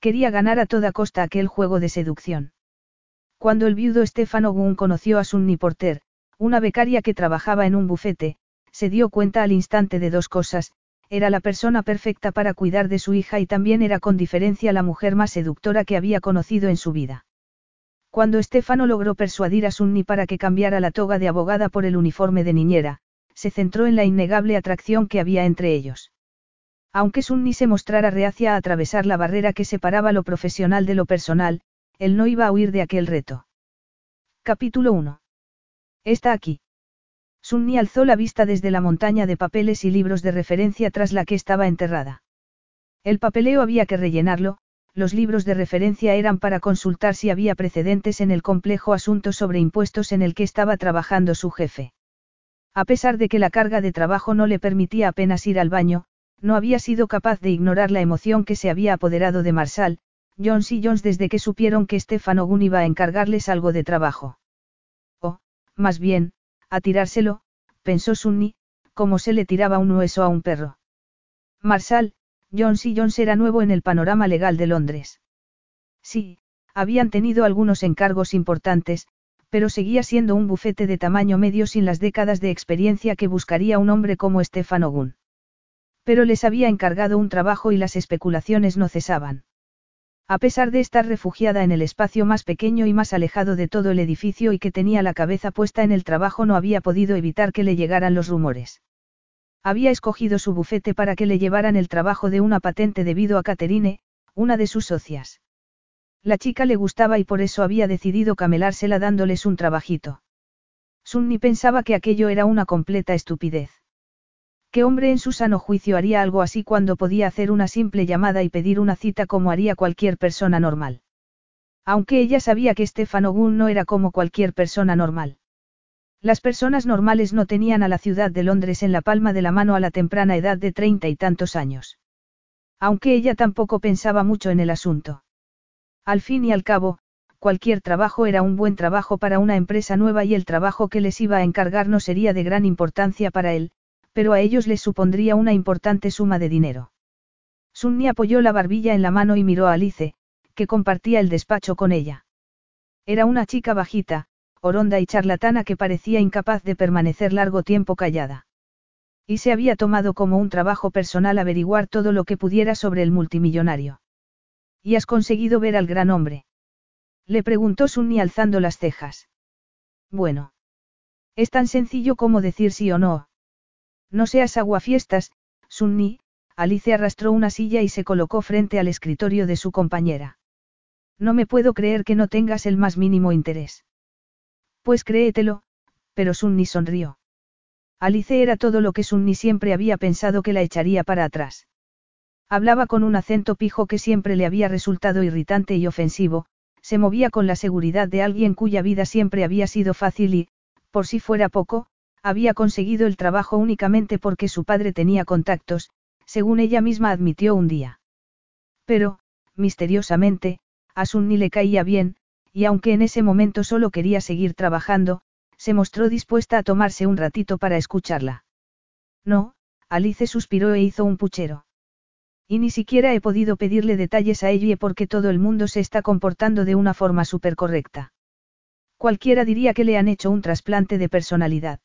Quería ganar a toda costa aquel juego de seducción. Cuando el viudo Stefano Gunn conoció a Sunny Porter, una becaria que trabajaba en un bufete, se dio cuenta al instante de dos cosas, era la persona perfecta para cuidar de su hija y también era con diferencia la mujer más seductora que había conocido en su vida. Cuando Stefano logró persuadir a Sunny para que cambiara la toga de abogada por el uniforme de niñera, se centró en la innegable atracción que había entre ellos. Aunque Sunny se mostrara reacia a atravesar la barrera que separaba lo profesional de lo personal, él no iba a huir de aquel reto. Capítulo 1. Está aquí. Sunny alzó la vista desde la montaña de papeles y libros de referencia tras la que estaba enterrada. El papeleo había que rellenarlo, los libros de referencia eran para consultar si había precedentes en el complejo asunto sobre impuestos en el que estaba trabajando su jefe. A pesar de que la carga de trabajo no le permitía apenas ir al baño, no había sido capaz de ignorar la emoción que se había apoderado de Marsal, Jones y Jones desde que supieron que Stefano Gunn iba a encargarles algo de trabajo. O, más bien, a tirárselo, pensó Sunny, como se le tiraba un hueso a un perro. Marsal, Jones y Jones era nuevo en el panorama legal de Londres. Sí, habían tenido algunos encargos importantes, pero seguía siendo un bufete de tamaño medio sin las décadas de experiencia que buscaría un hombre como Stefano Gunn. Pero les había encargado un trabajo y las especulaciones no cesaban. A pesar de estar refugiada en el espacio más pequeño y más alejado de todo el edificio y que tenía la cabeza puesta en el trabajo no había podido evitar que le llegaran los rumores. Había escogido su bufete para que le llevaran el trabajo de una patente debido a Caterine, una de sus socias. La chica le gustaba y por eso había decidido camelársela dándoles un trabajito. Sunni pensaba que aquello era una completa estupidez. ¿Qué hombre en su sano juicio haría algo así cuando podía hacer una simple llamada y pedir una cita como haría cualquier persona normal? Aunque ella sabía que Stefano Gunn no era como cualquier persona normal. Las personas normales no tenían a la ciudad de Londres en la palma de la mano a la temprana edad de treinta y tantos años. Aunque ella tampoco pensaba mucho en el asunto. Al fin y al cabo, cualquier trabajo era un buen trabajo para una empresa nueva y el trabajo que les iba a encargar no sería de gran importancia para él, pero a ellos les supondría una importante suma de dinero. Sunny apoyó la barbilla en la mano y miró a Alice, que compartía el despacho con ella. Era una chica bajita, oronda y charlatana que parecía incapaz de permanecer largo tiempo callada. Y se había tomado como un trabajo personal averiguar todo lo que pudiera sobre el multimillonario. ¿Y has conseguido ver al gran hombre? Le preguntó Sunny alzando las cejas. Bueno. Es tan sencillo como decir sí o no, no seas aguafiestas, Sunni, Alice arrastró una silla y se colocó frente al escritorio de su compañera. No me puedo creer que no tengas el más mínimo interés. Pues créetelo, pero Sunni sonrió. Alice era todo lo que Sunni siempre había pensado que la echaría para atrás. Hablaba con un acento pijo que siempre le había resultado irritante y ofensivo, se movía con la seguridad de alguien cuya vida siempre había sido fácil y, por si fuera poco, había conseguido el trabajo únicamente porque su padre tenía contactos, según ella misma admitió un día. Pero, misteriosamente, a Sunni le caía bien, y aunque en ese momento solo quería seguir trabajando, se mostró dispuesta a tomarse un ratito para escucharla. No, Alice suspiró e hizo un puchero. Y ni siquiera he podido pedirle detalles a ella porque todo el mundo se está comportando de una forma súper correcta. Cualquiera diría que le han hecho un trasplante de personalidad.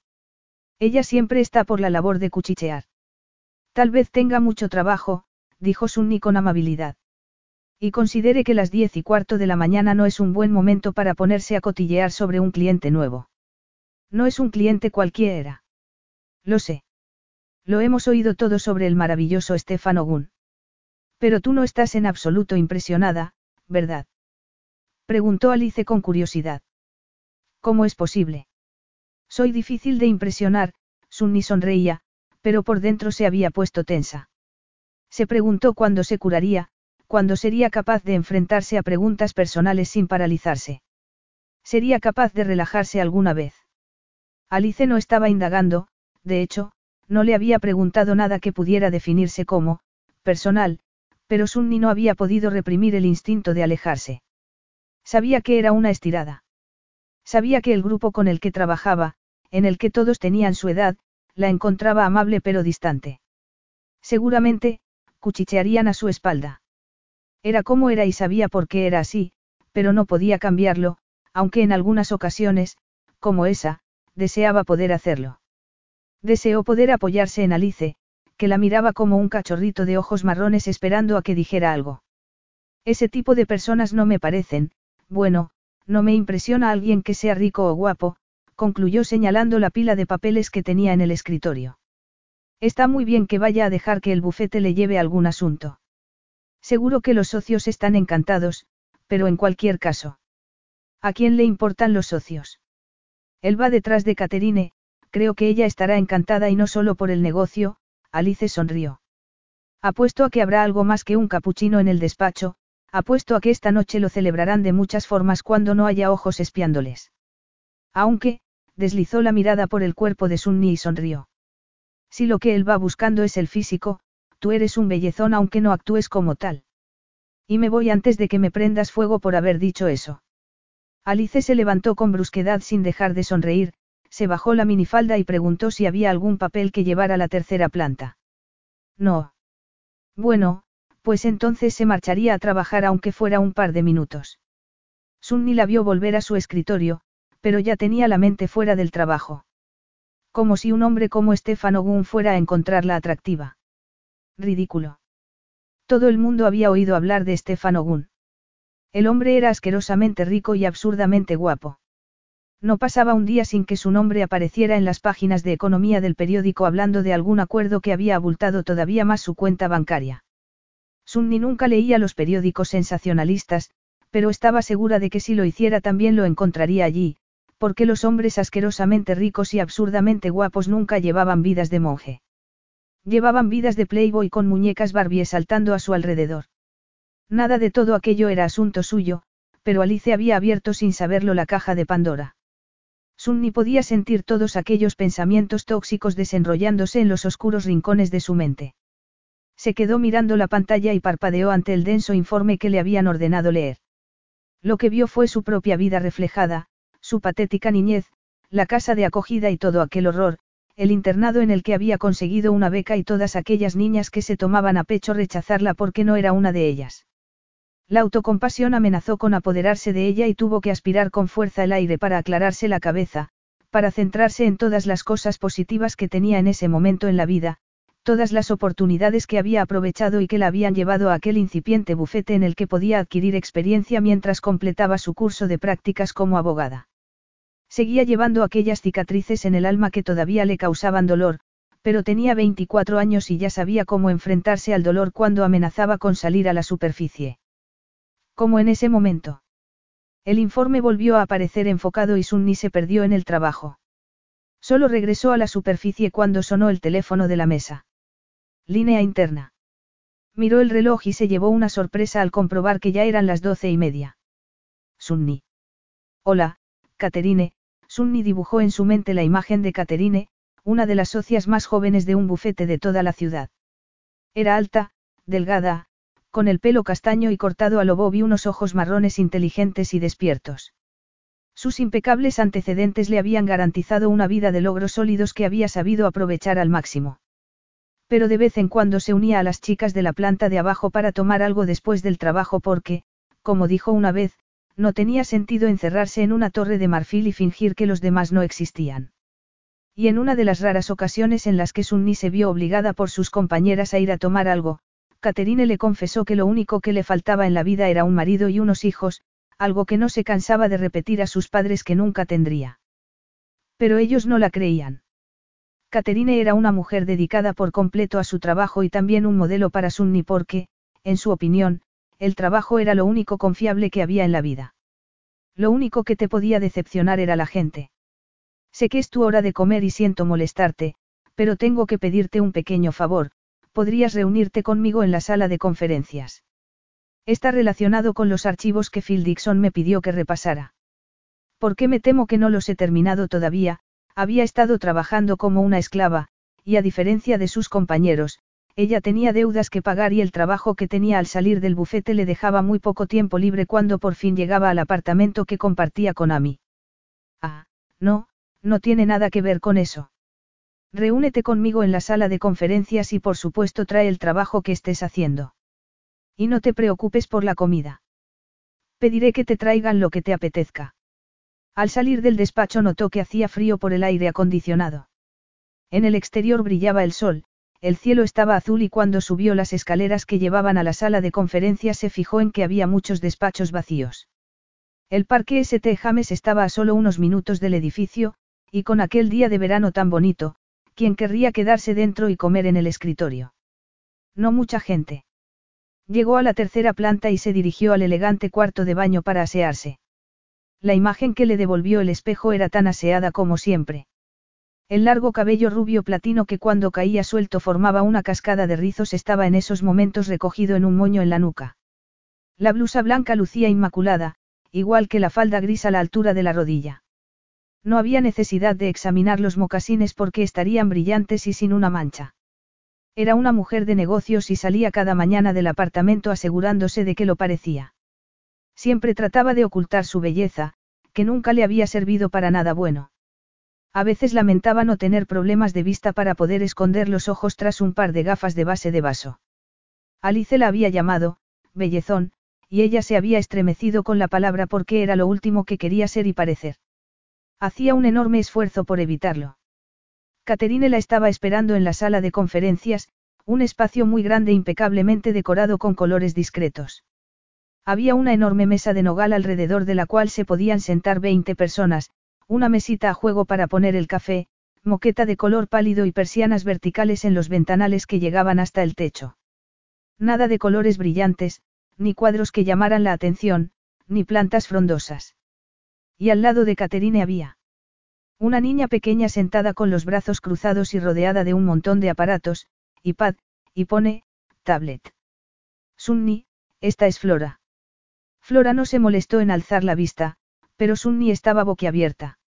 Ella siempre está por la labor de cuchichear. Tal vez tenga mucho trabajo, dijo Sunny con amabilidad. Y considere que las diez y cuarto de la mañana no es un buen momento para ponerse a cotillear sobre un cliente nuevo. No es un cliente cualquiera. Lo sé. Lo hemos oído todo sobre el maravilloso Stefano Gunn. Pero tú no estás en absoluto impresionada, ¿verdad? Preguntó Alice con curiosidad. ¿Cómo es posible? Soy difícil de impresionar, Sunny sonreía, pero por dentro se había puesto tensa. Se preguntó cuándo se curaría, cuando sería capaz de enfrentarse a preguntas personales sin paralizarse. Sería capaz de relajarse alguna vez. Alice no estaba indagando, de hecho, no le había preguntado nada que pudiera definirse como, personal, pero Sunni no había podido reprimir el instinto de alejarse. Sabía que era una estirada. Sabía que el grupo con el que trabajaba, en el que todos tenían su edad, la encontraba amable pero distante. Seguramente, cuchichearían a su espalda. Era como era y sabía por qué era así, pero no podía cambiarlo, aunque en algunas ocasiones, como esa, deseaba poder hacerlo. Deseó poder apoyarse en Alice, que la miraba como un cachorrito de ojos marrones esperando a que dijera algo. Ese tipo de personas no me parecen, bueno, no me impresiona alguien que sea rico o guapo, concluyó señalando la pila de papeles que tenía en el escritorio. Está muy bien que vaya a dejar que el bufete le lleve algún asunto. Seguro que los socios están encantados, pero en cualquier caso. ¿A quién le importan los socios? Él va detrás de Caterine, creo que ella estará encantada y no solo por el negocio, Alice sonrió. Apuesto a que habrá algo más que un capuchino en el despacho, apuesto a que esta noche lo celebrarán de muchas formas cuando no haya ojos espiándoles. Aunque, deslizó la mirada por el cuerpo de Sunni y sonrió. Si lo que él va buscando es el físico, tú eres un bellezón aunque no actúes como tal. Y me voy antes de que me prendas fuego por haber dicho eso. Alice se levantó con brusquedad sin dejar de sonreír, se bajó la minifalda y preguntó si había algún papel que llevar a la tercera planta. No. Bueno, pues entonces se marcharía a trabajar aunque fuera un par de minutos. Sunni la vio volver a su escritorio, pero ya tenía la mente fuera del trabajo. Como si un hombre como Stefan Ogun fuera a encontrarla atractiva. Ridículo. Todo el mundo había oído hablar de Stefan Ogun. El hombre era asquerosamente rico y absurdamente guapo. No pasaba un día sin que su nombre apareciera en las páginas de economía del periódico hablando de algún acuerdo que había abultado todavía más su cuenta bancaria. Sunni nunca leía los periódicos sensacionalistas, pero estaba segura de que si lo hiciera también lo encontraría allí, porque los hombres asquerosamente ricos y absurdamente guapos nunca llevaban vidas de monje. Llevaban vidas de playboy con muñecas Barbie saltando a su alrededor. Nada de todo aquello era asunto suyo, pero Alice había abierto sin saberlo la caja de Pandora. Sunni podía sentir todos aquellos pensamientos tóxicos desenrollándose en los oscuros rincones de su mente. Se quedó mirando la pantalla y parpadeó ante el denso informe que le habían ordenado leer. Lo que vio fue su propia vida reflejada, su patética niñez, la casa de acogida y todo aquel horror, el internado en el que había conseguido una beca y todas aquellas niñas que se tomaban a pecho rechazarla porque no era una de ellas. La autocompasión amenazó con apoderarse de ella y tuvo que aspirar con fuerza el aire para aclararse la cabeza, para centrarse en todas las cosas positivas que tenía en ese momento en la vida, todas las oportunidades que había aprovechado y que la habían llevado a aquel incipiente bufete en el que podía adquirir experiencia mientras completaba su curso de prácticas como abogada. Seguía llevando aquellas cicatrices en el alma que todavía le causaban dolor, pero tenía 24 años y ya sabía cómo enfrentarse al dolor cuando amenazaba con salir a la superficie. Como en ese momento. El informe volvió a aparecer enfocado y Sunni se perdió en el trabajo. Solo regresó a la superficie cuando sonó el teléfono de la mesa. Línea interna. Miró el reloj y se llevó una sorpresa al comprobar que ya eran las doce y media. Sunni. Hola, Caterine. Sunni dibujó en su mente la imagen de Caterine, una de las socias más jóvenes de un bufete de toda la ciudad. Era alta, delgada, con el pelo castaño y cortado a lo bob y unos ojos marrones inteligentes y despiertos. Sus impecables antecedentes le habían garantizado una vida de logros sólidos que había sabido aprovechar al máximo. Pero de vez en cuando se unía a las chicas de la planta de abajo para tomar algo después del trabajo porque, como dijo una vez, no tenía sentido encerrarse en una torre de marfil y fingir que los demás no existían. Y en una de las raras ocasiones en las que Sunni se vio obligada por sus compañeras a ir a tomar algo, Caterine le confesó que lo único que le faltaba en la vida era un marido y unos hijos, algo que no se cansaba de repetir a sus padres que nunca tendría. Pero ellos no la creían. Caterine era una mujer dedicada por completo a su trabajo y también un modelo para Sunni porque, en su opinión, el trabajo era lo único confiable que había en la vida. Lo único que te podía decepcionar era la gente. Sé que es tu hora de comer y siento molestarte, pero tengo que pedirte un pequeño favor, podrías reunirte conmigo en la sala de conferencias. Está relacionado con los archivos que Phil Dixon me pidió que repasara. ¿Por qué me temo que no los he terminado todavía? Había estado trabajando como una esclava, y a diferencia de sus compañeros, ella tenía deudas que pagar y el trabajo que tenía al salir del bufete le dejaba muy poco tiempo libre cuando por fin llegaba al apartamento que compartía con Amy. Ah, no, no tiene nada que ver con eso. Reúnete conmigo en la sala de conferencias y por supuesto trae el trabajo que estés haciendo. Y no te preocupes por la comida. Pediré que te traigan lo que te apetezca. Al salir del despacho notó que hacía frío por el aire acondicionado. En el exterior brillaba el sol, el cielo estaba azul y cuando subió las escaleras que llevaban a la sala de conferencias se fijó en que había muchos despachos vacíos. El parque St. James estaba a solo unos minutos del edificio, y con aquel día de verano tan bonito, ¿quién querría quedarse dentro y comer en el escritorio? No mucha gente. Llegó a la tercera planta y se dirigió al elegante cuarto de baño para asearse. La imagen que le devolvió el espejo era tan aseada como siempre. El largo cabello rubio platino que cuando caía suelto formaba una cascada de rizos estaba en esos momentos recogido en un moño en la nuca. La blusa blanca lucía inmaculada, igual que la falda gris a la altura de la rodilla. No había necesidad de examinar los mocasines porque estarían brillantes y sin una mancha. Era una mujer de negocios y salía cada mañana del apartamento asegurándose de que lo parecía. Siempre trataba de ocultar su belleza, que nunca le había servido para nada bueno. A veces lamentaba no tener problemas de vista para poder esconder los ojos tras un par de gafas de base de vaso. Alice la había llamado, bellezón, y ella se había estremecido con la palabra porque era lo último que quería ser y parecer. Hacía un enorme esfuerzo por evitarlo. Caterine la estaba esperando en la sala de conferencias, un espacio muy grande impecablemente decorado con colores discretos. Había una enorme mesa de nogal alrededor de la cual se podían sentar 20 personas, una mesita a juego para poner el café, moqueta de color pálido y persianas verticales en los ventanales que llegaban hasta el techo. Nada de colores brillantes, ni cuadros que llamaran la atención, ni plantas frondosas. Y al lado de Caterine había una niña pequeña sentada con los brazos cruzados y rodeada de un montón de aparatos, iPad, y pone, tablet. Sunni, esta es Flora. Flora no se molestó en alzar la vista, pero Sunni estaba boquiabierta.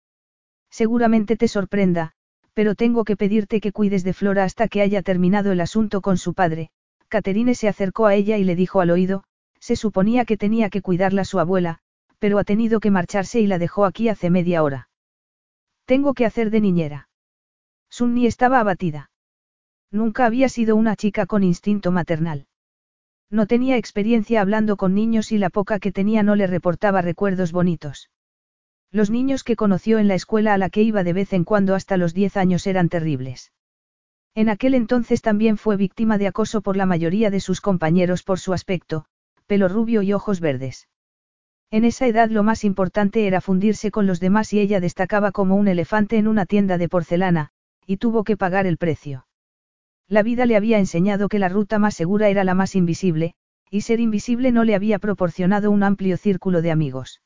Seguramente te sorprenda, pero tengo que pedirte que cuides de Flora hasta que haya terminado el asunto con su padre. Caterine se acercó a ella y le dijo al oído, se suponía que tenía que cuidarla su abuela, pero ha tenido que marcharse y la dejó aquí hace media hora. Tengo que hacer de niñera. Sunni estaba abatida. Nunca había sido una chica con instinto maternal. No tenía experiencia hablando con niños y la poca que tenía no le reportaba recuerdos bonitos. Los niños que conoció en la escuela a la que iba de vez en cuando hasta los 10 años eran terribles. En aquel entonces también fue víctima de acoso por la mayoría de sus compañeros por su aspecto, pelo rubio y ojos verdes. En esa edad lo más importante era fundirse con los demás y ella destacaba como un elefante en una tienda de porcelana, y tuvo que pagar el precio. La vida le había enseñado que la ruta más segura era la más invisible, y ser invisible no le había proporcionado un amplio círculo de amigos.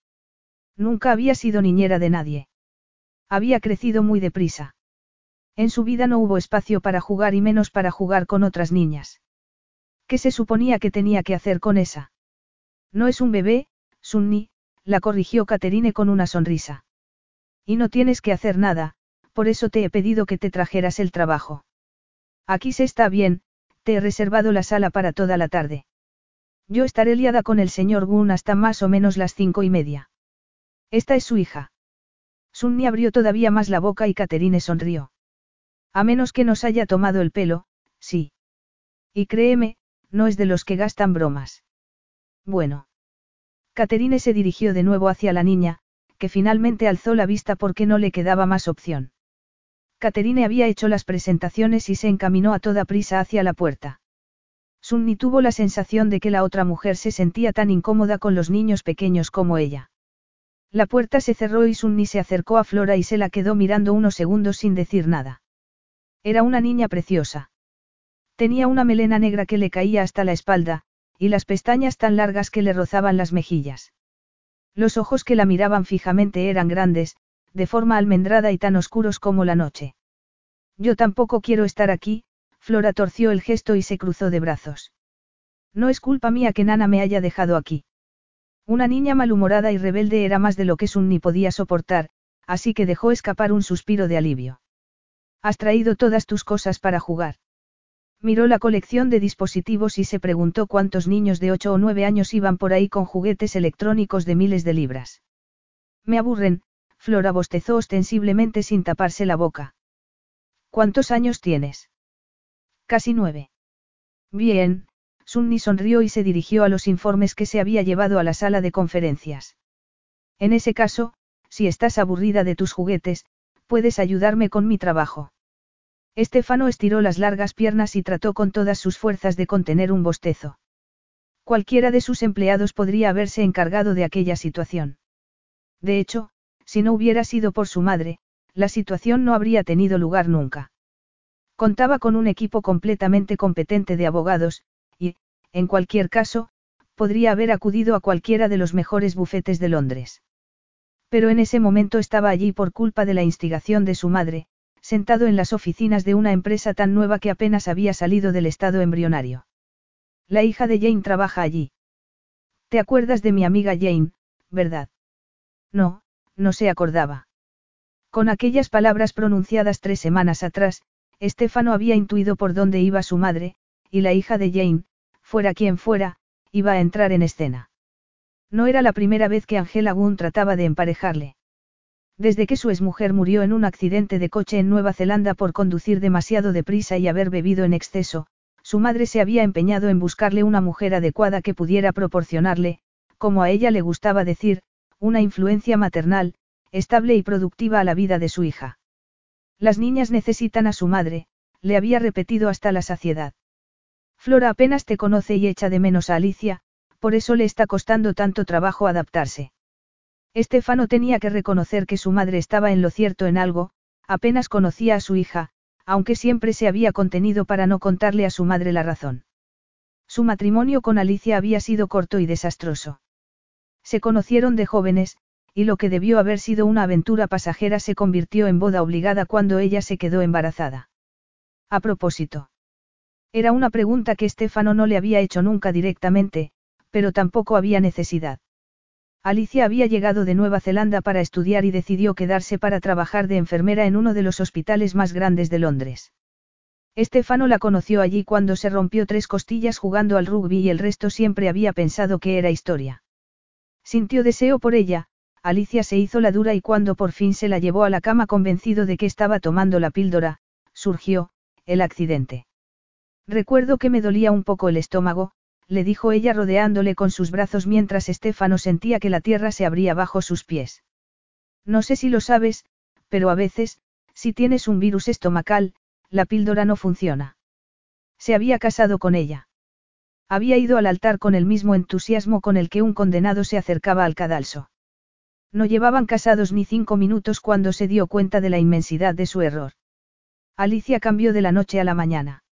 Nunca había sido niñera de nadie. Había crecido muy deprisa. En su vida no hubo espacio para jugar y menos para jugar con otras niñas. ¿Qué se suponía que tenía que hacer con esa? No es un bebé, Sunni, la corrigió Caterine con una sonrisa. Y no tienes que hacer nada, por eso te he pedido que te trajeras el trabajo. Aquí se está bien, te he reservado la sala para toda la tarde. Yo estaré liada con el señor Gunn hasta más o menos las cinco y media. Esta es su hija. Sunni abrió todavía más la boca y Caterine sonrió. A menos que nos haya tomado el pelo, sí. Y créeme, no es de los que gastan bromas. Bueno. Caterine se dirigió de nuevo hacia la niña, que finalmente alzó la vista porque no le quedaba más opción. Caterine había hecho las presentaciones y se encaminó a toda prisa hacia la puerta. Sunni tuvo la sensación de que la otra mujer se sentía tan incómoda con los niños pequeños como ella. La puerta se cerró y Sunni se acercó a Flora y se la quedó mirando unos segundos sin decir nada. Era una niña preciosa. Tenía una melena negra que le caía hasta la espalda, y las pestañas tan largas que le rozaban las mejillas. Los ojos que la miraban fijamente eran grandes, de forma almendrada y tan oscuros como la noche. Yo tampoco quiero estar aquí, Flora torció el gesto y se cruzó de brazos. No es culpa mía que Nana me haya dejado aquí. Una niña malhumorada y rebelde era más de lo que Sun ni podía soportar, así que dejó escapar un suspiro de alivio. Has traído todas tus cosas para jugar. Miró la colección de dispositivos y se preguntó cuántos niños de 8 o 9 años iban por ahí con juguetes electrónicos de miles de libras. Me aburren, Flora bostezó ostensiblemente sin taparse la boca. ¿Cuántos años tienes? Casi nueve. Bien, Sunni sonrió y se dirigió a los informes que se había llevado a la sala de conferencias. En ese caso, si estás aburrida de tus juguetes, puedes ayudarme con mi trabajo. Estefano estiró las largas piernas y trató con todas sus fuerzas de contener un bostezo. Cualquiera de sus empleados podría haberse encargado de aquella situación. De hecho, si no hubiera sido por su madre, la situación no habría tenido lugar nunca. Contaba con un equipo completamente competente de abogados, en cualquier caso, podría haber acudido a cualquiera de los mejores bufetes de Londres. Pero en ese momento estaba allí por culpa de la instigación de su madre, sentado en las oficinas de una empresa tan nueva que apenas había salido del estado embrionario. La hija de Jane trabaja allí. ¿Te acuerdas de mi amiga Jane, verdad? No, no se acordaba. Con aquellas palabras pronunciadas tres semanas atrás, Estefano había intuido por dónde iba su madre, y la hija de Jane, fuera quien fuera, iba a entrar en escena. No era la primera vez que Angela Gunn trataba de emparejarle. Desde que su exmujer murió en un accidente de coche en Nueva Zelanda por conducir demasiado deprisa y haber bebido en exceso, su madre se había empeñado en buscarle una mujer adecuada que pudiera proporcionarle, como a ella le gustaba decir, una influencia maternal, estable y productiva a la vida de su hija. Las niñas necesitan a su madre, le había repetido hasta la saciedad. Flora apenas te conoce y echa de menos a Alicia, por eso le está costando tanto trabajo adaptarse. Estefano tenía que reconocer que su madre estaba en lo cierto en algo, apenas conocía a su hija, aunque siempre se había contenido para no contarle a su madre la razón. Su matrimonio con Alicia había sido corto y desastroso. Se conocieron de jóvenes, y lo que debió haber sido una aventura pasajera se convirtió en boda obligada cuando ella se quedó embarazada. A propósito. Era una pregunta que Estefano no le había hecho nunca directamente, pero tampoco había necesidad. Alicia había llegado de Nueva Zelanda para estudiar y decidió quedarse para trabajar de enfermera en uno de los hospitales más grandes de Londres. Estefano la conoció allí cuando se rompió tres costillas jugando al rugby y el resto siempre había pensado que era historia. Sintió deseo por ella, Alicia se hizo la dura y cuando por fin se la llevó a la cama convencido de que estaba tomando la píldora, surgió, el accidente. Recuerdo que me dolía un poco el estómago, le dijo ella rodeándole con sus brazos mientras Estefano sentía que la tierra se abría bajo sus pies. No sé si lo sabes, pero a veces, si tienes un virus estomacal, la píldora no funciona. Se había casado con ella. Había ido al altar con el mismo entusiasmo con el que un condenado se acercaba al cadalso. No llevaban casados ni cinco minutos cuando se dio cuenta de la inmensidad de su error. Alicia cambió de la noche a la mañana.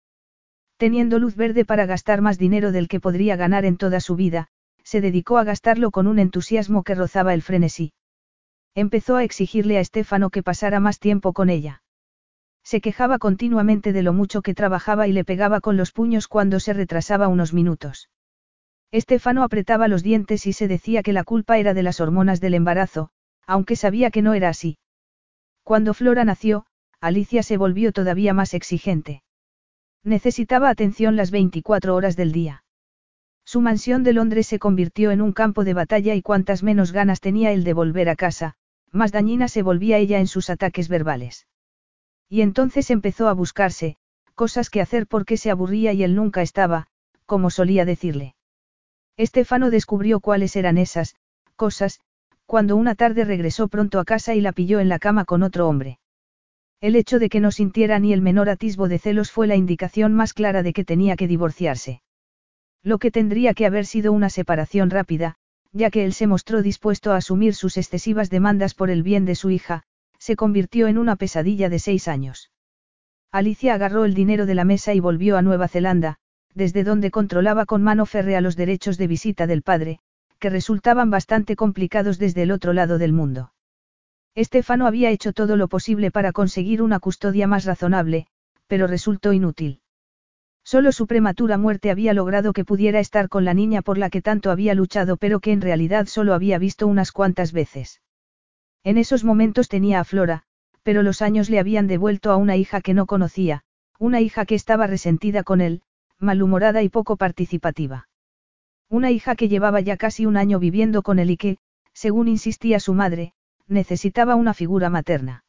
Teniendo luz verde para gastar más dinero del que podría ganar en toda su vida, se dedicó a gastarlo con un entusiasmo que rozaba el frenesí. Empezó a exigirle a Estefano que pasara más tiempo con ella. Se quejaba continuamente de lo mucho que trabajaba y le pegaba con los puños cuando se retrasaba unos minutos. Estefano apretaba los dientes y se decía que la culpa era de las hormonas del embarazo, aunque sabía que no era así. Cuando Flora nació, Alicia se volvió todavía más exigente. Necesitaba atención las 24 horas del día. Su mansión de Londres se convirtió en un campo de batalla y cuantas menos ganas tenía él de volver a casa, más dañina se volvía ella en sus ataques verbales. Y entonces empezó a buscarse, cosas que hacer porque se aburría y él nunca estaba, como solía decirle. Estefano descubrió cuáles eran esas, cosas, cuando una tarde regresó pronto a casa y la pilló en la cama con otro hombre. El hecho de que no sintiera ni el menor atisbo de celos fue la indicación más clara de que tenía que divorciarse. Lo que tendría que haber sido una separación rápida, ya que él se mostró dispuesto a asumir sus excesivas demandas por el bien de su hija, se convirtió en una pesadilla de seis años. Alicia agarró el dinero de la mesa y volvió a Nueva Zelanda, desde donde controlaba con mano férrea los derechos de visita del padre, que resultaban bastante complicados desde el otro lado del mundo. Estefano había hecho todo lo posible para conseguir una custodia más razonable, pero resultó inútil. Solo su prematura muerte había logrado que pudiera estar con la niña por la que tanto había luchado pero que en realidad solo había visto unas cuantas veces. En esos momentos tenía a Flora, pero los años le habían devuelto a una hija que no conocía, una hija que estaba resentida con él, malhumorada y poco participativa. Una hija que llevaba ya casi un año viviendo con él y que, según insistía su madre, necesitaba una figura materna.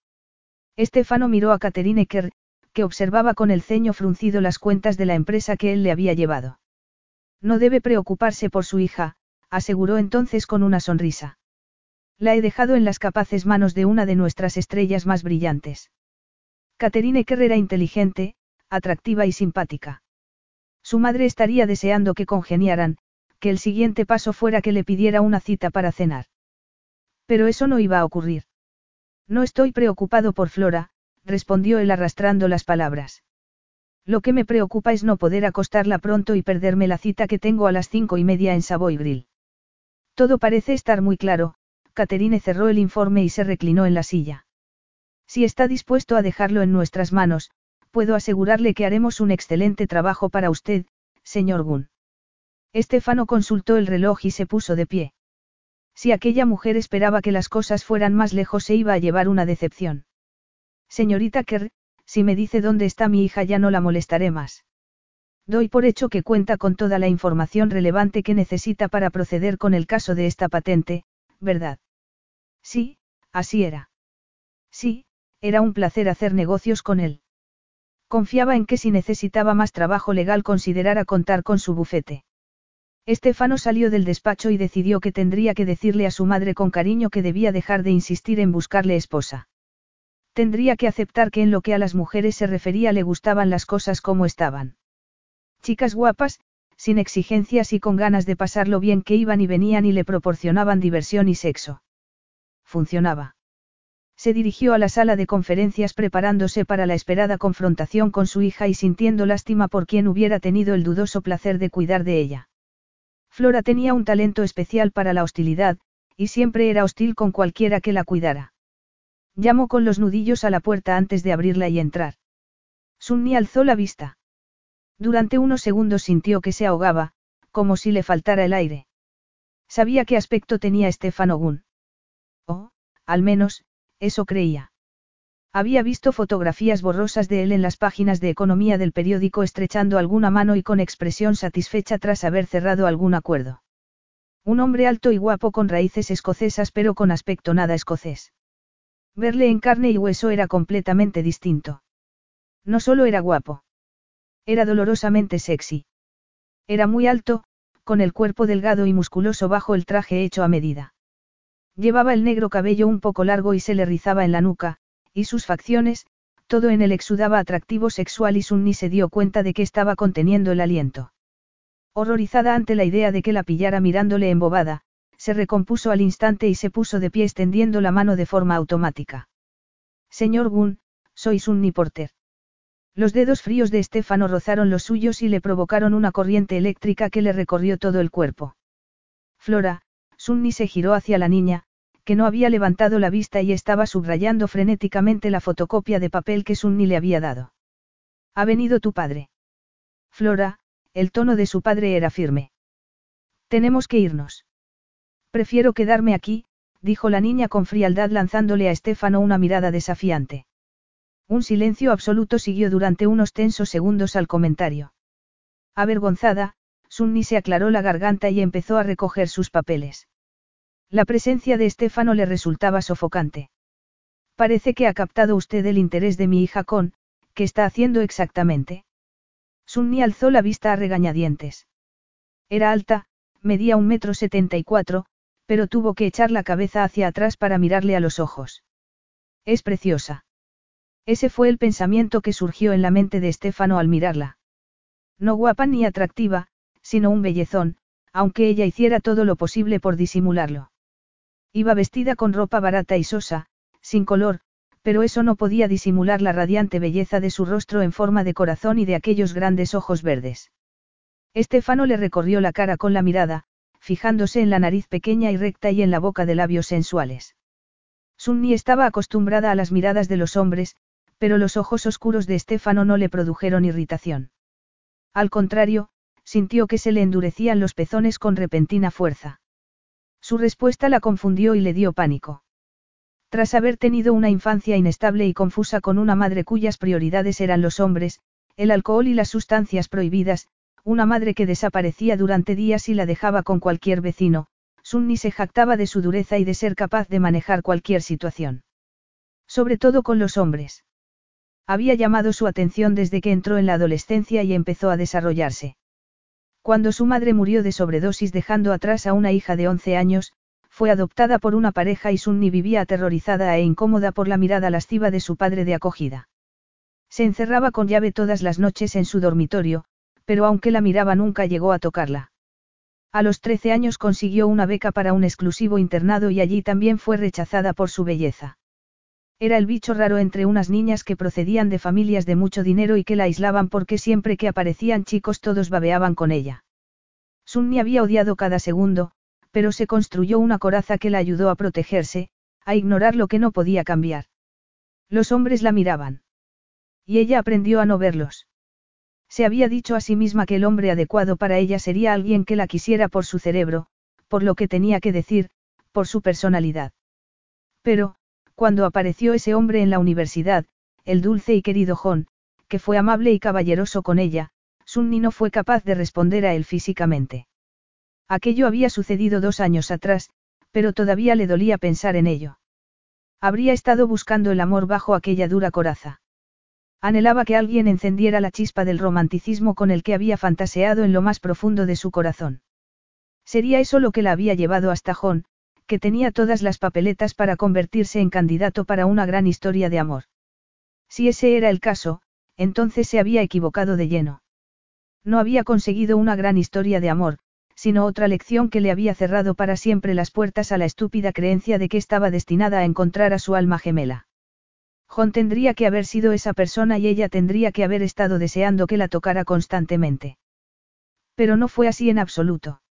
Estefano miró a Catherine Kerr, que observaba con el ceño fruncido las cuentas de la empresa que él le había llevado. No debe preocuparse por su hija, aseguró entonces con una sonrisa. La he dejado en las capaces manos de una de nuestras estrellas más brillantes. Catherine Kerr era inteligente, atractiva y simpática. Su madre estaría deseando que congeniaran, que el siguiente paso fuera que le pidiera una cita para cenar. Pero eso no iba a ocurrir. No estoy preocupado por Flora, respondió él arrastrando las palabras. Lo que me preocupa es no poder acostarla pronto y perderme la cita que tengo a las cinco y media en Savoy Grill. Todo parece estar muy claro, Caterine cerró el informe y se reclinó en la silla. Si está dispuesto a dejarlo en nuestras manos, puedo asegurarle que haremos un excelente trabajo para usted, señor Gunn. Estefano consultó el reloj y se puso de pie. Si aquella mujer esperaba que las cosas fueran más lejos se iba a llevar una decepción. Señorita Kerr, si me dice dónde está mi hija ya no la molestaré más. Doy por hecho que cuenta con toda la información relevante que necesita para proceder con el caso de esta patente, ¿verdad? Sí, así era. Sí, era un placer hacer negocios con él. Confiaba en que si necesitaba más trabajo legal considerara contar con su bufete. Estefano salió del despacho y decidió que tendría que decirle a su madre con cariño que debía dejar de insistir en buscarle esposa. Tendría que aceptar que en lo que a las mujeres se refería le gustaban las cosas como estaban. Chicas guapas, sin exigencias y con ganas de pasarlo bien que iban y venían y le proporcionaban diversión y sexo. Funcionaba. Se dirigió a la sala de conferencias preparándose para la esperada confrontación con su hija y sintiendo lástima por quien hubiera tenido el dudoso placer de cuidar de ella. Flora tenía un talento especial para la hostilidad, y siempre era hostil con cualquiera que la cuidara. Llamó con los nudillos a la puerta antes de abrirla y entrar. Sunni alzó la vista. Durante unos segundos sintió que se ahogaba, como si le faltara el aire. Sabía qué aspecto tenía Estefano Gunn. Oh, al menos, eso creía. Había visto fotografías borrosas de él en las páginas de economía del periódico estrechando alguna mano y con expresión satisfecha tras haber cerrado algún acuerdo. Un hombre alto y guapo con raíces escocesas pero con aspecto nada escocés. Verle en carne y hueso era completamente distinto. No solo era guapo. Era dolorosamente sexy. Era muy alto, con el cuerpo delgado y musculoso bajo el traje hecho a medida. Llevaba el negro cabello un poco largo y se le rizaba en la nuca, y sus facciones, todo en él exudaba atractivo sexual y Sunni se dio cuenta de que estaba conteniendo el aliento. Horrorizada ante la idea de que la pillara mirándole embobada, se recompuso al instante y se puso de pie extendiendo la mano de forma automática. Señor Gunn, soy Sunni Porter. Los dedos fríos de Estefano rozaron los suyos y le provocaron una corriente eléctrica que le recorrió todo el cuerpo. Flora, Sunni se giró hacia la niña, que no había levantado la vista y estaba subrayando frenéticamente la fotocopia de papel que Sunni le había dado. Ha venido tu padre. Flora, el tono de su padre era firme. Tenemos que irnos. Prefiero quedarme aquí, dijo la niña con frialdad lanzándole a Estefano una mirada desafiante. Un silencio absoluto siguió durante unos tensos segundos al comentario. Avergonzada, Sunni se aclaró la garganta y empezó a recoger sus papeles. La presencia de Estefano le resultaba sofocante. Parece que ha captado usted el interés de mi hija con, ¿qué está haciendo exactamente? Sunni alzó la vista a regañadientes. Era alta, medía un metro setenta y cuatro, pero tuvo que echar la cabeza hacia atrás para mirarle a los ojos. Es preciosa. Ese fue el pensamiento que surgió en la mente de Estefano al mirarla. No guapa ni atractiva, sino un bellezón, aunque ella hiciera todo lo posible por disimularlo. Iba vestida con ropa barata y sosa, sin color, pero eso no podía disimular la radiante belleza de su rostro en forma de corazón y de aquellos grandes ojos verdes. Estefano le recorrió la cara con la mirada, fijándose en la nariz pequeña y recta y en la boca de labios sensuales. Sunni estaba acostumbrada a las miradas de los hombres, pero los ojos oscuros de Estefano no le produjeron irritación. Al contrario, sintió que se le endurecían los pezones con repentina fuerza. Su respuesta la confundió y le dio pánico. Tras haber tenido una infancia inestable y confusa con una madre cuyas prioridades eran los hombres, el alcohol y las sustancias prohibidas, una madre que desaparecía durante días y la dejaba con cualquier vecino, Sunni se jactaba de su dureza y de ser capaz de manejar cualquier situación. Sobre todo con los hombres. Había llamado su atención desde que entró en la adolescencia y empezó a desarrollarse. Cuando su madre murió de sobredosis dejando atrás a una hija de 11 años, fue adoptada por una pareja y Sunni vivía aterrorizada e incómoda por la mirada lasciva de su padre de acogida. Se encerraba con llave todas las noches en su dormitorio, pero aunque la miraba nunca llegó a tocarla. A los 13 años consiguió una beca para un exclusivo internado y allí también fue rechazada por su belleza. Era el bicho raro entre unas niñas que procedían de familias de mucho dinero y que la aislaban porque siempre que aparecían chicos todos babeaban con ella. Sunni había odiado cada segundo, pero se construyó una coraza que la ayudó a protegerse, a ignorar lo que no podía cambiar. Los hombres la miraban. Y ella aprendió a no verlos. Se había dicho a sí misma que el hombre adecuado para ella sería alguien que la quisiera por su cerebro, por lo que tenía que decir, por su personalidad. Pero, cuando apareció ese hombre en la universidad, el dulce y querido John, que fue amable y caballeroso con ella, Sunni no fue capaz de responder a él físicamente. Aquello había sucedido dos años atrás, pero todavía le dolía pensar en ello. Habría estado buscando el amor bajo aquella dura coraza. Anhelaba que alguien encendiera la chispa del romanticismo con el que había fantaseado en lo más profundo de su corazón. Sería eso lo que la había llevado hasta John, que tenía todas las papeletas para convertirse en candidato para una gran historia de amor. Si ese era el caso, entonces se había equivocado de lleno. No había conseguido una gran historia de amor, sino otra lección que le había cerrado para siempre las puertas a la estúpida creencia de que estaba destinada a encontrar a su alma gemela. John tendría que haber sido esa persona y ella tendría que haber estado deseando que la tocara constantemente. Pero no fue así en absoluto.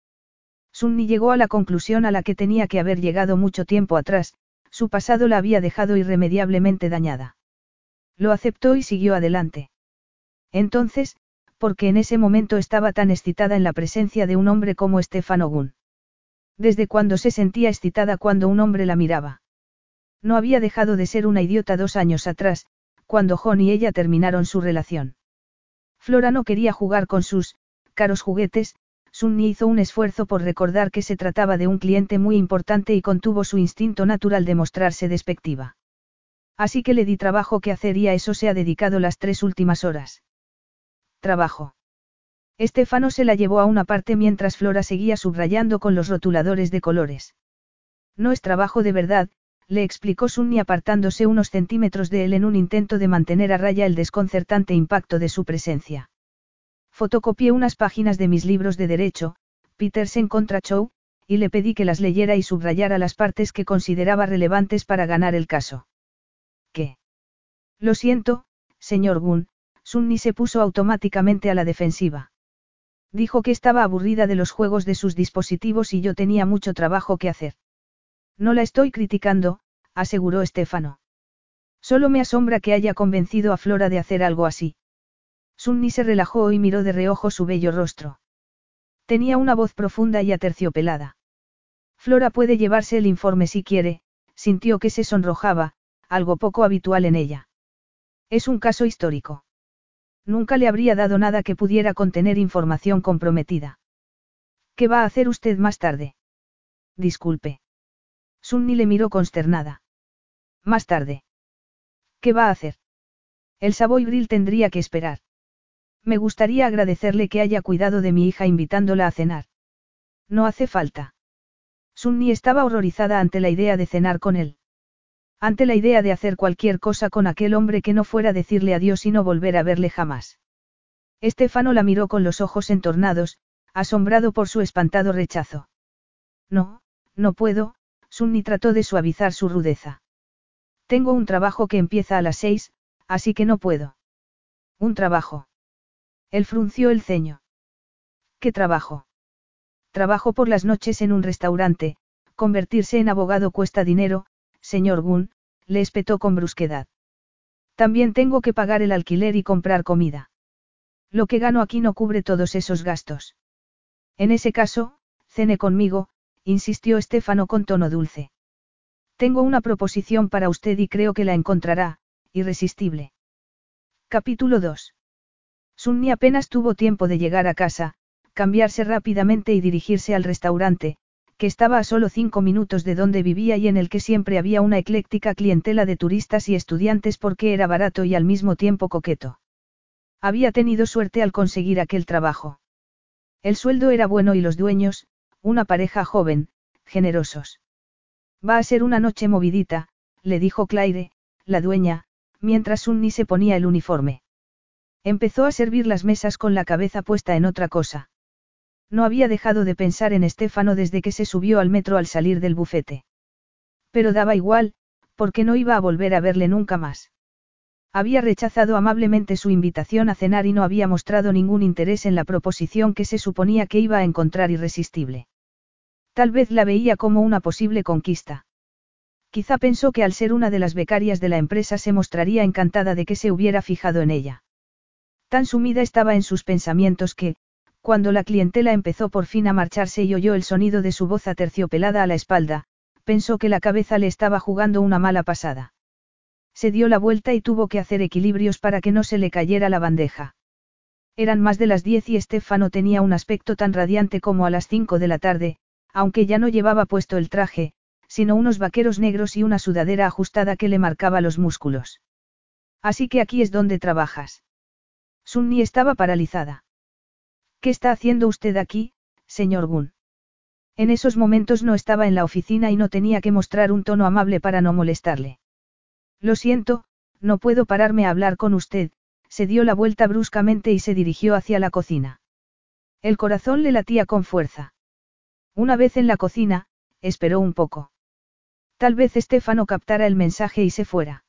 Sunni llegó a la conclusión a la que tenía que haber llegado mucho tiempo atrás, su pasado la había dejado irremediablemente dañada. Lo aceptó y siguió adelante. Entonces, porque en ese momento estaba tan excitada en la presencia de un hombre como Stefano Gunn. Desde cuando se sentía excitada cuando un hombre la miraba. No había dejado de ser una idiota dos años atrás, cuando John y ella terminaron su relación. Flora no quería jugar con sus, caros juguetes, Sunni hizo un esfuerzo por recordar que se trataba de un cliente muy importante y contuvo su instinto natural de mostrarse despectiva. Así que le di trabajo que hacer y a eso se ha dedicado las tres últimas horas. Trabajo. Estefano se la llevó a una parte mientras Flora seguía subrayando con los rotuladores de colores. No es trabajo de verdad, le explicó Sunni apartándose unos centímetros de él en un intento de mantener a raya el desconcertante impacto de su presencia. Fotocopié unas páginas de mis libros de derecho, Petersen contra Chow, y le pedí que las leyera y subrayara las partes que consideraba relevantes para ganar el caso. ¿Qué? Lo siento, señor Gunn, Sunni se puso automáticamente a la defensiva. Dijo que estaba aburrida de los juegos de sus dispositivos y yo tenía mucho trabajo que hacer. No la estoy criticando, aseguró Estefano. Solo me asombra que haya convencido a Flora de hacer algo así. Sunni se relajó y miró de reojo su bello rostro. Tenía una voz profunda y aterciopelada. Flora puede llevarse el informe si quiere, sintió que se sonrojaba, algo poco habitual en ella. Es un caso histórico. Nunca le habría dado nada que pudiera contener información comprometida. ¿Qué va a hacer usted más tarde? Disculpe. Sunni le miró consternada. Más tarde. ¿Qué va a hacer? El Savoy Grill tendría que esperar. Me gustaría agradecerle que haya cuidado de mi hija invitándola a cenar. No hace falta. Sunni estaba horrorizada ante la idea de cenar con él. Ante la idea de hacer cualquier cosa con aquel hombre que no fuera decirle adiós y no volver a verle jamás. Estefano la miró con los ojos entornados, asombrado por su espantado rechazo. No, no puedo, Sunni trató de suavizar su rudeza. Tengo un trabajo que empieza a las seis, así que no puedo. Un trabajo. Él frunció el ceño. ¿Qué trabajo? Trabajo por las noches en un restaurante, convertirse en abogado cuesta dinero, señor Gunn, le espetó con brusquedad. También tengo que pagar el alquiler y comprar comida. Lo que gano aquí no cubre todos esos gastos. En ese caso, cene conmigo, insistió Estefano con tono dulce. Tengo una proposición para usted y creo que la encontrará, irresistible. Capítulo 2. Sunni apenas tuvo tiempo de llegar a casa, cambiarse rápidamente y dirigirse al restaurante, que estaba a solo cinco minutos de donde vivía y en el que siempre había una ecléctica clientela de turistas y estudiantes porque era barato y al mismo tiempo coqueto. Había tenido suerte al conseguir aquel trabajo. El sueldo era bueno y los dueños, una pareja joven, generosos. Va a ser una noche movidita, le dijo Claire, la dueña, mientras Sunni se ponía el uniforme. Empezó a servir las mesas con la cabeza puesta en otra cosa. No había dejado de pensar en Estefano desde que se subió al metro al salir del bufete. Pero daba igual, porque no iba a volver a verle nunca más. Había rechazado amablemente su invitación a cenar y no había mostrado ningún interés en la proposición que se suponía que iba a encontrar irresistible. Tal vez la veía como una posible conquista. Quizá pensó que al ser una de las becarias de la empresa se mostraría encantada de que se hubiera fijado en ella. Tan sumida estaba en sus pensamientos que, cuando la clientela empezó por fin a marcharse y oyó el sonido de su voz aterciopelada a la espalda, pensó que la cabeza le estaba jugando una mala pasada. Se dio la vuelta y tuvo que hacer equilibrios para que no se le cayera la bandeja. Eran más de las diez y Estefano tenía un aspecto tan radiante como a las cinco de la tarde, aunque ya no llevaba puesto el traje, sino unos vaqueros negros y una sudadera ajustada que le marcaba los músculos. Así que aquí es donde trabajas. Sunni estaba paralizada. ¿Qué está haciendo usted aquí, señor Gunn? En esos momentos no estaba en la oficina y no tenía que mostrar un tono amable para no molestarle. Lo siento, no puedo pararme a hablar con usted, se dio la vuelta bruscamente y se dirigió hacia la cocina. El corazón le latía con fuerza. Una vez en la cocina, esperó un poco. Tal vez Estefano captara el mensaje y se fuera.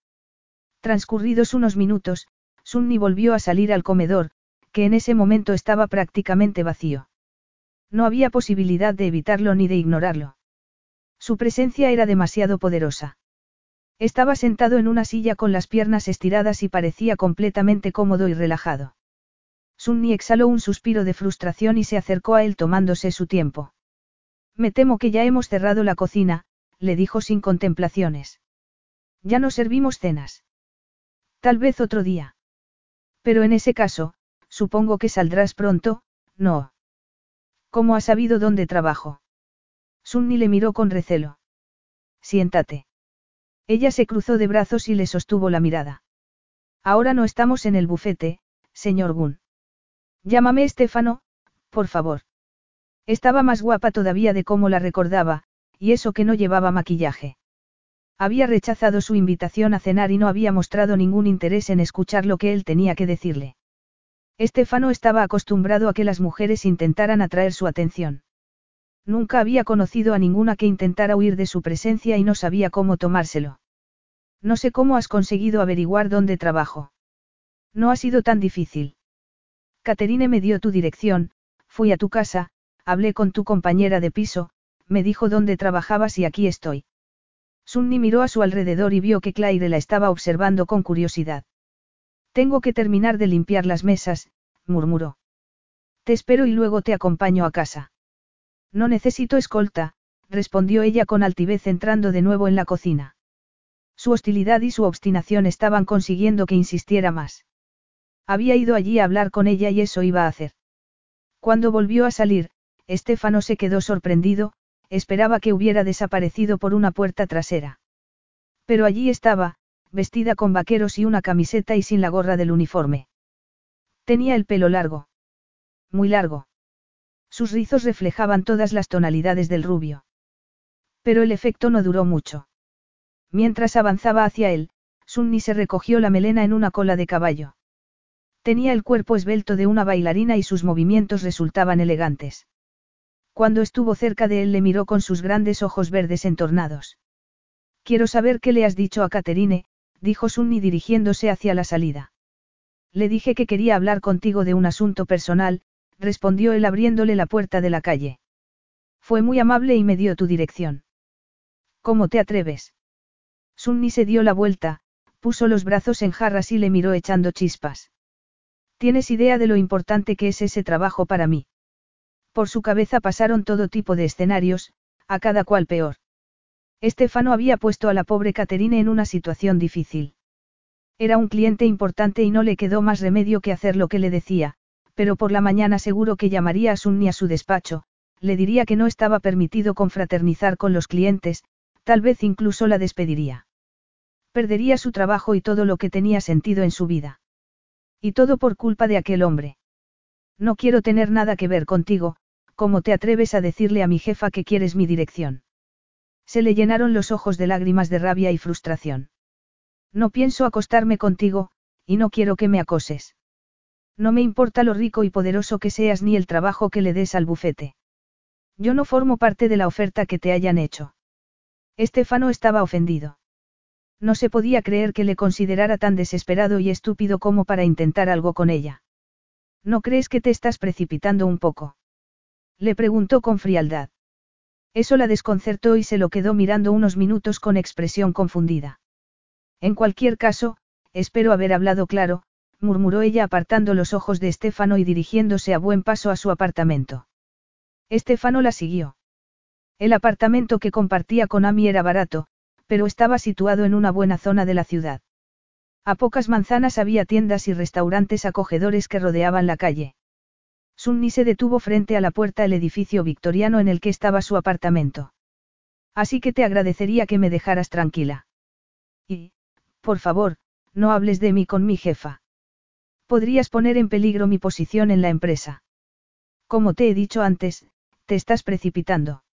Transcurridos unos minutos, Sunni volvió a salir al comedor, que en ese momento estaba prácticamente vacío. No había posibilidad de evitarlo ni de ignorarlo. Su presencia era demasiado poderosa. Estaba sentado en una silla con las piernas estiradas y parecía completamente cómodo y relajado. Sunni exhaló un suspiro de frustración y se acercó a él tomándose su tiempo. Me temo que ya hemos cerrado la cocina, le dijo sin contemplaciones. Ya no servimos cenas. Tal vez otro día. Pero en ese caso, supongo que saldrás pronto, no. ¿Cómo ha sabido dónde trabajo? Sunni le miró con recelo. Siéntate. Ella se cruzó de brazos y le sostuvo la mirada. Ahora no estamos en el bufete, señor Gunn. Llámame Estefano, por favor. Estaba más guapa todavía de cómo la recordaba, y eso que no llevaba maquillaje. Había rechazado su invitación a cenar y no había mostrado ningún interés en escuchar lo que él tenía que decirle. Estefano estaba acostumbrado a que las mujeres intentaran atraer su atención. Nunca había conocido a ninguna que intentara huir de su presencia y no sabía cómo tomárselo. No sé cómo has conseguido averiguar dónde trabajo. No ha sido tan difícil. Caterine me dio tu dirección, fui a tu casa, hablé con tu compañera de piso, me dijo dónde trabajabas y aquí estoy. Sunni miró a su alrededor y vio que Claire la estaba observando con curiosidad. Tengo que terminar de limpiar las mesas, murmuró. Te espero y luego te acompaño a casa. No necesito escolta, respondió ella con altivez entrando de nuevo en la cocina. Su hostilidad y su obstinación estaban consiguiendo que insistiera más. Había ido allí a hablar con ella y eso iba a hacer. Cuando volvió a salir, Estefano se quedó sorprendido, esperaba que hubiera desaparecido por una puerta trasera. Pero allí estaba, vestida con vaqueros y una camiseta y sin la gorra del uniforme. Tenía el pelo largo. Muy largo. Sus rizos reflejaban todas las tonalidades del rubio. Pero el efecto no duró mucho. Mientras avanzaba hacia él, Sunni se recogió la melena en una cola de caballo. Tenía el cuerpo esbelto de una bailarina y sus movimientos resultaban elegantes. Cuando estuvo cerca de él le miró con sus grandes ojos verdes entornados. Quiero saber qué le has dicho a Caterine, dijo Sunni dirigiéndose hacia la salida. Le dije que quería hablar contigo de un asunto personal, respondió él abriéndole la puerta de la calle. Fue muy amable y me dio tu dirección. ¿Cómo te atreves? Sunni se dio la vuelta, puso los brazos en jarras y le miró echando chispas. ¿Tienes idea de lo importante que es ese trabajo para mí? Por su cabeza pasaron todo tipo de escenarios, a cada cual peor. Estefano había puesto a la pobre Caterine en una situación difícil. Era un cliente importante y no le quedó más remedio que hacer lo que le decía, pero por la mañana seguro que llamaría a Sunni a su despacho, le diría que no estaba permitido confraternizar con los clientes, tal vez incluso la despediría. Perdería su trabajo y todo lo que tenía sentido en su vida. Y todo por culpa de aquel hombre. No quiero tener nada que ver contigo, ¿cómo te atreves a decirle a mi jefa que quieres mi dirección? Se le llenaron los ojos de lágrimas de rabia y frustración. No pienso acostarme contigo, y no quiero que me acoses. No me importa lo rico y poderoso que seas ni el trabajo que le des al bufete. Yo no formo parte de la oferta que te hayan hecho. Estefano estaba ofendido. No se podía creer que le considerara tan desesperado y estúpido como para intentar algo con ella. ¿No crees que te estás precipitando un poco? Le preguntó con frialdad. Eso la desconcertó y se lo quedó mirando unos minutos con expresión confundida. En cualquier caso, espero haber hablado claro, murmuró ella apartando los ojos de Estefano y dirigiéndose a buen paso a su apartamento. Estefano la siguió. El apartamento que compartía con Ami era barato, pero estaba situado en una buena zona de la ciudad. A pocas manzanas había tiendas y restaurantes acogedores que rodeaban la calle. Sunni se detuvo frente a la puerta del edificio victoriano en el que estaba su apartamento. Así que te agradecería que me dejaras tranquila. Y, por favor, no hables de mí con mi jefa. Podrías poner en peligro mi posición en la empresa. Como te he dicho antes, te estás precipitando.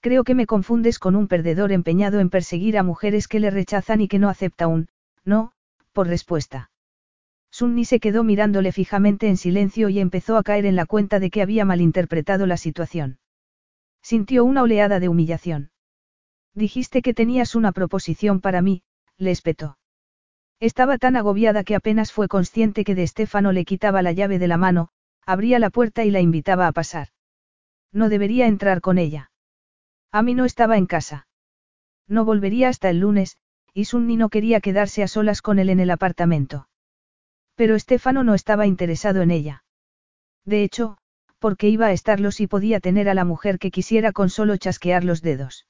Creo que me confundes con un perdedor empeñado en perseguir a mujeres que le rechazan y que no acepta un, no, por respuesta. Sunni se quedó mirándole fijamente en silencio y empezó a caer en la cuenta de que había malinterpretado la situación. Sintió una oleada de humillación. Dijiste que tenías una proposición para mí, le espetó. Estaba tan agobiada que apenas fue consciente que de Estefano le quitaba la llave de la mano, abría la puerta y la invitaba a pasar. No debería entrar con ella. A mí no estaba en casa. No volvería hasta el lunes, y Sunni no quería quedarse a solas con él en el apartamento. Pero Estefano no estaba interesado en ella. De hecho, porque iba a estarlo si podía tener a la mujer que quisiera con solo chasquear los dedos.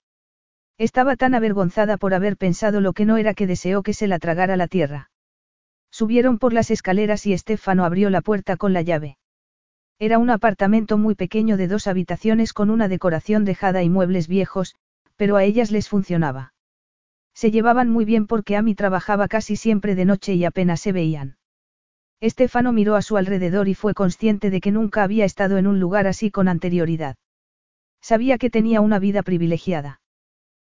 Estaba tan avergonzada por haber pensado lo que no era que deseó que se la tragara la tierra. Subieron por las escaleras y Estefano abrió la puerta con la llave. Era un apartamento muy pequeño de dos habitaciones con una decoración dejada y muebles viejos, pero a ellas les funcionaba. Se llevaban muy bien porque Amy trabajaba casi siempre de noche y apenas se veían. Estefano miró a su alrededor y fue consciente de que nunca había estado en un lugar así con anterioridad. Sabía que tenía una vida privilegiada.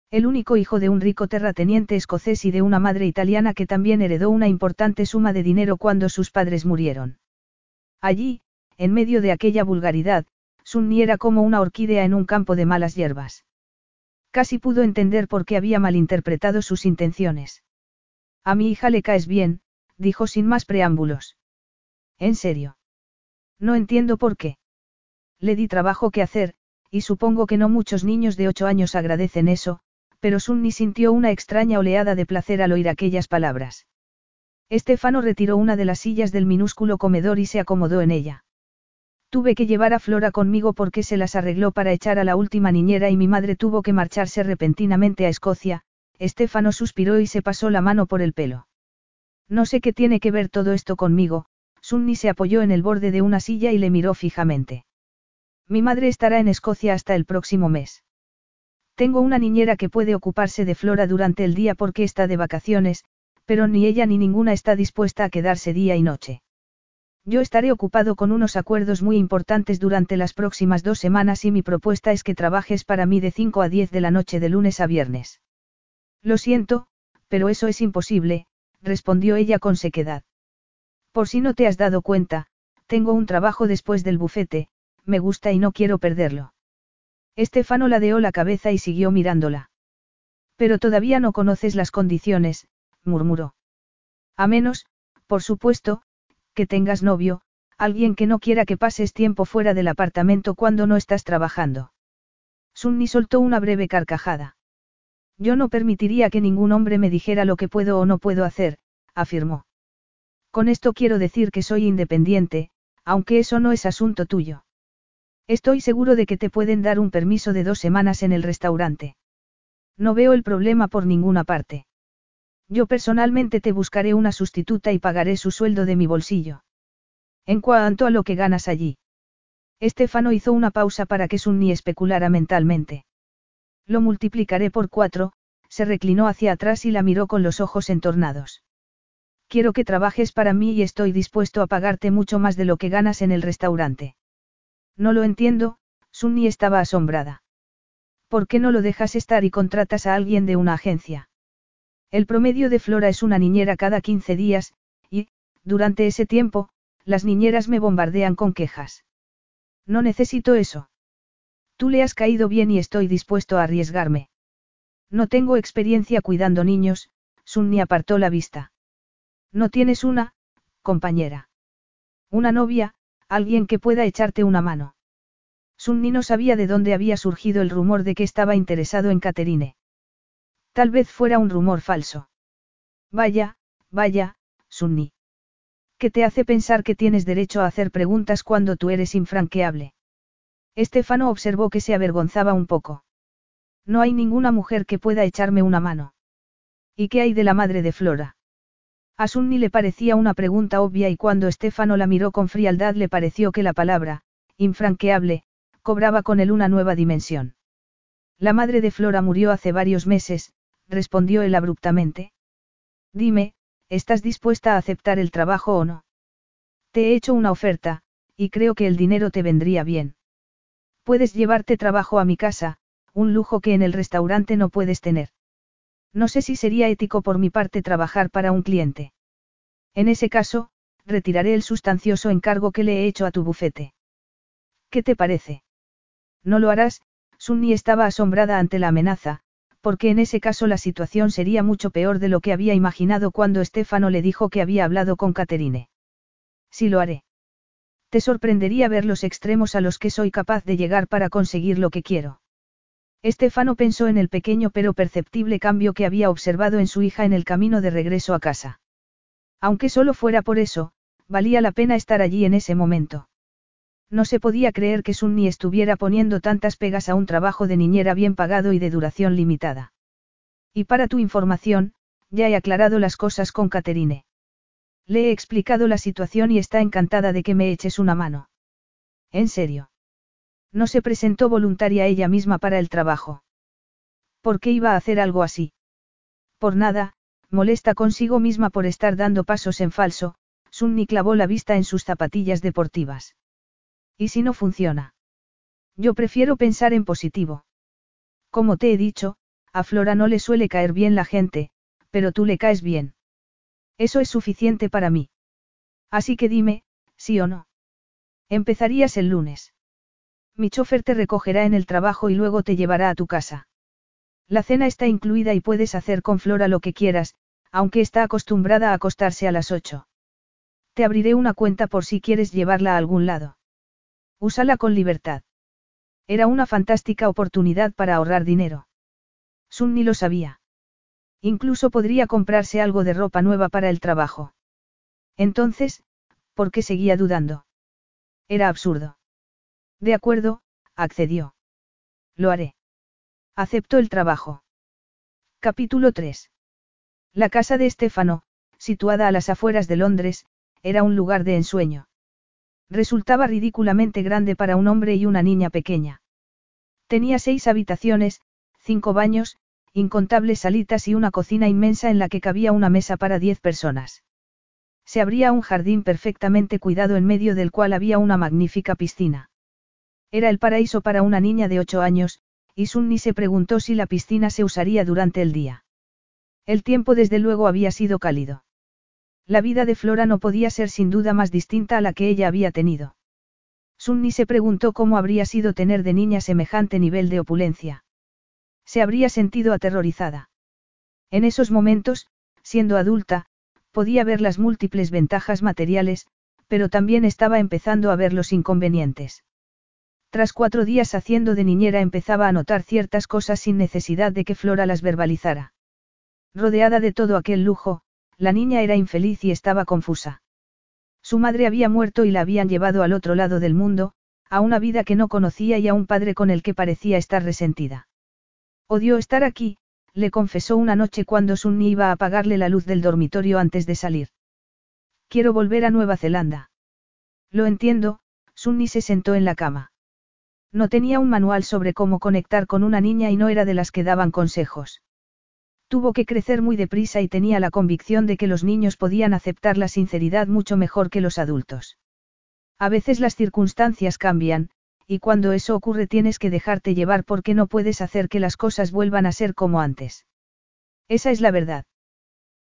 El único hijo de un rico terrateniente escocés y de una madre italiana que también heredó una importante suma de dinero cuando sus padres murieron. Allí, en medio de aquella vulgaridad, Sunni era como una orquídea en un campo de malas hierbas. Casi pudo entender por qué había malinterpretado sus intenciones. A mi hija le caes bien, dijo sin más preámbulos. ¿En serio? No entiendo por qué. Le di trabajo que hacer, y supongo que no muchos niños de ocho años agradecen eso, pero Sunni sintió una extraña oleada de placer al oír aquellas palabras. Estefano retiró una de las sillas del minúsculo comedor y se acomodó en ella. Tuve que llevar a Flora conmigo porque se las arregló para echar a la última niñera y mi madre tuvo que marcharse repentinamente a Escocia, Estefano suspiró y se pasó la mano por el pelo. No sé qué tiene que ver todo esto conmigo, Sunni se apoyó en el borde de una silla y le miró fijamente. Mi madre estará en Escocia hasta el próximo mes. Tengo una niñera que puede ocuparse de Flora durante el día porque está de vacaciones, pero ni ella ni ninguna está dispuesta a quedarse día y noche. Yo estaré ocupado con unos acuerdos muy importantes durante las próximas dos semanas y mi propuesta es que trabajes para mí de 5 a 10 de la noche de lunes a viernes. Lo siento, pero eso es imposible, respondió ella con sequedad. Por si no te has dado cuenta, tengo un trabajo después del bufete, me gusta y no quiero perderlo. Estefano ladeó la cabeza y siguió mirándola. Pero todavía no conoces las condiciones, murmuró. A menos, por supuesto, que tengas novio, alguien que no quiera que pases tiempo fuera del apartamento cuando no estás trabajando. Sunni soltó una breve carcajada. Yo no permitiría que ningún hombre me dijera lo que puedo o no puedo hacer, afirmó. Con esto quiero decir que soy independiente, aunque eso no es asunto tuyo. Estoy seguro de que te pueden dar un permiso de dos semanas en el restaurante. No veo el problema por ninguna parte. Yo personalmente te buscaré una sustituta y pagaré su sueldo de mi bolsillo. En cuanto a lo que ganas allí. Estefano hizo una pausa para que Sunni especulara mentalmente. Lo multiplicaré por cuatro, se reclinó hacia atrás y la miró con los ojos entornados. Quiero que trabajes para mí y estoy dispuesto a pagarte mucho más de lo que ganas en el restaurante. No lo entiendo, Sunni estaba asombrada. ¿Por qué no lo dejas estar y contratas a alguien de una agencia? El promedio de Flora es una niñera cada 15 días, y, durante ese tiempo, las niñeras me bombardean con quejas. No necesito eso. Tú le has caído bien y estoy dispuesto a arriesgarme. No tengo experiencia cuidando niños, Sunni apartó la vista. No tienes una, compañera. Una novia, alguien que pueda echarte una mano. Sunni no sabía de dónde había surgido el rumor de que estaba interesado en Caterine. Tal vez fuera un rumor falso. Vaya, vaya, Sunni. ¿Qué te hace pensar que tienes derecho a hacer preguntas cuando tú eres infranqueable? Estefano observó que se avergonzaba un poco. No hay ninguna mujer que pueda echarme una mano. ¿Y qué hay de la madre de Flora? A Sunni le parecía una pregunta obvia y cuando Estefano la miró con frialdad le pareció que la palabra, infranqueable, cobraba con él una nueva dimensión. La madre de Flora murió hace varios meses, respondió él abruptamente. Dime, ¿estás dispuesta a aceptar el trabajo o no? Te he hecho una oferta, y creo que el dinero te vendría bien. Puedes llevarte trabajo a mi casa, un lujo que en el restaurante no puedes tener. No sé si sería ético por mi parte trabajar para un cliente. En ese caso, retiraré el sustancioso encargo que le he hecho a tu bufete. ¿Qué te parece? No lo harás, Sunni estaba asombrada ante la amenaza, porque en ese caso la situación sería mucho peor de lo que había imaginado cuando Estefano le dijo que había hablado con Caterine. Sí lo haré. Te sorprendería ver los extremos a los que soy capaz de llegar para conseguir lo que quiero. Estefano pensó en el pequeño pero perceptible cambio que había observado en su hija en el camino de regreso a casa. Aunque solo fuera por eso, valía la pena estar allí en ese momento. No se podía creer que Sunni estuviera poniendo tantas pegas a un trabajo de niñera bien pagado y de duración limitada. Y para tu información, ya he aclarado las cosas con Caterine. Le he explicado la situación y está encantada de que me eches una mano. ¿En serio? No se presentó voluntaria ella misma para el trabajo. ¿Por qué iba a hacer algo así? Por nada, molesta consigo misma por estar dando pasos en falso, Sunni clavó la vista en sus zapatillas deportivas. ¿Y si no funciona? Yo prefiero pensar en positivo. Como te he dicho, a Flora no le suele caer bien la gente, pero tú le caes bien. Eso es suficiente para mí. Así que dime, sí o no. Empezarías el lunes. Mi chofer te recogerá en el trabajo y luego te llevará a tu casa. La cena está incluida y puedes hacer con Flora lo que quieras, aunque está acostumbrada a acostarse a las ocho. Te abriré una cuenta por si quieres llevarla a algún lado. Úsala con libertad. Era una fantástica oportunidad para ahorrar dinero. Sunni lo sabía. Incluso podría comprarse algo de ropa nueva para el trabajo. Entonces, ¿por qué seguía dudando? Era absurdo. De acuerdo, accedió. Lo haré. Aceptó el trabajo. Capítulo 3. La casa de Estefano, situada a las afueras de Londres, era un lugar de ensueño. Resultaba ridículamente grande para un hombre y una niña pequeña. Tenía seis habitaciones, cinco baños, incontables salitas y una cocina inmensa en la que cabía una mesa para diez personas. Se abría un jardín perfectamente cuidado en medio del cual había una magnífica piscina. Era el paraíso para una niña de ocho años, y Sunni se preguntó si la piscina se usaría durante el día. El tiempo desde luego había sido cálido. La vida de Flora no podía ser sin duda más distinta a la que ella había tenido. Sunni se preguntó cómo habría sido tener de niña semejante nivel de opulencia. Se habría sentido aterrorizada. En esos momentos, siendo adulta, podía ver las múltiples ventajas materiales, pero también estaba empezando a ver los inconvenientes. Tras cuatro días haciendo de niñera empezaba a notar ciertas cosas sin necesidad de que Flora las verbalizara. Rodeada de todo aquel lujo, la niña era infeliz y estaba confusa. Su madre había muerto y la habían llevado al otro lado del mundo, a una vida que no conocía y a un padre con el que parecía estar resentida. Odió estar aquí, le confesó una noche cuando Sunny iba a apagarle la luz del dormitorio antes de salir. Quiero volver a Nueva Zelanda. Lo entiendo, Sunny se sentó en la cama. No tenía un manual sobre cómo conectar con una niña y no era de las que daban consejos. Tuvo que crecer muy deprisa y tenía la convicción de que los niños podían aceptar la sinceridad mucho mejor que los adultos. A veces las circunstancias cambian, y cuando eso ocurre tienes que dejarte llevar porque no puedes hacer que las cosas vuelvan a ser como antes. Esa es la verdad.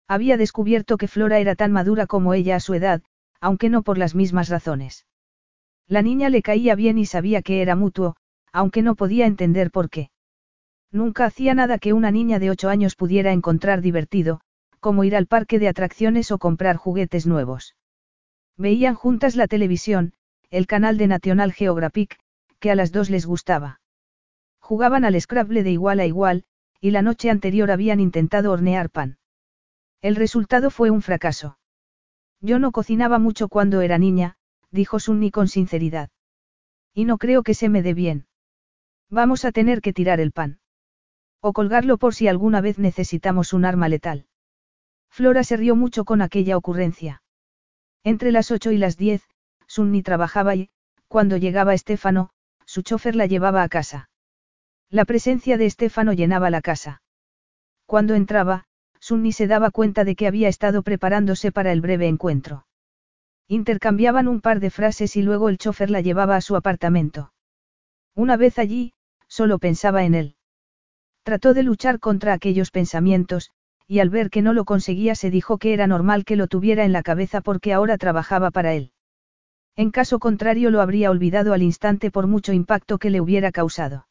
Había descubierto que Flora era tan madura como ella a su edad, aunque no por las mismas razones. La niña le caía bien y sabía que era mutuo, aunque no podía entender por qué. Nunca hacía nada que una niña de ocho años pudiera encontrar divertido, como ir al parque de atracciones o comprar juguetes nuevos. Veían juntas la televisión, el canal de National Geographic, que a las dos les gustaba. Jugaban al Scrabble de igual a igual, y la noche anterior habían intentado hornear pan. El resultado fue un fracaso. Yo no cocinaba mucho cuando era niña, dijo Sunny con sinceridad. Y no creo que se me dé bien. Vamos a tener que tirar el pan. O colgarlo por si alguna vez necesitamos un arma letal. Flora se rió mucho con aquella ocurrencia. Entre las ocho y las diez, Sunny trabajaba y, cuando llegaba Estefano, su chofer la llevaba a casa. La presencia de Estefano llenaba la casa. Cuando entraba, Sunny se daba cuenta de que había estado preparándose para el breve encuentro. Intercambiaban un par de frases y luego el chofer la llevaba a su apartamento. Una vez allí, solo pensaba en él. Trató de luchar contra aquellos pensamientos, y al ver que no lo conseguía se dijo que era normal que lo tuviera en la cabeza porque ahora trabajaba para él. En caso contrario lo habría olvidado al instante por mucho impacto que le hubiera causado.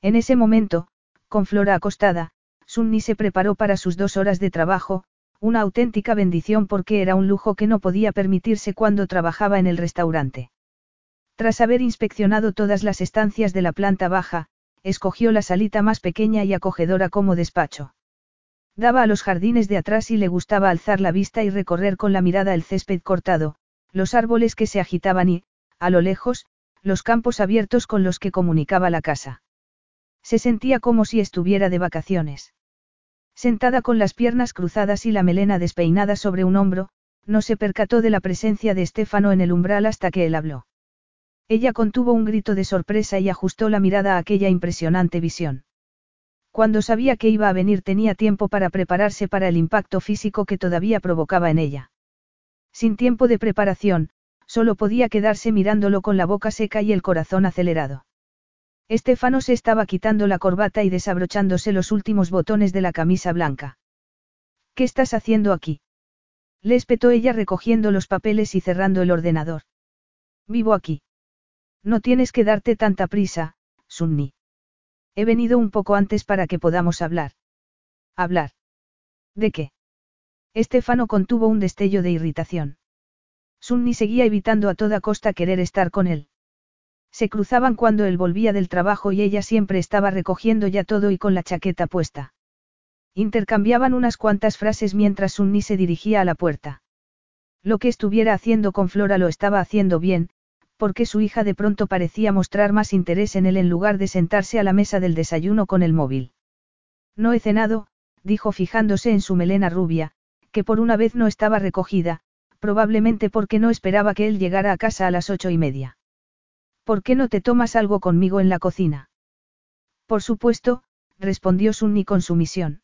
En ese momento, con Flora acostada, Sunny se preparó para sus dos horas de trabajo, una auténtica bendición porque era un lujo que no podía permitirse cuando trabajaba en el restaurante. Tras haber inspeccionado todas las estancias de la planta baja, escogió la salita más pequeña y acogedora como despacho. Daba a los jardines de atrás y le gustaba alzar la vista y recorrer con la mirada el césped cortado, los árboles que se agitaban y, a lo lejos, los campos abiertos con los que comunicaba la casa. Se sentía como si estuviera de vacaciones. Sentada con las piernas cruzadas y la melena despeinada sobre un hombro, no se percató de la presencia de Estefano en el umbral hasta que él habló. Ella contuvo un grito de sorpresa y ajustó la mirada a aquella impresionante visión. Cuando sabía que iba a venir tenía tiempo para prepararse para el impacto físico que todavía provocaba en ella. Sin tiempo de preparación, solo podía quedarse mirándolo con la boca seca y el corazón acelerado. Estefano se estaba quitando la corbata y desabrochándose los últimos botones de la camisa blanca. ¿Qué estás haciendo aquí? Le espetó ella recogiendo los papeles y cerrando el ordenador. Vivo aquí. No tienes que darte tanta prisa, Sunni. He venido un poco antes para que podamos hablar. ¿Hablar? ¿De qué? Estefano contuvo un destello de irritación. Sunni seguía evitando a toda costa querer estar con él. Se cruzaban cuando él volvía del trabajo y ella siempre estaba recogiendo ya todo y con la chaqueta puesta. Intercambiaban unas cuantas frases mientras Sunni se dirigía a la puerta. Lo que estuviera haciendo con Flora lo estaba haciendo bien, porque su hija de pronto parecía mostrar más interés en él en lugar de sentarse a la mesa del desayuno con el móvil. No he cenado, dijo fijándose en su melena rubia, que por una vez no estaba recogida, probablemente porque no esperaba que él llegara a casa a las ocho y media. ¿Por qué no te tomas algo conmigo en la cocina? Por supuesto, respondió Sunny con sumisión.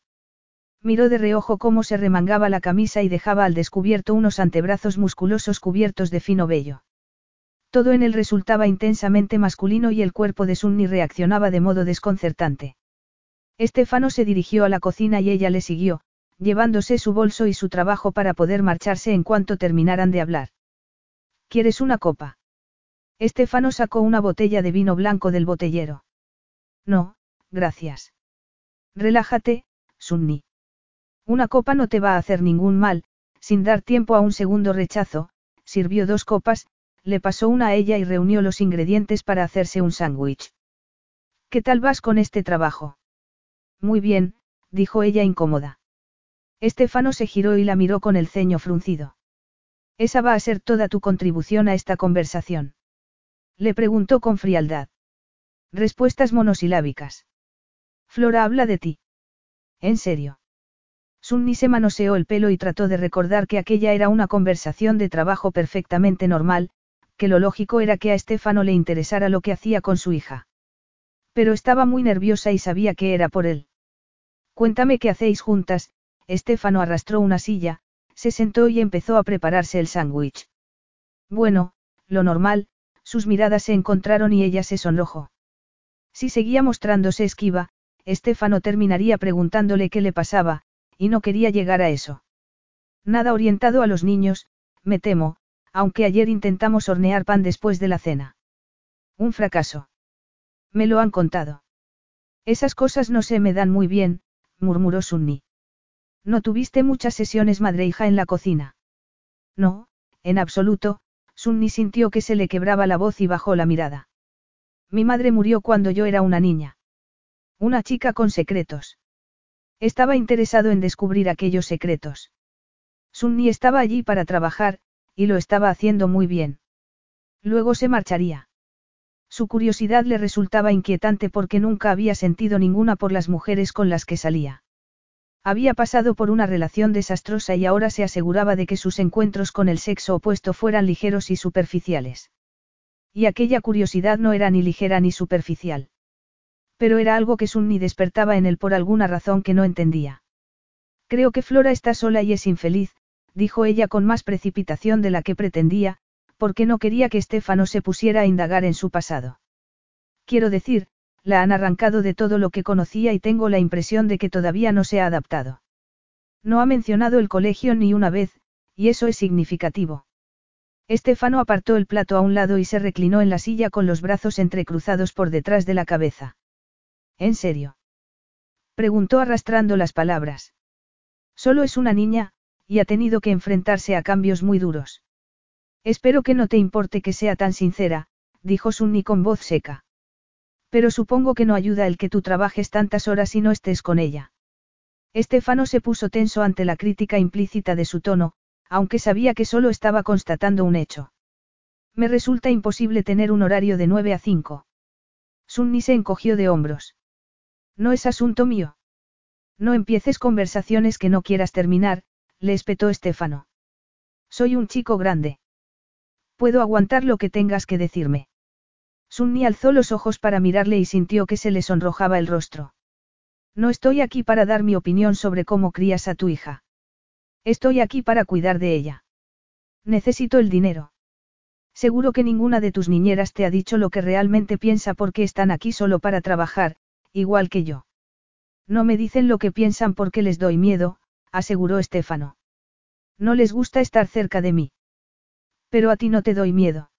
Miró de reojo cómo se remangaba la camisa y dejaba al descubierto unos antebrazos musculosos cubiertos de fino vello. Todo en él resultaba intensamente masculino y el cuerpo de Sunny reaccionaba de modo desconcertante. Estefano se dirigió a la cocina y ella le siguió, llevándose su bolso y su trabajo para poder marcharse en cuanto terminaran de hablar. ¿Quieres una copa? Estefano sacó una botella de vino blanco del botellero. No, gracias. Relájate, Sunny. Una copa no te va a hacer ningún mal, sin dar tiempo a un segundo rechazo, sirvió dos copas, le pasó una a ella y reunió los ingredientes para hacerse un sándwich. ¿Qué tal vas con este trabajo? Muy bien, dijo ella incómoda. Estefano se giró y la miró con el ceño fruncido. Esa va a ser toda tu contribución a esta conversación. Le preguntó con frialdad. Respuestas monosilábicas. Flora habla de ti. ¿En serio? Sunni se manoseó el pelo y trató de recordar que aquella era una conversación de trabajo perfectamente normal, que lo lógico era que a Estefano le interesara lo que hacía con su hija. Pero estaba muy nerviosa y sabía que era por él. Cuéntame qué hacéis juntas, Estefano arrastró una silla, se sentó y empezó a prepararse el sándwich. Bueno, lo normal, sus miradas se encontraron y ella se sonrojó. Si seguía mostrándose esquiva, Estefano terminaría preguntándole qué le pasaba, y no quería llegar a eso. Nada orientado a los niños, me temo, aunque ayer intentamos hornear pan después de la cena. Un fracaso. Me lo han contado. Esas cosas no se me dan muy bien, murmuró Sunni. ¿No tuviste muchas sesiones madre-hija en la cocina? No, en absoluto, Sunni sintió que se le quebraba la voz y bajó la mirada. Mi madre murió cuando yo era una niña. Una chica con secretos. Estaba interesado en descubrir aquellos secretos. Sunni estaba allí para trabajar, y lo estaba haciendo muy bien. Luego se marcharía. Su curiosidad le resultaba inquietante porque nunca había sentido ninguna por las mujeres con las que salía. Había pasado por una relación desastrosa y ahora se aseguraba de que sus encuentros con el sexo opuesto fueran ligeros y superficiales. Y aquella curiosidad no era ni ligera ni superficial. Pero era algo que Sunni despertaba en él por alguna razón que no entendía. Creo que Flora está sola y es infeliz, dijo ella con más precipitación de la que pretendía, porque no quería que Estefano se pusiera a indagar en su pasado. Quiero decir, la han arrancado de todo lo que conocía y tengo la impresión de que todavía no se ha adaptado. No ha mencionado el colegio ni una vez, y eso es significativo. Estefano apartó el plato a un lado y se reclinó en la silla con los brazos entrecruzados por detrás de la cabeza. ¿En serio? Preguntó arrastrando las palabras. Solo es una niña, y ha tenido que enfrentarse a cambios muy duros. Espero que no te importe que sea tan sincera, dijo Sunni con voz seca. Pero supongo que no ayuda el que tú trabajes tantas horas y no estés con ella. Estefano se puso tenso ante la crítica implícita de su tono, aunque sabía que solo estaba constatando un hecho. Me resulta imposible tener un horario de 9 a 5. Sunni se encogió de hombros. No es asunto mío. No empieces conversaciones que no quieras terminar, le espetó Estefano. Soy un chico grande. Puedo aguantar lo que tengas que decirme. Sunni alzó los ojos para mirarle y sintió que se le sonrojaba el rostro. No estoy aquí para dar mi opinión sobre cómo crías a tu hija. Estoy aquí para cuidar de ella. Necesito el dinero. Seguro que ninguna de tus niñeras te ha dicho lo que realmente piensa porque están aquí solo para trabajar, igual que yo. No me dicen lo que piensan porque les doy miedo, aseguró Estefano. No les gusta estar cerca de mí. Pero a ti no te doy miedo.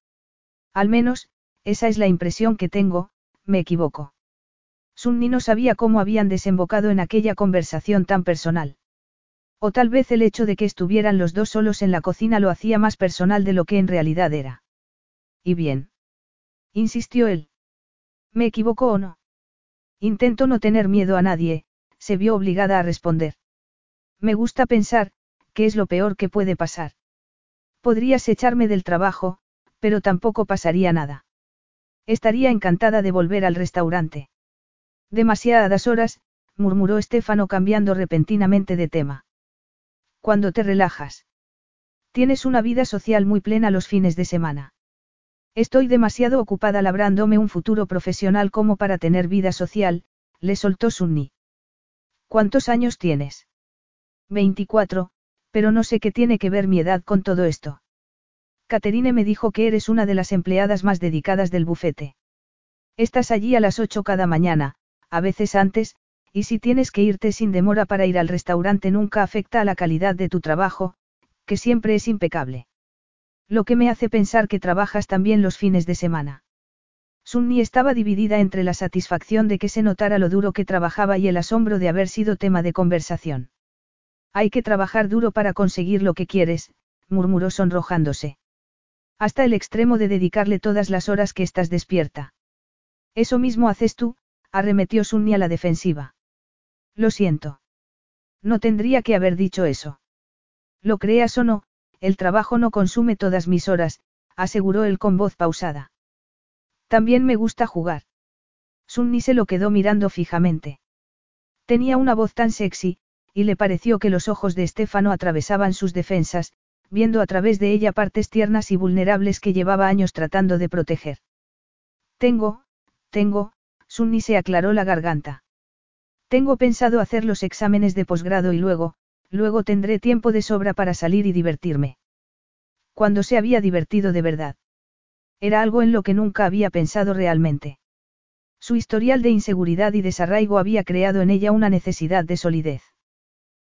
Al menos, esa es la impresión que tengo, me equivoco. Sunni no sabía cómo habían desembocado en aquella conversación tan personal. O tal vez el hecho de que estuvieran los dos solos en la cocina lo hacía más personal de lo que en realidad era. ¿Y bien? insistió él. ¿Me equivoco o no? Intento no tener miedo a nadie, se vio obligada a responder. Me gusta pensar, que es lo peor que puede pasar. Podrías echarme del trabajo, pero tampoco pasaría nada. Estaría encantada de volver al restaurante. Demasiadas horas, murmuró Estefano cambiando repentinamente de tema. Cuando te relajas. Tienes una vida social muy plena los fines de semana. Estoy demasiado ocupada labrándome un futuro profesional como para tener vida social, le soltó Sunni. ¿Cuántos años tienes? 24, pero no sé qué tiene que ver mi edad con todo esto. Caterine me dijo que eres una de las empleadas más dedicadas del bufete. Estás allí a las 8 cada mañana, a veces antes, y si tienes que irte sin demora para ir al restaurante nunca afecta a la calidad de tu trabajo, que siempre es impecable. Lo que me hace pensar que trabajas también los fines de semana. Sunni estaba dividida entre la satisfacción de que se notara lo duro que trabajaba y el asombro de haber sido tema de conversación. Hay que trabajar duro para conseguir lo que quieres, murmuró sonrojándose. Hasta el extremo de dedicarle todas las horas que estás despierta. Eso mismo haces tú, arremetió Sunni a la defensiva. Lo siento. No tendría que haber dicho eso. Lo creas o no, el trabajo no consume todas mis horas, aseguró él con voz pausada. También me gusta jugar. Sunni se lo quedó mirando fijamente. Tenía una voz tan sexy, y le pareció que los ojos de Estefano atravesaban sus defensas, viendo a través de ella partes tiernas y vulnerables que llevaba años tratando de proteger. Tengo, tengo, Sunni se aclaró la garganta. Tengo pensado hacer los exámenes de posgrado y luego, luego tendré tiempo de sobra para salir y divertirme. Cuando se había divertido de verdad. Era algo en lo que nunca había pensado realmente. Su historial de inseguridad y desarraigo había creado en ella una necesidad de solidez.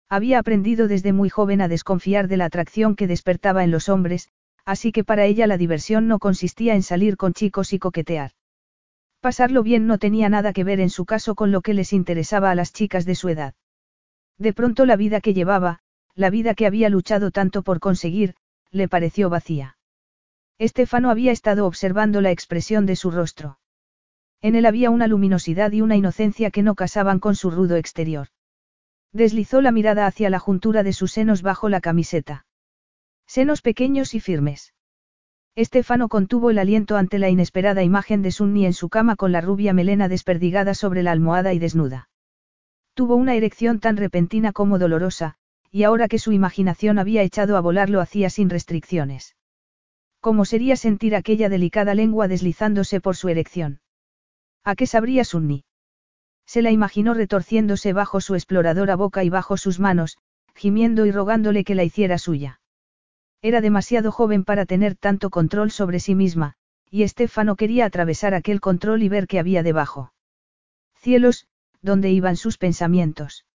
Había aprendido desde muy joven a desconfiar de la atracción que despertaba en los hombres, así que para ella la diversión no consistía en salir con chicos y coquetear. Pasarlo bien no tenía nada que ver en su caso con lo que les interesaba a las chicas de su edad. De pronto la vida que llevaba, la vida que había luchado tanto por conseguir, le pareció vacía. Estefano había estado observando la expresión de su rostro. En él había una luminosidad y una inocencia que no casaban con su rudo exterior. Deslizó la mirada hacia la juntura de sus senos bajo la camiseta. Senos pequeños y firmes. Estefano contuvo el aliento ante la inesperada imagen de Sunni en su cama con la rubia melena desperdigada sobre la almohada y desnuda. Tuvo una erección tan repentina como dolorosa, y ahora que su imaginación había echado a volar lo hacía sin restricciones. ¿Cómo sería sentir aquella delicada lengua deslizándose por su erección? ¿A qué sabría Sunni? Se la imaginó retorciéndose bajo su exploradora boca y bajo sus manos, gimiendo y rogándole que la hiciera suya. Era demasiado joven para tener tanto control sobre sí misma, y Estefano quería atravesar aquel control y ver qué había debajo. Cielos, donde iban sus pensamientos.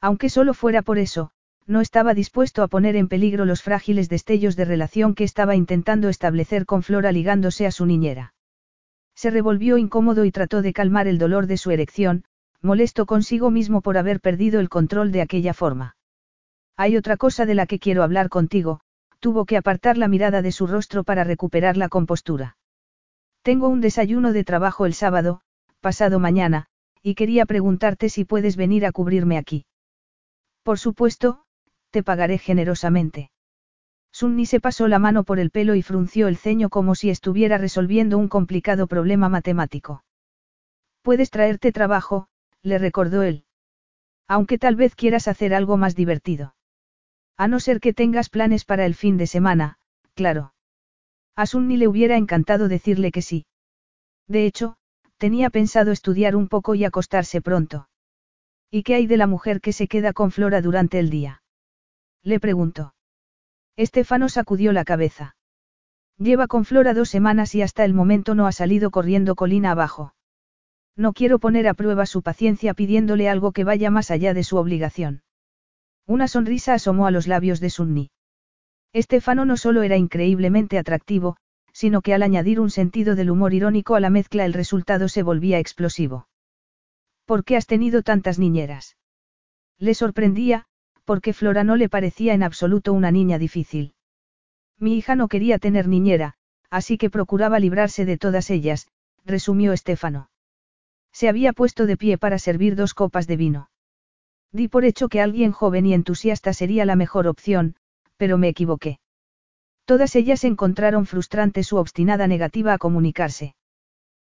Aunque solo fuera por eso, no estaba dispuesto a poner en peligro los frágiles destellos de relación que estaba intentando establecer con Flora ligándose a su niñera. Se revolvió incómodo y trató de calmar el dolor de su erección, molesto consigo mismo por haber perdido el control de aquella forma. Hay otra cosa de la que quiero hablar contigo, tuvo que apartar la mirada de su rostro para recuperar la compostura. Tengo un desayuno de trabajo el sábado, pasado mañana, y quería preguntarte si puedes venir a cubrirme aquí. Por supuesto, te pagaré generosamente. Sunni se pasó la mano por el pelo y frunció el ceño como si estuviera resolviendo un complicado problema matemático. Puedes traerte trabajo, le recordó él. Aunque tal vez quieras hacer algo más divertido. A no ser que tengas planes para el fin de semana, claro. A Sunni le hubiera encantado decirle que sí. De hecho, tenía pensado estudiar un poco y acostarse pronto. ¿Y qué hay de la mujer que se queda con Flora durante el día? Le preguntó. Estefano sacudió la cabeza. Lleva con Flora dos semanas y hasta el momento no ha salido corriendo colina abajo. No quiero poner a prueba su paciencia pidiéndole algo que vaya más allá de su obligación. Una sonrisa asomó a los labios de Sunni. Estefano no solo era increíblemente atractivo, sino que al añadir un sentido del humor irónico a la mezcla el resultado se volvía explosivo. ¿Por qué has tenido tantas niñeras? Le sorprendía, porque Flora no le parecía en absoluto una niña difícil. Mi hija no quería tener niñera, así que procuraba librarse de todas ellas, resumió Estefano. Se había puesto de pie para servir dos copas de vino. Di por hecho que alguien joven y entusiasta sería la mejor opción, pero me equivoqué. Todas ellas encontraron frustrante su obstinada negativa a comunicarse.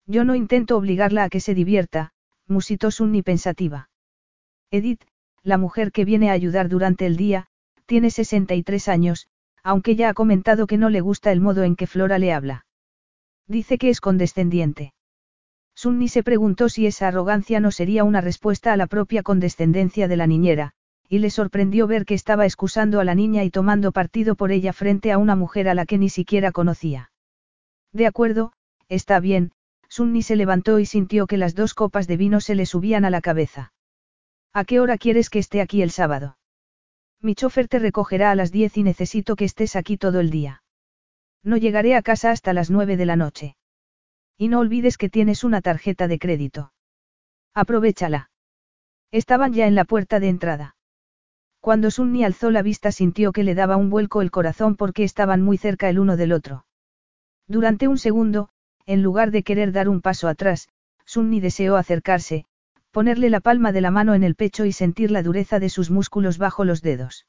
Yo no intento obligarla a que se divierta, musitó Sunni pensativa. Edith, la mujer que viene a ayudar durante el día, tiene 63 años, aunque ya ha comentado que no le gusta el modo en que Flora le habla. Dice que es condescendiente. Sunni se preguntó si esa arrogancia no sería una respuesta a la propia condescendencia de la niñera, y le sorprendió ver que estaba excusando a la niña y tomando partido por ella frente a una mujer a la que ni siquiera conocía. De acuerdo, está bien, Sunni se levantó y sintió que las dos copas de vino se le subían a la cabeza. ¿A qué hora quieres que esté aquí el sábado? Mi chofer te recogerá a las diez y necesito que estés aquí todo el día. No llegaré a casa hasta las nueve de la noche. Y no olvides que tienes una tarjeta de crédito. Aprovechala. Estaban ya en la puerta de entrada. Cuando Sunni alzó la vista sintió que le daba un vuelco el corazón porque estaban muy cerca el uno del otro. Durante un segundo, en lugar de querer dar un paso atrás, Sunni deseó acercarse, ponerle la palma de la mano en el pecho y sentir la dureza de sus músculos bajo los dedos.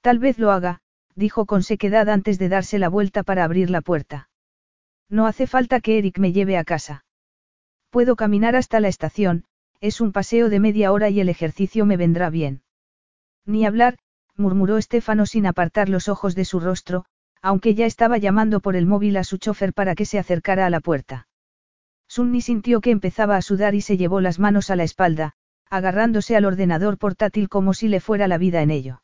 Tal vez lo haga, dijo con sequedad antes de darse la vuelta para abrir la puerta. No hace falta que Eric me lleve a casa. Puedo caminar hasta la estación, es un paseo de media hora y el ejercicio me vendrá bien. Ni hablar, murmuró Estefano sin apartar los ojos de su rostro, aunque ya estaba llamando por el móvil a su chofer para que se acercara a la puerta. Sunni sintió que empezaba a sudar y se llevó las manos a la espalda, agarrándose al ordenador portátil como si le fuera la vida en ello.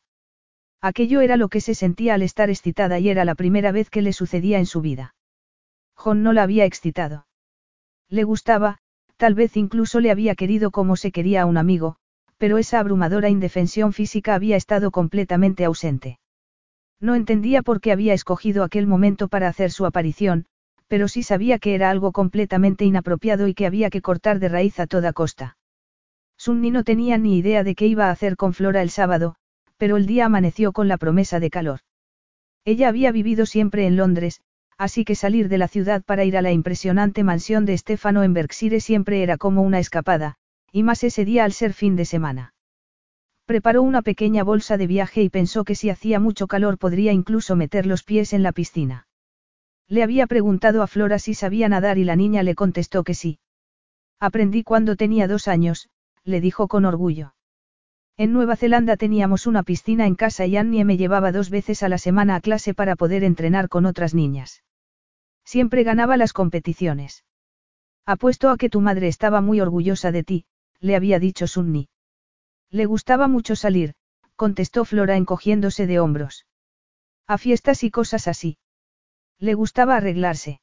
Aquello era lo que se sentía al estar excitada y era la primera vez que le sucedía en su vida. John no la había excitado. Le gustaba, tal vez incluso le había querido como se quería a un amigo, pero esa abrumadora indefensión física había estado completamente ausente. No entendía por qué había escogido aquel momento para hacer su aparición, pero sí sabía que era algo completamente inapropiado y que había que cortar de raíz a toda costa. Sunni no tenía ni idea de qué iba a hacer con Flora el sábado, pero el día amaneció con la promesa de calor. Ella había vivido siempre en Londres, así que salir de la ciudad para ir a la impresionante mansión de Stefano en Berkshire siempre era como una escapada, y más ese día al ser fin de semana. Preparó una pequeña bolsa de viaje y pensó que si hacía mucho calor podría incluso meter los pies en la piscina. Le había preguntado a Flora si sabía nadar y la niña le contestó que sí. Aprendí cuando tenía dos años, le dijo con orgullo. En Nueva Zelanda teníamos una piscina en casa y Annie me llevaba dos veces a la semana a clase para poder entrenar con otras niñas. Siempre ganaba las competiciones. Apuesto a que tu madre estaba muy orgullosa de ti, le había dicho Sunni. Le gustaba mucho salir, contestó Flora encogiéndose de hombros. A fiestas y cosas así. Le gustaba arreglarse.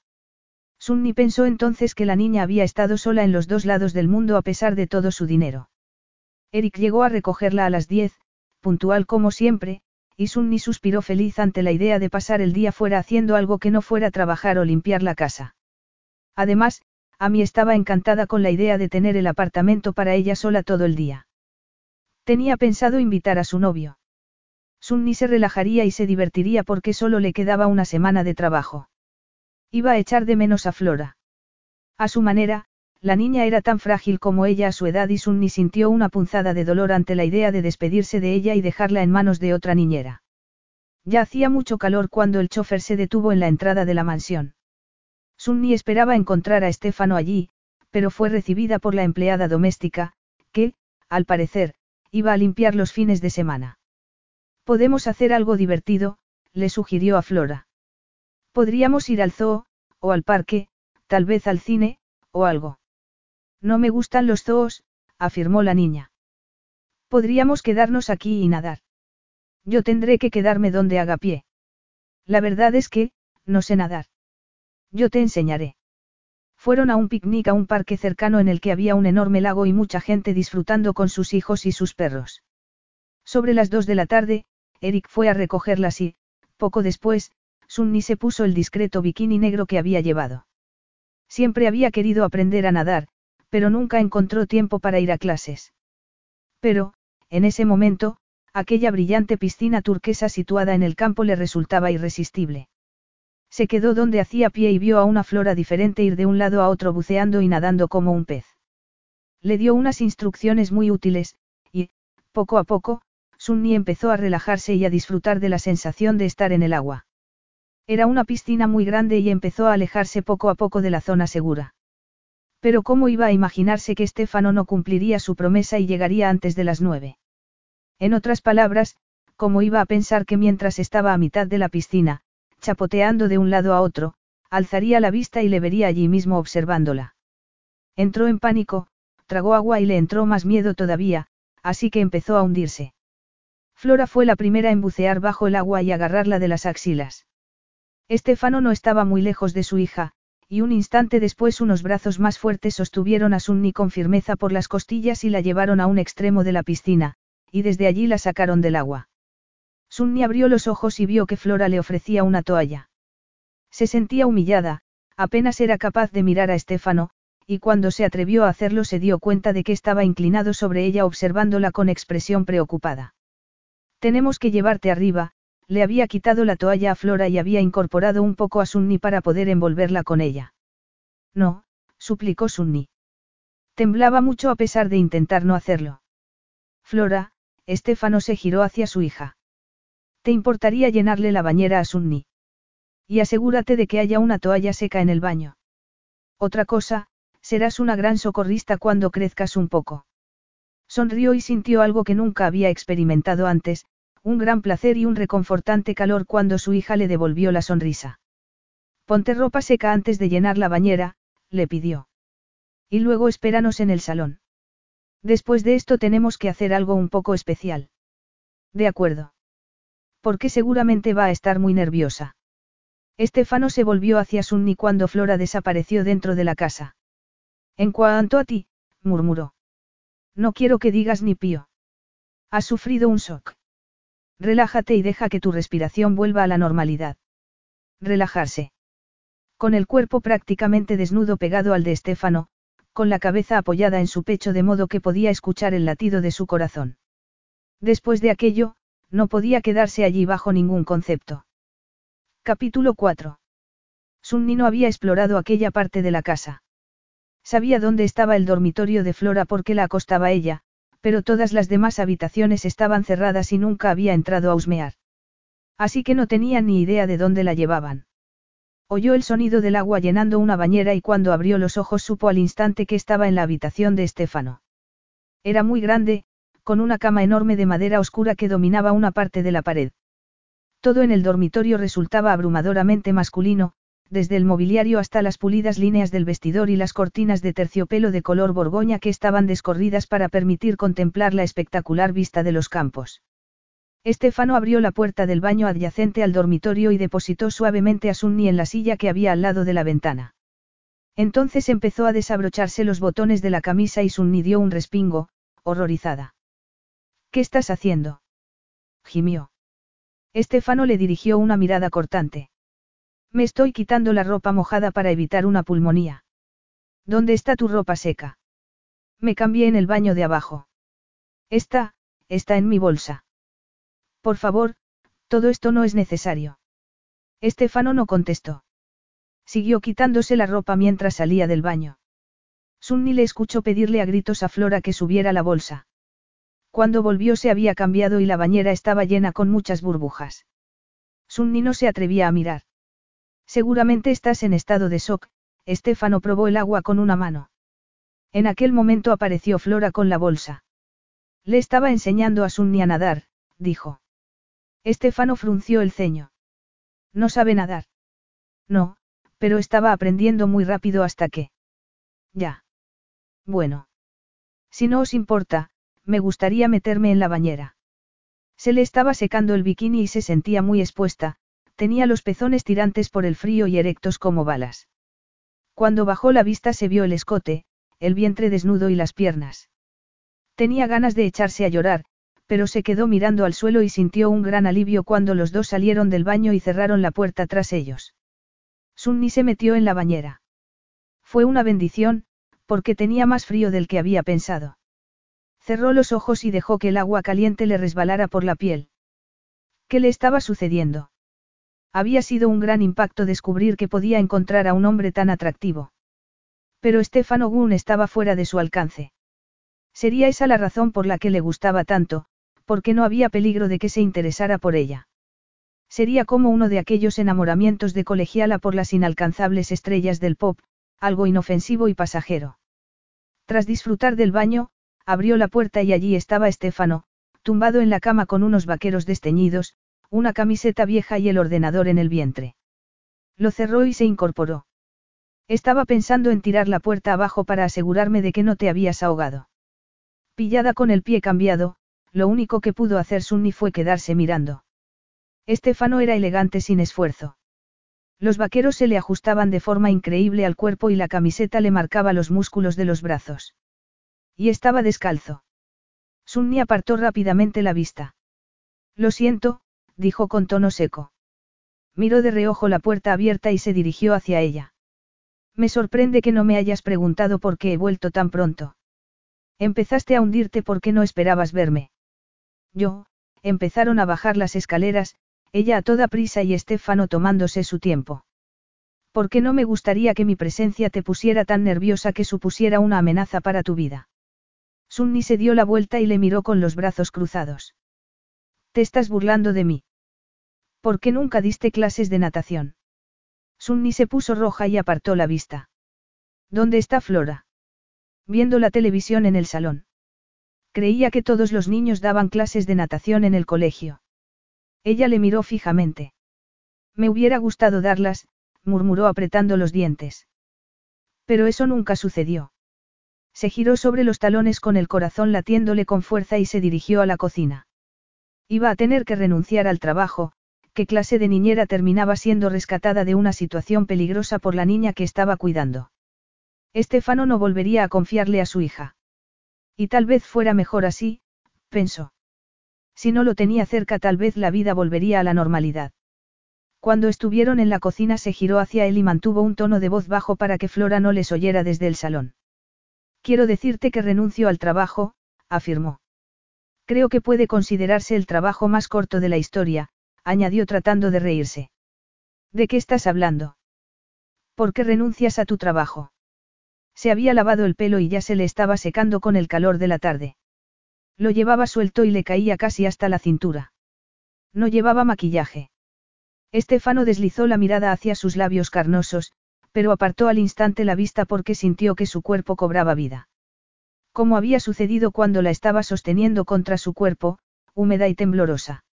Sunni pensó entonces que la niña había estado sola en los dos lados del mundo a pesar de todo su dinero. Eric llegó a recogerla a las diez, puntual como siempre, y Sunni suspiró feliz ante la idea de pasar el día fuera haciendo algo que no fuera trabajar o limpiar la casa. Además, Amy estaba encantada con la idea de tener el apartamento para ella sola todo el día. Tenía pensado invitar a su novio. Sunni se relajaría y se divertiría porque solo le quedaba una semana de trabajo. Iba a echar de menos a Flora. A su manera, la niña era tan frágil como ella a su edad y Sunni sintió una punzada de dolor ante la idea de despedirse de ella y dejarla en manos de otra niñera. Ya hacía mucho calor cuando el chofer se detuvo en la entrada de la mansión. Sunni esperaba encontrar a Estefano allí, pero fue recibida por la empleada doméstica, que, al parecer, iba a limpiar los fines de semana. Podemos hacer algo divertido, le sugirió a Flora. Podríamos ir al zoo, o al parque, tal vez al cine, o algo. No me gustan los zoos, afirmó la niña. Podríamos quedarnos aquí y nadar. Yo tendré que quedarme donde haga pie. La verdad es que, no sé nadar. Yo te enseñaré. Fueron a un picnic a un parque cercano en el que había un enorme lago y mucha gente disfrutando con sus hijos y sus perros. Sobre las dos de la tarde, Eric fue a recogerlas y, poco después, Sunni se puso el discreto bikini negro que había llevado. Siempre había querido aprender a nadar, pero nunca encontró tiempo para ir a clases. Pero, en ese momento, aquella brillante piscina turquesa situada en el campo le resultaba irresistible. Se quedó donde hacía pie y vio a una flora diferente ir de un lado a otro buceando y nadando como un pez. Le dio unas instrucciones muy útiles, y, poco a poco, Sunni empezó a relajarse y a disfrutar de la sensación de estar en el agua. Era una piscina muy grande y empezó a alejarse poco a poco de la zona segura. Pero ¿cómo iba a imaginarse que Estefano no cumpliría su promesa y llegaría antes de las nueve? En otras palabras, ¿cómo iba a pensar que mientras estaba a mitad de la piscina, chapoteando de un lado a otro, alzaría la vista y le vería allí mismo observándola? Entró en pánico, tragó agua y le entró más miedo todavía, así que empezó a hundirse. Flora fue la primera en bucear bajo el agua y agarrarla de las axilas. Estefano no estaba muy lejos de su hija, y un instante después unos brazos más fuertes sostuvieron a Sunni con firmeza por las costillas y la llevaron a un extremo de la piscina, y desde allí la sacaron del agua. Sunni abrió los ojos y vio que Flora le ofrecía una toalla. Se sentía humillada, apenas era capaz de mirar a Estefano, y cuando se atrevió a hacerlo se dio cuenta de que estaba inclinado sobre ella observándola con expresión preocupada. Tenemos que llevarte arriba, le había quitado la toalla a Flora y había incorporado un poco a Sunni para poder envolverla con ella. No, suplicó Sunni. Temblaba mucho a pesar de intentar no hacerlo. Flora, Estefano se giró hacia su hija. ¿Te importaría llenarle la bañera a Sunni? Y asegúrate de que haya una toalla seca en el baño. Otra cosa, serás una gran socorrista cuando crezcas un poco. Sonrió y sintió algo que nunca había experimentado antes, un gran placer y un reconfortante calor cuando su hija le devolvió la sonrisa. Ponte ropa seca antes de llenar la bañera, le pidió. Y luego espéranos en el salón. Después de esto tenemos que hacer algo un poco especial. De acuerdo. Porque seguramente va a estar muy nerviosa. Estefano se volvió hacia Sunni cuando Flora desapareció dentro de la casa. En cuanto a ti, murmuró. No quiero que digas ni pío. Has sufrido un shock. Relájate y deja que tu respiración vuelva a la normalidad. Relajarse. Con el cuerpo prácticamente desnudo pegado al de Estefano, con la cabeza apoyada en su pecho de modo que podía escuchar el latido de su corazón. Después de aquello, no podía quedarse allí bajo ningún concepto. Capítulo 4. Sunni no había explorado aquella parte de la casa. Sabía dónde estaba el dormitorio de Flora porque la acostaba ella, pero todas las demás habitaciones estaban cerradas y nunca había entrado a husmear. Así que no tenía ni idea de dónde la llevaban. Oyó el sonido del agua llenando una bañera y cuando abrió los ojos supo al instante que estaba en la habitación de Estefano. Era muy grande, con una cama enorme de madera oscura que dominaba una parte de la pared. Todo en el dormitorio resultaba abrumadoramente masculino, desde el mobiliario hasta las pulidas líneas del vestidor y las cortinas de terciopelo de color borgoña que estaban descorridas para permitir contemplar la espectacular vista de los campos. Estefano abrió la puerta del baño adyacente al dormitorio y depositó suavemente a Sunni en la silla que había al lado de la ventana. Entonces empezó a desabrocharse los botones de la camisa y Sunni dio un respingo, horrorizada. ¿Qué estás haciendo? gimió. Estefano le dirigió una mirada cortante. Me estoy quitando la ropa mojada para evitar una pulmonía. ¿Dónde está tu ropa seca? Me cambié en el baño de abajo. Está, está en mi bolsa. Por favor, todo esto no es necesario. Estefano no contestó. Siguió quitándose la ropa mientras salía del baño. Sunni le escuchó pedirle a gritos a Flora que subiera la bolsa. Cuando volvió se había cambiado y la bañera estaba llena con muchas burbujas. Sunni no se atrevía a mirar. Seguramente estás en estado de shock, Estefano probó el agua con una mano. En aquel momento apareció Flora con la bolsa. Le estaba enseñando a Sunni a nadar, dijo. Estefano frunció el ceño. No sabe nadar. No, pero estaba aprendiendo muy rápido hasta que. Ya. Bueno. Si no os importa, me gustaría meterme en la bañera. Se le estaba secando el bikini y se sentía muy expuesta, tenía los pezones tirantes por el frío y erectos como balas. Cuando bajó la vista se vio el escote, el vientre desnudo y las piernas. Tenía ganas de echarse a llorar, pero se quedó mirando al suelo y sintió un gran alivio cuando los dos salieron del baño y cerraron la puerta tras ellos. Sunni se metió en la bañera. Fue una bendición, porque tenía más frío del que había pensado. Cerró los ojos y dejó que el agua caliente le resbalara por la piel. ¿Qué le estaba sucediendo? Había sido un gran impacto descubrir que podía encontrar a un hombre tan atractivo. Pero Stefano Gunn estaba fuera de su alcance. Sería esa la razón por la que le gustaba tanto, porque no había peligro de que se interesara por ella. Sería como uno de aquellos enamoramientos de colegiala por las inalcanzables estrellas del pop, algo inofensivo y pasajero. Tras disfrutar del baño, abrió la puerta y allí estaba Estefano, tumbado en la cama con unos vaqueros desteñidos, una camiseta vieja y el ordenador en el vientre. Lo cerró y se incorporó. Estaba pensando en tirar la puerta abajo para asegurarme de que no te habías ahogado. Pillada con el pie cambiado, lo único que pudo hacer Sunni fue quedarse mirando. Estefano era elegante sin esfuerzo. Los vaqueros se le ajustaban de forma increíble al cuerpo y la camiseta le marcaba los músculos de los brazos. Y estaba descalzo. Sunni apartó rápidamente la vista. Lo siento, dijo con tono seco. Miró de reojo la puerta abierta y se dirigió hacia ella. Me sorprende que no me hayas preguntado por qué he vuelto tan pronto. Empezaste a hundirte porque no esperabas verme. Yo, empezaron a bajar las escaleras, ella a toda prisa y Estefano tomándose su tiempo. ¿Por qué no me gustaría que mi presencia te pusiera tan nerviosa que supusiera una amenaza para tu vida? Sunni se dio la vuelta y le miró con los brazos cruzados. ¿Te estás burlando de mí? ¿Por qué nunca diste clases de natación? Sunni se puso roja y apartó la vista. ¿Dónde está Flora? Viendo la televisión en el salón. Creía que todos los niños daban clases de natación en el colegio. Ella le miró fijamente. Me hubiera gustado darlas, murmuró apretando los dientes. Pero eso nunca sucedió. Se giró sobre los talones con el corazón latiéndole con fuerza y se dirigió a la cocina. Iba a tener que renunciar al trabajo, qué clase de niñera terminaba siendo rescatada de una situación peligrosa por la niña que estaba cuidando. Estefano no volvería a confiarle a su hija. Y tal vez fuera mejor así, pensó. Si no lo tenía cerca tal vez la vida volvería a la normalidad. Cuando estuvieron en la cocina se giró hacia él y mantuvo un tono de voz bajo para que Flora no les oyera desde el salón. Quiero decirte que renuncio al trabajo, afirmó. Creo que puede considerarse el trabajo más corto de la historia, añadió tratando de reírse. ¿De qué estás hablando? ¿Por qué renuncias a tu trabajo? Se había lavado el pelo y ya se le estaba secando con el calor de la tarde. Lo llevaba suelto y le caía casi hasta la cintura. No llevaba maquillaje. Estefano deslizó la mirada hacia sus labios carnosos, pero apartó al instante la vista porque sintió que su cuerpo cobraba vida. Como había sucedido cuando la estaba sosteniendo contra su cuerpo, húmeda y temblorosa.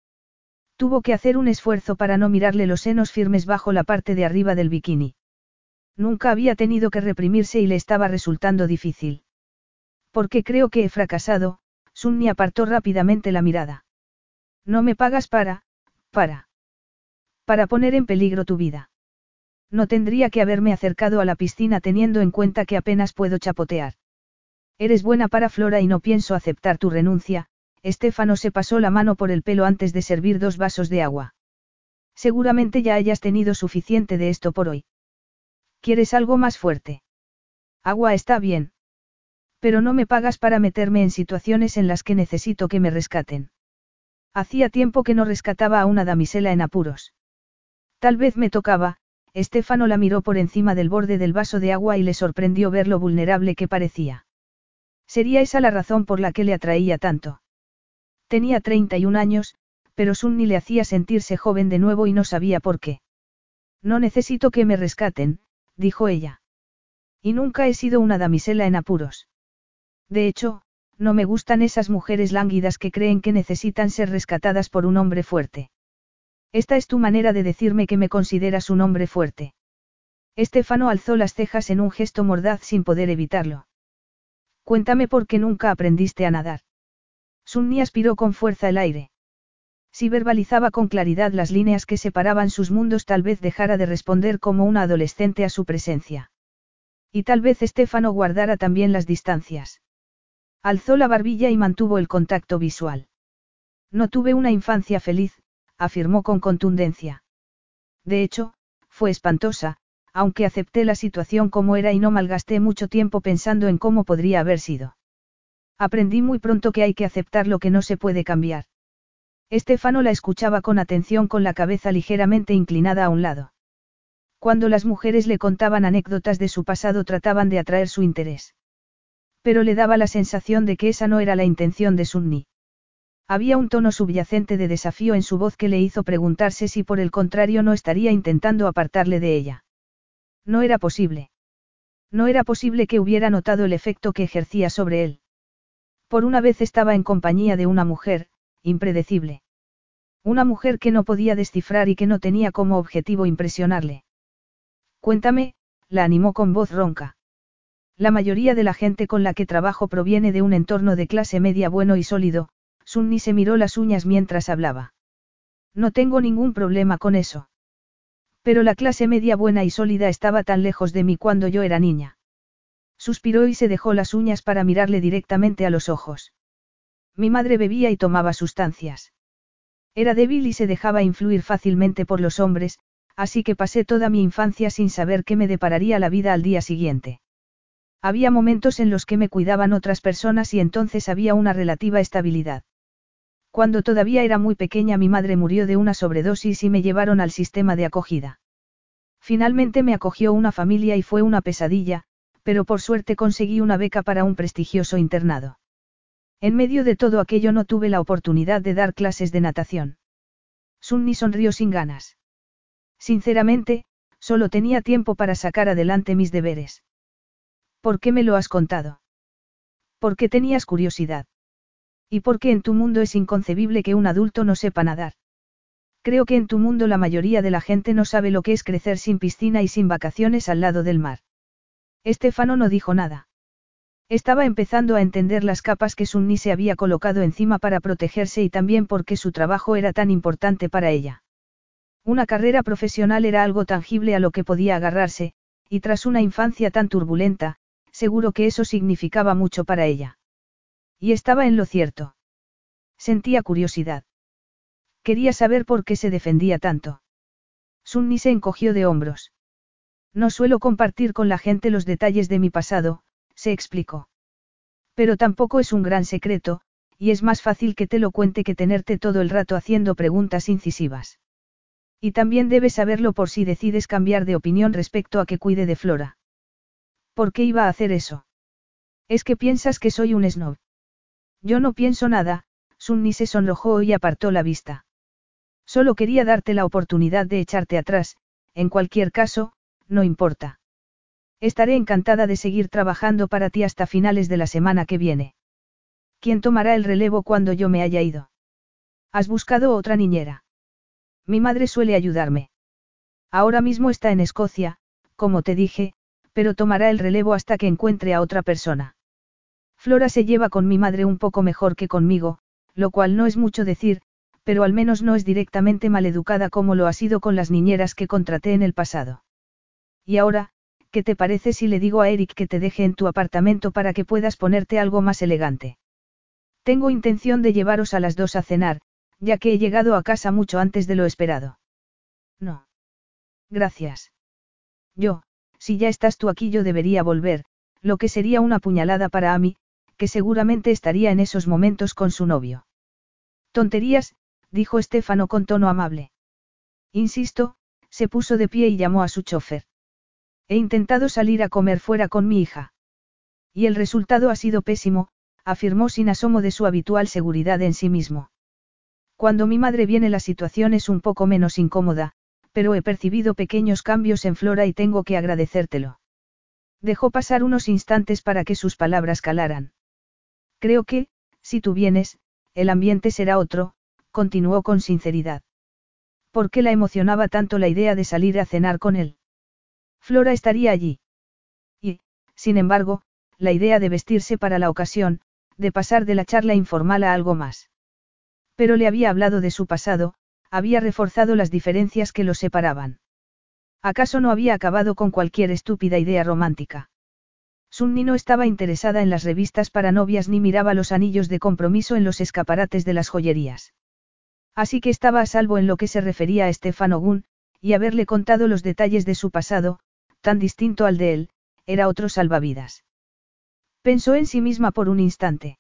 Tuvo que hacer un esfuerzo para no mirarle los senos firmes bajo la parte de arriba del bikini. Nunca había tenido que reprimirse y le estaba resultando difícil. Porque creo que he fracasado, Sunni apartó rápidamente la mirada. No me pagas para, para. Para poner en peligro tu vida. No tendría que haberme acercado a la piscina teniendo en cuenta que apenas puedo chapotear. Eres buena para Flora y no pienso aceptar tu renuncia, Estefano se pasó la mano por el pelo antes de servir dos vasos de agua. Seguramente ya hayas tenido suficiente de esto por hoy. ¿Quieres algo más fuerte? Agua está bien. Pero no me pagas para meterme en situaciones en las que necesito que me rescaten. Hacía tiempo que no rescataba a una damisela en apuros. Tal vez me tocaba, Estefano la miró por encima del borde del vaso de agua y le sorprendió ver lo vulnerable que parecía. ¿Sería esa la razón por la que le atraía tanto? Tenía 31 años, pero Sunni le hacía sentirse joven de nuevo y no sabía por qué. No necesito que me rescaten, dijo ella. Y nunca he sido una damisela en apuros. De hecho, no me gustan esas mujeres lánguidas que creen que necesitan ser rescatadas por un hombre fuerte. Esta es tu manera de decirme que me consideras un hombre fuerte. Estefano alzó las cejas en un gesto mordaz sin poder evitarlo. Cuéntame por qué nunca aprendiste a nadar. Sunni aspiró con fuerza el aire. Si verbalizaba con claridad las líneas que separaban sus mundos, tal vez dejara de responder como una adolescente a su presencia. Y tal vez Estefano guardara también las distancias. Alzó la barbilla y mantuvo el contacto visual. No tuve una infancia feliz, afirmó con contundencia. De hecho, fue espantosa, aunque acepté la situación como era y no malgasté mucho tiempo pensando en cómo podría haber sido. Aprendí muy pronto que hay que aceptar lo que no se puede cambiar. Estefano la escuchaba con atención con la cabeza ligeramente inclinada a un lado. Cuando las mujeres le contaban anécdotas de su pasado trataban de atraer su interés. Pero le daba la sensación de que esa no era la intención de Sunni. Había un tono subyacente de desafío en su voz que le hizo preguntarse si por el contrario no estaría intentando apartarle de ella. No era posible. No era posible que hubiera notado el efecto que ejercía sobre él. Por una vez estaba en compañía de una mujer, impredecible. Una mujer que no podía descifrar y que no tenía como objetivo impresionarle. Cuéntame, la animó con voz ronca. La mayoría de la gente con la que trabajo proviene de un entorno de clase media bueno y sólido, Sunni se miró las uñas mientras hablaba. No tengo ningún problema con eso. Pero la clase media buena y sólida estaba tan lejos de mí cuando yo era niña. Suspiró y se dejó las uñas para mirarle directamente a los ojos. Mi madre bebía y tomaba sustancias. Era débil y se dejaba influir fácilmente por los hombres, así que pasé toda mi infancia sin saber qué me depararía la vida al día siguiente. Había momentos en los que me cuidaban otras personas y entonces había una relativa estabilidad. Cuando todavía era muy pequeña mi madre murió de una sobredosis y me llevaron al sistema de acogida. Finalmente me acogió una familia y fue una pesadilla, pero por suerte conseguí una beca para un prestigioso internado. En medio de todo aquello no tuve la oportunidad de dar clases de natación. Sunni sonrió sin ganas. Sinceramente, solo tenía tiempo para sacar adelante mis deberes. ¿Por qué me lo has contado? ¿Por qué tenías curiosidad? ¿Y por qué en tu mundo es inconcebible que un adulto no sepa nadar? Creo que en tu mundo la mayoría de la gente no sabe lo que es crecer sin piscina y sin vacaciones al lado del mar. Estefano no dijo nada. Estaba empezando a entender las capas que Sunni se había colocado encima para protegerse y también por qué su trabajo era tan importante para ella. Una carrera profesional era algo tangible a lo que podía agarrarse, y tras una infancia tan turbulenta, seguro que eso significaba mucho para ella. Y estaba en lo cierto. Sentía curiosidad. Quería saber por qué se defendía tanto. Sunni se encogió de hombros. No suelo compartir con la gente los detalles de mi pasado, se explicó. Pero tampoco es un gran secreto, y es más fácil que te lo cuente que tenerte todo el rato haciendo preguntas incisivas. Y también debes saberlo por si decides cambiar de opinión respecto a que cuide de Flora. ¿Por qué iba a hacer eso? Es que piensas que soy un snob. Yo no pienso nada, Sunni se sonrojó y apartó la vista. Solo quería darte la oportunidad de echarte atrás, en cualquier caso, no importa. Estaré encantada de seguir trabajando para ti hasta finales de la semana que viene. ¿Quién tomará el relevo cuando yo me haya ido? ¿Has buscado otra niñera? Mi madre suele ayudarme. Ahora mismo está en Escocia, como te dije, pero tomará el relevo hasta que encuentre a otra persona. Flora se lleva con mi madre un poco mejor que conmigo, lo cual no es mucho decir, pero al menos no es directamente maleducada como lo ha sido con las niñeras que contraté en el pasado. Y ahora, ¿qué te parece si le digo a Eric que te deje en tu apartamento para que puedas ponerte algo más elegante? Tengo intención de llevaros a las dos a cenar, ya que he llegado a casa mucho antes de lo esperado. No. Gracias. Yo, si ya estás tú aquí yo debería volver, lo que sería una puñalada para Amy, que seguramente estaría en esos momentos con su novio. Tonterías, dijo Estefano con tono amable. Insisto, se puso de pie y llamó a su chofer. He intentado salir a comer fuera con mi hija. Y el resultado ha sido pésimo, afirmó sin asomo de su habitual seguridad en sí mismo. Cuando mi madre viene la situación es un poco menos incómoda, pero he percibido pequeños cambios en Flora y tengo que agradecértelo. Dejó pasar unos instantes para que sus palabras calaran. Creo que, si tú vienes, el ambiente será otro, continuó con sinceridad. ¿Por qué la emocionaba tanto la idea de salir a cenar con él? Flora estaría allí. Y, sin embargo, la idea de vestirse para la ocasión, de pasar de la charla informal a algo más. Pero le había hablado de su pasado, había reforzado las diferencias que los separaban. ¿Acaso no había acabado con cualquier estúpida idea romántica? Sunni no estaba interesada en las revistas para novias ni miraba los anillos de compromiso en los escaparates de las joyerías. Así que estaba a salvo en lo que se refería a Stefano Gunn, y haberle contado los detalles de su pasado, tan distinto al de él, era otro salvavidas. Pensó en sí misma por un instante.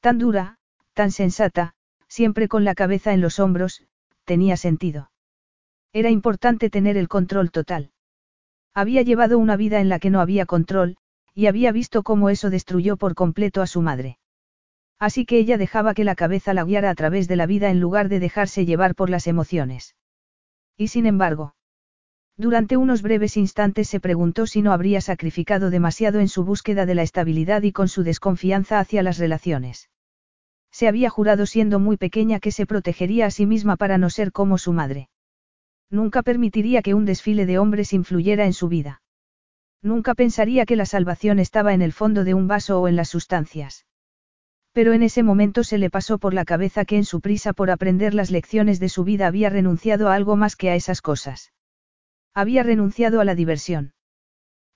Tan dura, tan sensata, siempre con la cabeza en los hombros, tenía sentido. Era importante tener el control total. Había llevado una vida en la que no había control, y había visto cómo eso destruyó por completo a su madre. Así que ella dejaba que la cabeza la guiara a través de la vida en lugar de dejarse llevar por las emociones. Y sin embargo, durante unos breves instantes se preguntó si no habría sacrificado demasiado en su búsqueda de la estabilidad y con su desconfianza hacia las relaciones. Se había jurado siendo muy pequeña que se protegería a sí misma para no ser como su madre. Nunca permitiría que un desfile de hombres influyera en su vida. Nunca pensaría que la salvación estaba en el fondo de un vaso o en las sustancias. Pero en ese momento se le pasó por la cabeza que en su prisa por aprender las lecciones de su vida había renunciado a algo más que a esas cosas. Había renunciado a la diversión.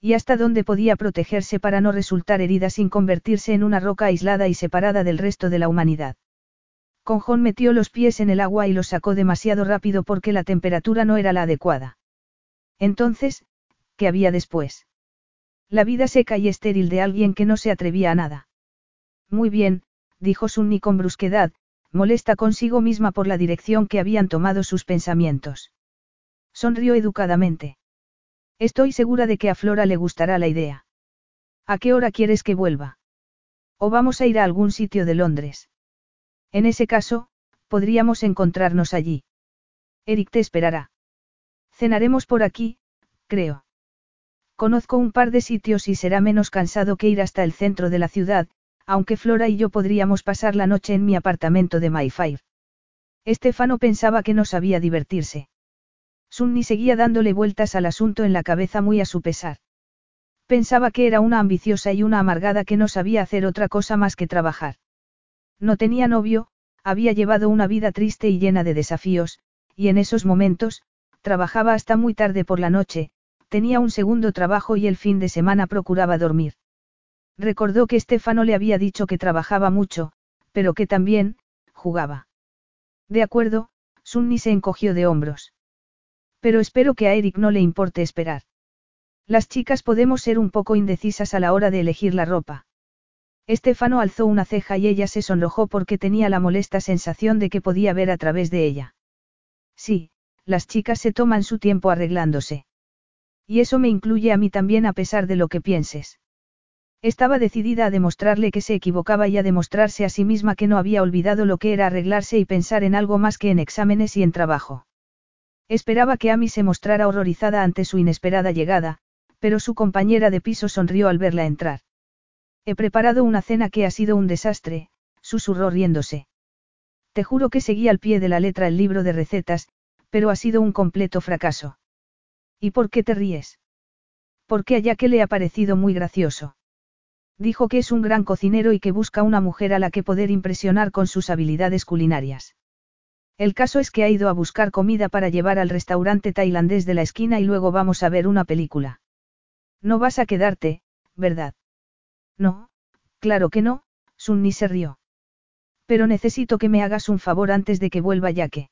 Y hasta dónde podía protegerse para no resultar herida sin convertirse en una roca aislada y separada del resto de la humanidad. Conjón metió los pies en el agua y los sacó demasiado rápido porque la temperatura no era la adecuada. Entonces, ¿qué había después? La vida seca y estéril de alguien que no se atrevía a nada. Muy bien, dijo Sunni con brusquedad, molesta consigo misma por la dirección que habían tomado sus pensamientos. Sonrió educadamente. Estoy segura de que a Flora le gustará la idea. ¿A qué hora quieres que vuelva? ¿O vamos a ir a algún sitio de Londres? En ese caso, podríamos encontrarnos allí. Eric te esperará. Cenaremos por aquí, creo. Conozco un par de sitios y será menos cansado que ir hasta el centro de la ciudad, aunque Flora y yo podríamos pasar la noche en mi apartamento de Five. Estefano pensaba que no sabía divertirse. Sunny seguía dándole vueltas al asunto en la cabeza muy a su pesar. Pensaba que era una ambiciosa y una amargada que no sabía hacer otra cosa más que trabajar. No tenía novio, había llevado una vida triste y llena de desafíos, y en esos momentos, trabajaba hasta muy tarde por la noche, tenía un segundo trabajo y el fin de semana procuraba dormir. Recordó que Estefano le había dicho que trabajaba mucho, pero que también, jugaba. De acuerdo, Sunny se encogió de hombros. Pero espero que a Eric no le importe esperar. Las chicas podemos ser un poco indecisas a la hora de elegir la ropa. Estefano alzó una ceja y ella se sonrojó porque tenía la molesta sensación de que podía ver a través de ella. Sí, las chicas se toman su tiempo arreglándose. Y eso me incluye a mí también a pesar de lo que pienses. Estaba decidida a demostrarle que se equivocaba y a demostrarse a sí misma que no había olvidado lo que era arreglarse y pensar en algo más que en exámenes y en trabajo. Esperaba que Amy se mostrara horrorizada ante su inesperada llegada, pero su compañera de piso sonrió al verla entrar. He preparado una cena que ha sido un desastre, susurró riéndose. Te juro que seguí al pie de la letra el libro de recetas, pero ha sido un completo fracaso. ¿Y por qué te ríes? Porque a que le ha parecido muy gracioso. Dijo que es un gran cocinero y que busca una mujer a la que poder impresionar con sus habilidades culinarias. El caso es que ha ido a buscar comida para llevar al restaurante tailandés de la esquina y luego vamos a ver una película. No vas a quedarte, ¿verdad? No, claro que no, Sunni se rió. Pero necesito que me hagas un favor antes de que vuelva que.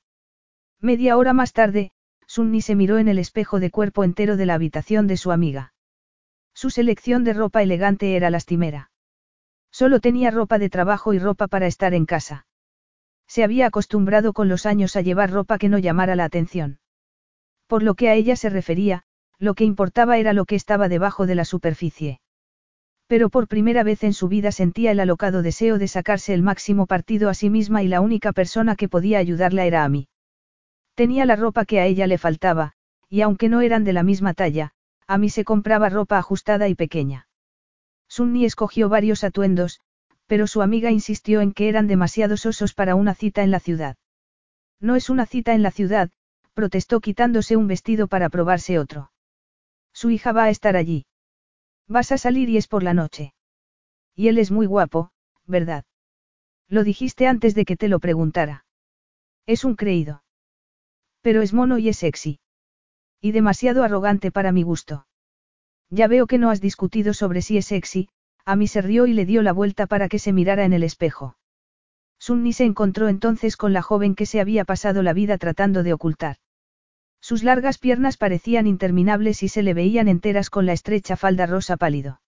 Media hora más tarde, Sunni se miró en el espejo de cuerpo entero de la habitación de su amiga. Su selección de ropa elegante era lastimera. Solo tenía ropa de trabajo y ropa para estar en casa. Se había acostumbrado con los años a llevar ropa que no llamara la atención. Por lo que a ella se refería, lo que importaba era lo que estaba debajo de la superficie. Pero por primera vez en su vida sentía el alocado deseo de sacarse el máximo partido a sí misma y la única persona que podía ayudarla era a mí. Tenía la ropa que a ella le faltaba, y aunque no eran de la misma talla, a mí se compraba ropa ajustada y pequeña. Sunni escogió varios atuendos, pero su amiga insistió en que eran demasiados osos para una cita en la ciudad. No es una cita en la ciudad, protestó quitándose un vestido para probarse otro. Su hija va a estar allí. Vas a salir y es por la noche. Y él es muy guapo, ¿verdad? Lo dijiste antes de que te lo preguntara. Es un creído. Pero es mono y es sexy. Y demasiado arrogante para mi gusto. Ya veo que no has discutido sobre si es sexy, a mí se rió y le dio la vuelta para que se mirara en el espejo. Sunni se encontró entonces con la joven que se había pasado la vida tratando de ocultar. Sus largas piernas parecían interminables y se le veían enteras con la estrecha falda rosa pálido.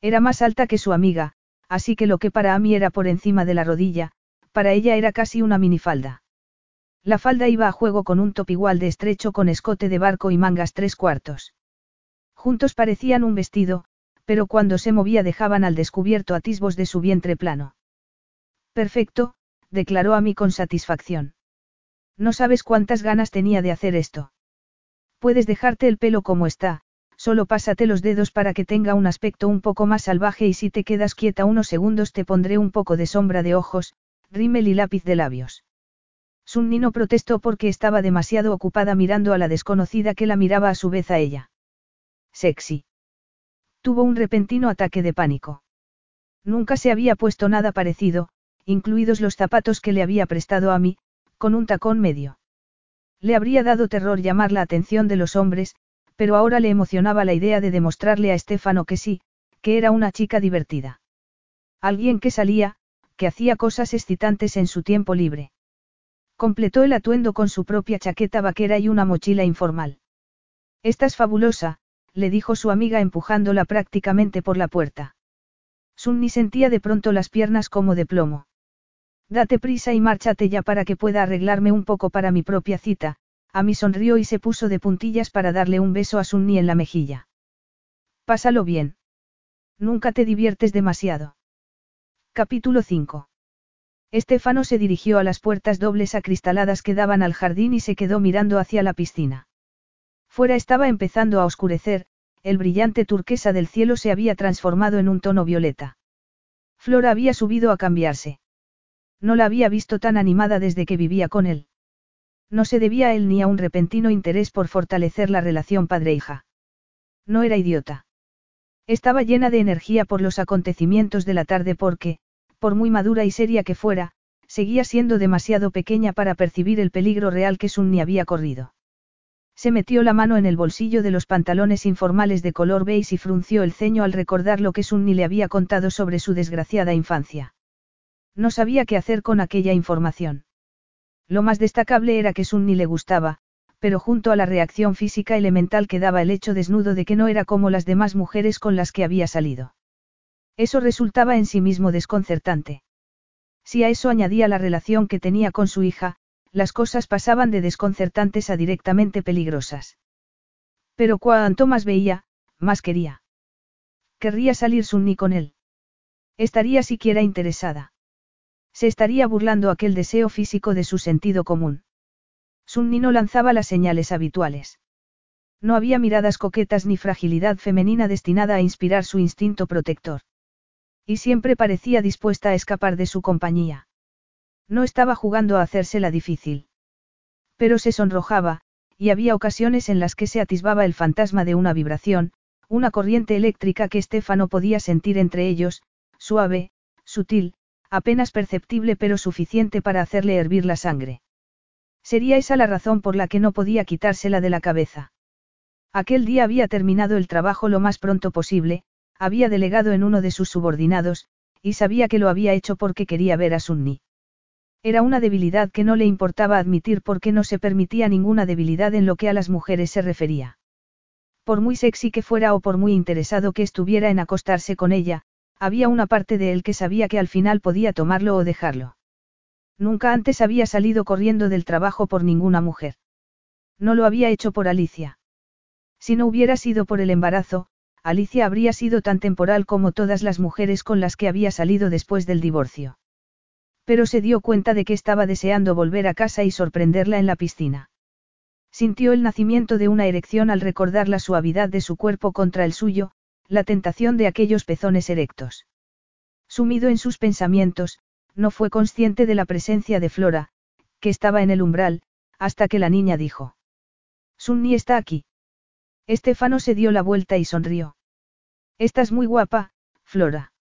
Era más alta que su amiga, así que lo que para mí era por encima de la rodilla, para ella era casi una minifalda. La falda iba a juego con un top igual de estrecho con escote de barco y mangas tres cuartos. Juntos parecían un vestido, pero cuando se movía dejaban al descubierto atisbos de su vientre plano. Perfecto, declaró a mí con satisfacción. No sabes cuántas ganas tenía de hacer esto. Puedes dejarte el pelo como está, solo pásate los dedos para que tenga un aspecto un poco más salvaje y si te quedas quieta unos segundos te pondré un poco de sombra de ojos, rímel y lápiz de labios. Sunni no protestó porque estaba demasiado ocupada mirando a la desconocida que la miraba a su vez a ella. Sexy. Tuvo un repentino ataque de pánico. Nunca se había puesto nada parecido, incluidos los zapatos que le había prestado a mí, con un tacón medio. Le habría dado terror llamar la atención de los hombres, pero ahora le emocionaba la idea de demostrarle a Estefano que sí, que era una chica divertida. Alguien que salía, que hacía cosas excitantes en su tiempo libre. Completó el atuendo con su propia chaqueta vaquera y una mochila informal. Estás fabulosa, le dijo su amiga empujándola prácticamente por la puerta. Sunni sentía de pronto las piernas como de plomo. Date prisa y márchate ya para que pueda arreglarme un poco para mi propia cita, a mí sonrió y se puso de puntillas para darle un beso a Sunni en la mejilla. Pásalo bien. Nunca te diviertes demasiado. Capítulo 5. Estefano se dirigió a las puertas dobles acristaladas que daban al jardín y se quedó mirando hacia la piscina. Fuera estaba empezando a oscurecer, el brillante turquesa del cielo se había transformado en un tono violeta. Flora había subido a cambiarse. No la había visto tan animada desde que vivía con él. No se debía a él ni a un repentino interés por fortalecer la relación padre-hija. No era idiota. Estaba llena de energía por los acontecimientos de la tarde porque, por muy madura y seria que fuera, seguía siendo demasiado pequeña para percibir el peligro real que Sunni había corrido. Se metió la mano en el bolsillo de los pantalones informales de color beige y frunció el ceño al recordar lo que Sunni le había contado sobre su desgraciada infancia. No sabía qué hacer con aquella información. Lo más destacable era que Sunni le gustaba, pero junto a la reacción física elemental que daba el hecho desnudo de que no era como las demás mujeres con las que había salido. Eso resultaba en sí mismo desconcertante. Si a eso añadía la relación que tenía con su hija, las cosas pasaban de desconcertantes a directamente peligrosas. Pero cuanto más veía, más quería. Querría salir Sunni con él. Estaría siquiera interesada. Se estaría burlando aquel deseo físico de su sentido común. Sunni no lanzaba las señales habituales. No había miradas coquetas ni fragilidad femenina destinada a inspirar su instinto protector. Y siempre parecía dispuesta a escapar de su compañía. No estaba jugando a hacérsela difícil. Pero se sonrojaba, y había ocasiones en las que se atisbaba el fantasma de una vibración, una corriente eléctrica que Estefano podía sentir entre ellos, suave, sutil, apenas perceptible pero suficiente para hacerle hervir la sangre. Sería esa la razón por la que no podía quitársela de la cabeza. Aquel día había terminado el trabajo lo más pronto posible, había delegado en uno de sus subordinados, y sabía que lo había hecho porque quería ver a Sunni. Era una debilidad que no le importaba admitir porque no se permitía ninguna debilidad en lo que a las mujeres se refería. Por muy sexy que fuera o por muy interesado que estuviera en acostarse con ella, había una parte de él que sabía que al final podía tomarlo o dejarlo. Nunca antes había salido corriendo del trabajo por ninguna mujer. No lo había hecho por Alicia. Si no hubiera sido por el embarazo, Alicia habría sido tan temporal como todas las mujeres con las que había salido después del divorcio. Pero se dio cuenta de que estaba deseando volver a casa y sorprenderla en la piscina. Sintió el nacimiento de una erección al recordar la suavidad de su cuerpo contra el suyo, la tentación de aquellos pezones erectos. Sumido en sus pensamientos, no fue consciente de la presencia de Flora, que estaba en el umbral, hasta que la niña dijo. Sunni está aquí. Estefano se dio la vuelta y sonrió. Estás muy guapa, Flora.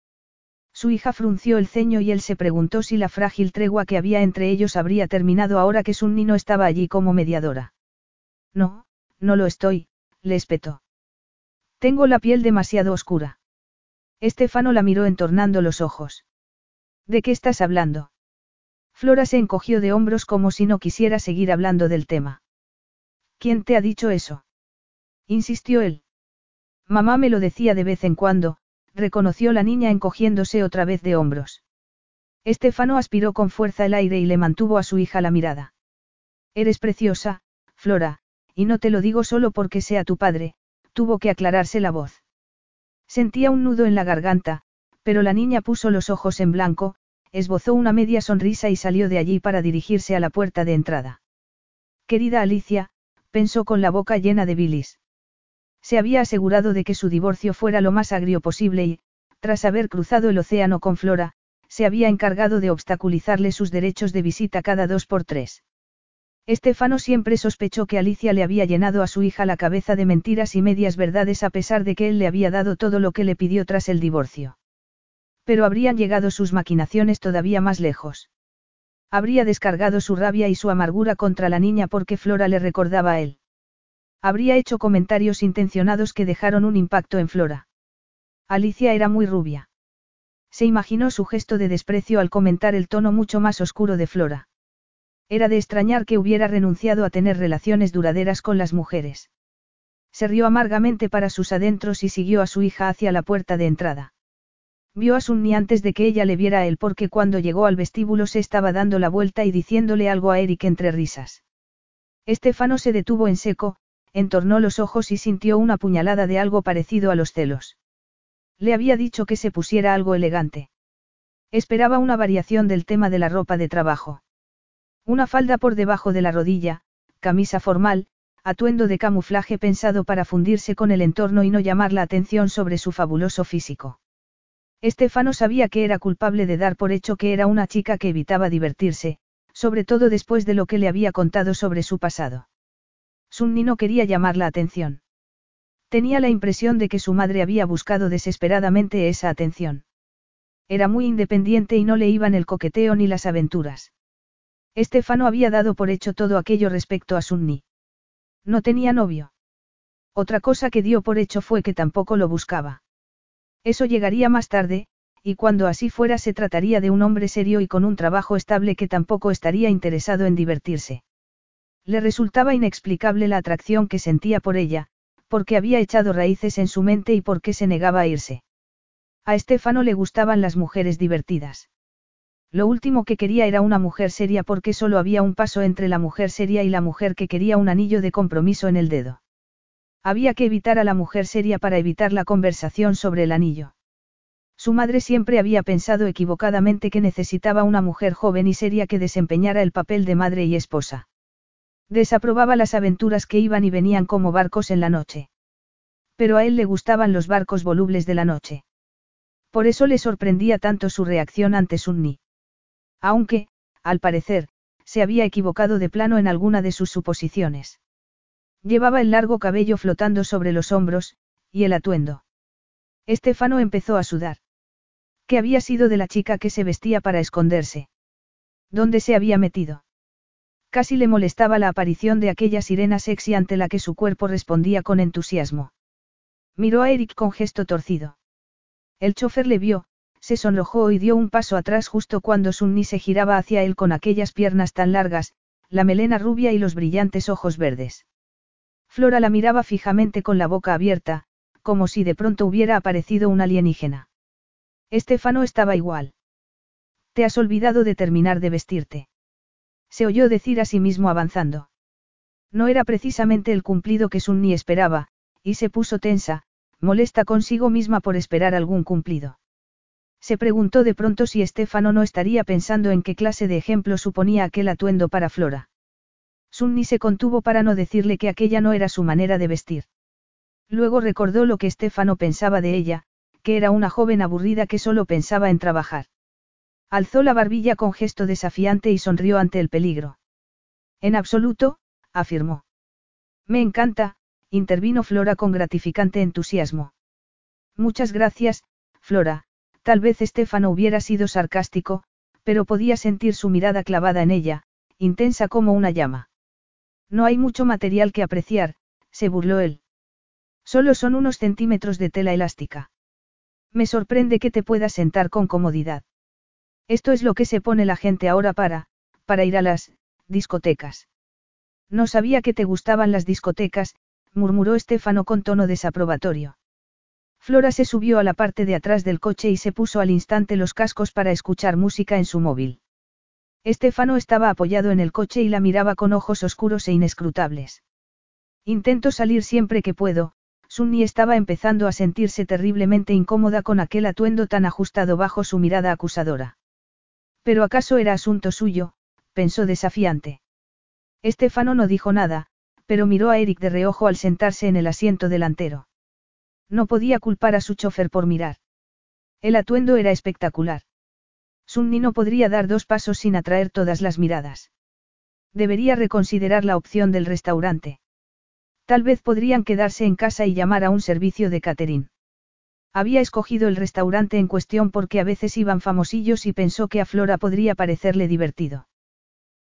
Su hija frunció el ceño y él se preguntó si la frágil tregua que había entre ellos habría terminado ahora que Sunni no estaba allí como mediadora. No, no lo estoy, le espetó. Tengo la piel demasiado oscura. Estefano la miró entornando los ojos. ¿De qué estás hablando? Flora se encogió de hombros como si no quisiera seguir hablando del tema. ¿Quién te ha dicho eso? insistió él. Mamá me lo decía de vez en cuando, reconoció la niña encogiéndose otra vez de hombros. Estefano aspiró con fuerza el aire y le mantuvo a su hija la mirada. Eres preciosa, Flora, y no te lo digo solo porque sea tu padre, tuvo que aclararse la voz. Sentía un nudo en la garganta, pero la niña puso los ojos en blanco, esbozó una media sonrisa y salió de allí para dirigirse a la puerta de entrada. Querida Alicia, pensó con la boca llena de bilis. Se había asegurado de que su divorcio fuera lo más agrio posible y, tras haber cruzado el océano con Flora, se había encargado de obstaculizarle sus derechos de visita cada dos por tres. Estefano siempre sospechó que Alicia le había llenado a su hija la cabeza de mentiras y medias verdades a pesar de que él le había dado todo lo que le pidió tras el divorcio. Pero habrían llegado sus maquinaciones todavía más lejos. Habría descargado su rabia y su amargura contra la niña porque Flora le recordaba a él. Habría hecho comentarios intencionados que dejaron un impacto en Flora. Alicia era muy rubia. Se imaginó su gesto de desprecio al comentar el tono mucho más oscuro de Flora. Era de extrañar que hubiera renunciado a tener relaciones duraderas con las mujeres. Se rió amargamente para sus adentros y siguió a su hija hacia la puerta de entrada. Vio a Sunni antes de que ella le viera a él porque cuando llegó al vestíbulo se estaba dando la vuelta y diciéndole algo a Eric entre risas. Estefano se detuvo en seco, entornó los ojos y sintió una puñalada de algo parecido a los celos. Le había dicho que se pusiera algo elegante. Esperaba una variación del tema de la ropa de trabajo. Una falda por debajo de la rodilla, camisa formal, atuendo de camuflaje pensado para fundirse con el entorno y no llamar la atención sobre su fabuloso físico. Estefano sabía que era culpable de dar por hecho que era una chica que evitaba divertirse, sobre todo después de lo que le había contado sobre su pasado. Sunni no quería llamar la atención. Tenía la impresión de que su madre había buscado desesperadamente esa atención. Era muy independiente y no le iban el coqueteo ni las aventuras. Estefano había dado por hecho todo aquello respecto a Sunni. No tenía novio. Otra cosa que dio por hecho fue que tampoco lo buscaba. Eso llegaría más tarde, y cuando así fuera se trataría de un hombre serio y con un trabajo estable que tampoco estaría interesado en divertirse. Le resultaba inexplicable la atracción que sentía por ella, porque había echado raíces en su mente y porque se negaba a irse. A Estefano le gustaban las mujeres divertidas. Lo último que quería era una mujer seria porque solo había un paso entre la mujer seria y la mujer que quería un anillo de compromiso en el dedo. Había que evitar a la mujer seria para evitar la conversación sobre el anillo. Su madre siempre había pensado equivocadamente que necesitaba una mujer joven y seria que desempeñara el papel de madre y esposa. Desaprobaba las aventuras que iban y venían como barcos en la noche. Pero a él le gustaban los barcos volubles de la noche. Por eso le sorprendía tanto su reacción ante Sunni. Aunque, al parecer, se había equivocado de plano en alguna de sus suposiciones. Llevaba el largo cabello flotando sobre los hombros, y el atuendo. Estefano empezó a sudar. ¿Qué había sido de la chica que se vestía para esconderse? ¿Dónde se había metido? Casi le molestaba la aparición de aquella sirena sexy ante la que su cuerpo respondía con entusiasmo. Miró a Eric con gesto torcido. El chofer le vio, se sonrojó y dio un paso atrás justo cuando Sunni se giraba hacia él con aquellas piernas tan largas, la melena rubia y los brillantes ojos verdes. Flora la miraba fijamente con la boca abierta, como si de pronto hubiera aparecido un alienígena. Estefano estaba igual. Te has olvidado de terminar de vestirte. Se oyó decir a sí mismo avanzando. No era precisamente el cumplido que Sunni esperaba, y se puso tensa, molesta consigo misma por esperar algún cumplido. Se preguntó de pronto si Estefano no estaría pensando en qué clase de ejemplo suponía aquel atuendo para Flora. Sunni se contuvo para no decirle que aquella no era su manera de vestir. Luego recordó lo que Estefano pensaba de ella, que era una joven aburrida que solo pensaba en trabajar. Alzó la barbilla con gesto desafiante y sonrió ante el peligro. En absoluto, afirmó. Me encanta, intervino Flora con gratificante entusiasmo. Muchas gracias, Flora, tal vez Estefano hubiera sido sarcástico, pero podía sentir su mirada clavada en ella, intensa como una llama. No hay mucho material que apreciar, se burló él. Solo son unos centímetros de tela elástica. Me sorprende que te puedas sentar con comodidad. Esto es lo que se pone la gente ahora para, para ir a las, discotecas. No sabía que te gustaban las discotecas, murmuró Estefano con tono desaprobatorio. Flora se subió a la parte de atrás del coche y se puso al instante los cascos para escuchar música en su móvil. Estefano estaba apoyado en el coche y la miraba con ojos oscuros e inescrutables. Intento salir siempre que puedo, Sunni estaba empezando a sentirse terriblemente incómoda con aquel atuendo tan ajustado bajo su mirada acusadora. Pero acaso era asunto suyo, pensó desafiante. Estefano no dijo nada, pero miró a Eric de reojo al sentarse en el asiento delantero. No podía culpar a su chofer por mirar. El atuendo era espectacular. Sunni no podría dar dos pasos sin atraer todas las miradas. Debería reconsiderar la opción del restaurante. Tal vez podrían quedarse en casa y llamar a un servicio de catering. Había escogido el restaurante en cuestión porque a veces iban famosillos y pensó que a Flora podría parecerle divertido.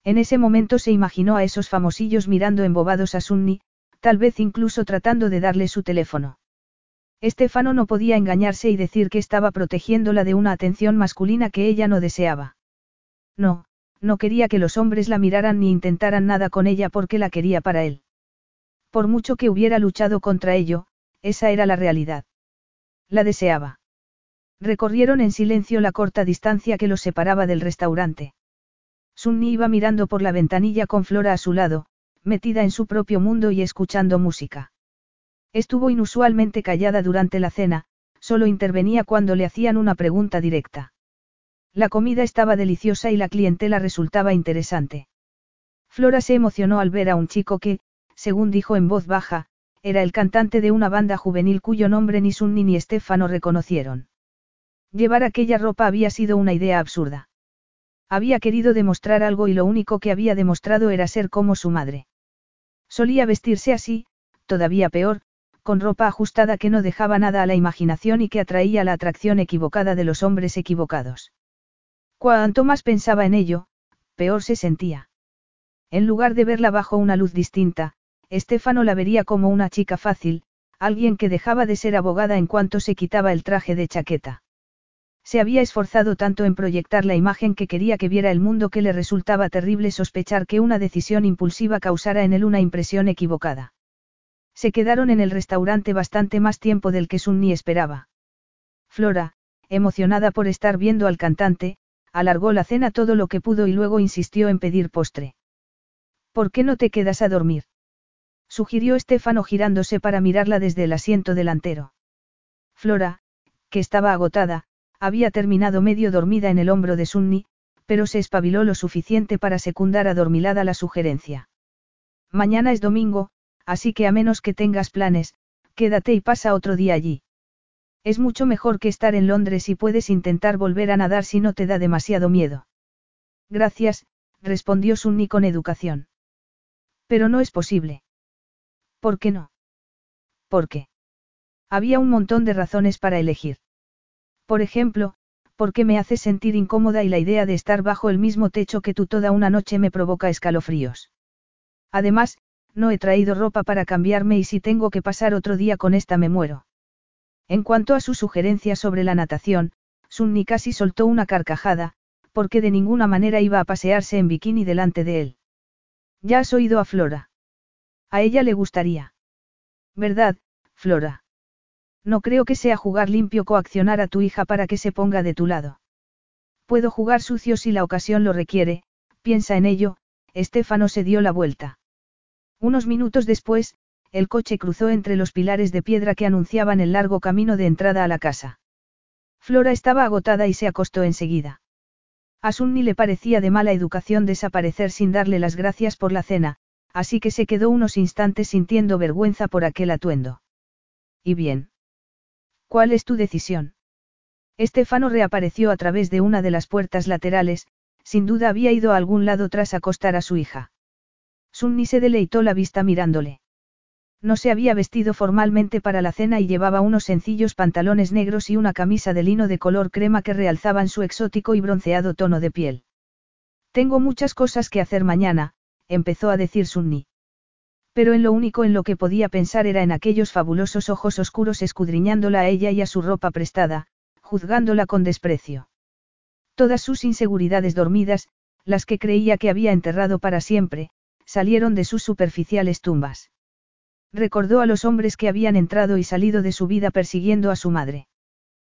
En ese momento se imaginó a esos famosillos mirando embobados a Sunni, tal vez incluso tratando de darle su teléfono. Estefano no podía engañarse y decir que estaba protegiéndola de una atención masculina que ella no deseaba. No, no quería que los hombres la miraran ni intentaran nada con ella porque la quería para él. Por mucho que hubiera luchado contra ello, esa era la realidad. La deseaba. Recorrieron en silencio la corta distancia que los separaba del restaurante. Sunni iba mirando por la ventanilla con Flora a su lado, metida en su propio mundo y escuchando música. Estuvo inusualmente callada durante la cena, solo intervenía cuando le hacían una pregunta directa. La comida estaba deliciosa y la clientela resultaba interesante. Flora se emocionó al ver a un chico que, según dijo en voz baja, era el cantante de una banda juvenil cuyo nombre ni Sunni ni Stefano reconocieron. Llevar aquella ropa había sido una idea absurda. Había querido demostrar algo y lo único que había demostrado era ser como su madre. Solía vestirse así, todavía peor, con ropa ajustada que no dejaba nada a la imaginación y que atraía la atracción equivocada de los hombres equivocados. Cuanto más pensaba en ello, peor se sentía. En lugar de verla bajo una luz distinta, Estefano la vería como una chica fácil, alguien que dejaba de ser abogada en cuanto se quitaba el traje de chaqueta. Se había esforzado tanto en proyectar la imagen que quería que viera el mundo que le resultaba terrible sospechar que una decisión impulsiva causara en él una impresión equivocada. Se quedaron en el restaurante bastante más tiempo del que Sunni esperaba. Flora, emocionada por estar viendo al cantante, alargó la cena todo lo que pudo y luego insistió en pedir postre. ¿Por qué no te quedas a dormir? Sugirió Estefano girándose para mirarla desde el asiento delantero. Flora, que estaba agotada, había terminado medio dormida en el hombro de Sunni, pero se espabiló lo suficiente para secundar adormilada la sugerencia. Mañana es domingo, así que a menos que tengas planes, quédate y pasa otro día allí. Es mucho mejor que estar en Londres y puedes intentar volver a nadar si no te da demasiado miedo. Gracias, respondió Sunni con educación. Pero no es posible. ¿Por qué no? ¿Por qué? Había un montón de razones para elegir. Por ejemplo, porque me haces sentir incómoda y la idea de estar bajo el mismo techo que tú toda una noche me provoca escalofríos. Además, no he traído ropa para cambiarme y si tengo que pasar otro día con esta me muero. En cuanto a su sugerencia sobre la natación, Sunni casi soltó una carcajada, porque de ninguna manera iba a pasearse en bikini delante de él. Ya has oído a Flora. A ella le gustaría. ¿Verdad, Flora? No creo que sea jugar limpio coaccionar a tu hija para que se ponga de tu lado. Puedo jugar sucio si la ocasión lo requiere, piensa en ello, Estefano se dio la vuelta. Unos minutos después, el coche cruzó entre los pilares de piedra que anunciaban el largo camino de entrada a la casa. Flora estaba agotada y se acostó enseguida. A Sunni le parecía de mala educación desaparecer sin darle las gracias por la cena, así que se quedó unos instantes sintiendo vergüenza por aquel atuendo. ¿Y bien? ¿Cuál es tu decisión? Estefano reapareció a través de una de las puertas laterales, sin duda había ido a algún lado tras acostar a su hija. Sunni se deleitó la vista mirándole. No se había vestido formalmente para la cena y llevaba unos sencillos pantalones negros y una camisa de lino de color crema que realzaban su exótico y bronceado tono de piel. Tengo muchas cosas que hacer mañana, empezó a decir Sunni. Pero en lo único en lo que podía pensar era en aquellos fabulosos ojos oscuros escudriñándola a ella y a su ropa prestada, juzgándola con desprecio. Todas sus inseguridades dormidas, las que creía que había enterrado para siempre, salieron de sus superficiales tumbas. Recordó a los hombres que habían entrado y salido de su vida persiguiendo a su madre.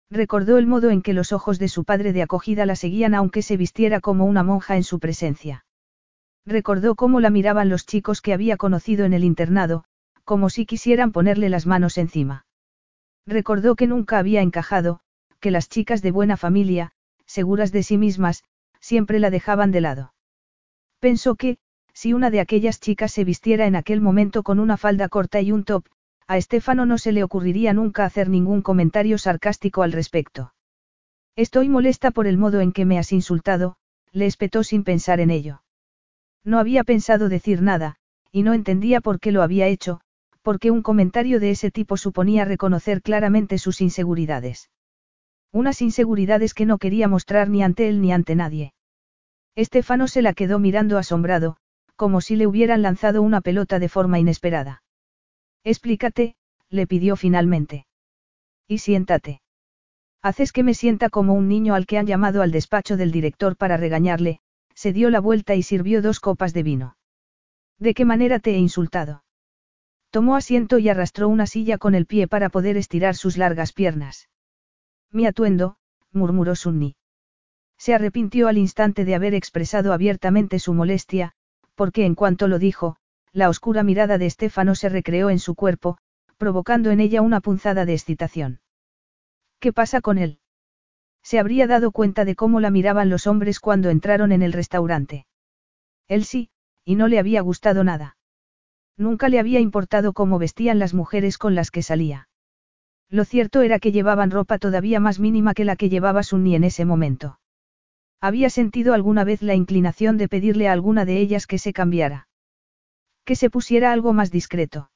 Recordó el modo en que los ojos de su padre de acogida la seguían aunque se vistiera como una monja en su presencia. Recordó cómo la miraban los chicos que había conocido en el internado, como si quisieran ponerle las manos encima. Recordó que nunca había encajado, que las chicas de buena familia, seguras de sí mismas, siempre la dejaban de lado. Pensó que, si una de aquellas chicas se vistiera en aquel momento con una falda corta y un top, a Estefano no se le ocurriría nunca hacer ningún comentario sarcástico al respecto. Estoy molesta por el modo en que me has insultado, le espetó sin pensar en ello. No había pensado decir nada, y no entendía por qué lo había hecho, porque un comentario de ese tipo suponía reconocer claramente sus inseguridades. Unas inseguridades que no quería mostrar ni ante él ni ante nadie. Estefano se la quedó mirando asombrado, como si le hubieran lanzado una pelota de forma inesperada. Explícate, le pidió finalmente. Y siéntate. Haces que me sienta como un niño al que han llamado al despacho del director para regañarle, se dio la vuelta y sirvió dos copas de vino. ¿De qué manera te he insultado? Tomó asiento y arrastró una silla con el pie para poder estirar sus largas piernas. Mi atuendo, murmuró Sunni. Se arrepintió al instante de haber expresado abiertamente su molestia, porque en cuanto lo dijo, la oscura mirada de Estefano se recreó en su cuerpo, provocando en ella una punzada de excitación. ¿Qué pasa con él? Se habría dado cuenta de cómo la miraban los hombres cuando entraron en el restaurante. Él sí, y no le había gustado nada. Nunca le había importado cómo vestían las mujeres con las que salía. Lo cierto era que llevaban ropa todavía más mínima que la que llevaba Sunny en ese momento. Había sentido alguna vez la inclinación de pedirle a alguna de ellas que se cambiara. Que se pusiera algo más discreto.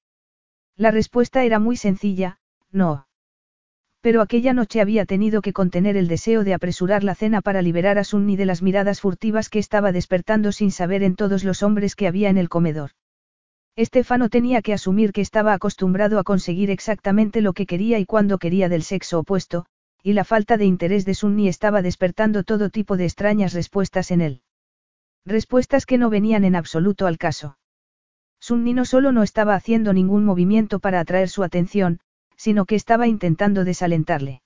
La respuesta era muy sencilla, no. Pero aquella noche había tenido que contener el deseo de apresurar la cena para liberar a Sunny de las miradas furtivas que estaba despertando sin saber en todos los hombres que había en el comedor. Estefano tenía que asumir que estaba acostumbrado a conseguir exactamente lo que quería y cuando quería del sexo opuesto, y la falta de interés de Sunny estaba despertando todo tipo de extrañas respuestas en él. Respuestas que no venían en absoluto al caso. Sunny no solo no estaba haciendo ningún movimiento para atraer su atención, sino que estaba intentando desalentarle.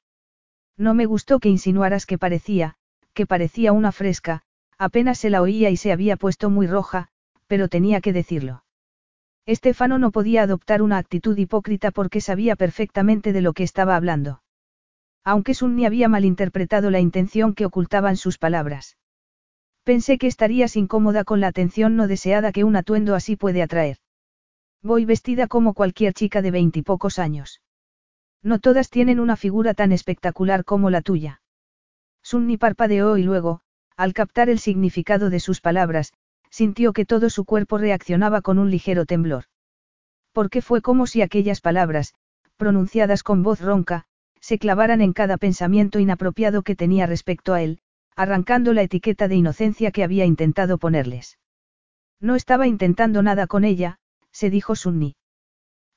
No me gustó que insinuaras que parecía, que parecía una fresca, apenas se la oía y se había puesto muy roja, pero tenía que decirlo. Estefano no podía adoptar una actitud hipócrita porque sabía perfectamente de lo que estaba hablando. Aunque Sunni había malinterpretado la intención que ocultaban sus palabras. Pensé que estarías incómoda con la atención no deseada que un atuendo así puede atraer. Voy vestida como cualquier chica de veintipocos años. No todas tienen una figura tan espectacular como la tuya. Sunni parpadeó y luego, al captar el significado de sus palabras, sintió que todo su cuerpo reaccionaba con un ligero temblor. Porque fue como si aquellas palabras, pronunciadas con voz ronca, se clavaran en cada pensamiento inapropiado que tenía respecto a él, arrancando la etiqueta de inocencia que había intentado ponerles. No estaba intentando nada con ella, se dijo Sunni.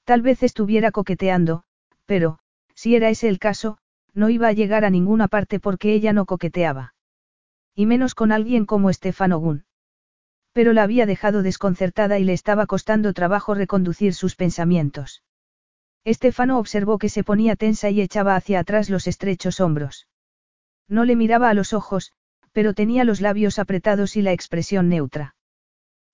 Tal vez estuviera coqueteando, pero, si era ese el caso, no iba a llegar a ninguna parte porque ella no coqueteaba. Y menos con alguien como Estefano Gunn. Pero la había dejado desconcertada y le estaba costando trabajo reconducir sus pensamientos. Estefano observó que se ponía tensa y echaba hacia atrás los estrechos hombros. No le miraba a los ojos, pero tenía los labios apretados y la expresión neutra.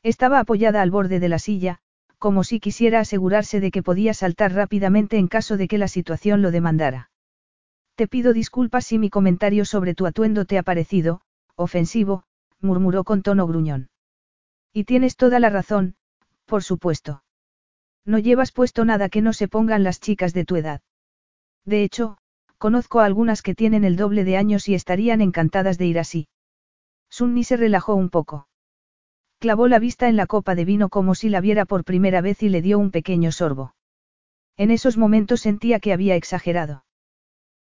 Estaba apoyada al borde de la silla, como si quisiera asegurarse de que podía saltar rápidamente en caso de que la situación lo demandara. Te pido disculpas si mi comentario sobre tu atuendo te ha parecido, ofensivo, murmuró con tono gruñón. Y tienes toda la razón, por supuesto. No llevas puesto nada que no se pongan las chicas de tu edad. De hecho, conozco a algunas que tienen el doble de años y estarían encantadas de ir así. Sunni se relajó un poco. Clavó la vista en la copa de vino como si la viera por primera vez y le dio un pequeño sorbo. En esos momentos sentía que había exagerado.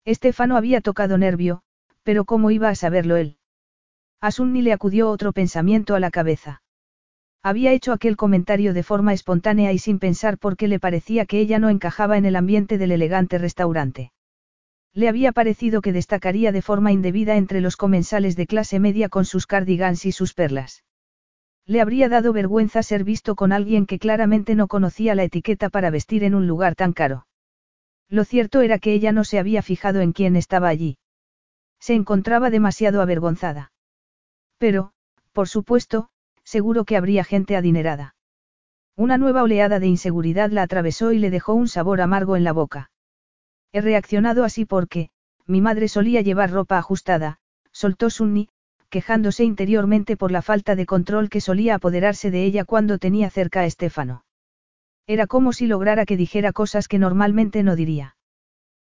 Estefano había tocado nervio, pero ¿cómo iba a saberlo él? A Sunni le acudió otro pensamiento a la cabeza. Había hecho aquel comentario de forma espontánea y sin pensar por qué le parecía que ella no encajaba en el ambiente del elegante restaurante. Le había parecido que destacaría de forma indebida entre los comensales de clase media con sus cardigans y sus perlas. Le habría dado vergüenza ser visto con alguien que claramente no conocía la etiqueta para vestir en un lugar tan caro. Lo cierto era que ella no se había fijado en quién estaba allí. Se encontraba demasiado avergonzada. Pero, por supuesto, seguro que habría gente adinerada. Una nueva oleada de inseguridad la atravesó y le dejó un sabor amargo en la boca. He reaccionado así porque, mi madre solía llevar ropa ajustada, soltó Sunni, quejándose interiormente por la falta de control que solía apoderarse de ella cuando tenía cerca a Estefano. Era como si lograra que dijera cosas que normalmente no diría.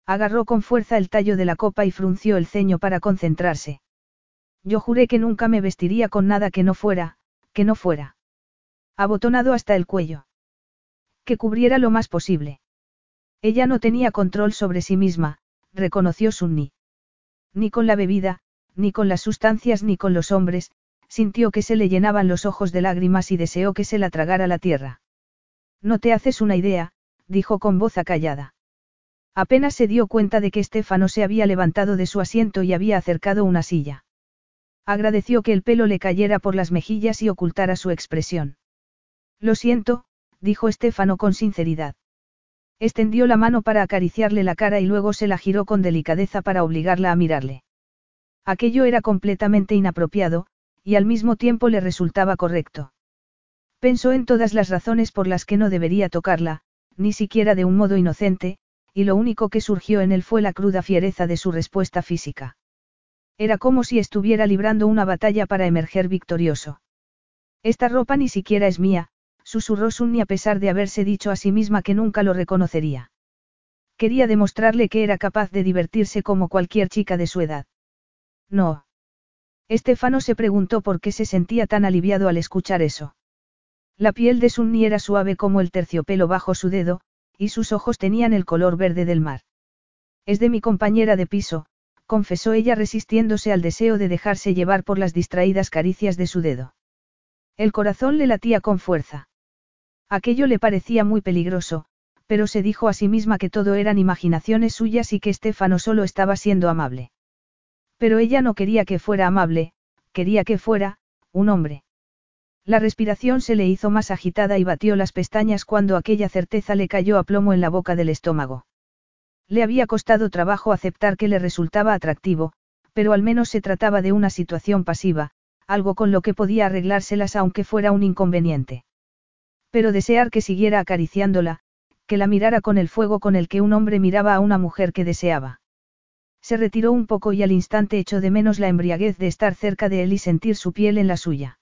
Agarró con fuerza el tallo de la copa y frunció el ceño para concentrarse. Yo juré que nunca me vestiría con nada que no fuera, que no fuera. Abotonado hasta el cuello. Que cubriera lo más posible. Ella no tenía control sobre sí misma, reconoció Sunni. Ni con la bebida, ni con las sustancias ni con los hombres, sintió que se le llenaban los ojos de lágrimas y deseó que se la tragara la tierra. No te haces una idea, dijo con voz acallada. Apenas se dio cuenta de que Estefano se había levantado de su asiento y había acercado una silla. Agradeció que el pelo le cayera por las mejillas y ocultara su expresión. Lo siento, dijo Estefano con sinceridad. Extendió la mano para acariciarle la cara y luego se la giró con delicadeza para obligarla a mirarle. Aquello era completamente inapropiado, y al mismo tiempo le resultaba correcto. Pensó en todas las razones por las que no debería tocarla, ni siquiera de un modo inocente, y lo único que surgió en él fue la cruda fiereza de su respuesta física. Era como si estuviera librando una batalla para emerger victorioso. Esta ropa ni siquiera es mía, susurró Sunni a pesar de haberse dicho a sí misma que nunca lo reconocería. Quería demostrarle que era capaz de divertirse como cualquier chica de su edad. No. Estefano se preguntó por qué se sentía tan aliviado al escuchar eso. La piel de Sunni era suave como el terciopelo bajo su dedo, y sus ojos tenían el color verde del mar. Es de mi compañera de piso, confesó ella resistiéndose al deseo de dejarse llevar por las distraídas caricias de su dedo. El corazón le latía con fuerza. Aquello le parecía muy peligroso, pero se dijo a sí misma que todo eran imaginaciones suyas y que Estefano solo estaba siendo amable. Pero ella no quería que fuera amable, quería que fuera, un hombre. La respiración se le hizo más agitada y batió las pestañas cuando aquella certeza le cayó a plomo en la boca del estómago. Le había costado trabajo aceptar que le resultaba atractivo, pero al menos se trataba de una situación pasiva, algo con lo que podía arreglárselas aunque fuera un inconveniente. Pero desear que siguiera acariciándola, que la mirara con el fuego con el que un hombre miraba a una mujer que deseaba. Se retiró un poco y al instante echó de menos la embriaguez de estar cerca de él y sentir su piel en la suya.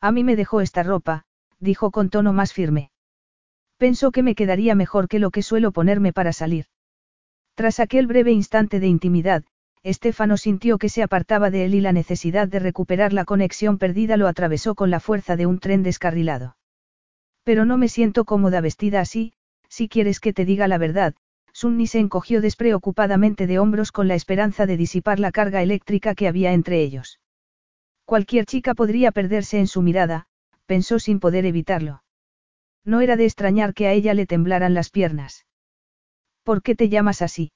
A mí me dejó esta ropa, dijo con tono más firme. Pensó que me quedaría mejor que lo que suelo ponerme para salir. Tras aquel breve instante de intimidad, Estefano sintió que se apartaba de él y la necesidad de recuperar la conexión perdida lo atravesó con la fuerza de un tren descarrilado. Pero no me siento cómoda vestida así, si quieres que te diga la verdad, Sunni se encogió despreocupadamente de hombros con la esperanza de disipar la carga eléctrica que había entre ellos. Cualquier chica podría perderse en su mirada, pensó sin poder evitarlo. No era de extrañar que a ella le temblaran las piernas. ¿Por qué te llamas así?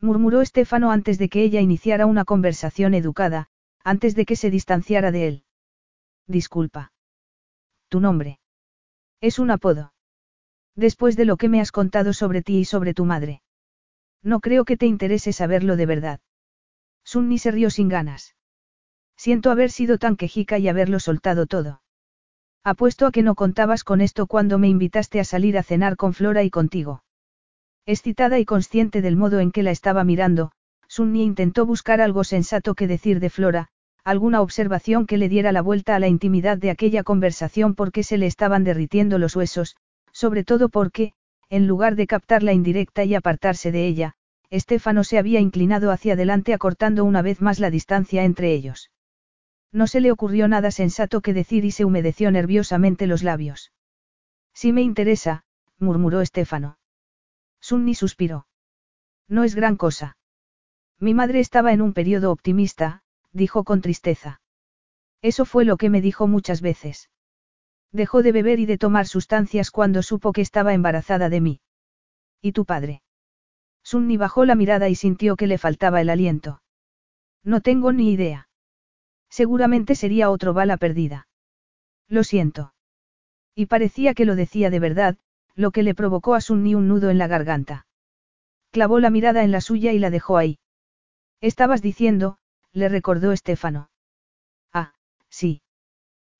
murmuró Estefano antes de que ella iniciara una conversación educada, antes de que se distanciara de él. Disculpa. Tu nombre. Es un apodo. Después de lo que me has contado sobre ti y sobre tu madre. No creo que te interese saberlo de verdad. Sunni se rió sin ganas. Siento haber sido tan quejica y haberlo soltado todo. Apuesto a que no contabas con esto cuando me invitaste a salir a cenar con Flora y contigo. Excitada y consciente del modo en que la estaba mirando, Sunni intentó buscar algo sensato que decir de Flora, alguna observación que le diera la vuelta a la intimidad de aquella conversación porque se le estaban derritiendo los huesos, sobre todo porque, en lugar de captar la indirecta y apartarse de ella, Estefano se había inclinado hacia adelante acortando una vez más la distancia entre ellos. No se le ocurrió nada sensato que decir y se humedeció nerviosamente los labios. Si me interesa, murmuró Estefano. Sunni suspiró. No es gran cosa. Mi madre estaba en un periodo optimista, dijo con tristeza. Eso fue lo que me dijo muchas veces. Dejó de beber y de tomar sustancias cuando supo que estaba embarazada de mí. ¿Y tu padre? Sunni bajó la mirada y sintió que le faltaba el aliento. No tengo ni idea. Seguramente sería otro bala perdida. Lo siento. Y parecía que lo decía de verdad, lo que le provocó a Sunni un nudo en la garganta. Clavó la mirada en la suya y la dejó ahí. Estabas diciendo, le recordó Estefano. Ah, sí.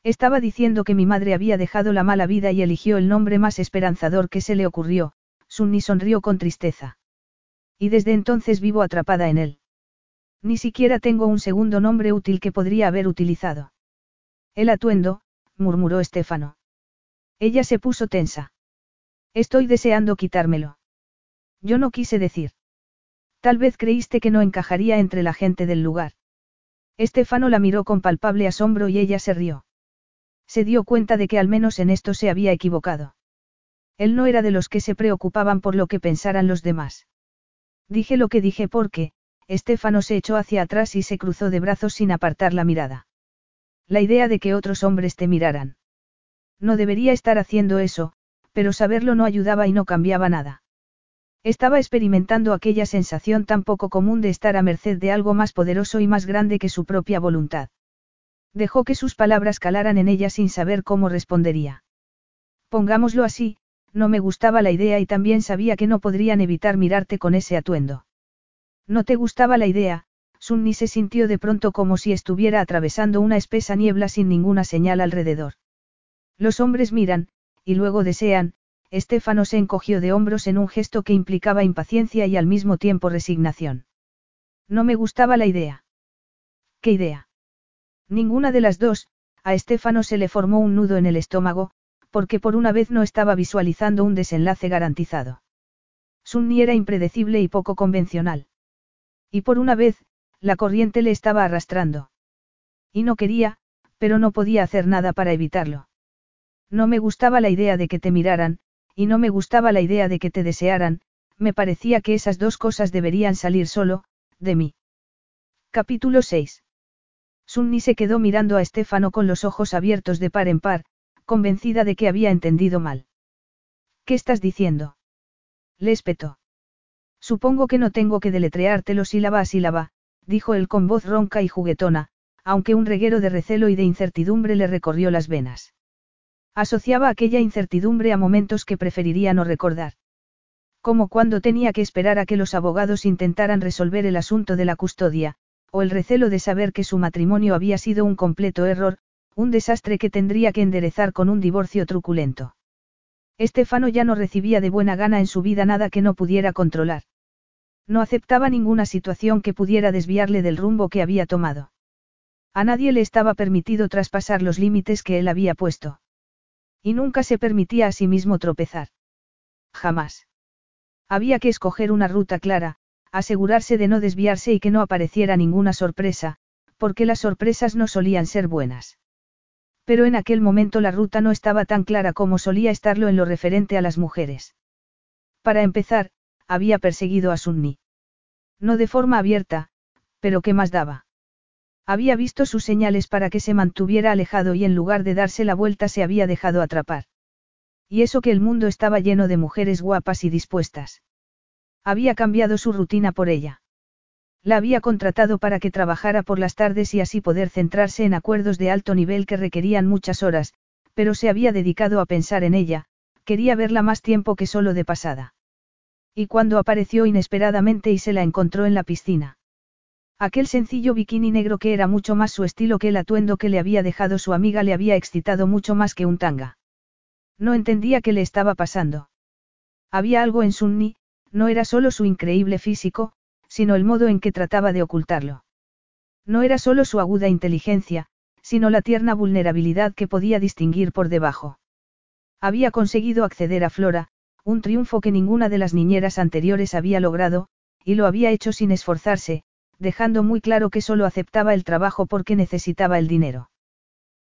Estaba diciendo que mi madre había dejado la mala vida y eligió el nombre más esperanzador que se le ocurrió, Sunni sonrió con tristeza. Y desde entonces vivo atrapada en él. Ni siquiera tengo un segundo nombre útil que podría haber utilizado. El atuendo, murmuró Estefano. Ella se puso tensa. Estoy deseando quitármelo. Yo no quise decir. Tal vez creíste que no encajaría entre la gente del lugar. Estefano la miró con palpable asombro y ella se rió. Se dio cuenta de que al menos en esto se había equivocado. Él no era de los que se preocupaban por lo que pensaran los demás. Dije lo que dije porque, Estefano se echó hacia atrás y se cruzó de brazos sin apartar la mirada. La idea de que otros hombres te miraran. No debería estar haciendo eso, pero saberlo no ayudaba y no cambiaba nada. Estaba experimentando aquella sensación tan poco común de estar a merced de algo más poderoso y más grande que su propia voluntad. Dejó que sus palabras calaran en ella sin saber cómo respondería. Pongámoslo así, no me gustaba la idea y también sabía que no podrían evitar mirarte con ese atuendo. No te gustaba la idea, Sunni se sintió de pronto como si estuviera atravesando una espesa niebla sin ninguna señal alrededor. Los hombres miran, y luego desean, Estefano se encogió de hombros en un gesto que implicaba impaciencia y al mismo tiempo resignación. No me gustaba la idea. ¿Qué idea? Ninguna de las dos, a Estefano se le formó un nudo en el estómago, porque por una vez no estaba visualizando un desenlace garantizado. Sunni era impredecible y poco convencional. Y por una vez, la corriente le estaba arrastrando. Y no quería, pero no podía hacer nada para evitarlo. No me gustaba la idea de que te miraran, y no me gustaba la idea de que te desearan, me parecía que esas dos cosas deberían salir solo, de mí. Capítulo 6. Sunni se quedó mirando a Estefano con los ojos abiertos de par en par, convencida de que había entendido mal. ¿Qué estás diciendo? Le espetó. Supongo que no tengo que deletreártelo sílaba a sílaba, dijo él con voz ronca y juguetona, aunque un reguero de recelo y de incertidumbre le recorrió las venas. Asociaba aquella incertidumbre a momentos que preferiría no recordar. Como cuando tenía que esperar a que los abogados intentaran resolver el asunto de la custodia, o el recelo de saber que su matrimonio había sido un completo error, un desastre que tendría que enderezar con un divorcio truculento. Estefano ya no recibía de buena gana en su vida nada que no pudiera controlar. No aceptaba ninguna situación que pudiera desviarle del rumbo que había tomado. A nadie le estaba permitido traspasar los límites que él había puesto. Y nunca se permitía a sí mismo tropezar. Jamás. Había que escoger una ruta clara, asegurarse de no desviarse y que no apareciera ninguna sorpresa, porque las sorpresas no solían ser buenas. Pero en aquel momento la ruta no estaba tan clara como solía estarlo en lo referente a las mujeres. Para empezar, había perseguido a Sunni. No de forma abierta, pero ¿qué más daba? Había visto sus señales para que se mantuviera alejado y en lugar de darse la vuelta se había dejado atrapar. Y eso que el mundo estaba lleno de mujeres guapas y dispuestas. Había cambiado su rutina por ella. La había contratado para que trabajara por las tardes y así poder centrarse en acuerdos de alto nivel que requerían muchas horas, pero se había dedicado a pensar en ella, quería verla más tiempo que solo de pasada. Y cuando apareció inesperadamente y se la encontró en la piscina. Aquel sencillo bikini negro que era mucho más su estilo que el atuendo que le había dejado su amiga le había excitado mucho más que un tanga. No entendía qué le estaba pasando. Había algo en Sunni, no era solo su increíble físico, sino el modo en que trataba de ocultarlo. No era solo su aguda inteligencia, sino la tierna vulnerabilidad que podía distinguir por debajo. Había conseguido acceder a Flora, un triunfo que ninguna de las niñeras anteriores había logrado, y lo había hecho sin esforzarse, dejando muy claro que solo aceptaba el trabajo porque necesitaba el dinero.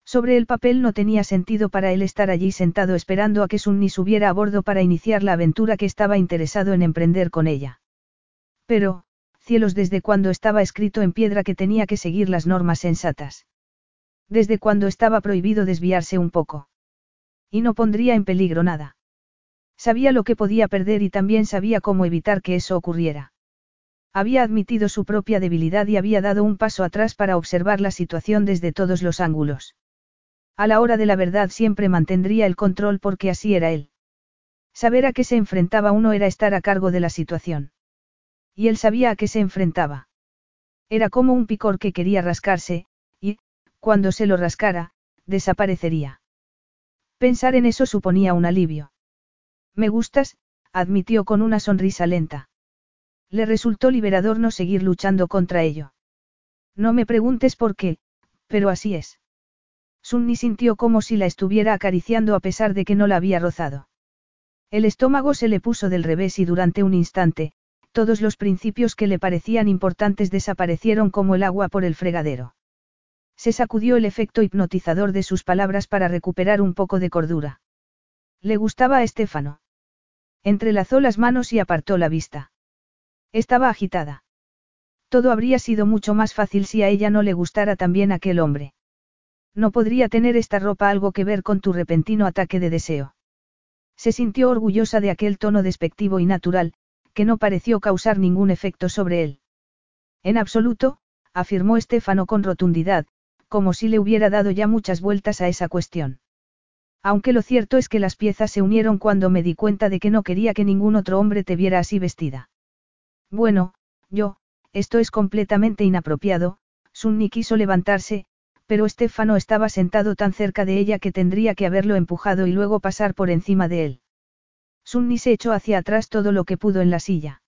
Sobre el papel no tenía sentido para él estar allí sentado esperando a que Sunni subiera a bordo para iniciar la aventura que estaba interesado en emprender con ella. Pero, cielos desde cuando estaba escrito en piedra que tenía que seguir las normas sensatas. Desde cuando estaba prohibido desviarse un poco. Y no pondría en peligro nada. Sabía lo que podía perder y también sabía cómo evitar que eso ocurriera. Había admitido su propia debilidad y había dado un paso atrás para observar la situación desde todos los ángulos. A la hora de la verdad siempre mantendría el control porque así era él. Saber a qué se enfrentaba uno era estar a cargo de la situación. Y él sabía a qué se enfrentaba. Era como un picor que quería rascarse, y, cuando se lo rascara, desaparecería. Pensar en eso suponía un alivio. Me gustas, admitió con una sonrisa lenta. Le resultó liberador no seguir luchando contra ello. No me preguntes por qué, pero así es. Sunni sintió como si la estuviera acariciando a pesar de que no la había rozado. El estómago se le puso del revés y durante un instante, todos los principios que le parecían importantes desaparecieron como el agua por el fregadero. Se sacudió el efecto hipnotizador de sus palabras para recuperar un poco de cordura. Le gustaba a Estefano. Entrelazó las manos y apartó la vista. Estaba agitada. Todo habría sido mucho más fácil si a ella no le gustara también aquel hombre. No podría tener esta ropa algo que ver con tu repentino ataque de deseo. Se sintió orgullosa de aquel tono despectivo y natural, que no pareció causar ningún efecto sobre él. En absoluto, afirmó Estefano con rotundidad, como si le hubiera dado ya muchas vueltas a esa cuestión. Aunque lo cierto es que las piezas se unieron cuando me di cuenta de que no quería que ningún otro hombre te viera así vestida. Bueno, yo, esto es completamente inapropiado, Sunni quiso levantarse, pero Estefano estaba sentado tan cerca de ella que tendría que haberlo empujado y luego pasar por encima de él. Sunni se echó hacia atrás todo lo que pudo en la silla.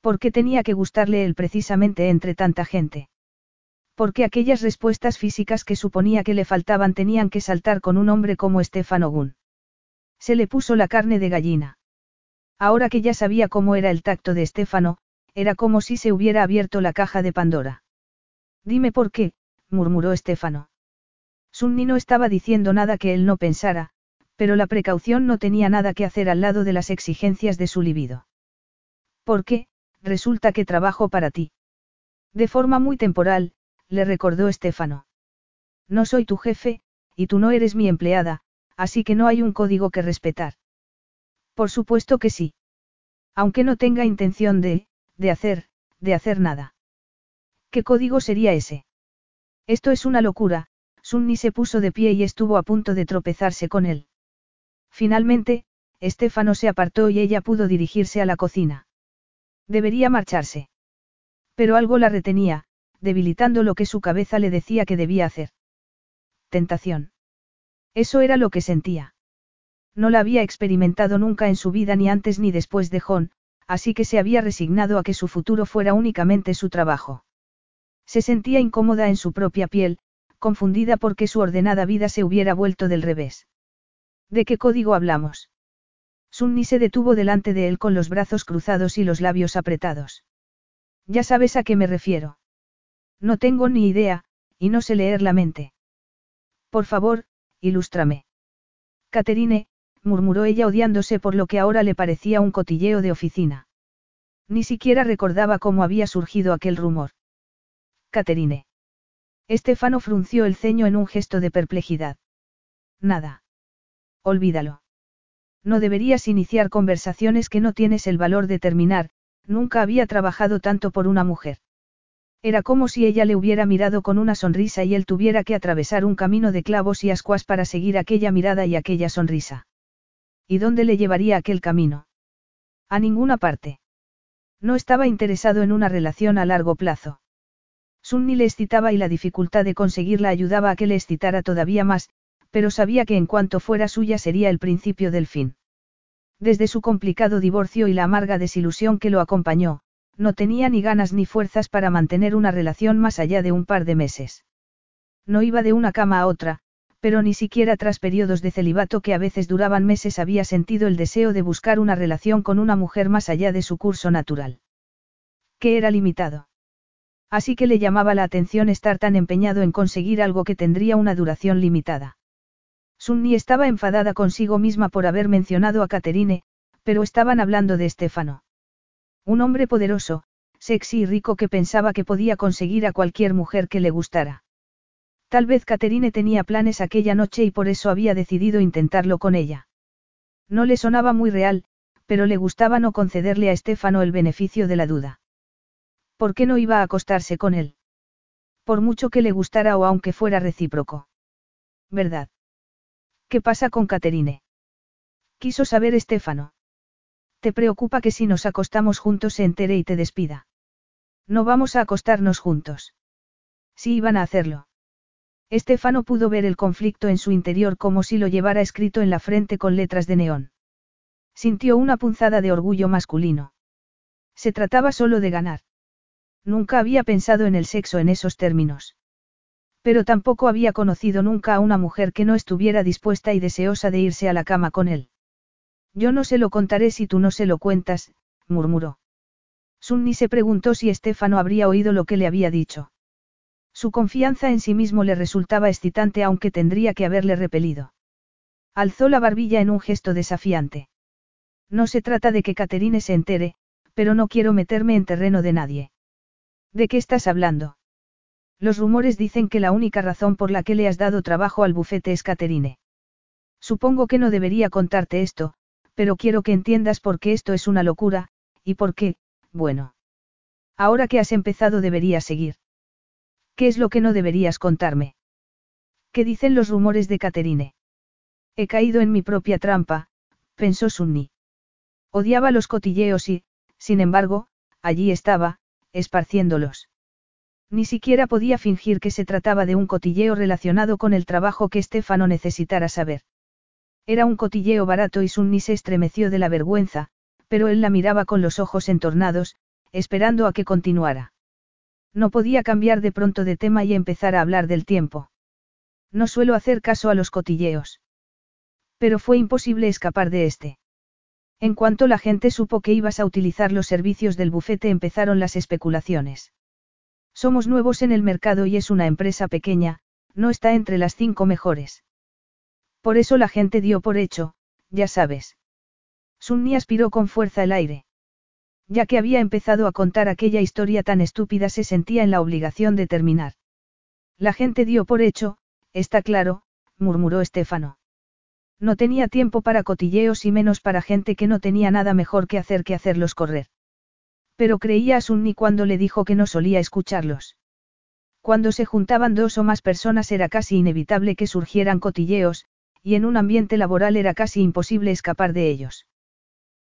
¿Por qué tenía que gustarle él precisamente entre tanta gente? Porque aquellas respuestas físicas que suponía que le faltaban tenían que saltar con un hombre como Stefano Gunn. Se le puso la carne de gallina. Ahora que ya sabía cómo era el tacto de Stefano, era como si se hubiera abierto la caja de Pandora. Dime por qué, murmuró Stefano. Sunni no estaba diciendo nada que él no pensara, pero la precaución no tenía nada que hacer al lado de las exigencias de su libido. ¿Por qué? Resulta que trabajo para ti. De forma muy temporal, le recordó Estefano. No soy tu jefe, y tú no eres mi empleada, así que no hay un código que respetar. Por supuesto que sí. Aunque no tenga intención de, de hacer, de hacer nada. ¿Qué código sería ese? Esto es una locura, Sunni se puso de pie y estuvo a punto de tropezarse con él. Finalmente, Estefano se apartó y ella pudo dirigirse a la cocina. Debería marcharse. Pero algo la retenía, debilitando lo que su cabeza le decía que debía hacer. Tentación. Eso era lo que sentía. No la había experimentado nunca en su vida ni antes ni después de John, así que se había resignado a que su futuro fuera únicamente su trabajo. Se sentía incómoda en su propia piel, confundida porque su ordenada vida se hubiera vuelto del revés. ¿De qué código hablamos? Sunni se detuvo delante de él con los brazos cruzados y los labios apretados. Ya sabes a qué me refiero. No tengo ni idea, y no sé leer la mente. Por favor, ilústrame. Caterine, murmuró ella odiándose por lo que ahora le parecía un cotilleo de oficina. Ni siquiera recordaba cómo había surgido aquel rumor. Caterine. Estefano frunció el ceño en un gesto de perplejidad. Nada. Olvídalo. No deberías iniciar conversaciones que no tienes el valor de terminar, nunca había trabajado tanto por una mujer. Era como si ella le hubiera mirado con una sonrisa y él tuviera que atravesar un camino de clavos y ascuas para seguir aquella mirada y aquella sonrisa. ¿Y dónde le llevaría aquel camino? A ninguna parte. No estaba interesado en una relación a largo plazo. Sunni le excitaba y la dificultad de conseguirla ayudaba a que le excitara todavía más, pero sabía que en cuanto fuera suya sería el principio del fin. Desde su complicado divorcio y la amarga desilusión que lo acompañó, no tenía ni ganas ni fuerzas para mantener una relación más allá de un par de meses. No iba de una cama a otra, pero ni siquiera tras periodos de celibato que a veces duraban meses había sentido el deseo de buscar una relación con una mujer más allá de su curso natural. Que era limitado. Así que le llamaba la atención estar tan empeñado en conseguir algo que tendría una duración limitada. Sunni estaba enfadada consigo misma por haber mencionado a Caterine, pero estaban hablando de Estefano. Un hombre poderoso, sexy y rico que pensaba que podía conseguir a cualquier mujer que le gustara. Tal vez Caterine tenía planes aquella noche y por eso había decidido intentarlo con ella. No le sonaba muy real, pero le gustaba no concederle a Estefano el beneficio de la duda. ¿Por qué no iba a acostarse con él? Por mucho que le gustara o aunque fuera recíproco. ¿Verdad? ¿Qué pasa con Caterine? Quiso saber Estefano. ¿Te preocupa que si nos acostamos juntos se entere y te despida? No vamos a acostarnos juntos. Sí iban a hacerlo. Estefano pudo ver el conflicto en su interior como si lo llevara escrito en la frente con letras de neón. Sintió una punzada de orgullo masculino. Se trataba solo de ganar. Nunca había pensado en el sexo en esos términos. Pero tampoco había conocido nunca a una mujer que no estuviera dispuesta y deseosa de irse a la cama con él. Yo no se lo contaré si tú no se lo cuentas, murmuró. Sunni se preguntó si Estefano habría oído lo que le había dicho. Su confianza en sí mismo le resultaba excitante aunque tendría que haberle repelido. Alzó la barbilla en un gesto desafiante. No se trata de que Caterine se entere, pero no quiero meterme en terreno de nadie. ¿De qué estás hablando? Los rumores dicen que la única razón por la que le has dado trabajo al bufete es Caterine. Supongo que no debería contarte esto, pero quiero que entiendas por qué esto es una locura, y por qué, bueno. Ahora que has empezado deberías seguir. ¿Qué es lo que no deberías contarme? ¿Qué dicen los rumores de Caterine? He caído en mi propia trampa, pensó Sunni. Odiaba los cotilleos y, sin embargo, allí estaba, esparciéndolos. Ni siquiera podía fingir que se trataba de un cotilleo relacionado con el trabajo que Estefano necesitara saber. Era un cotilleo barato y Sunni se estremeció de la vergüenza, pero él la miraba con los ojos entornados, esperando a que continuara. No podía cambiar de pronto de tema y empezar a hablar del tiempo. No suelo hacer caso a los cotilleos. Pero fue imposible escapar de este. En cuanto la gente supo que ibas a utilizar los servicios del bufete empezaron las especulaciones. Somos nuevos en el mercado y es una empresa pequeña, no está entre las cinco mejores. Por eso la gente dio por hecho, ya sabes. Sunni aspiró con fuerza el aire. Ya que había empezado a contar aquella historia tan estúpida se sentía en la obligación de terminar. La gente dio por hecho, está claro, murmuró Estefano. No tenía tiempo para cotilleos y menos para gente que no tenía nada mejor que hacer que hacerlos correr. Pero creía a Sunni cuando le dijo que no solía escucharlos. Cuando se juntaban dos o más personas era casi inevitable que surgieran cotilleos, y en un ambiente laboral era casi imposible escapar de ellos.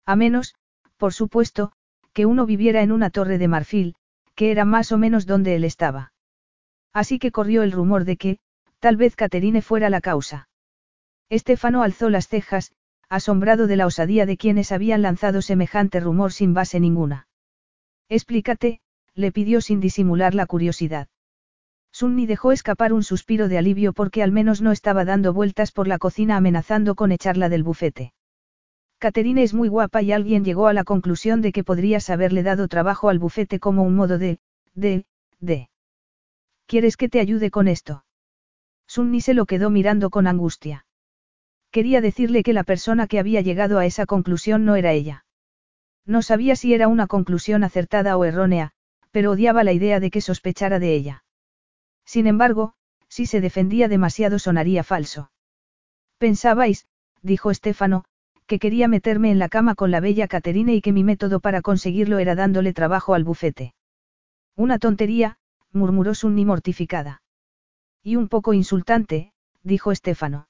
A menos, por supuesto, que uno viviera en una torre de marfil, que era más o menos donde él estaba. Así que corrió el rumor de que, tal vez Caterine fuera la causa. Estefano alzó las cejas, asombrado de la osadía de quienes habían lanzado semejante rumor sin base ninguna. Explícate, le pidió sin disimular la curiosidad. Sunni dejó escapar un suspiro de alivio porque al menos no estaba dando vueltas por la cocina amenazando con echarla del bufete. Caterine es muy guapa y alguien llegó a la conclusión de que podrías haberle dado trabajo al bufete como un modo de, de, de. ¿Quieres que te ayude con esto? Sunni se lo quedó mirando con angustia. Quería decirle que la persona que había llegado a esa conclusión no era ella. No sabía si era una conclusión acertada o errónea, pero odiaba la idea de que sospechara de ella. Sin embargo, si se defendía demasiado sonaría falso. Pensabais, dijo Estefano, que quería meterme en la cama con la bella Caterine y que mi método para conseguirlo era dándole trabajo al bufete. Una tontería, murmuró Sunni mortificada. Y un poco insultante, dijo Estefano.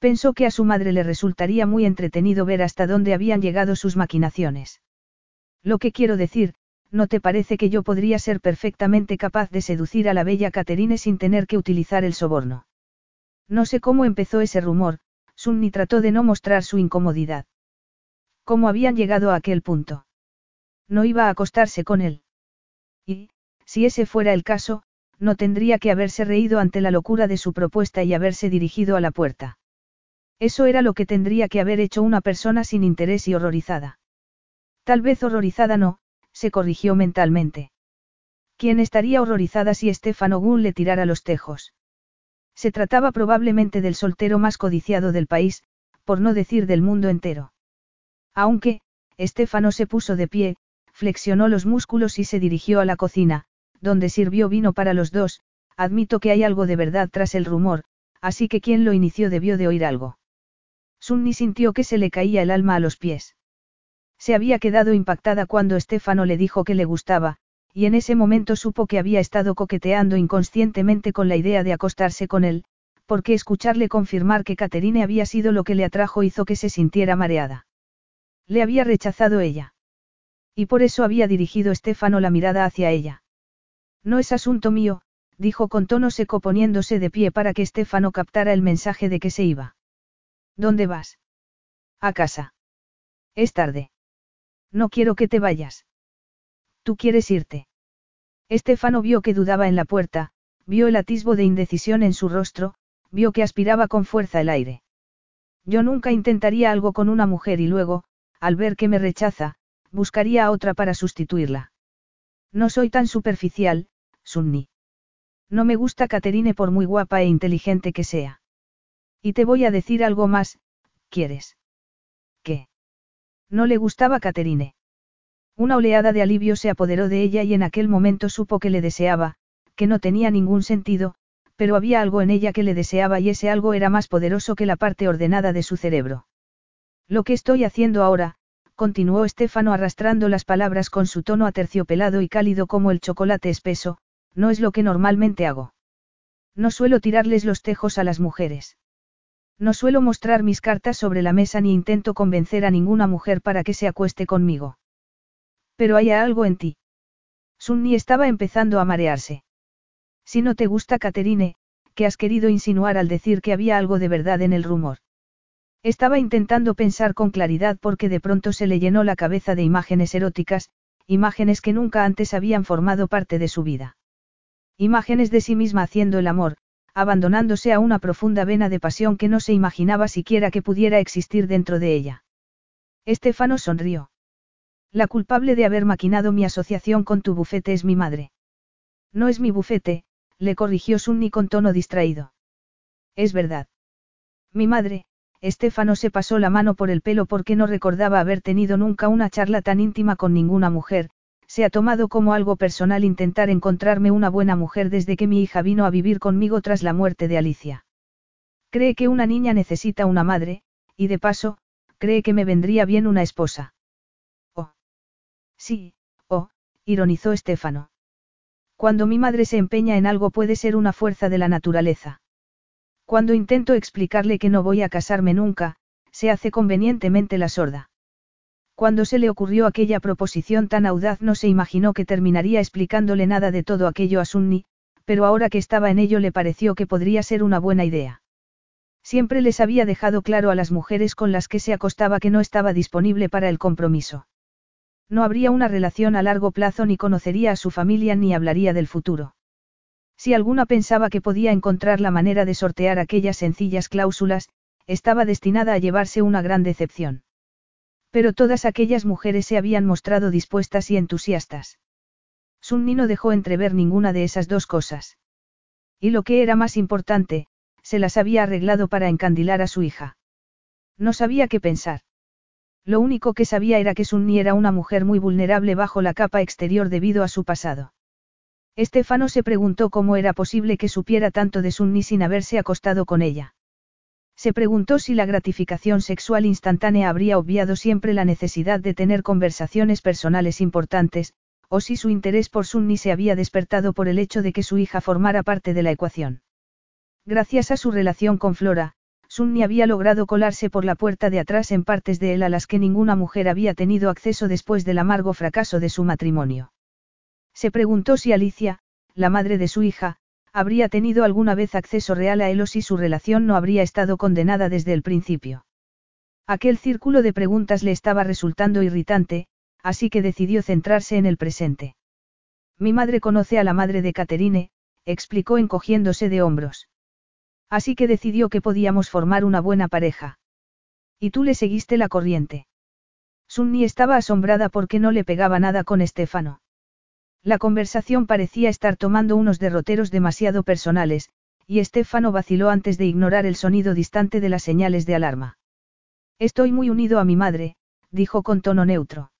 Pensó que a su madre le resultaría muy entretenido ver hasta dónde habían llegado sus maquinaciones. Lo que quiero decir, ¿no te parece que yo podría ser perfectamente capaz de seducir a la bella Caterine sin tener que utilizar el soborno? No sé cómo empezó ese rumor, Sunni trató de no mostrar su incomodidad. ¿Cómo habían llegado a aquel punto? No iba a acostarse con él. Y, si ese fuera el caso, no tendría que haberse reído ante la locura de su propuesta y haberse dirigido a la puerta. Eso era lo que tendría que haber hecho una persona sin interés y horrorizada. Tal vez horrorizada no, se corrigió mentalmente. ¿Quién estaría horrorizada si Stefano Gunn le tirara los tejos? Se trataba probablemente del soltero más codiciado del país, por no decir del mundo entero. Aunque, Stefano se puso de pie, flexionó los músculos y se dirigió a la cocina, donde sirvió vino para los dos, admito que hay algo de verdad tras el rumor, así que quien lo inició debió de oír algo. Sunni sintió que se le caía el alma a los pies. Se había quedado impactada cuando Estefano le dijo que le gustaba, y en ese momento supo que había estado coqueteando inconscientemente con la idea de acostarse con él, porque escucharle confirmar que Caterine había sido lo que le atrajo hizo que se sintiera mareada. Le había rechazado ella. Y por eso había dirigido Estefano la mirada hacia ella. No es asunto mío, dijo con tono seco poniéndose de pie para que Estefano captara el mensaje de que se iba. ¿Dónde vas? A casa. Es tarde. No quiero que te vayas. Tú quieres irte. Estefano vio que dudaba en la puerta, vio el atisbo de indecisión en su rostro, vio que aspiraba con fuerza el aire. Yo nunca intentaría algo con una mujer y luego, al ver que me rechaza, buscaría a otra para sustituirla. No soy tan superficial, Sunni. No me gusta Caterine por muy guapa e inteligente que sea. Y te voy a decir algo más, ¿quieres? ¿Qué? No le gustaba Caterine. Una oleada de alivio se apoderó de ella y en aquel momento supo que le deseaba, que no tenía ningún sentido, pero había algo en ella que le deseaba y ese algo era más poderoso que la parte ordenada de su cerebro. Lo que estoy haciendo ahora, continuó Estefano arrastrando las palabras con su tono aterciopelado y cálido como el chocolate espeso, no es lo que normalmente hago. No suelo tirarles los tejos a las mujeres. No suelo mostrar mis cartas sobre la mesa ni intento convencer a ninguna mujer para que se acueste conmigo. Pero hay algo en ti. Sunni estaba empezando a marearse. Si no te gusta Caterine, ¿qué has querido insinuar al decir que había algo de verdad en el rumor? Estaba intentando pensar con claridad porque de pronto se le llenó la cabeza de imágenes eróticas, imágenes que nunca antes habían formado parte de su vida. Imágenes de sí misma haciendo el amor, abandonándose a una profunda vena de pasión que no se imaginaba siquiera que pudiera existir dentro de ella. Estefano sonrió. La culpable de haber maquinado mi asociación con tu bufete es mi madre. No es mi bufete, le corrigió Sunny con tono distraído. Es verdad. Mi madre, Estefano se pasó la mano por el pelo porque no recordaba haber tenido nunca una charla tan íntima con ninguna mujer, se ha tomado como algo personal intentar encontrarme una buena mujer desde que mi hija vino a vivir conmigo tras la muerte de Alicia. Cree que una niña necesita una madre, y de paso, cree que me vendría bien una esposa. Oh. Sí, oh, ironizó Estefano. Cuando mi madre se empeña en algo puede ser una fuerza de la naturaleza. Cuando intento explicarle que no voy a casarme nunca, se hace convenientemente la sorda. Cuando se le ocurrió aquella proposición tan audaz no se imaginó que terminaría explicándole nada de todo aquello a Sunni, pero ahora que estaba en ello le pareció que podría ser una buena idea. Siempre les había dejado claro a las mujeres con las que se acostaba que no estaba disponible para el compromiso. No habría una relación a largo plazo ni conocería a su familia ni hablaría del futuro. Si alguna pensaba que podía encontrar la manera de sortear aquellas sencillas cláusulas, estaba destinada a llevarse una gran decepción. Pero todas aquellas mujeres se habían mostrado dispuestas y entusiastas. Sunni no dejó entrever ninguna de esas dos cosas. Y lo que era más importante, se las había arreglado para encandilar a su hija. No sabía qué pensar. Lo único que sabía era que Sunni era una mujer muy vulnerable bajo la capa exterior debido a su pasado. Estefano se preguntó cómo era posible que supiera tanto de Sunni sin haberse acostado con ella. Se preguntó si la gratificación sexual instantánea habría obviado siempre la necesidad de tener conversaciones personales importantes, o si su interés por Sunni se había despertado por el hecho de que su hija formara parte de la ecuación. Gracias a su relación con Flora, Sunni había logrado colarse por la puerta de atrás en partes de él a las que ninguna mujer había tenido acceso después del amargo fracaso de su matrimonio. Se preguntó si Alicia, la madre de su hija, habría tenido alguna vez acceso real a él o si su relación no habría estado condenada desde el principio. Aquel círculo de preguntas le estaba resultando irritante, así que decidió centrarse en el presente. Mi madre conoce a la madre de Caterine, explicó encogiéndose de hombros. Así que decidió que podíamos formar una buena pareja. Y tú le seguiste la corriente. Sunni estaba asombrada porque no le pegaba nada con Estefano. La conversación parecía estar tomando unos derroteros demasiado personales, y Estefano vaciló antes de ignorar el sonido distante de las señales de alarma. Estoy muy unido a mi madre, dijo con tono neutro.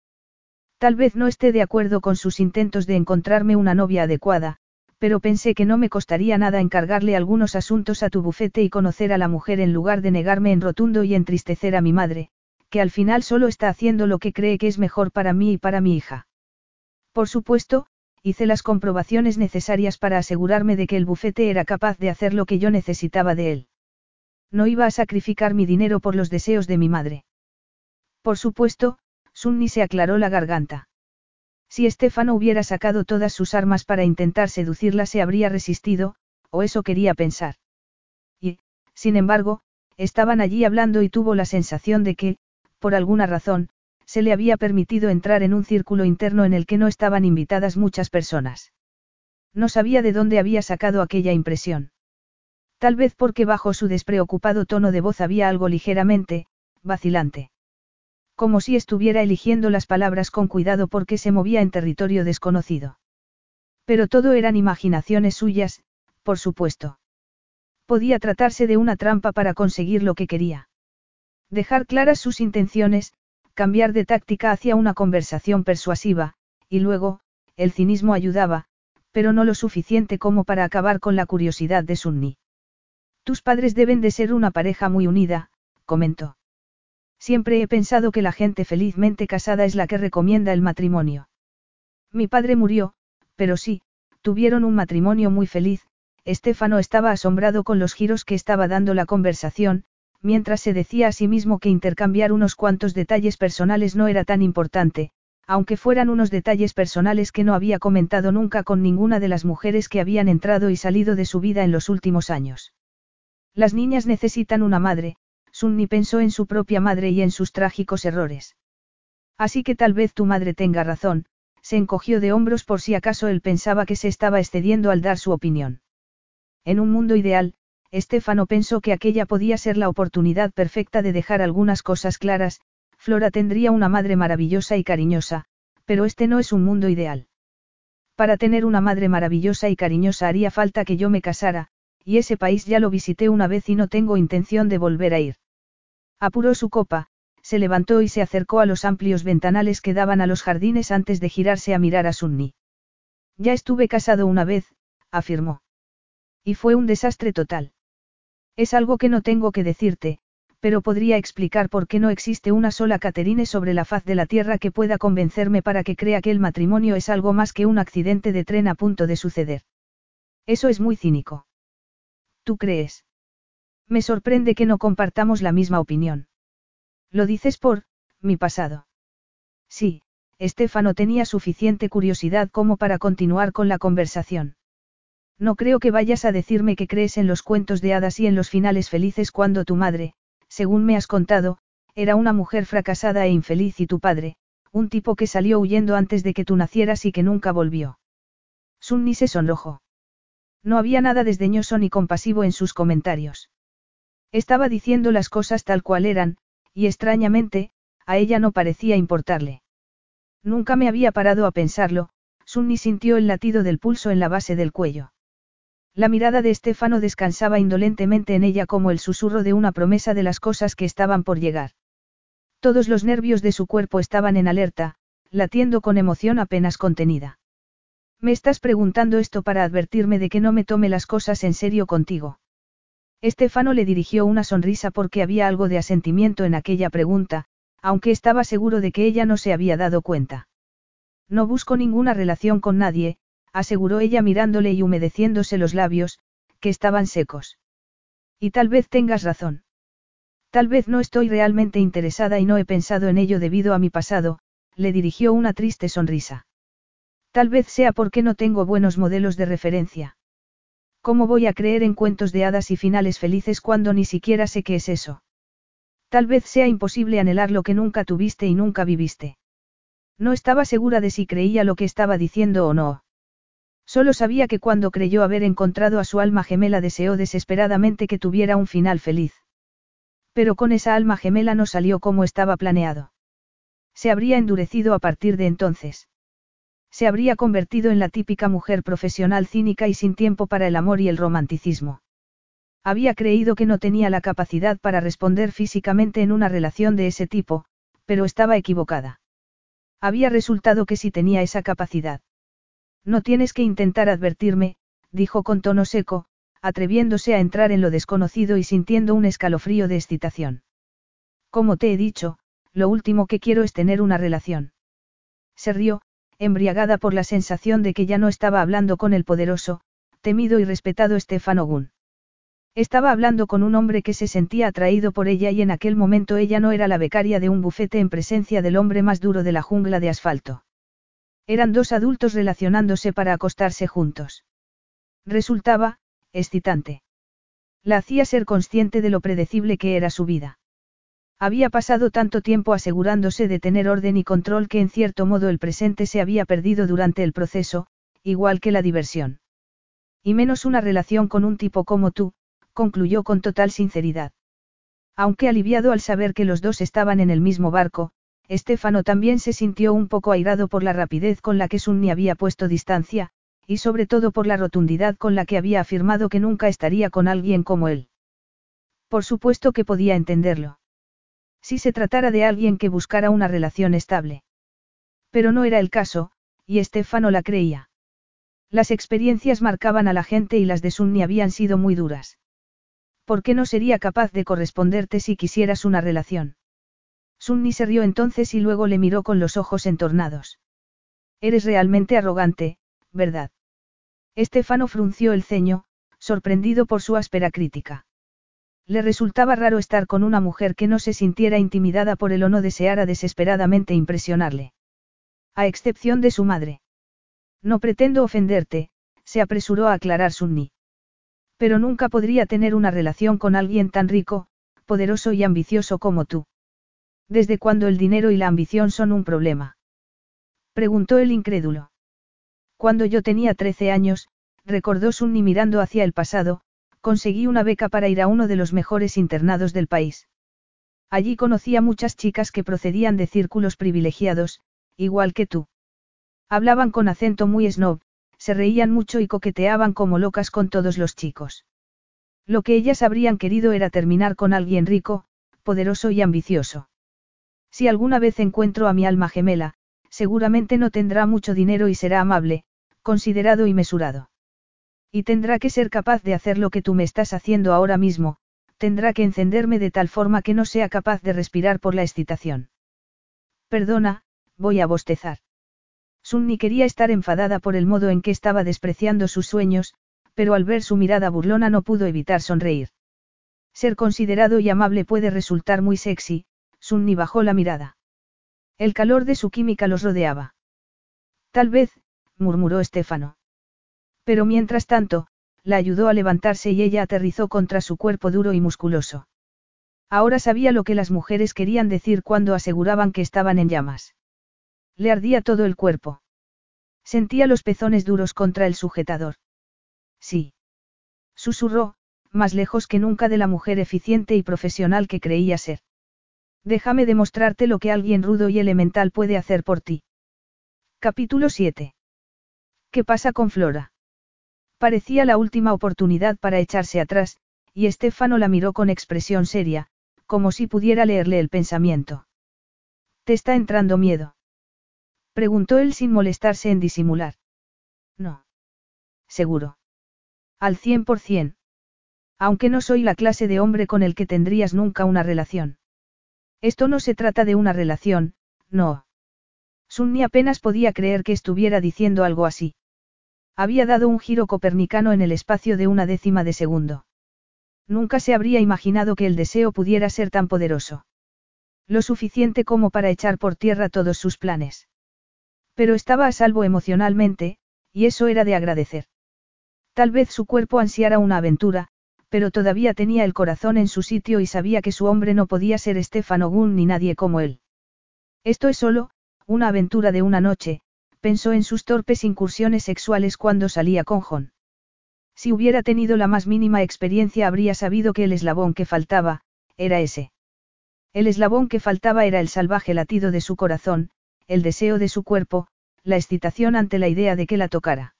Tal vez no esté de acuerdo con sus intentos de encontrarme una novia adecuada, pero pensé que no me costaría nada encargarle algunos asuntos a tu bufete y conocer a la mujer en lugar de negarme en rotundo y entristecer a mi madre, que al final solo está haciendo lo que cree que es mejor para mí y para mi hija. Por supuesto, hice las comprobaciones necesarias para asegurarme de que el bufete era capaz de hacer lo que yo necesitaba de él. No iba a sacrificar mi dinero por los deseos de mi madre. Por supuesto, Sunni se aclaró la garganta. Si Estefano hubiera sacado todas sus armas para intentar seducirla se habría resistido, o eso quería pensar. Y, sin embargo, estaban allí hablando y tuvo la sensación de que, por alguna razón, se le había permitido entrar en un círculo interno en el que no estaban invitadas muchas personas. No sabía de dónde había sacado aquella impresión. Tal vez porque bajo su despreocupado tono de voz había algo ligeramente, vacilante. Como si estuviera eligiendo las palabras con cuidado porque se movía en territorio desconocido. Pero todo eran imaginaciones suyas, por supuesto. Podía tratarse de una trampa para conseguir lo que quería. Dejar claras sus intenciones, cambiar de táctica hacia una conversación persuasiva, y luego, el cinismo ayudaba, pero no lo suficiente como para acabar con la curiosidad de Sunni. Tus padres deben de ser una pareja muy unida, comentó. Siempre he pensado que la gente felizmente casada es la que recomienda el matrimonio. Mi padre murió, pero sí, tuvieron un matrimonio muy feliz, Estefano estaba asombrado con los giros que estaba dando la conversación, mientras se decía a sí mismo que intercambiar unos cuantos detalles personales no era tan importante, aunque fueran unos detalles personales que no había comentado nunca con ninguna de las mujeres que habían entrado y salido de su vida en los últimos años. Las niñas necesitan una madre, Sunni pensó en su propia madre y en sus trágicos errores. Así que tal vez tu madre tenga razón, se encogió de hombros por si acaso él pensaba que se estaba excediendo al dar su opinión. En un mundo ideal, Estefano pensó que aquella podía ser la oportunidad perfecta de dejar algunas cosas claras, Flora tendría una madre maravillosa y cariñosa, pero este no es un mundo ideal. Para tener una madre maravillosa y cariñosa haría falta que yo me casara, y ese país ya lo visité una vez y no tengo intención de volver a ir. Apuró su copa, se levantó y se acercó a los amplios ventanales que daban a los jardines antes de girarse a mirar a Sunni. Ya estuve casado una vez, afirmó. Y fue un desastre total. Es algo que no tengo que decirte, pero podría explicar por qué no existe una sola Caterine sobre la faz de la tierra que pueda convencerme para que crea que el matrimonio es algo más que un accidente de tren a punto de suceder. Eso es muy cínico. ¿Tú crees? Me sorprende que no compartamos la misma opinión. Lo dices por, mi pasado. Sí, Estefano tenía suficiente curiosidad como para continuar con la conversación. No creo que vayas a decirme que crees en los cuentos de hadas y en los finales felices cuando tu madre, según me has contado, era una mujer fracasada e infeliz y tu padre, un tipo que salió huyendo antes de que tú nacieras y que nunca volvió. Sunni se sonrojó. No había nada desdeñoso ni compasivo en sus comentarios. Estaba diciendo las cosas tal cual eran, y extrañamente, a ella no parecía importarle. Nunca me había parado a pensarlo, Sunni sintió el latido del pulso en la base del cuello. La mirada de Estefano descansaba indolentemente en ella como el susurro de una promesa de las cosas que estaban por llegar. Todos los nervios de su cuerpo estaban en alerta, latiendo con emoción apenas contenida. Me estás preguntando esto para advertirme de que no me tome las cosas en serio contigo. Estefano le dirigió una sonrisa porque había algo de asentimiento en aquella pregunta, aunque estaba seguro de que ella no se había dado cuenta. No busco ninguna relación con nadie, aseguró ella mirándole y humedeciéndose los labios, que estaban secos. Y tal vez tengas razón. Tal vez no estoy realmente interesada y no he pensado en ello debido a mi pasado, le dirigió una triste sonrisa. Tal vez sea porque no tengo buenos modelos de referencia. ¿Cómo voy a creer en cuentos de hadas y finales felices cuando ni siquiera sé qué es eso? Tal vez sea imposible anhelar lo que nunca tuviste y nunca viviste. No estaba segura de si creía lo que estaba diciendo o no. Solo sabía que cuando creyó haber encontrado a su alma gemela deseó desesperadamente que tuviera un final feliz. Pero con esa alma gemela no salió como estaba planeado. Se habría endurecido a partir de entonces. Se habría convertido en la típica mujer profesional cínica y sin tiempo para el amor y el romanticismo. Había creído que no tenía la capacidad para responder físicamente en una relación de ese tipo, pero estaba equivocada. Había resultado que sí tenía esa capacidad. No tienes que intentar advertirme, dijo con tono seco, atreviéndose a entrar en lo desconocido y sintiendo un escalofrío de excitación. Como te he dicho, lo último que quiero es tener una relación. Se rió, embriagada por la sensación de que ya no estaba hablando con el poderoso, temido y respetado Stefano Gunn. Estaba hablando con un hombre que se sentía atraído por ella y en aquel momento ella no era la becaria de un bufete en presencia del hombre más duro de la jungla de asfalto. Eran dos adultos relacionándose para acostarse juntos. Resultaba, excitante. La hacía ser consciente de lo predecible que era su vida. Había pasado tanto tiempo asegurándose de tener orden y control que en cierto modo el presente se había perdido durante el proceso, igual que la diversión. Y menos una relación con un tipo como tú, concluyó con total sinceridad. Aunque aliviado al saber que los dos estaban en el mismo barco, Estefano también se sintió un poco airado por la rapidez con la que Sunni había puesto distancia, y sobre todo por la rotundidad con la que había afirmado que nunca estaría con alguien como él. Por supuesto que podía entenderlo. Si se tratara de alguien que buscara una relación estable. Pero no era el caso, y Estefano la creía. Las experiencias marcaban a la gente y las de Sunni habían sido muy duras. ¿Por qué no sería capaz de corresponderte si quisieras una relación? Sunni se rió entonces y luego le miró con los ojos entornados. Eres realmente arrogante, ¿verdad? Estefano frunció el ceño, sorprendido por su áspera crítica. Le resultaba raro estar con una mujer que no se sintiera intimidada por él o no deseara desesperadamente impresionarle. A excepción de su madre. No pretendo ofenderte, se apresuró a aclarar Sunni. Pero nunca podría tener una relación con alguien tan rico, poderoso y ambicioso como tú. ¿Desde cuándo el dinero y la ambición son un problema? Preguntó el incrédulo. Cuando yo tenía 13 años, recordó Sunny mirando hacia el pasado, conseguí una beca para ir a uno de los mejores internados del país. Allí conocí a muchas chicas que procedían de círculos privilegiados, igual que tú. Hablaban con acento muy snob, se reían mucho y coqueteaban como locas con todos los chicos. Lo que ellas habrían querido era terminar con alguien rico, poderoso y ambicioso. Si alguna vez encuentro a mi alma gemela, seguramente no tendrá mucho dinero y será amable, considerado y mesurado. Y tendrá que ser capaz de hacer lo que tú me estás haciendo ahora mismo, tendrá que encenderme de tal forma que no sea capaz de respirar por la excitación. Perdona, voy a bostezar. Sunni quería estar enfadada por el modo en que estaba despreciando sus sueños, pero al ver su mirada burlona no pudo evitar sonreír. Ser considerado y amable puede resultar muy sexy, Sunni bajó la mirada. El calor de su química los rodeaba. Tal vez, murmuró Estefano. Pero mientras tanto, la ayudó a levantarse y ella aterrizó contra su cuerpo duro y musculoso. Ahora sabía lo que las mujeres querían decir cuando aseguraban que estaban en llamas. Le ardía todo el cuerpo. Sentía los pezones duros contra el sujetador. Sí. Susurró, más lejos que nunca de la mujer eficiente y profesional que creía ser. Déjame demostrarte lo que alguien rudo y elemental puede hacer por ti. Capítulo 7. ¿Qué pasa con Flora? Parecía la última oportunidad para echarse atrás, y Estefano la miró con expresión seria, como si pudiera leerle el pensamiento. ¿Te está entrando miedo? Preguntó él sin molestarse en disimular. No. Seguro. Al cien por cien. Aunque no soy la clase de hombre con el que tendrías nunca una relación. Esto no se trata de una relación, no. Sunni apenas podía creer que estuviera diciendo algo así. Había dado un giro copernicano en el espacio de una décima de segundo. Nunca se habría imaginado que el deseo pudiera ser tan poderoso. Lo suficiente como para echar por tierra todos sus planes. Pero estaba a salvo emocionalmente, y eso era de agradecer. Tal vez su cuerpo ansiara una aventura, pero todavía tenía el corazón en su sitio y sabía que su hombre no podía ser Stefano Gunn ni nadie como él. Esto es solo, una aventura de una noche, pensó en sus torpes incursiones sexuales cuando salía con John. Si hubiera tenido la más mínima experiencia habría sabido que el eslabón que faltaba, era ese. El eslabón que faltaba era el salvaje latido de su corazón, el deseo de su cuerpo, la excitación ante la idea de que la tocara.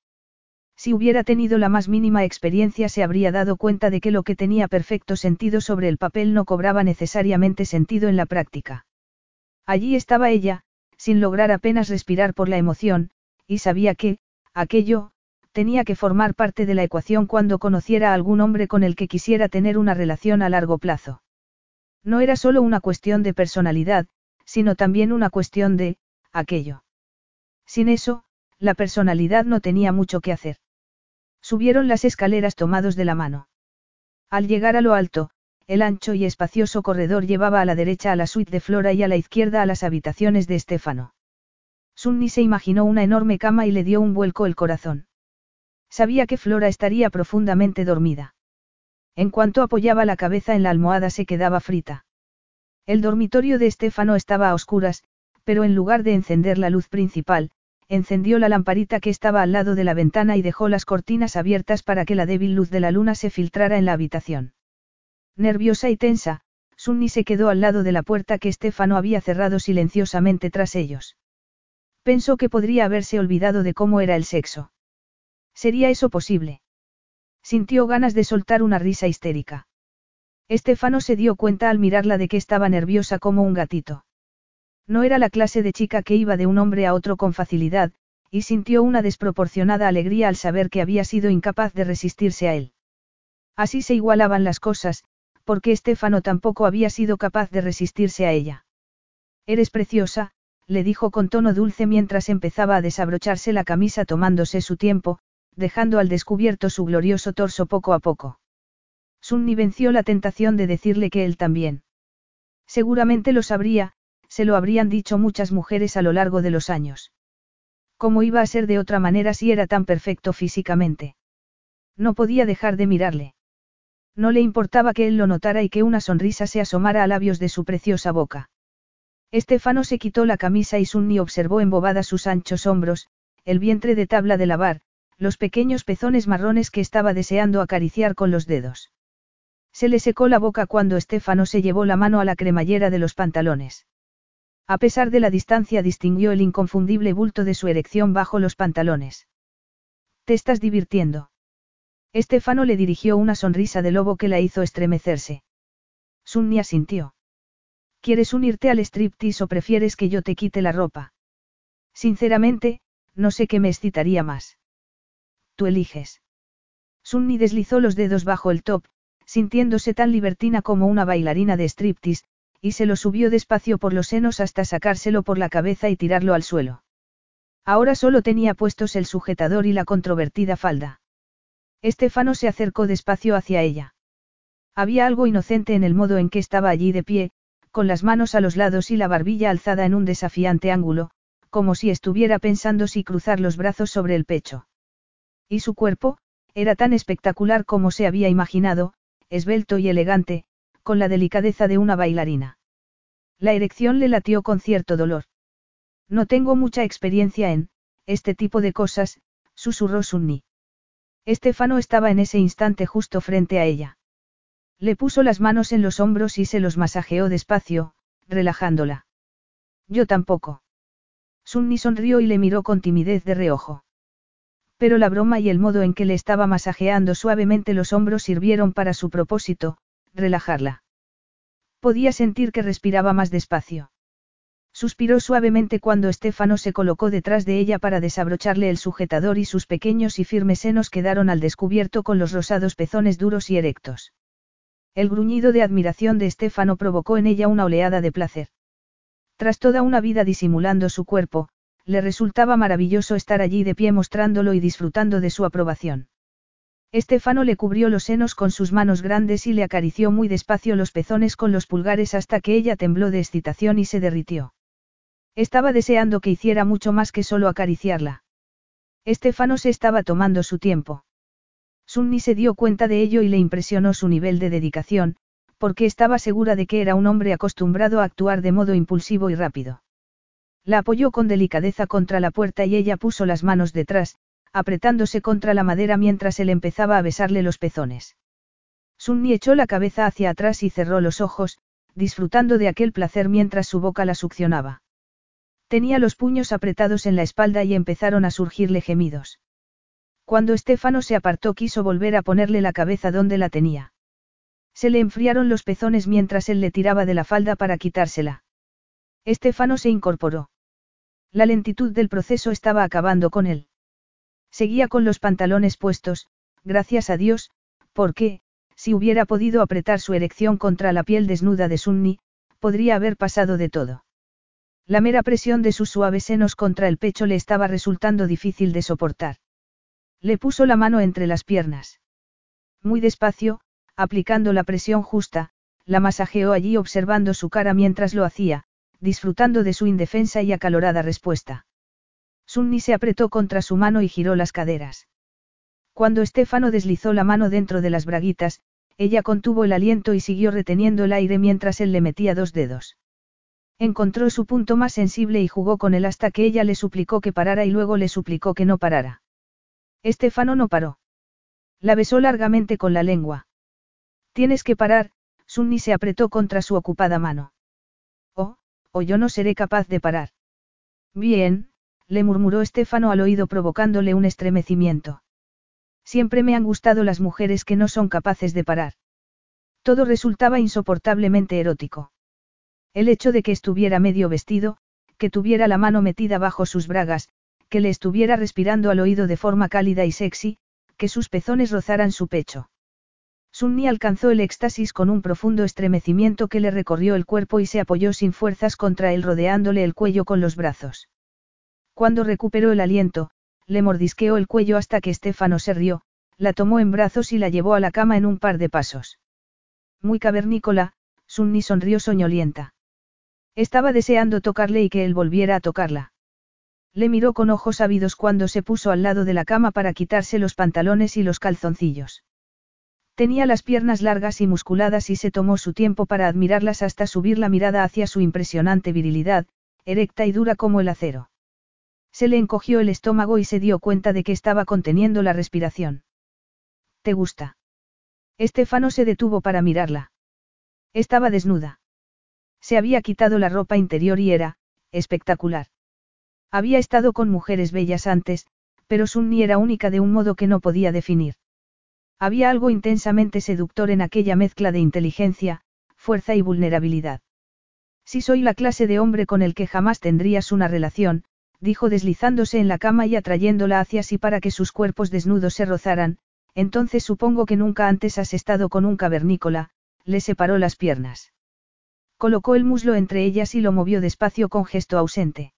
Si hubiera tenido la más mínima experiencia se habría dado cuenta de que lo que tenía perfecto sentido sobre el papel no cobraba necesariamente sentido en la práctica. Allí estaba ella, sin lograr apenas respirar por la emoción, y sabía que, aquello, tenía que formar parte de la ecuación cuando conociera a algún hombre con el que quisiera tener una relación a largo plazo. No era solo una cuestión de personalidad, sino también una cuestión de, aquello. Sin eso, la personalidad no tenía mucho que hacer. Subieron las escaleras tomados de la mano. Al llegar a lo alto, el ancho y espacioso corredor llevaba a la derecha a la suite de Flora y a la izquierda a las habitaciones de Estefano. Sunni se imaginó una enorme cama y le dio un vuelco el corazón. Sabía que Flora estaría profundamente dormida. En cuanto apoyaba la cabeza en la almohada se quedaba frita. El dormitorio de Estefano estaba a oscuras, pero en lugar de encender la luz principal, encendió la lamparita que estaba al lado de la ventana y dejó las cortinas abiertas para que la débil luz de la luna se filtrara en la habitación. Nerviosa y tensa, Sunni se quedó al lado de la puerta que Estefano había cerrado silenciosamente tras ellos. Pensó que podría haberse olvidado de cómo era el sexo. ¿Sería eso posible? Sintió ganas de soltar una risa histérica. Estefano se dio cuenta al mirarla de que estaba nerviosa como un gatito. No era la clase de chica que iba de un hombre a otro con facilidad, y sintió una desproporcionada alegría al saber que había sido incapaz de resistirse a él. Así se igualaban las cosas, porque Estefano tampoco había sido capaz de resistirse a ella. Eres preciosa, le dijo con tono dulce mientras empezaba a desabrocharse la camisa tomándose su tiempo, dejando al descubierto su glorioso torso poco a poco. Sunni venció la tentación de decirle que él también. Seguramente lo sabría, se lo habrían dicho muchas mujeres a lo largo de los años. ¿Cómo iba a ser de otra manera si era tan perfecto físicamente? No podía dejar de mirarle. No le importaba que él lo notara y que una sonrisa se asomara a labios de su preciosa boca. Estefano se quitó la camisa y Sunni observó embobada sus anchos hombros, el vientre de tabla de lavar, los pequeños pezones marrones que estaba deseando acariciar con los dedos. Se le secó la boca cuando Estefano se llevó la mano a la cremallera de los pantalones. A pesar de la distancia distinguió el inconfundible bulto de su erección bajo los pantalones. ¿Te estás divirtiendo? Estefano le dirigió una sonrisa de lobo que la hizo estremecerse. Sunni asintió. ¿Quieres unirte al striptease o prefieres que yo te quite la ropa? Sinceramente, no sé qué me excitaría más. Tú eliges. Sunni deslizó los dedos bajo el top, sintiéndose tan libertina como una bailarina de striptease, y se lo subió despacio por los senos hasta sacárselo por la cabeza y tirarlo al suelo. Ahora solo tenía puestos el sujetador y la controvertida falda. Estefano se acercó despacio hacia ella. Había algo inocente en el modo en que estaba allí de pie, con las manos a los lados y la barbilla alzada en un desafiante ángulo, como si estuviera pensando si cruzar los brazos sobre el pecho. Y su cuerpo, era tan espectacular como se había imaginado, esbelto y elegante, con la delicadeza de una bailarina. La erección le latió con cierto dolor. No tengo mucha experiencia en, este tipo de cosas, susurró Sunni. Estefano estaba en ese instante justo frente a ella. Le puso las manos en los hombros y se los masajeó despacio, relajándola. Yo tampoco. Sunni sonrió y le miró con timidez de reojo. Pero la broma y el modo en que le estaba masajeando suavemente los hombros sirvieron para su propósito, relajarla. Podía sentir que respiraba más despacio. Suspiró suavemente cuando Estefano se colocó detrás de ella para desabrocharle el sujetador y sus pequeños y firmes senos quedaron al descubierto con los rosados pezones duros y erectos. El gruñido de admiración de Estefano provocó en ella una oleada de placer. Tras toda una vida disimulando su cuerpo, le resultaba maravilloso estar allí de pie mostrándolo y disfrutando de su aprobación. Estefano le cubrió los senos con sus manos grandes y le acarició muy despacio los pezones con los pulgares hasta que ella tembló de excitación y se derritió. Estaba deseando que hiciera mucho más que solo acariciarla. Estefano se estaba tomando su tiempo. Sunni se dio cuenta de ello y le impresionó su nivel de dedicación, porque estaba segura de que era un hombre acostumbrado a actuar de modo impulsivo y rápido. La apoyó con delicadeza contra la puerta y ella puso las manos detrás, apretándose contra la madera mientras él empezaba a besarle los pezones. Sunni echó la cabeza hacia atrás y cerró los ojos, disfrutando de aquel placer mientras su boca la succionaba. Tenía los puños apretados en la espalda y empezaron a surgirle gemidos. Cuando Estefano se apartó quiso volver a ponerle la cabeza donde la tenía. Se le enfriaron los pezones mientras él le tiraba de la falda para quitársela. Estefano se incorporó. La lentitud del proceso estaba acabando con él. Seguía con los pantalones puestos, gracias a Dios, porque, si hubiera podido apretar su erección contra la piel desnuda de Sunni, podría haber pasado de todo. La mera presión de sus suaves senos contra el pecho le estaba resultando difícil de soportar. Le puso la mano entre las piernas. Muy despacio, aplicando la presión justa, la masajeó allí observando su cara mientras lo hacía, disfrutando de su indefensa y acalorada respuesta. Sunni se apretó contra su mano y giró las caderas. Cuando Estefano deslizó la mano dentro de las braguitas, ella contuvo el aliento y siguió reteniendo el aire mientras él le metía dos dedos. Encontró su punto más sensible y jugó con él hasta que ella le suplicó que parara y luego le suplicó que no parara. Estefano no paró. La besó largamente con la lengua. Tienes que parar, Sunni se apretó contra su ocupada mano. Oh, o yo no seré capaz de parar. Bien, le murmuró Estefano al oído provocándole un estremecimiento. Siempre me han gustado las mujeres que no son capaces de parar. Todo resultaba insoportablemente erótico. El hecho de que estuviera medio vestido, que tuviera la mano metida bajo sus bragas, que le estuviera respirando al oído de forma cálida y sexy, que sus pezones rozaran su pecho. Sunni alcanzó el éxtasis con un profundo estremecimiento que le recorrió el cuerpo y se apoyó sin fuerzas contra él rodeándole el cuello con los brazos. Cuando recuperó el aliento, le mordisqueó el cuello hasta que Estefano se rió, la tomó en brazos y la llevó a la cama en un par de pasos. Muy cavernícola, Sunni sonrió soñolienta. Estaba deseando tocarle y que él volviera a tocarla. Le miró con ojos ávidos cuando se puso al lado de la cama para quitarse los pantalones y los calzoncillos. Tenía las piernas largas y musculadas y se tomó su tiempo para admirarlas hasta subir la mirada hacia su impresionante virilidad, erecta y dura como el acero. Se le encogió el estómago y se dio cuenta de que estaba conteniendo la respiración. ¿Te gusta? Estefano se detuvo para mirarla. Estaba desnuda. Se había quitado la ropa interior y era, espectacular. Había estado con mujeres bellas antes, pero Sunni era única de un modo que no podía definir. Había algo intensamente seductor en aquella mezcla de inteligencia, fuerza y vulnerabilidad. Si soy la clase de hombre con el que jamás tendrías una relación, dijo deslizándose en la cama y atrayéndola hacia sí para que sus cuerpos desnudos se rozaran, entonces supongo que nunca antes has estado con un cavernícola, le separó las piernas. Colocó el muslo entre ellas y lo movió despacio con gesto ausente.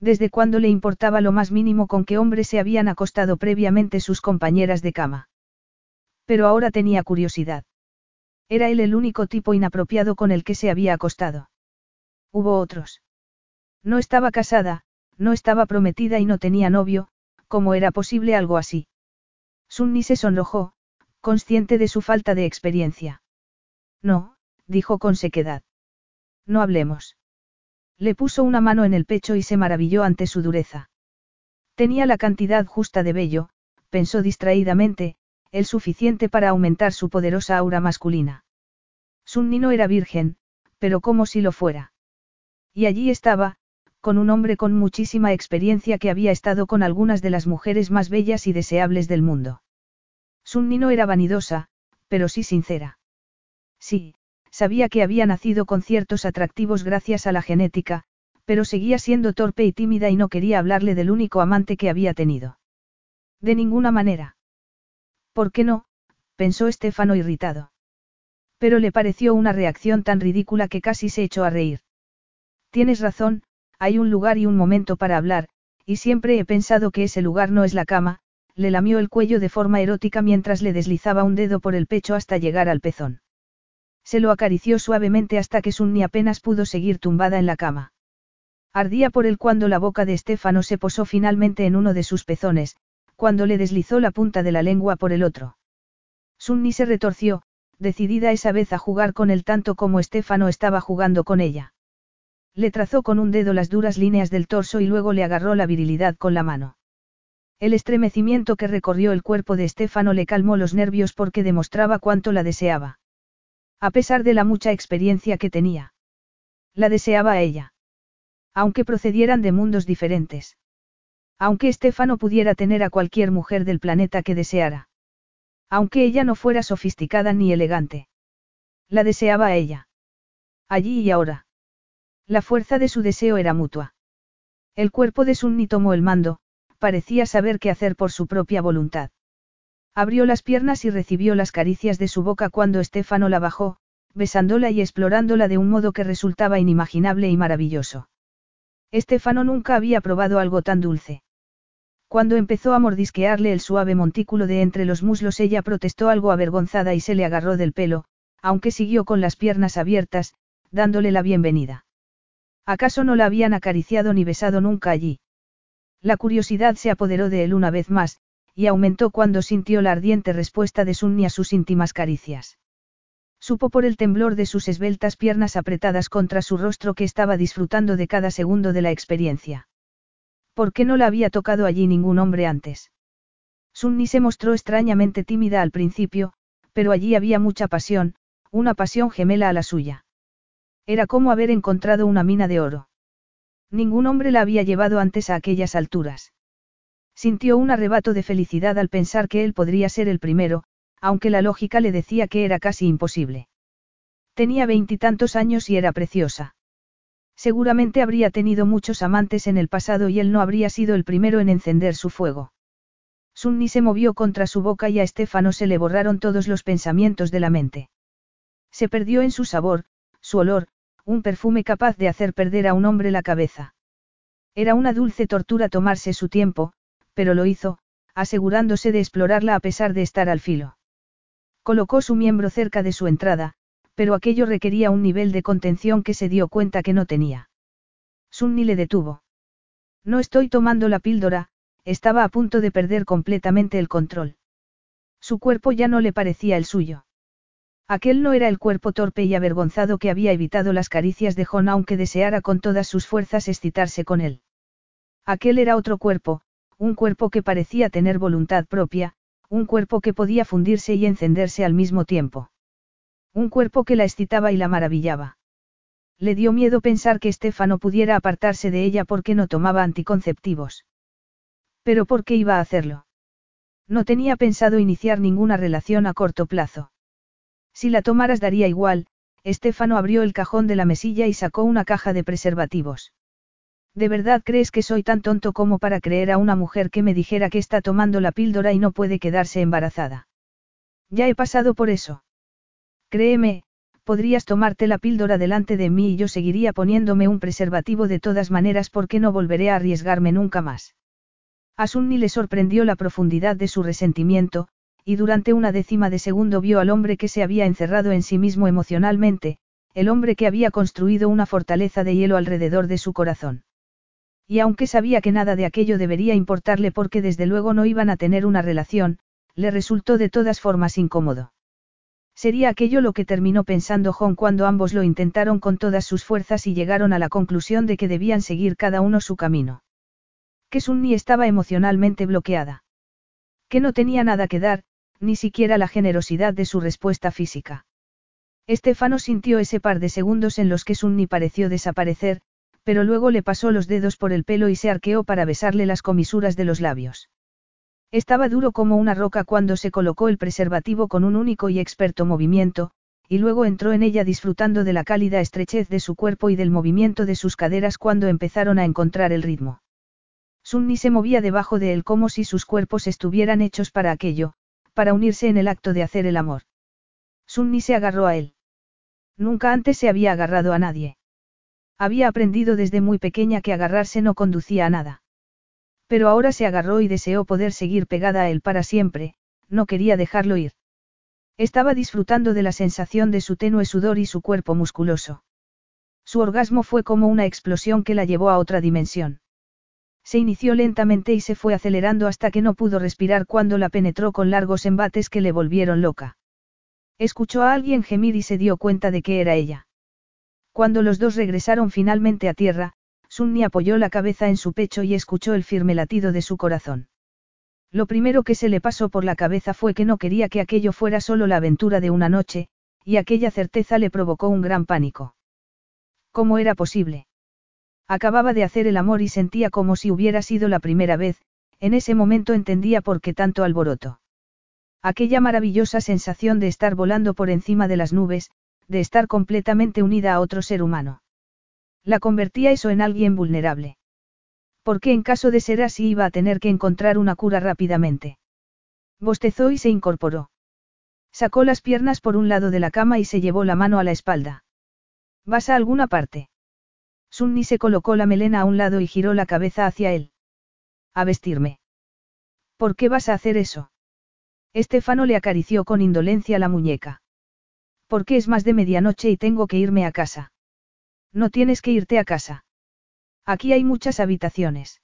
Desde cuando le importaba lo más mínimo con qué hombre se habían acostado previamente sus compañeras de cama. Pero ahora tenía curiosidad. Era él el único tipo inapropiado con el que se había acostado. Hubo otros. No estaba casada, no estaba prometida y no tenía novio, ¿cómo era posible algo así? Sunni se sonrojó, consciente de su falta de experiencia. No, dijo con sequedad. No hablemos. Le puso una mano en el pecho y se maravilló ante su dureza. Tenía la cantidad justa de vello, pensó distraídamente, el suficiente para aumentar su poderosa aura masculina. Sunni no era virgen, pero como si lo fuera. Y allí estaba, con un hombre con muchísima experiencia que había estado con algunas de las mujeres más bellas y deseables del mundo. Sunni no era vanidosa, pero sí sincera. Sí, sabía que había nacido con ciertos atractivos gracias a la genética, pero seguía siendo torpe y tímida y no quería hablarle del único amante que había tenido. De ninguna manera. ¿Por qué no? pensó Estefano irritado. Pero le pareció una reacción tan ridícula que casi se echó a reír. Tienes razón, hay un lugar y un momento para hablar, y siempre he pensado que ese lugar no es la cama, le lamió el cuello de forma erótica mientras le deslizaba un dedo por el pecho hasta llegar al pezón. Se lo acarició suavemente hasta que Sunni apenas pudo seguir tumbada en la cama. Ardía por él cuando la boca de Estefano se posó finalmente en uno de sus pezones, cuando le deslizó la punta de la lengua por el otro. Sunni se retorció, decidida esa vez a jugar con él tanto como Estefano estaba jugando con ella. Le trazó con un dedo las duras líneas del torso y luego le agarró la virilidad con la mano. El estremecimiento que recorrió el cuerpo de Estefano le calmó los nervios porque demostraba cuánto la deseaba. A pesar de la mucha experiencia que tenía. La deseaba a ella. Aunque procedieran de mundos diferentes. Aunque Estefano pudiera tener a cualquier mujer del planeta que deseara. Aunque ella no fuera sofisticada ni elegante. La deseaba a ella. Allí y ahora. La fuerza de su deseo era mutua. El cuerpo de Sunni tomó el mando, parecía saber qué hacer por su propia voluntad. Abrió las piernas y recibió las caricias de su boca cuando Estefano la bajó, besándola y explorándola de un modo que resultaba inimaginable y maravilloso. Estefano nunca había probado algo tan dulce. Cuando empezó a mordisquearle el suave montículo de entre los muslos ella protestó algo avergonzada y se le agarró del pelo, aunque siguió con las piernas abiertas, dándole la bienvenida. ¿Acaso no la habían acariciado ni besado nunca allí? La curiosidad se apoderó de él una vez más, y aumentó cuando sintió la ardiente respuesta de Sunni a sus íntimas caricias. Supo por el temblor de sus esbeltas piernas apretadas contra su rostro que estaba disfrutando de cada segundo de la experiencia. ¿Por qué no la había tocado allí ningún hombre antes? Sunni se mostró extrañamente tímida al principio, pero allí había mucha pasión, una pasión gemela a la suya. Era como haber encontrado una mina de oro. Ningún hombre la había llevado antes a aquellas alturas. Sintió un arrebato de felicidad al pensar que él podría ser el primero, aunque la lógica le decía que era casi imposible. Tenía veintitantos años y era preciosa. Seguramente habría tenido muchos amantes en el pasado y él no habría sido el primero en encender su fuego. Sunni se movió contra su boca y a Estefano se le borraron todos los pensamientos de la mente. Se perdió en su sabor, su olor, un perfume capaz de hacer perder a un hombre la cabeza. Era una dulce tortura tomarse su tiempo, pero lo hizo, asegurándose de explorarla a pesar de estar al filo. Colocó su miembro cerca de su entrada, pero aquello requería un nivel de contención que se dio cuenta que no tenía. Sunni le detuvo. No estoy tomando la píldora, estaba a punto de perder completamente el control. Su cuerpo ya no le parecía el suyo. Aquel no era el cuerpo torpe y avergonzado que había evitado las caricias de John aunque deseara con todas sus fuerzas excitarse con él. Aquel era otro cuerpo, un cuerpo que parecía tener voluntad propia, un cuerpo que podía fundirse y encenderse al mismo tiempo. Un cuerpo que la excitaba y la maravillaba. Le dio miedo pensar que Estefano pudiera apartarse de ella porque no tomaba anticonceptivos. Pero ¿por qué iba a hacerlo? No tenía pensado iniciar ninguna relación a corto plazo. Si la tomaras daría igual, Estefano abrió el cajón de la mesilla y sacó una caja de preservativos. ¿De verdad crees que soy tan tonto como para creer a una mujer que me dijera que está tomando la píldora y no puede quedarse embarazada? Ya he pasado por eso. Créeme, podrías tomarte la píldora delante de mí y yo seguiría poniéndome un preservativo de todas maneras porque no volveré a arriesgarme nunca más. A Sunni le sorprendió la profundidad de su resentimiento, y durante una décima de segundo vio al hombre que se había encerrado en sí mismo emocionalmente, el hombre que había construido una fortaleza de hielo alrededor de su corazón. Y aunque sabía que nada de aquello debería importarle porque desde luego no iban a tener una relación, le resultó de todas formas incómodo. Sería aquello lo que terminó pensando John cuando ambos lo intentaron con todas sus fuerzas y llegaron a la conclusión de que debían seguir cada uno su camino. Que Sunni estaba emocionalmente bloqueada. Que no tenía nada que dar, ni siquiera la generosidad de su respuesta física. Estefano sintió ese par de segundos en los que Sunni pareció desaparecer, pero luego le pasó los dedos por el pelo y se arqueó para besarle las comisuras de los labios. Estaba duro como una roca cuando se colocó el preservativo con un único y experto movimiento, y luego entró en ella disfrutando de la cálida estrechez de su cuerpo y del movimiento de sus caderas cuando empezaron a encontrar el ritmo. Sunni se movía debajo de él como si sus cuerpos estuvieran hechos para aquello, para unirse en el acto de hacer el amor. Sunni se agarró a él. Nunca antes se había agarrado a nadie. Había aprendido desde muy pequeña que agarrarse no conducía a nada. Pero ahora se agarró y deseó poder seguir pegada a él para siempre, no quería dejarlo ir. Estaba disfrutando de la sensación de su tenue sudor y su cuerpo musculoso. Su orgasmo fue como una explosión que la llevó a otra dimensión. Se inició lentamente y se fue acelerando hasta que no pudo respirar cuando la penetró con largos embates que le volvieron loca. Escuchó a alguien gemir y se dio cuenta de que era ella. Cuando los dos regresaron finalmente a tierra, Sunni apoyó la cabeza en su pecho y escuchó el firme latido de su corazón. Lo primero que se le pasó por la cabeza fue que no quería que aquello fuera solo la aventura de una noche, y aquella certeza le provocó un gran pánico. ¿Cómo era posible? Acababa de hacer el amor y sentía como si hubiera sido la primera vez, en ese momento entendía por qué tanto alboroto. Aquella maravillosa sensación de estar volando por encima de las nubes, de estar completamente unida a otro ser humano. La convertía eso en alguien vulnerable. Porque en caso de ser así iba a tener que encontrar una cura rápidamente. Bostezó y se incorporó. Sacó las piernas por un lado de la cama y se llevó la mano a la espalda. ¿Vas a alguna parte? Sunni se colocó la melena a un lado y giró la cabeza hacia él. A vestirme. ¿Por qué vas a hacer eso? Estefano le acarició con indolencia la muñeca. Porque es más de medianoche y tengo que irme a casa. No tienes que irte a casa. Aquí hay muchas habitaciones.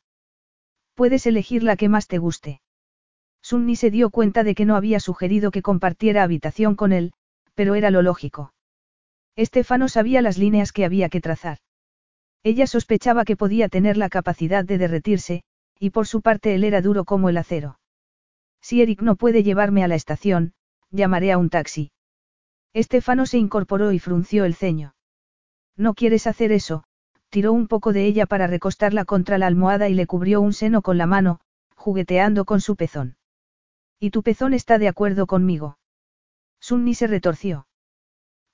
Puedes elegir la que más te guste. Sunni se dio cuenta de que no había sugerido que compartiera habitación con él, pero era lo lógico. Estefano sabía las líneas que había que trazar. Ella sospechaba que podía tener la capacidad de derretirse, y por su parte él era duro como el acero. Si Eric no puede llevarme a la estación, llamaré a un taxi. Estefano se incorporó y frunció el ceño. No quieres hacer eso, tiró un poco de ella para recostarla contra la almohada y le cubrió un seno con la mano, jugueteando con su pezón. ¿Y tu pezón está de acuerdo conmigo? Sunni se retorció.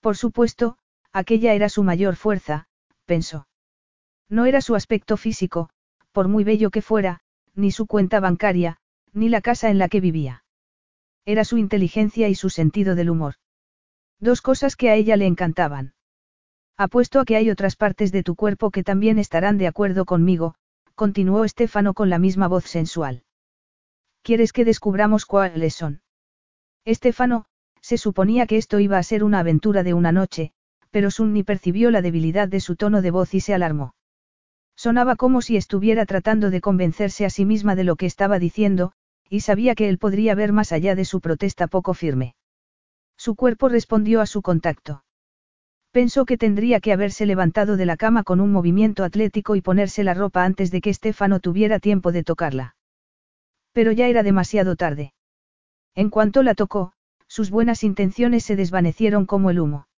Por supuesto, aquella era su mayor fuerza, pensó. No era su aspecto físico, por muy bello que fuera, ni su cuenta bancaria, ni la casa en la que vivía. Era su inteligencia y su sentido del humor. Dos cosas que a ella le encantaban. Apuesto a que hay otras partes de tu cuerpo que también estarán de acuerdo conmigo, continuó Estefano con la misma voz sensual. ¿Quieres que descubramos cuáles son? Estefano, se suponía que esto iba a ser una aventura de una noche, pero Sunni percibió la debilidad de su tono de voz y se alarmó. Sonaba como si estuviera tratando de convencerse a sí misma de lo que estaba diciendo, y sabía que él podría ver más allá de su protesta poco firme. Su cuerpo respondió a su contacto. Pensó que tendría que haberse levantado de la cama con un movimiento atlético y ponerse la ropa antes de que Estefano tuviera tiempo de tocarla. Pero ya era demasiado tarde. En cuanto la tocó, sus buenas intenciones se desvanecieron como el humo.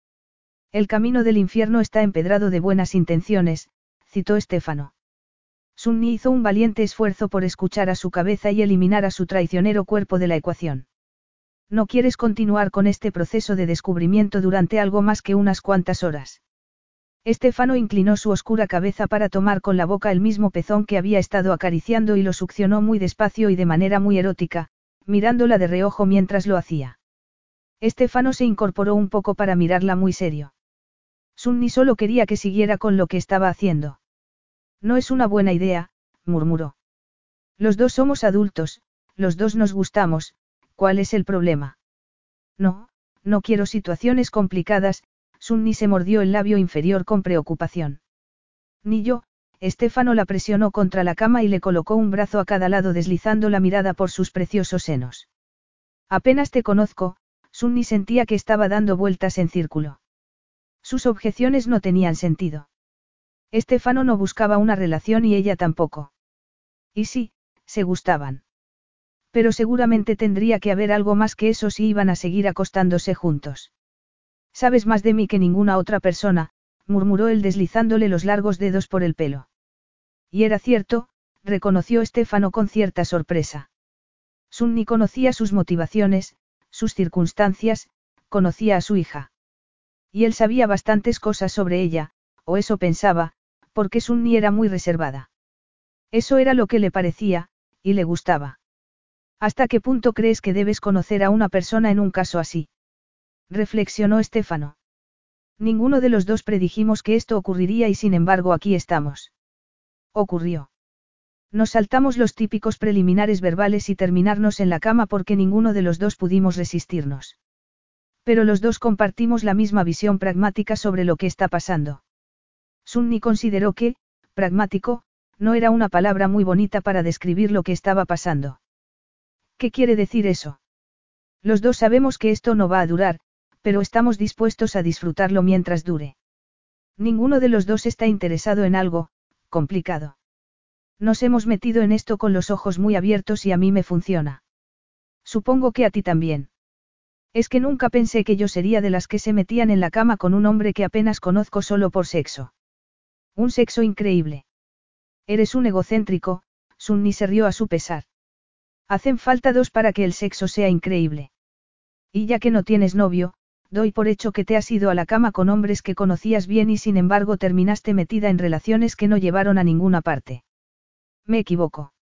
El camino del infierno está empedrado de buenas intenciones, citó Estefano. Sunni hizo un valiente esfuerzo por escuchar a su cabeza y eliminar a su traicionero cuerpo de la ecuación. No quieres continuar con este proceso de descubrimiento durante algo más que unas cuantas horas. Estefano inclinó su oscura cabeza para tomar con la boca el mismo pezón que había estado acariciando y lo succionó muy despacio y de manera muy erótica, mirándola de reojo mientras lo hacía. Estefano se incorporó un poco para mirarla muy serio. Sunni solo quería que siguiera con lo que estaba haciendo. No es una buena idea, murmuró. Los dos somos adultos, los dos nos gustamos, ¿Cuál es el problema? No, no quiero situaciones complicadas, Sunni se mordió el labio inferior con preocupación. Ni yo, Estefano la presionó contra la cama y le colocó un brazo a cada lado deslizando la mirada por sus preciosos senos. Apenas te conozco, Sunni sentía que estaba dando vueltas en círculo. Sus objeciones no tenían sentido. Estefano no buscaba una relación y ella tampoco. Y sí, se gustaban. Pero seguramente tendría que haber algo más que eso si iban a seguir acostándose juntos. Sabes más de mí que ninguna otra persona, murmuró él deslizándole los largos dedos por el pelo. Y era cierto, reconoció Estefano con cierta sorpresa. Sunni conocía sus motivaciones, sus circunstancias, conocía a su hija. Y él sabía bastantes cosas sobre ella, o eso pensaba, porque Sunni era muy reservada. Eso era lo que le parecía, y le gustaba. ¿Hasta qué punto crees que debes conocer a una persona en un caso así? Reflexionó Estefano. Ninguno de los dos predijimos que esto ocurriría y sin embargo aquí estamos. Ocurrió. Nos saltamos los típicos preliminares verbales y terminarnos en la cama porque ninguno de los dos pudimos resistirnos. Pero los dos compartimos la misma visión pragmática sobre lo que está pasando. Sunni consideró que, pragmático, no era una palabra muy bonita para describir lo que estaba pasando. ¿Qué quiere decir eso? Los dos sabemos que esto no va a durar, pero estamos dispuestos a disfrutarlo mientras dure. Ninguno de los dos está interesado en algo, complicado. Nos hemos metido en esto con los ojos muy abiertos y a mí me funciona. Supongo que a ti también. Es que nunca pensé que yo sería de las que se metían en la cama con un hombre que apenas conozco solo por sexo. Un sexo increíble. Eres un egocéntrico, Sunni se rió a su pesar. Hacen falta dos para que el sexo sea increíble. Y ya que no tienes novio, doy por hecho que te has ido a la cama con hombres que conocías bien y sin embargo terminaste metida en relaciones que no llevaron a ninguna parte. Me equivoco.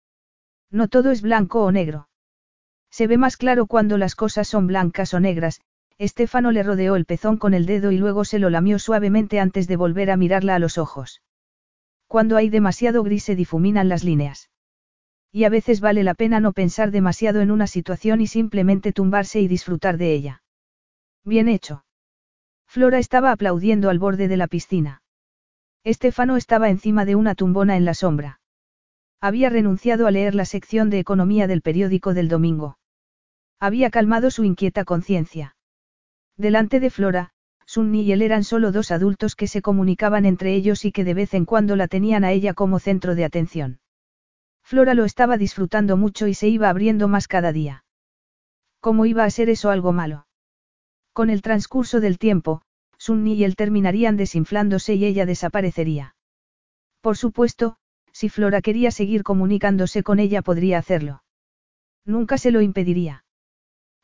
No todo es blanco o negro. Se ve más claro cuando las cosas son blancas o negras, Estefano le rodeó el pezón con el dedo y luego se lo lamió suavemente antes de volver a mirarla a los ojos. Cuando hay demasiado gris se difuminan las líneas. Y a veces vale la pena no pensar demasiado en una situación y simplemente tumbarse y disfrutar de ella. Bien hecho. Flora estaba aplaudiendo al borde de la piscina. Estefano estaba encima de una tumbona en la sombra. Había renunciado a leer la sección de economía del periódico del domingo. Había calmado su inquieta conciencia. Delante de Flora, Sunni y él eran solo dos adultos que se comunicaban entre ellos y que de vez en cuando la tenían a ella como centro de atención. Flora lo estaba disfrutando mucho y se iba abriendo más cada día. ¿Cómo iba a ser eso algo malo? Con el transcurso del tiempo, Sunni y él terminarían desinflándose y ella desaparecería. Por supuesto, si Flora quería seguir comunicándose con ella podría hacerlo. Nunca se lo impediría.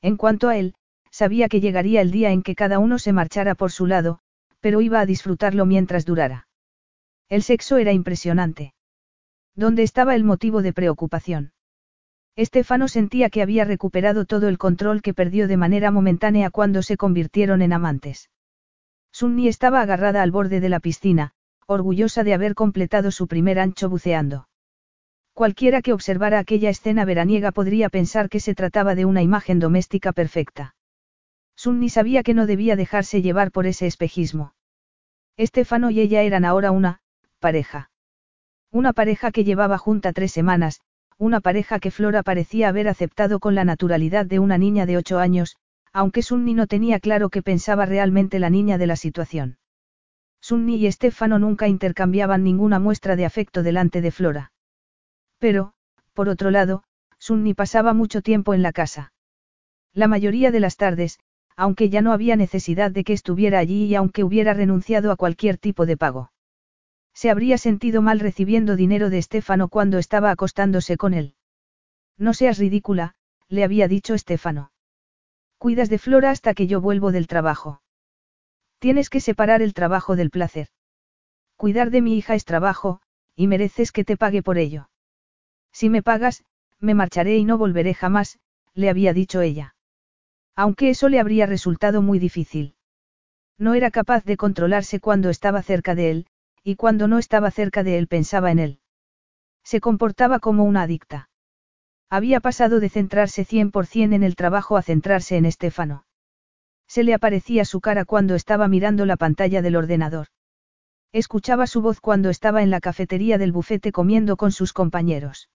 En cuanto a él, sabía que llegaría el día en que cada uno se marchara por su lado, pero iba a disfrutarlo mientras durara. El sexo era impresionante. ¿Dónde estaba el motivo de preocupación? Estefano sentía que había recuperado todo el control que perdió de manera momentánea cuando se convirtieron en amantes. Sunni estaba agarrada al borde de la piscina, orgullosa de haber completado su primer ancho buceando. Cualquiera que observara aquella escena veraniega podría pensar que se trataba de una imagen doméstica perfecta. Sunni sabía que no debía dejarse llevar por ese espejismo. Estefano y ella eran ahora una, pareja. Una pareja que llevaba junta tres semanas, una pareja que Flora parecía haber aceptado con la naturalidad de una niña de ocho años, aunque Sunni no tenía claro qué pensaba realmente la niña de la situación. Sunni y Estefano nunca intercambiaban ninguna muestra de afecto delante de Flora. Pero, por otro lado, Sunni pasaba mucho tiempo en la casa. La mayoría de las tardes, aunque ya no había necesidad de que estuviera allí y aunque hubiera renunciado a cualquier tipo de pago. Se habría sentido mal recibiendo dinero de Estefano cuando estaba acostándose con él. No seas ridícula, le había dicho Estefano. Cuidas de Flora hasta que yo vuelvo del trabajo. Tienes que separar el trabajo del placer. Cuidar de mi hija es trabajo, y mereces que te pague por ello. Si me pagas, me marcharé y no volveré jamás, le había dicho ella. Aunque eso le habría resultado muy difícil. No era capaz de controlarse cuando estaba cerca de él, y cuando no estaba cerca de él pensaba en él. Se comportaba como una adicta. Había pasado de centrarse 100% en el trabajo a centrarse en Estefano. Se le aparecía su cara cuando estaba mirando la pantalla del ordenador. Escuchaba su voz cuando estaba en la cafetería del bufete comiendo con sus compañeros.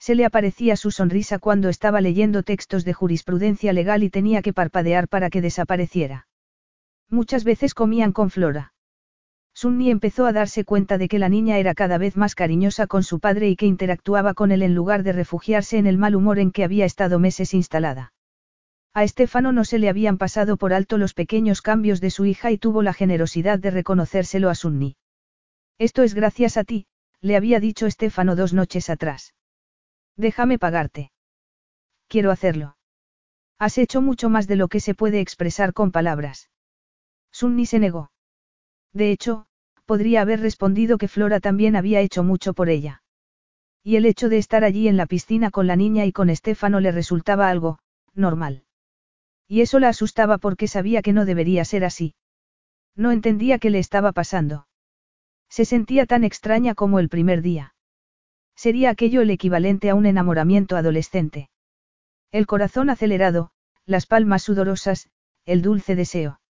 Se le aparecía su sonrisa cuando estaba leyendo textos de jurisprudencia legal y tenía que parpadear para que desapareciera. Muchas veces comían con Flora. Sunni empezó a darse cuenta de que la niña era cada vez más cariñosa con su padre y que interactuaba con él en lugar de refugiarse en el mal humor en que había estado meses instalada. A Estefano no se le habían pasado por alto los pequeños cambios de su hija y tuvo la generosidad de reconocérselo a Sunni. Esto es gracias a ti, le había dicho Estefano dos noches atrás. Déjame pagarte. Quiero hacerlo. Has hecho mucho más de lo que se puede expresar con palabras. Sunni se negó. De hecho, podría haber respondido que Flora también había hecho mucho por ella. Y el hecho de estar allí en la piscina con la niña y con Estefano le resultaba algo, normal. Y eso la asustaba porque sabía que no debería ser así. No entendía qué le estaba pasando. Se sentía tan extraña como el primer día. Sería aquello el equivalente a un enamoramiento adolescente. El corazón acelerado, las palmas sudorosas, el dulce deseo.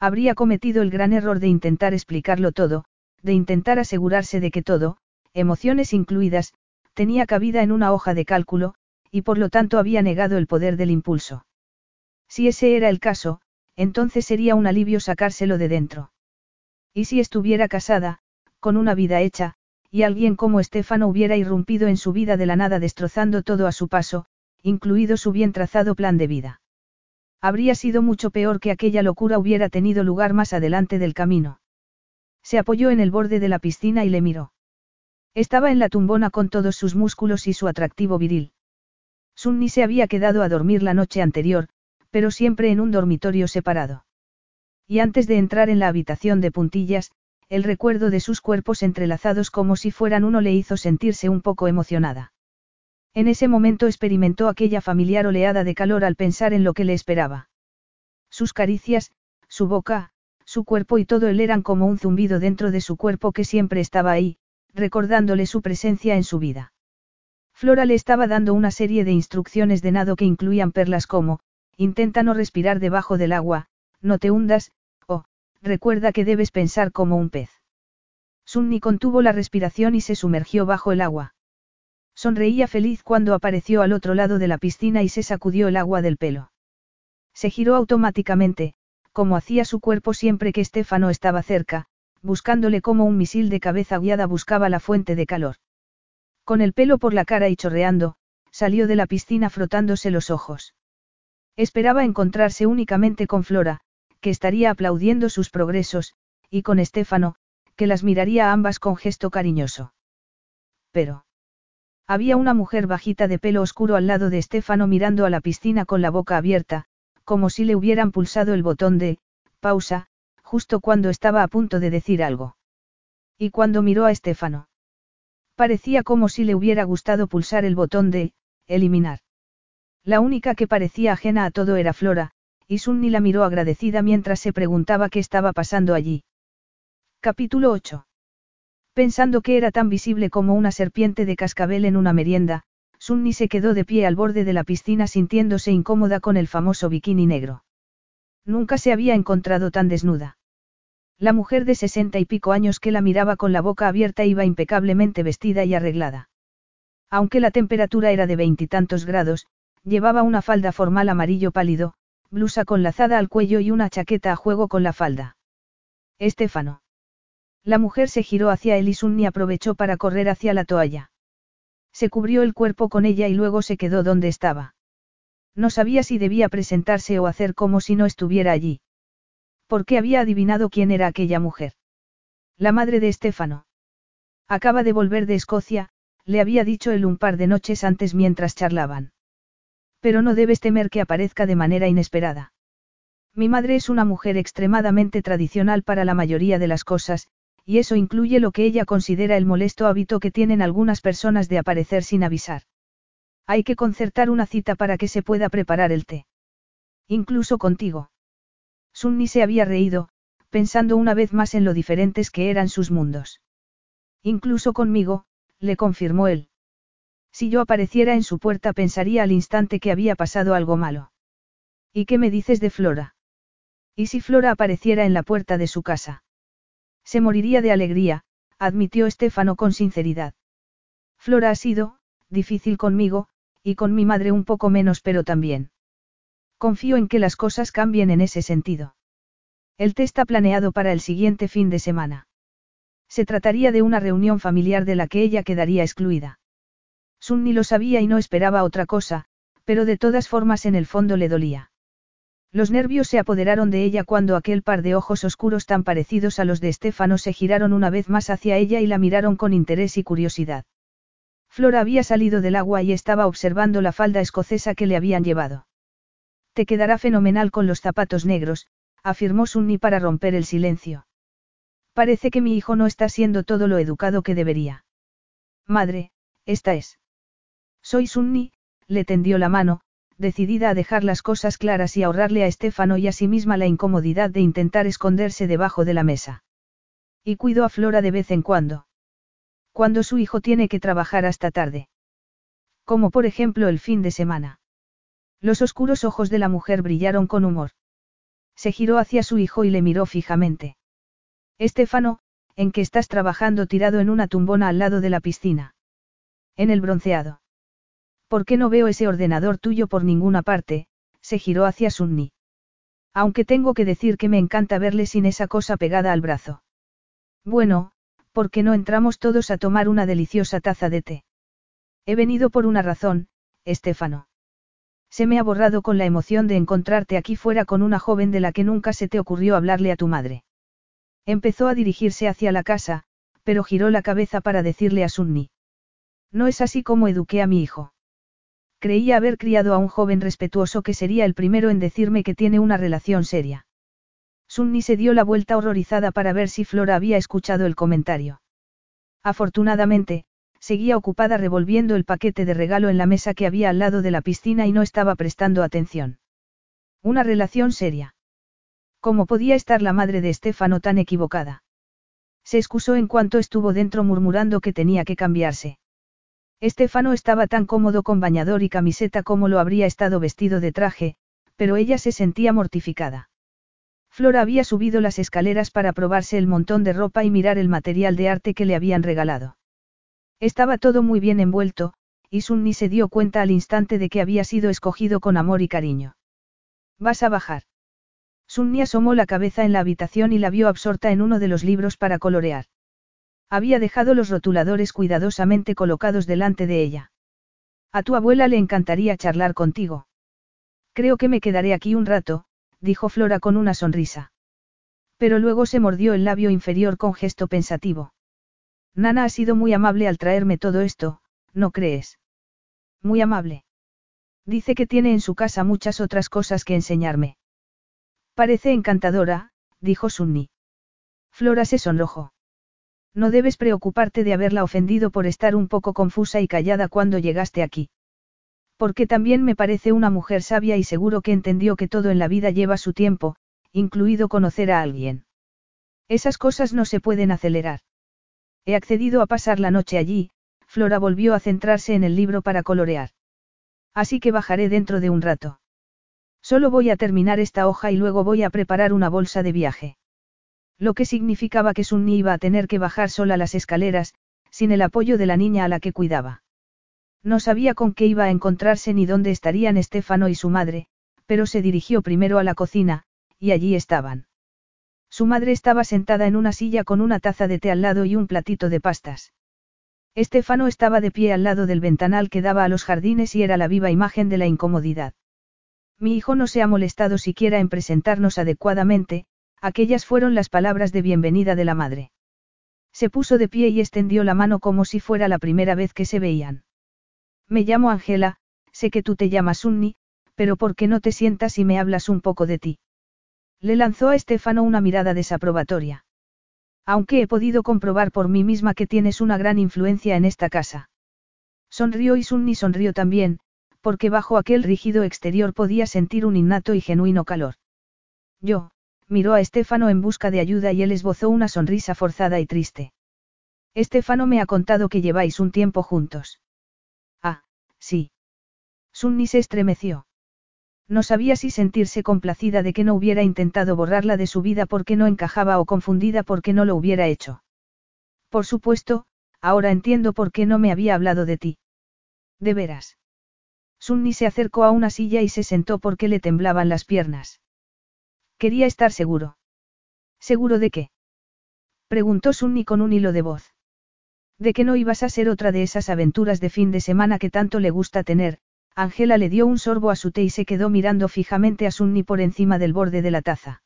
Habría cometido el gran error de intentar explicarlo todo, de intentar asegurarse de que todo, emociones incluidas, tenía cabida en una hoja de cálculo, y por lo tanto había negado el poder del impulso. Si ese era el caso, entonces sería un alivio sacárselo de dentro. Y si estuviera casada, con una vida hecha, y alguien como Estefano hubiera irrumpido en su vida de la nada destrozando todo a su paso, incluido su bien trazado plan de vida. Habría sido mucho peor que aquella locura hubiera tenido lugar más adelante del camino. Se apoyó en el borde de la piscina y le miró. Estaba en la tumbona con todos sus músculos y su atractivo viril. Sunni se había quedado a dormir la noche anterior, pero siempre en un dormitorio separado. Y antes de entrar en la habitación de puntillas, el recuerdo de sus cuerpos entrelazados como si fueran uno le hizo sentirse un poco emocionada. En ese momento experimentó aquella familiar oleada de calor al pensar en lo que le esperaba. Sus caricias, su boca, su cuerpo y todo él eran como un zumbido dentro de su cuerpo que siempre estaba ahí, recordándole su presencia en su vida. Flora le estaba dando una serie de instrucciones de nado que incluían perlas como, intenta no respirar debajo del agua, no te hundas, recuerda que debes pensar como un pez. Sunni contuvo la respiración y se sumergió bajo el agua. Sonreía feliz cuando apareció al otro lado de la piscina y se sacudió el agua del pelo. Se giró automáticamente, como hacía su cuerpo siempre que Estefano estaba cerca, buscándole como un misil de cabeza guiada buscaba la fuente de calor. Con el pelo por la cara y chorreando, salió de la piscina frotándose los ojos. Esperaba encontrarse únicamente con Flora, que estaría aplaudiendo sus progresos, y con Estefano, que las miraría a ambas con gesto cariñoso. Pero. Había una mujer bajita de pelo oscuro al lado de Estefano mirando a la piscina con la boca abierta, como si le hubieran pulsado el botón de, pausa, justo cuando estaba a punto de decir algo. Y cuando miró a Estefano. Parecía como si le hubiera gustado pulsar el botón de, eliminar. La única que parecía ajena a todo era Flora, y Sunni la miró agradecida mientras se preguntaba qué estaba pasando allí. Capítulo 8. Pensando que era tan visible como una serpiente de cascabel en una merienda, Sunni se quedó de pie al borde de la piscina sintiéndose incómoda con el famoso bikini negro. Nunca se había encontrado tan desnuda. La mujer de sesenta y pico años que la miraba con la boca abierta iba impecablemente vestida y arreglada. Aunque la temperatura era de veintitantos grados, llevaba una falda formal amarillo pálido, blusa con lazada al cuello y una chaqueta a juego con la falda. Estefano. La mujer se giró hacia él y Sunni aprovechó para correr hacia la toalla. Se cubrió el cuerpo con ella y luego se quedó donde estaba. No sabía si debía presentarse o hacer como si no estuviera allí. ¿Por qué había adivinado quién era aquella mujer? La madre de Estefano. Acaba de volver de Escocia, le había dicho él un par de noches antes mientras charlaban. Pero no debes temer que aparezca de manera inesperada. Mi madre es una mujer extremadamente tradicional para la mayoría de las cosas, y eso incluye lo que ella considera el molesto hábito que tienen algunas personas de aparecer sin avisar. Hay que concertar una cita para que se pueda preparar el té. Incluso contigo. Sunni se había reído, pensando una vez más en lo diferentes que eran sus mundos. Incluso conmigo, le confirmó él. Si yo apareciera en su puerta pensaría al instante que había pasado algo malo. ¿Y qué me dices de Flora? ¿Y si Flora apareciera en la puerta de su casa? Se moriría de alegría, admitió Estefano con sinceridad. Flora ha sido, difícil conmigo, y con mi madre un poco menos pero también. Confío en que las cosas cambien en ese sentido. El té está planeado para el siguiente fin de semana. Se trataría de una reunión familiar de la que ella quedaría excluida. Sunni lo sabía y no esperaba otra cosa, pero de todas formas en el fondo le dolía. Los nervios se apoderaron de ella cuando aquel par de ojos oscuros tan parecidos a los de Estefano se giraron una vez más hacia ella y la miraron con interés y curiosidad. Flora había salido del agua y estaba observando la falda escocesa que le habían llevado. Te quedará fenomenal con los zapatos negros, afirmó Sunni para romper el silencio. Parece que mi hijo no está siendo todo lo educado que debería. Madre, esta es. Soy Sunni, le tendió la mano, decidida a dejar las cosas claras y ahorrarle a Estefano y a sí misma la incomodidad de intentar esconderse debajo de la mesa. Y cuido a Flora de vez en cuando. Cuando su hijo tiene que trabajar hasta tarde. Como por ejemplo el fin de semana. Los oscuros ojos de la mujer brillaron con humor. Se giró hacia su hijo y le miró fijamente. Estefano, ¿en qué estás trabajando tirado en una tumbona al lado de la piscina? En el bronceado. ¿Por qué no veo ese ordenador tuyo por ninguna parte? se giró hacia Sunni. Aunque tengo que decir que me encanta verle sin esa cosa pegada al brazo. Bueno, ¿por qué no entramos todos a tomar una deliciosa taza de té? He venido por una razón, Estefano. Se me ha borrado con la emoción de encontrarte aquí fuera con una joven de la que nunca se te ocurrió hablarle a tu madre. Empezó a dirigirse hacia la casa, pero giró la cabeza para decirle a Sunni. No es así como eduqué a mi hijo. Creía haber criado a un joven respetuoso que sería el primero en decirme que tiene una relación seria. Sunni se dio la vuelta horrorizada para ver si Flora había escuchado el comentario. Afortunadamente, seguía ocupada revolviendo el paquete de regalo en la mesa que había al lado de la piscina y no estaba prestando atención. Una relación seria. ¿Cómo podía estar la madre de Estefano tan equivocada? Se excusó en cuanto estuvo dentro murmurando que tenía que cambiarse. Estefano estaba tan cómodo con bañador y camiseta como lo habría estado vestido de traje, pero ella se sentía mortificada. Flora había subido las escaleras para probarse el montón de ropa y mirar el material de arte que le habían regalado. Estaba todo muy bien envuelto, y Sunni se dio cuenta al instante de que había sido escogido con amor y cariño. ¿Vas a bajar? Sunni asomó la cabeza en la habitación y la vio absorta en uno de los libros para colorear. Había dejado los rotuladores cuidadosamente colocados delante de ella. A tu abuela le encantaría charlar contigo. Creo que me quedaré aquí un rato, dijo Flora con una sonrisa. Pero luego se mordió el labio inferior con gesto pensativo. Nana ha sido muy amable al traerme todo esto, ¿no crees? Muy amable. Dice que tiene en su casa muchas otras cosas que enseñarme. Parece encantadora, dijo Sunni. Flora se sonrojó. No debes preocuparte de haberla ofendido por estar un poco confusa y callada cuando llegaste aquí. Porque también me parece una mujer sabia y seguro que entendió que todo en la vida lleva su tiempo, incluido conocer a alguien. Esas cosas no se pueden acelerar. He accedido a pasar la noche allí, Flora volvió a centrarse en el libro para colorear. Así que bajaré dentro de un rato. Solo voy a terminar esta hoja y luego voy a preparar una bolsa de viaje. Lo que significaba que Sunni iba a tener que bajar sola las escaleras, sin el apoyo de la niña a la que cuidaba. No sabía con qué iba a encontrarse ni dónde estarían Estefano y su madre, pero se dirigió primero a la cocina, y allí estaban. Su madre estaba sentada en una silla con una taza de té al lado y un platito de pastas. Estefano estaba de pie al lado del ventanal que daba a los jardines y era la viva imagen de la incomodidad. Mi hijo no se ha molestado siquiera en presentarnos adecuadamente, aquellas fueron las palabras de bienvenida de la madre. Se puso de pie y extendió la mano como si fuera la primera vez que se veían. Me llamo Angela, sé que tú te llamas Unni, pero ¿por qué no te sientas y me hablas un poco de ti? Le lanzó a Estefano una mirada desaprobatoria. Aunque he podido comprobar por mí misma que tienes una gran influencia en esta casa. Sonrió y Sunni sonrió también, porque bajo aquel rígido exterior podía sentir un innato y genuino calor. Yo, miró a Estefano en busca de ayuda y él esbozó una sonrisa forzada y triste. Estefano me ha contado que lleváis un tiempo juntos. Ah, sí. Sunni se estremeció. No sabía si sentirse complacida de que no hubiera intentado borrarla de su vida porque no encajaba o confundida porque no lo hubiera hecho. Por supuesto, ahora entiendo por qué no me había hablado de ti. De veras. Sunni se acercó a una silla y se sentó porque le temblaban las piernas. Quería estar seguro. ¿Seguro de qué? Preguntó Sunni con un hilo de voz. De que no ibas a ser otra de esas aventuras de fin de semana que tanto le gusta tener, Angela le dio un sorbo a su té y se quedó mirando fijamente a Sunni por encima del borde de la taza.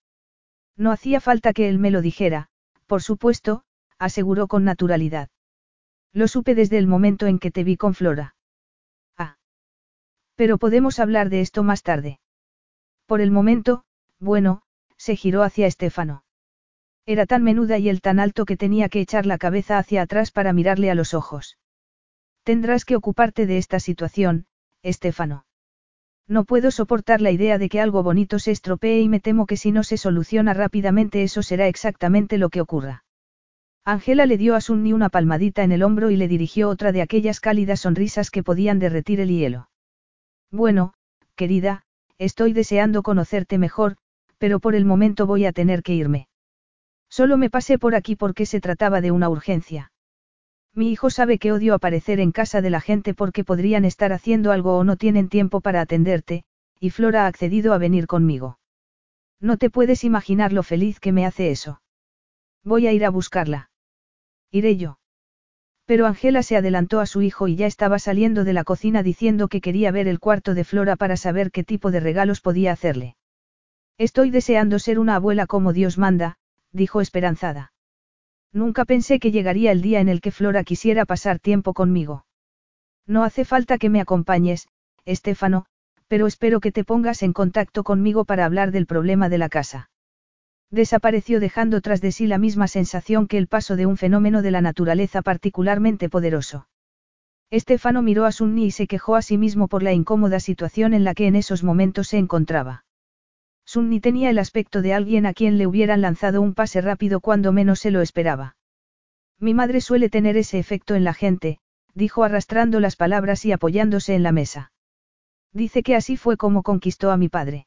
No hacía falta que él me lo dijera, por supuesto, aseguró con naturalidad. Lo supe desde el momento en que te vi con Flora. Ah. Pero podemos hablar de esto más tarde. Por el momento, bueno, se giró hacia Estefano. Era tan menuda y él tan alto que tenía que echar la cabeza hacia atrás para mirarle a los ojos. Tendrás que ocuparte de esta situación, Estefano. No puedo soportar la idea de que algo bonito se estropee y me temo que si no se soluciona rápidamente eso será exactamente lo que ocurra. Ángela le dio a Sunni una palmadita en el hombro y le dirigió otra de aquellas cálidas sonrisas que podían derretir el hielo. Bueno, querida, estoy deseando conocerte mejor, pero por el momento voy a tener que irme. Solo me pasé por aquí porque se trataba de una urgencia. Mi hijo sabe que odio aparecer en casa de la gente porque podrían estar haciendo algo o no tienen tiempo para atenderte, y Flora ha accedido a venir conmigo. No te puedes imaginar lo feliz que me hace eso. Voy a ir a buscarla. Iré yo. Pero Angela se adelantó a su hijo y ya estaba saliendo de la cocina diciendo que quería ver el cuarto de Flora para saber qué tipo de regalos podía hacerle. Estoy deseando ser una abuela como Dios manda, dijo esperanzada. Nunca pensé que llegaría el día en el que Flora quisiera pasar tiempo conmigo. No hace falta que me acompañes, Estefano, pero espero que te pongas en contacto conmigo para hablar del problema de la casa. Desapareció dejando tras de sí la misma sensación que el paso de un fenómeno de la naturaleza particularmente poderoso. Estefano miró a Sunni y se quejó a sí mismo por la incómoda situación en la que en esos momentos se encontraba. Sunni tenía el aspecto de alguien a quien le hubieran lanzado un pase rápido cuando menos se lo esperaba. Mi madre suele tener ese efecto en la gente, dijo arrastrando las palabras y apoyándose en la mesa. Dice que así fue como conquistó a mi padre.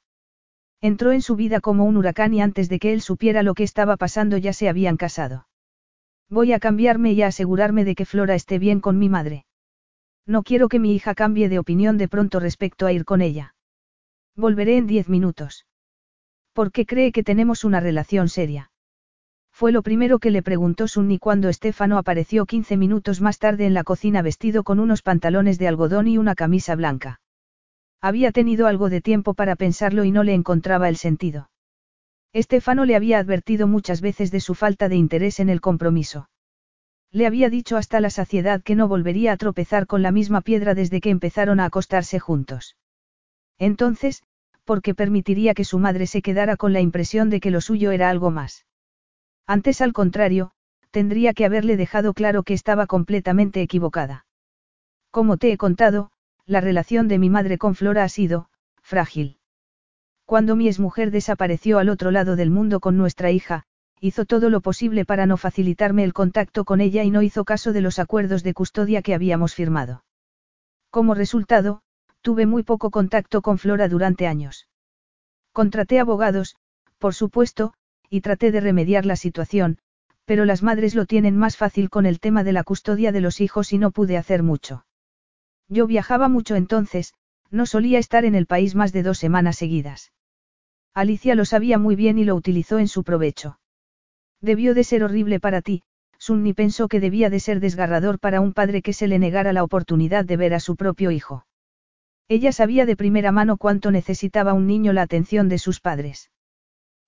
Entró en su vida como un huracán y antes de que él supiera lo que estaba pasando ya se habían casado. Voy a cambiarme y a asegurarme de que Flora esté bien con mi madre. No quiero que mi hija cambie de opinión de pronto respecto a ir con ella. Volveré en diez minutos. ¿Por qué cree que tenemos una relación seria? Fue lo primero que le preguntó Sunni cuando Estefano apareció 15 minutos más tarde en la cocina vestido con unos pantalones de algodón y una camisa blanca. Había tenido algo de tiempo para pensarlo y no le encontraba el sentido. Estefano le había advertido muchas veces de su falta de interés en el compromiso. Le había dicho hasta la saciedad que no volvería a tropezar con la misma piedra desde que empezaron a acostarse juntos. Entonces, porque permitiría que su madre se quedara con la impresión de que lo suyo era algo más. Antes al contrario, tendría que haberle dejado claro que estaba completamente equivocada. Como te he contado, la relación de mi madre con Flora ha sido, frágil. Cuando mi exmujer desapareció al otro lado del mundo con nuestra hija, hizo todo lo posible para no facilitarme el contacto con ella y no hizo caso de los acuerdos de custodia que habíamos firmado. Como resultado, Tuve muy poco contacto con Flora durante años. Contraté abogados, por supuesto, y traté de remediar la situación, pero las madres lo tienen más fácil con el tema de la custodia de los hijos y no pude hacer mucho. Yo viajaba mucho entonces, no solía estar en el país más de dos semanas seguidas. Alicia lo sabía muy bien y lo utilizó en su provecho. Debió de ser horrible para ti, Sunni pensó que debía de ser desgarrador para un padre que se le negara la oportunidad de ver a su propio hijo. Ella sabía de primera mano cuánto necesitaba un niño la atención de sus padres.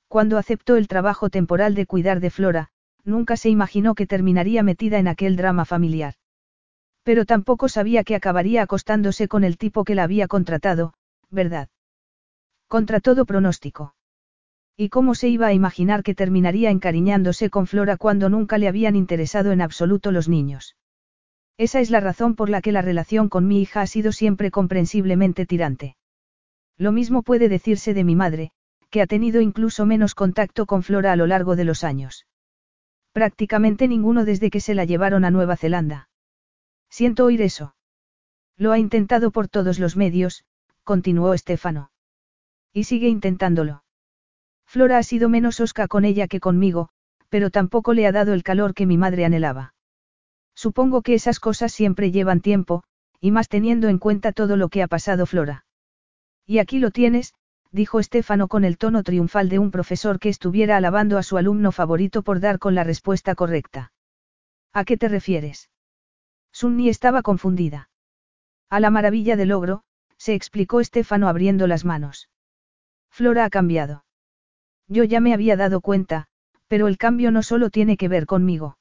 Cuando aceptó el trabajo temporal de cuidar de Flora, nunca se imaginó que terminaría metida en aquel drama familiar. Pero tampoco sabía que acabaría acostándose con el tipo que la había contratado, ¿verdad? Contra todo pronóstico. ¿Y cómo se iba a imaginar que terminaría encariñándose con Flora cuando nunca le habían interesado en absoluto los niños? Esa es la razón por la que la relación con mi hija ha sido siempre comprensiblemente tirante. Lo mismo puede decirse de mi madre, que ha tenido incluso menos contacto con Flora a lo largo de los años. Prácticamente ninguno desde que se la llevaron a Nueva Zelanda. Siento oír eso. Lo ha intentado por todos los medios, continuó Estefano. Y sigue intentándolo. Flora ha sido menos osca con ella que conmigo, pero tampoco le ha dado el calor que mi madre anhelaba. Supongo que esas cosas siempre llevan tiempo, y más teniendo en cuenta todo lo que ha pasado Flora. Y aquí lo tienes, dijo Estefano con el tono triunfal de un profesor que estuviera alabando a su alumno favorito por dar con la respuesta correcta. ¿A qué te refieres? Sunni estaba confundida. A la maravilla del logro, se explicó Estefano abriendo las manos. Flora ha cambiado. Yo ya me había dado cuenta, pero el cambio no solo tiene que ver conmigo.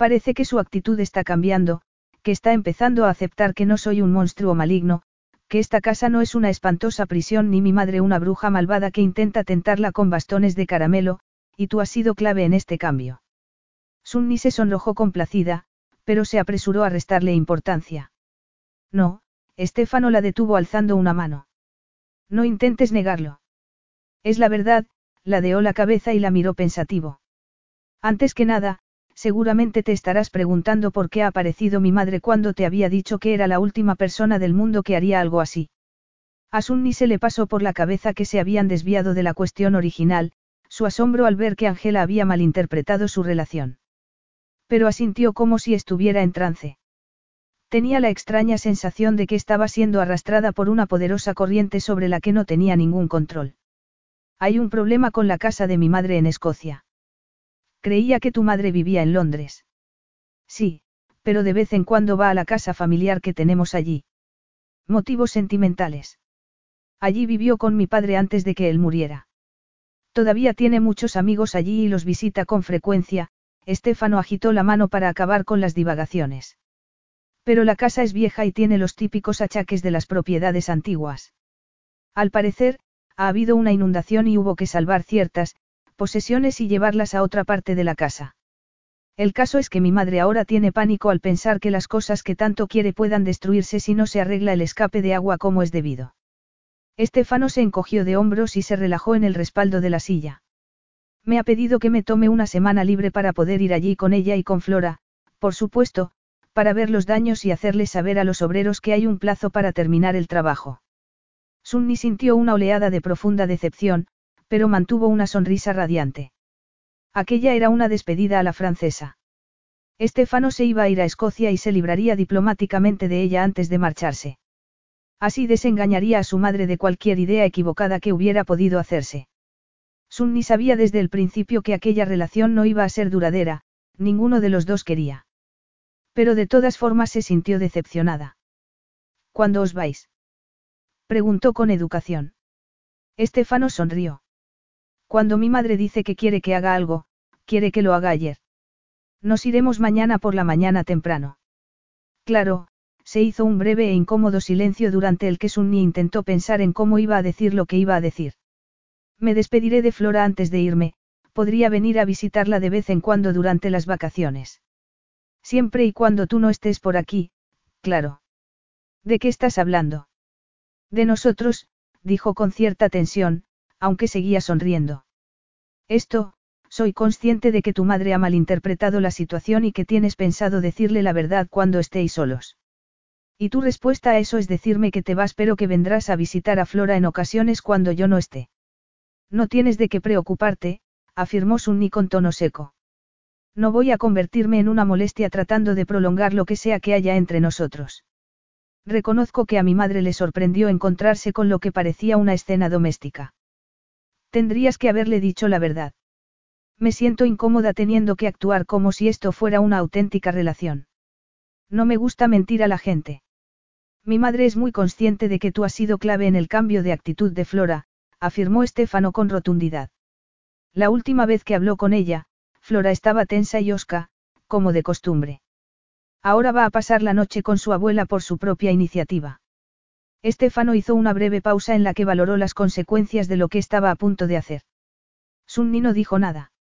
Parece que su actitud está cambiando, que está empezando a aceptar que no soy un monstruo maligno, que esta casa no es una espantosa prisión ni mi madre una bruja malvada que intenta tentarla con bastones de caramelo, y tú has sido clave en este cambio. Sunni se sonrojó complacida, pero se apresuró a restarle importancia. No, Estefano la detuvo alzando una mano. No intentes negarlo. Es la verdad, ladeó la cabeza y la miró pensativo. Antes que nada, seguramente te estarás preguntando por qué ha aparecido mi madre cuando te había dicho que era la última persona del mundo que haría algo así. A Sunni se le pasó por la cabeza que se habían desviado de la cuestión original, su asombro al ver que Angela había malinterpretado su relación. Pero asintió como si estuviera en trance. Tenía la extraña sensación de que estaba siendo arrastrada por una poderosa corriente sobre la que no tenía ningún control. Hay un problema con la casa de mi madre en Escocia. Creía que tu madre vivía en Londres. Sí, pero de vez en cuando va a la casa familiar que tenemos allí. Motivos sentimentales. Allí vivió con mi padre antes de que él muriera. Todavía tiene muchos amigos allí y los visita con frecuencia, Estefano agitó la mano para acabar con las divagaciones. Pero la casa es vieja y tiene los típicos achaques de las propiedades antiguas. Al parecer, ha habido una inundación y hubo que salvar ciertas, posesiones y llevarlas a otra parte de la casa. El caso es que mi madre ahora tiene pánico al pensar que las cosas que tanto quiere puedan destruirse si no se arregla el escape de agua como es debido. Estefano se encogió de hombros y se relajó en el respaldo de la silla. Me ha pedido que me tome una semana libre para poder ir allí con ella y con Flora, por supuesto, para ver los daños y hacerles saber a los obreros que hay un plazo para terminar el trabajo. Sunni sintió una oleada de profunda decepción, pero mantuvo una sonrisa radiante. Aquella era una despedida a la francesa. Estefano se iba a ir a Escocia y se libraría diplomáticamente de ella antes de marcharse. Así desengañaría a su madre de cualquier idea equivocada que hubiera podido hacerse. Sunni sabía desde el principio que aquella relación no iba a ser duradera, ninguno de los dos quería. Pero de todas formas se sintió decepcionada. ¿Cuándo os vais? Preguntó con educación. Estefano sonrió. Cuando mi madre dice que quiere que haga algo, quiere que lo haga ayer. Nos iremos mañana por la mañana temprano. Claro, se hizo un breve e incómodo silencio durante el que Sunni intentó pensar en cómo iba a decir lo que iba a decir. Me despediré de Flora antes de irme, podría venir a visitarla de vez en cuando durante las vacaciones. Siempre y cuando tú no estés por aquí, claro. ¿De qué estás hablando? De nosotros, dijo con cierta tensión, aunque seguía sonriendo. Esto, soy consciente de que tu madre ha malinterpretado la situación y que tienes pensado decirle la verdad cuando estéis solos. Y tu respuesta a eso es decirme que te vas pero que vendrás a visitar a Flora en ocasiones cuando yo no esté. No tienes de qué preocuparte, afirmó Sunni con tono seco. No voy a convertirme en una molestia tratando de prolongar lo que sea que haya entre nosotros. Reconozco que a mi madre le sorprendió encontrarse con lo que parecía una escena doméstica. Tendrías que haberle dicho la verdad. Me siento incómoda teniendo que actuar como si esto fuera una auténtica relación. No me gusta mentir a la gente. Mi madre es muy consciente de que tú has sido clave en el cambio de actitud de Flora, afirmó Estefano con rotundidad. La última vez que habló con ella, Flora estaba tensa y osca, como de costumbre. Ahora va a pasar la noche con su abuela por su propia iniciativa. Estefano hizo una breve pausa en la que valoró las consecuencias de lo que estaba a punto de hacer. Sunni no dijo nada.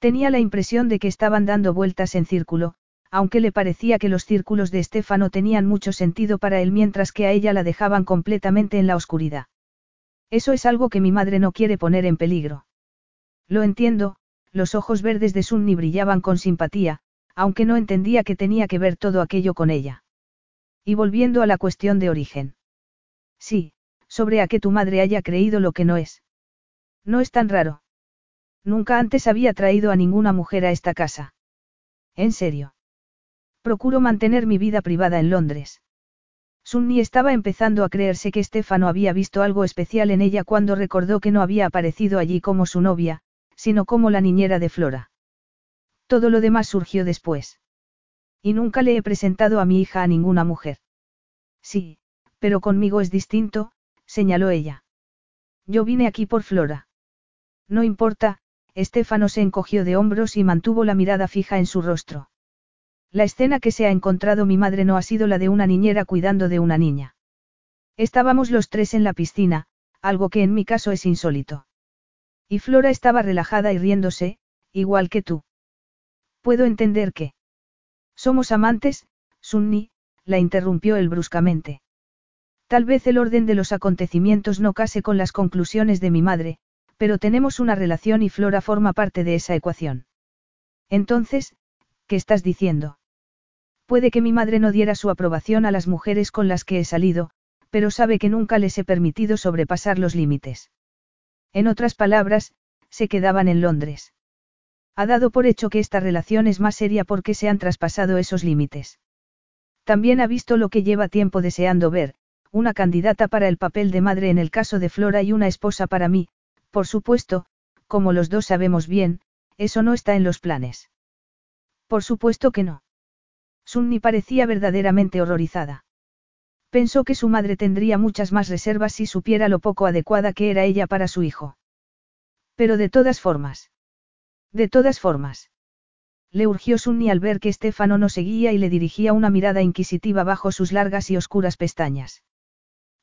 Tenía la impresión de que estaban dando vueltas en círculo, aunque le parecía que los círculos de Estefano tenían mucho sentido para él mientras que a ella la dejaban completamente en la oscuridad. Eso es algo que mi madre no quiere poner en peligro. Lo entiendo, los ojos verdes de Sunni brillaban con simpatía, aunque no entendía que tenía que ver todo aquello con ella. Y volviendo a la cuestión de origen. Sí, sobre a que tu madre haya creído lo que no es. No es tan raro. Nunca antes había traído a ninguna mujer a esta casa. En serio. Procuro mantener mi vida privada en Londres. Sunni estaba empezando a creerse que Stefano había visto algo especial en ella cuando recordó que no había aparecido allí como su novia, sino como la niñera de Flora. Todo lo demás surgió después. Y nunca le he presentado a mi hija a ninguna mujer. Sí, pero conmigo es distinto, señaló ella. Yo vine aquí por Flora. No importa, Estefano se encogió de hombros y mantuvo la mirada fija en su rostro. La escena que se ha encontrado mi madre no ha sido la de una niñera cuidando de una niña. Estábamos los tres en la piscina, algo que en mi caso es insólito. Y Flora estaba relajada y riéndose, igual que tú. Puedo entender que. Somos amantes, Sunni, la interrumpió él bruscamente. Tal vez el orden de los acontecimientos no case con las conclusiones de mi madre, pero tenemos una relación y Flora forma parte de esa ecuación. Entonces, ¿qué estás diciendo? Puede que mi madre no diera su aprobación a las mujeres con las que he salido, pero sabe que nunca les he permitido sobrepasar los límites. En otras palabras, se quedaban en Londres. Ha dado por hecho que esta relación es más seria porque se han traspasado esos límites. También ha visto lo que lleva tiempo deseando ver, una candidata para el papel de madre en el caso de Flora y una esposa para mí, por supuesto, como los dos sabemos bien, eso no está en los planes. Por supuesto que no. Sunni parecía verdaderamente horrorizada. Pensó que su madre tendría muchas más reservas si supiera lo poco adecuada que era ella para su hijo. Pero de todas formas. De todas formas. Le urgió Sunni al ver que Estefano no seguía y le dirigía una mirada inquisitiva bajo sus largas y oscuras pestañas.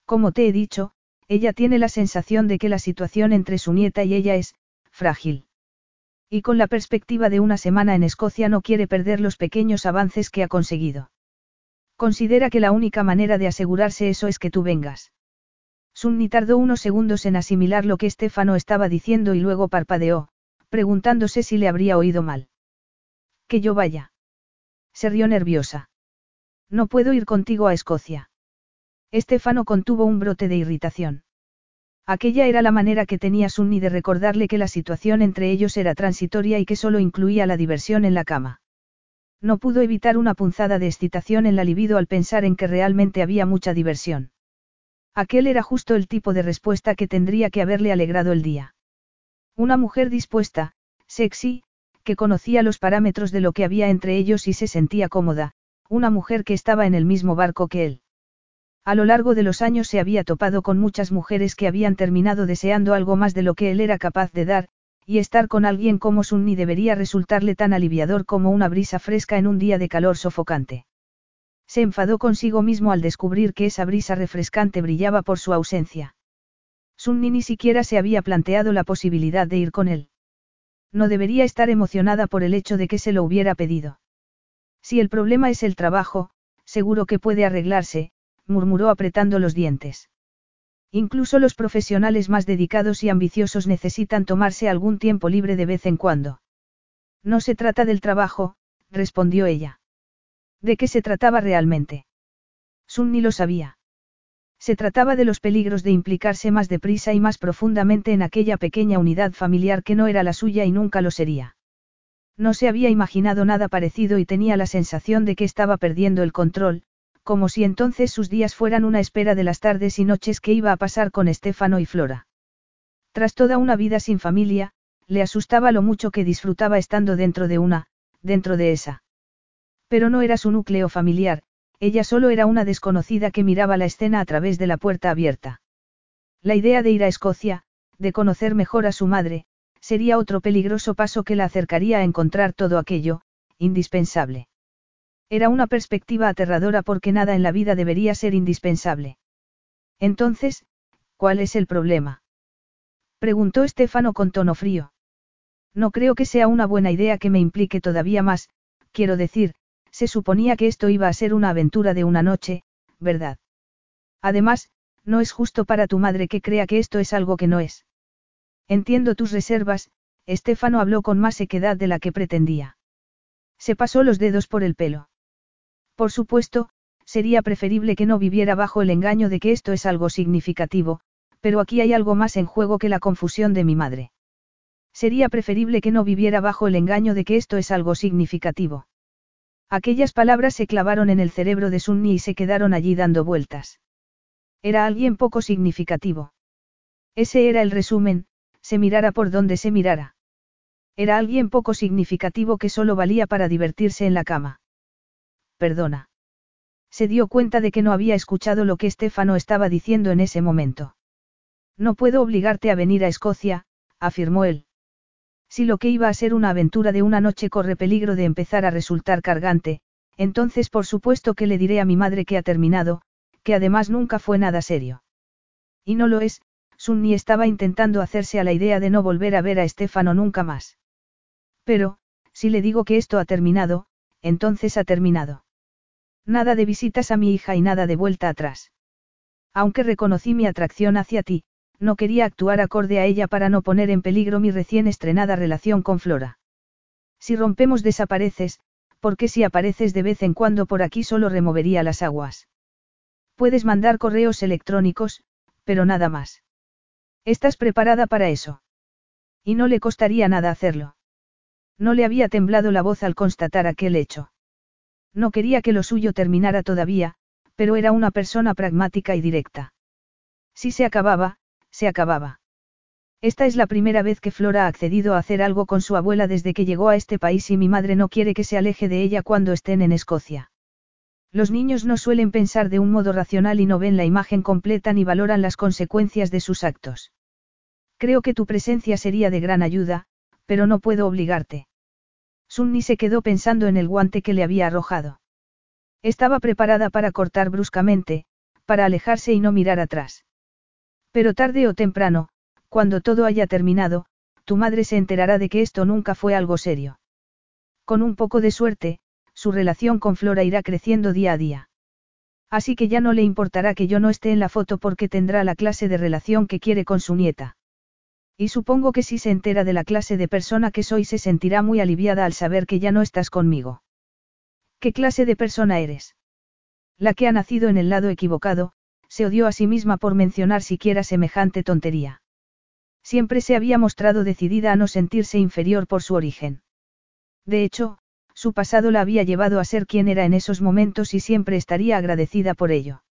Como te he dicho, ella tiene la sensación de que la situación entre su nieta y ella es, frágil. Y con la perspectiva de una semana en Escocia no quiere perder los pequeños avances que ha conseguido. Considera que la única manera de asegurarse eso es que tú vengas. Sunni tardó unos segundos en asimilar lo que Estefano estaba diciendo y luego parpadeó, preguntándose si le habría oído mal. Que yo vaya. Se rió nerviosa. No puedo ir contigo a Escocia. Estefano contuvo un brote de irritación. Aquella era la manera que tenía Sunny de recordarle que la situación entre ellos era transitoria y que solo incluía la diversión en la cama. No pudo evitar una punzada de excitación en la libido al pensar en que realmente había mucha diversión. Aquel era justo el tipo de respuesta que tendría que haberle alegrado el día. Una mujer dispuesta, sexy, que conocía los parámetros de lo que había entre ellos y se sentía cómoda, una mujer que estaba en el mismo barco que él. A lo largo de los años se había topado con muchas mujeres que habían terminado deseando algo más de lo que él era capaz de dar, y estar con alguien como Sunni debería resultarle tan aliviador como una brisa fresca en un día de calor sofocante. Se enfadó consigo mismo al descubrir que esa brisa refrescante brillaba por su ausencia. Sunni ni siquiera se había planteado la posibilidad de ir con él. No debería estar emocionada por el hecho de que se lo hubiera pedido. Si el problema es el trabajo, seguro que puede arreglarse, murmuró apretando los dientes. Incluso los profesionales más dedicados y ambiciosos necesitan tomarse algún tiempo libre de vez en cuando. No se trata del trabajo, respondió ella. ¿De qué se trataba realmente? Sunni lo sabía. Se trataba de los peligros de implicarse más deprisa y más profundamente en aquella pequeña unidad familiar que no era la suya y nunca lo sería. No se había imaginado nada parecido y tenía la sensación de que estaba perdiendo el control, como si entonces sus días fueran una espera de las tardes y noches que iba a pasar con Estefano y Flora. Tras toda una vida sin familia, le asustaba lo mucho que disfrutaba estando dentro de una, dentro de esa. Pero no era su núcleo familiar, ella solo era una desconocida que miraba la escena a través de la puerta abierta. La idea de ir a Escocia, de conocer mejor a su madre, sería otro peligroso paso que la acercaría a encontrar todo aquello, indispensable. Era una perspectiva aterradora porque nada en la vida debería ser indispensable. Entonces, ¿cuál es el problema? Preguntó Estefano con tono frío. No creo que sea una buena idea que me implique todavía más, quiero decir, se suponía que esto iba a ser una aventura de una noche, ¿verdad? Además, no es justo para tu madre que crea que esto es algo que no es. Entiendo tus reservas, Estefano habló con más sequedad de la que pretendía. Se pasó los dedos por el pelo. Por supuesto, sería preferible que no viviera bajo el engaño de que esto es algo significativo, pero aquí hay algo más en juego que la confusión de mi madre. Sería preferible que no viviera bajo el engaño de que esto es algo significativo. Aquellas palabras se clavaron en el cerebro de Sunni y se quedaron allí dando vueltas. Era alguien poco significativo. Ese era el resumen, se mirara por donde se mirara. Era alguien poco significativo que solo valía para divertirse en la cama. Perdona. Se dio cuenta de que no había escuchado lo que Estefano estaba diciendo en ese momento. No puedo obligarte a venir a Escocia, afirmó él. Si lo que iba a ser una aventura de una noche corre peligro de empezar a resultar cargante, entonces por supuesto que le diré a mi madre que ha terminado, que además nunca fue nada serio. Y no lo es, Sunni estaba intentando hacerse a la idea de no volver a ver a Estefano nunca más. Pero, si le digo que esto ha terminado, entonces ha terminado. Nada de visitas a mi hija y nada de vuelta atrás. Aunque reconocí mi atracción hacia ti, no quería actuar acorde a ella para no poner en peligro mi recién estrenada relación con Flora. Si rompemos desapareces, porque si apareces de vez en cuando por aquí solo removería las aguas. Puedes mandar correos electrónicos, pero nada más. ¿Estás preparada para eso? Y no le costaría nada hacerlo. No le había temblado la voz al constatar aquel hecho. No quería que lo suyo terminara todavía, pero era una persona pragmática y directa. Si se acababa, se acababa. Esta es la primera vez que Flora ha accedido a hacer algo con su abuela desde que llegó a este país y mi madre no quiere que se aleje de ella cuando estén en Escocia. Los niños no suelen pensar de un modo racional y no ven la imagen completa ni valoran las consecuencias de sus actos. Creo que tu presencia sería de gran ayuda, pero no puedo obligarte. Sunni se quedó pensando en el guante que le había arrojado. Estaba preparada para cortar bruscamente, para alejarse y no mirar atrás. Pero tarde o temprano, cuando todo haya terminado, tu madre se enterará de que esto nunca fue algo serio. Con un poco de suerte, su relación con Flora irá creciendo día a día. Así que ya no le importará que yo no esté en la foto porque tendrá la clase de relación que quiere con su nieta. Y supongo que si se entera de la clase de persona que soy se sentirá muy aliviada al saber que ya no estás conmigo. ¿Qué clase de persona eres? La que ha nacido en el lado equivocado, se odió a sí misma por mencionar siquiera semejante tontería. Siempre se había mostrado decidida a no sentirse inferior por su origen. De hecho, su pasado la había llevado a ser quien era en esos momentos y siempre estaría agradecida por ello.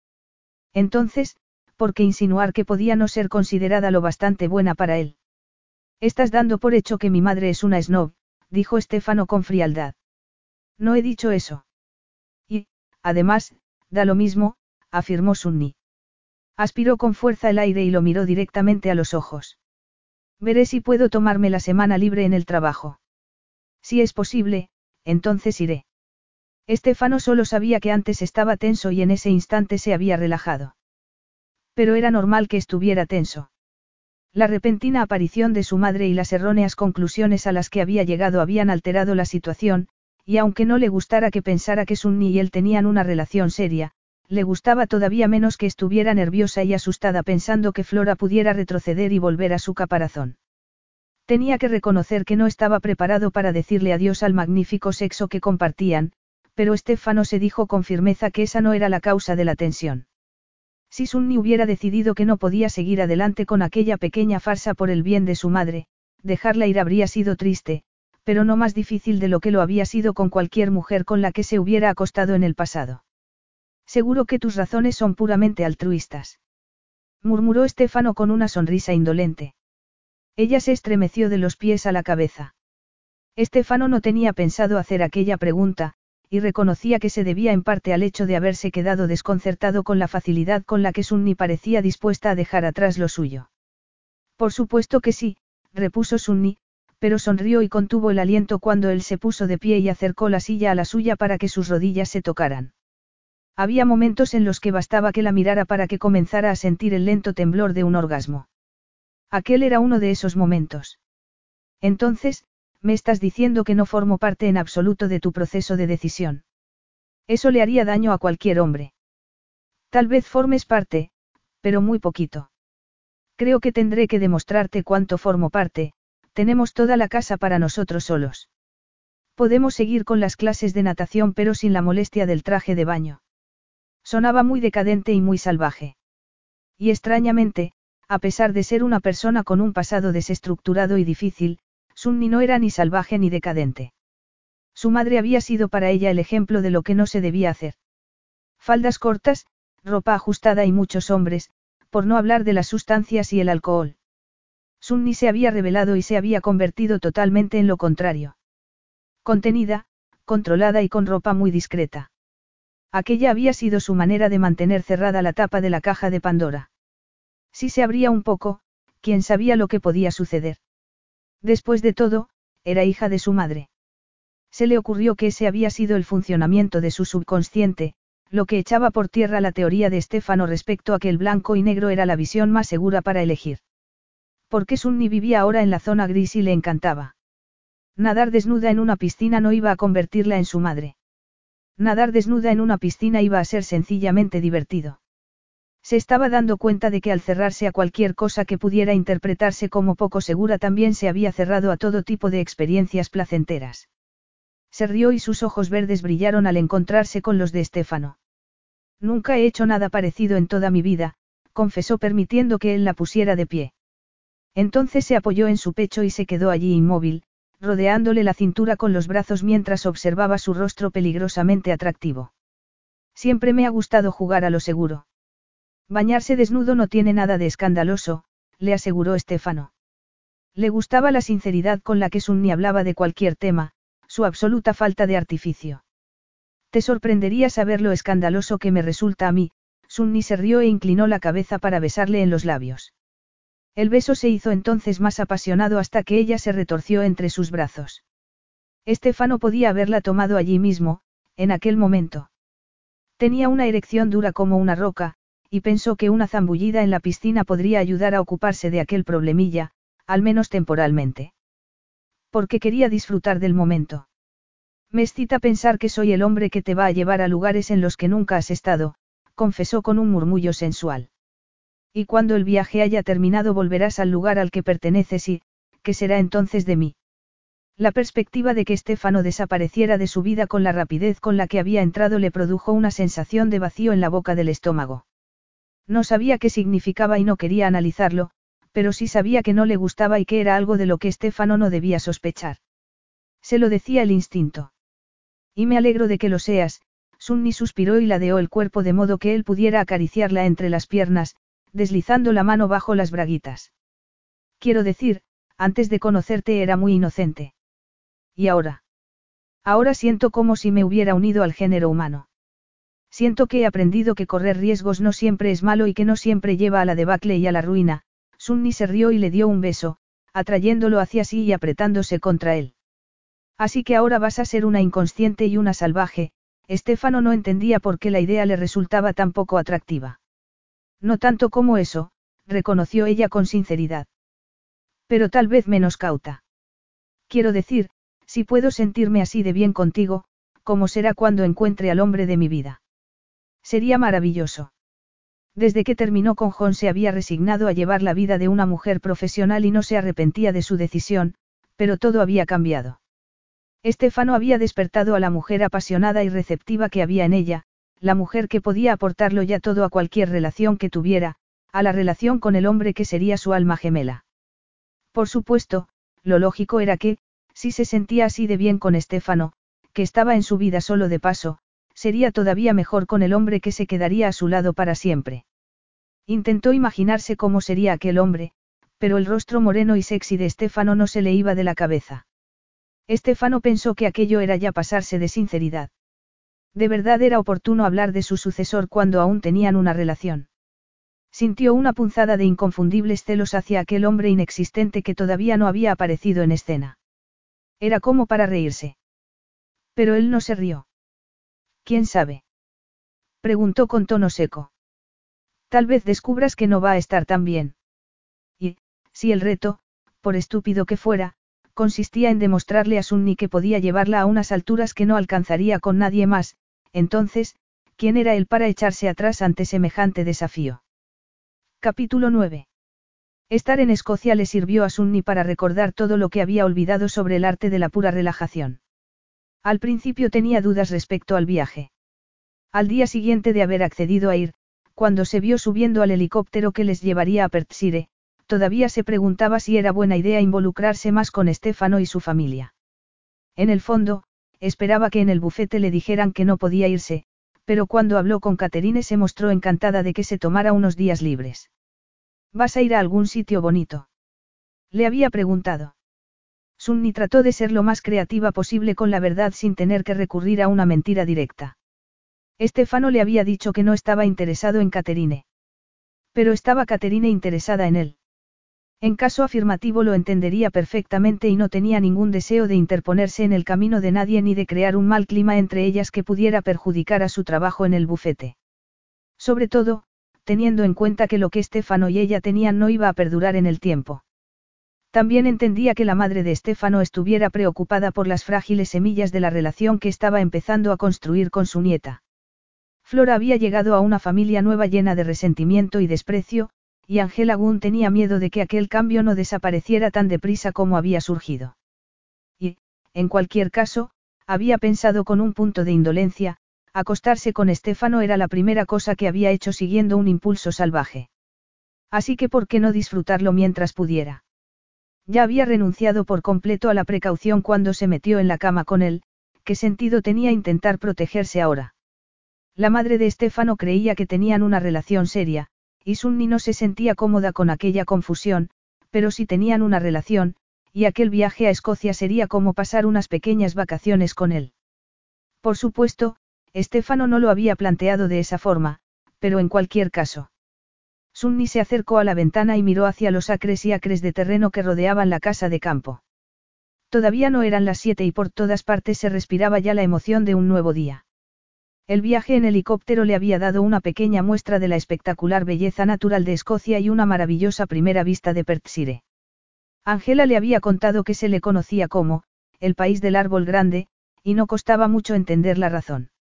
Entonces, ¿por qué insinuar que podía no ser considerada lo bastante buena para él? Estás dando por hecho que mi madre es una snob, dijo Estefano con frialdad. No he dicho eso. Y, además, da lo mismo, afirmó Sunni. Aspiró con fuerza el aire y lo miró directamente a los ojos. Veré si puedo tomarme la semana libre en el trabajo. Si es posible, entonces iré. Estefano solo sabía que antes estaba tenso y en ese instante se había relajado. Pero era normal que estuviera tenso. La repentina aparición de su madre y las erróneas conclusiones a las que había llegado habían alterado la situación, y aunque no le gustara que pensara que Sunni y él tenían una relación seria, le gustaba todavía menos que estuviera nerviosa y asustada pensando que Flora pudiera retroceder y volver a su caparazón. Tenía que reconocer que no estaba preparado para decirle adiós al magnífico sexo que compartían, pero Estefano se dijo con firmeza que esa no era la causa de la tensión. Si Sunni hubiera decidido que no podía seguir adelante con aquella pequeña farsa por el bien de su madre, dejarla ir habría sido triste, pero no más difícil de lo que lo había sido con cualquier mujer con la que se hubiera acostado en el pasado. Seguro que tus razones son puramente altruistas. Murmuró Estefano con una sonrisa indolente. Ella se estremeció de los pies a la cabeza. Estefano no tenía pensado hacer aquella pregunta, y reconocía que se debía en parte al hecho de haberse quedado desconcertado con la facilidad con la que Sunni parecía dispuesta a dejar atrás lo suyo. Por supuesto que sí, repuso Sunni, pero sonrió y contuvo el aliento cuando él se puso de pie y acercó la silla a la suya para que sus rodillas se tocaran. Había momentos en los que bastaba que la mirara para que comenzara a sentir el lento temblor de un orgasmo. Aquel era uno de esos momentos. Entonces, me estás diciendo que no formo parte en absoluto de tu proceso de decisión. Eso le haría daño a cualquier hombre. Tal vez formes parte, pero muy poquito. Creo que tendré que demostrarte cuánto formo parte, tenemos toda la casa para nosotros solos. Podemos seguir con las clases de natación pero sin la molestia del traje de baño. Sonaba muy decadente y muy salvaje. Y extrañamente, a pesar de ser una persona con un pasado desestructurado y difícil, Sunni no era ni salvaje ni decadente. Su madre había sido para ella el ejemplo de lo que no se debía hacer. Faldas cortas, ropa ajustada y muchos hombres, por no hablar de las sustancias y el alcohol. Sunni se había revelado y se había convertido totalmente en lo contrario. Contenida, controlada y con ropa muy discreta. Aquella había sido su manera de mantener cerrada la tapa de la caja de Pandora. Si se abría un poco, quién sabía lo que podía suceder. Después de todo, era hija de su madre. Se le ocurrió que ese había sido el funcionamiento de su subconsciente, lo que echaba por tierra la teoría de Estefano respecto a que el blanco y negro era la visión más segura para elegir. Porque Sunni vivía ahora en la zona gris y le encantaba. Nadar desnuda en una piscina no iba a convertirla en su madre. Nadar desnuda en una piscina iba a ser sencillamente divertido. Se estaba dando cuenta de que al cerrarse a cualquier cosa que pudiera interpretarse como poco segura también se había cerrado a todo tipo de experiencias placenteras. Se rió y sus ojos verdes brillaron al encontrarse con los de Estefano. Nunca he hecho nada parecido en toda mi vida, confesó permitiendo que él la pusiera de pie. Entonces se apoyó en su pecho y se quedó allí inmóvil, rodeándole la cintura con los brazos mientras observaba su rostro peligrosamente atractivo. Siempre me ha gustado jugar a lo seguro. Bañarse desnudo no tiene nada de escandaloso, le aseguró Estefano. Le gustaba la sinceridad con la que Sunni hablaba de cualquier tema, su absoluta falta de artificio. Te sorprendería saber lo escandaloso que me resulta a mí, Sunni se rió e inclinó la cabeza para besarle en los labios. El beso se hizo entonces más apasionado hasta que ella se retorció entre sus brazos. Estefano podía haberla tomado allí mismo, en aquel momento. Tenía una erección dura como una roca, y pensó que una zambullida en la piscina podría ayudar a ocuparse de aquel problemilla, al menos temporalmente. Porque quería disfrutar del momento. Me excita pensar que soy el hombre que te va a llevar a lugares en los que nunca has estado, confesó con un murmullo sensual. Y cuando el viaje haya terminado volverás al lugar al que perteneces y, ¿qué será entonces de mí? La perspectiva de que Estefano desapareciera de su vida con la rapidez con la que había entrado le produjo una sensación de vacío en la boca del estómago. No sabía qué significaba y no quería analizarlo, pero sí sabía que no le gustaba y que era algo de lo que Estefano no debía sospechar. Se lo decía el instinto. Y me alegro de que lo seas, Sunni suspiró y ladeó el cuerpo de modo que él pudiera acariciarla entre las piernas, deslizando la mano bajo las braguitas. Quiero decir, antes de conocerte era muy inocente. ¿Y ahora? Ahora siento como si me hubiera unido al género humano. Siento que he aprendido que correr riesgos no siempre es malo y que no siempre lleva a la debacle y a la ruina. Sunni se rió y le dio un beso, atrayéndolo hacia sí y apretándose contra él. Así que ahora vas a ser una inconsciente y una salvaje, Estefano no entendía por qué la idea le resultaba tan poco atractiva. No tanto como eso, reconoció ella con sinceridad. Pero tal vez menos cauta. Quiero decir, si puedo sentirme así de bien contigo, ¿cómo será cuando encuentre al hombre de mi vida? Sería maravilloso. Desde que terminó con John se había resignado a llevar la vida de una mujer profesional y no se arrepentía de su decisión, pero todo había cambiado. Estefano había despertado a la mujer apasionada y receptiva que había en ella, la mujer que podía aportarlo ya todo a cualquier relación que tuviera, a la relación con el hombre que sería su alma gemela. Por supuesto, lo lógico era que, si se sentía así de bien con Estefano, que estaba en su vida solo de paso, sería todavía mejor con el hombre que se quedaría a su lado para siempre. Intentó imaginarse cómo sería aquel hombre, pero el rostro moreno y sexy de Estefano no se le iba de la cabeza. Estefano pensó que aquello era ya pasarse de sinceridad. De verdad era oportuno hablar de su sucesor cuando aún tenían una relación. Sintió una punzada de inconfundibles celos hacia aquel hombre inexistente que todavía no había aparecido en escena. Era como para reírse. Pero él no se rió. ¿Quién sabe? Preguntó con tono seco. Tal vez descubras que no va a estar tan bien. Y, si el reto, por estúpido que fuera, consistía en demostrarle a Sunni que podía llevarla a unas alturas que no alcanzaría con nadie más, entonces, ¿quién era él para echarse atrás ante semejante desafío? Capítulo 9. Estar en Escocia le sirvió a Sunni para recordar todo lo que había olvidado sobre el arte de la pura relajación. Al principio tenía dudas respecto al viaje. Al día siguiente de haber accedido a ir, cuando se vio subiendo al helicóptero que les llevaría a Pertsire, todavía se preguntaba si era buena idea involucrarse más con Estefano y su familia. En el fondo, esperaba que en el bufete le dijeran que no podía irse, pero cuando habló con Caterine se mostró encantada de que se tomara unos días libres. ¿Vas a ir a algún sitio bonito? Le había preguntado. Sunni trató de ser lo más creativa posible con la verdad sin tener que recurrir a una mentira directa. Estefano le había dicho que no estaba interesado en Caterine. Pero estaba Caterine interesada en él. En caso afirmativo lo entendería perfectamente y no tenía ningún deseo de interponerse en el camino de nadie ni de crear un mal clima entre ellas que pudiera perjudicar a su trabajo en el bufete. Sobre todo, teniendo en cuenta que lo que Estefano y ella tenían no iba a perdurar en el tiempo. También entendía que la madre de Estefano estuviera preocupada por las frágiles semillas de la relación que estaba empezando a construir con su nieta. Flora había llegado a una familia nueva llena de resentimiento y desprecio, y Angela Gunn tenía miedo de que aquel cambio no desapareciera tan deprisa como había surgido. Y, en cualquier caso, había pensado con un punto de indolencia, acostarse con Estefano era la primera cosa que había hecho siguiendo un impulso salvaje. Así que por qué no disfrutarlo mientras pudiera. Ya había renunciado por completo a la precaución cuando se metió en la cama con él, ¿qué sentido tenía intentar protegerse ahora? La madre de Estefano creía que tenían una relación seria, y Sunni no se sentía cómoda con aquella confusión, pero si tenían una relación, y aquel viaje a Escocia sería como pasar unas pequeñas vacaciones con él. Por supuesto, Estefano no lo había planteado de esa forma, pero en cualquier caso. Sunni se acercó a la ventana y miró hacia los acres y acres de terreno que rodeaban la casa de campo. Todavía no eran las siete y por todas partes se respiraba ya la emoción de un nuevo día. El viaje en helicóptero le había dado una pequeña muestra de la espectacular belleza natural de Escocia y una maravillosa primera vista de Perthshire. Angela le había contado que se le conocía como, el país del árbol grande, y no costaba mucho entender la razón.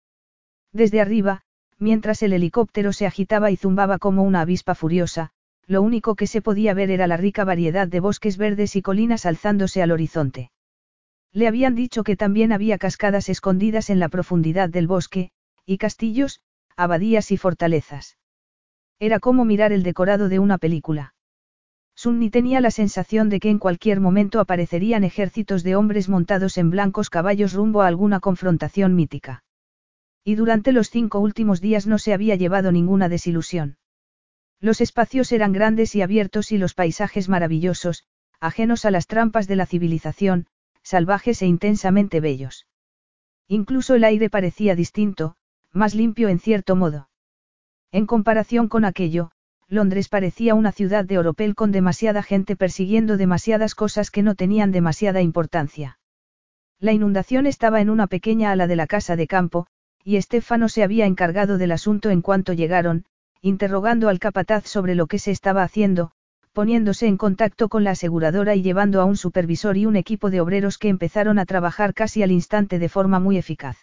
Desde arriba, mientras el helicóptero se agitaba y zumbaba como una avispa furiosa, lo único que se podía ver era la rica variedad de bosques verdes y colinas alzándose al horizonte. Le habían dicho que también había cascadas escondidas en la profundidad del bosque, y castillos, abadías y fortalezas. Era como mirar el decorado de una película. Sunni tenía la sensación de que en cualquier momento aparecerían ejércitos de hombres montados en blancos caballos rumbo a alguna confrontación mítica. Y durante los cinco últimos días no se había llevado ninguna desilusión. Los espacios eran grandes y abiertos y los paisajes maravillosos, ajenos a las trampas de la civilización, salvajes e intensamente bellos. Incluso el aire parecía distinto, más limpio en cierto modo. En comparación con aquello, Londres parecía una ciudad de oropel con demasiada gente persiguiendo demasiadas cosas que no tenían demasiada importancia. La inundación estaba en una pequeña ala de la casa de campo, y Estefano se había encargado del asunto en cuanto llegaron, interrogando al capataz sobre lo que se estaba haciendo, poniéndose en contacto con la aseguradora y llevando a un supervisor y un equipo de obreros que empezaron a trabajar casi al instante de forma muy eficaz.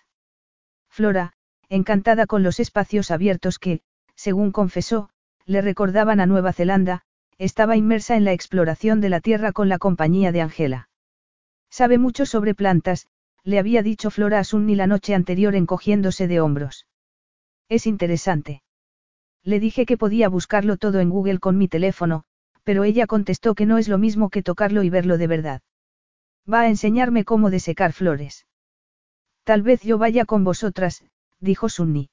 Flora, encantada con los espacios abiertos que, según confesó, le recordaban a Nueva Zelanda, estaba inmersa en la exploración de la tierra con la compañía de Angela. Sabe mucho sobre plantas, le había dicho Flora a Sunni la noche anterior encogiéndose de hombros. Es interesante. Le dije que podía buscarlo todo en Google con mi teléfono, pero ella contestó que no es lo mismo que tocarlo y verlo de verdad. Va a enseñarme cómo desecar flores. Tal vez yo vaya con vosotras, dijo Sunni.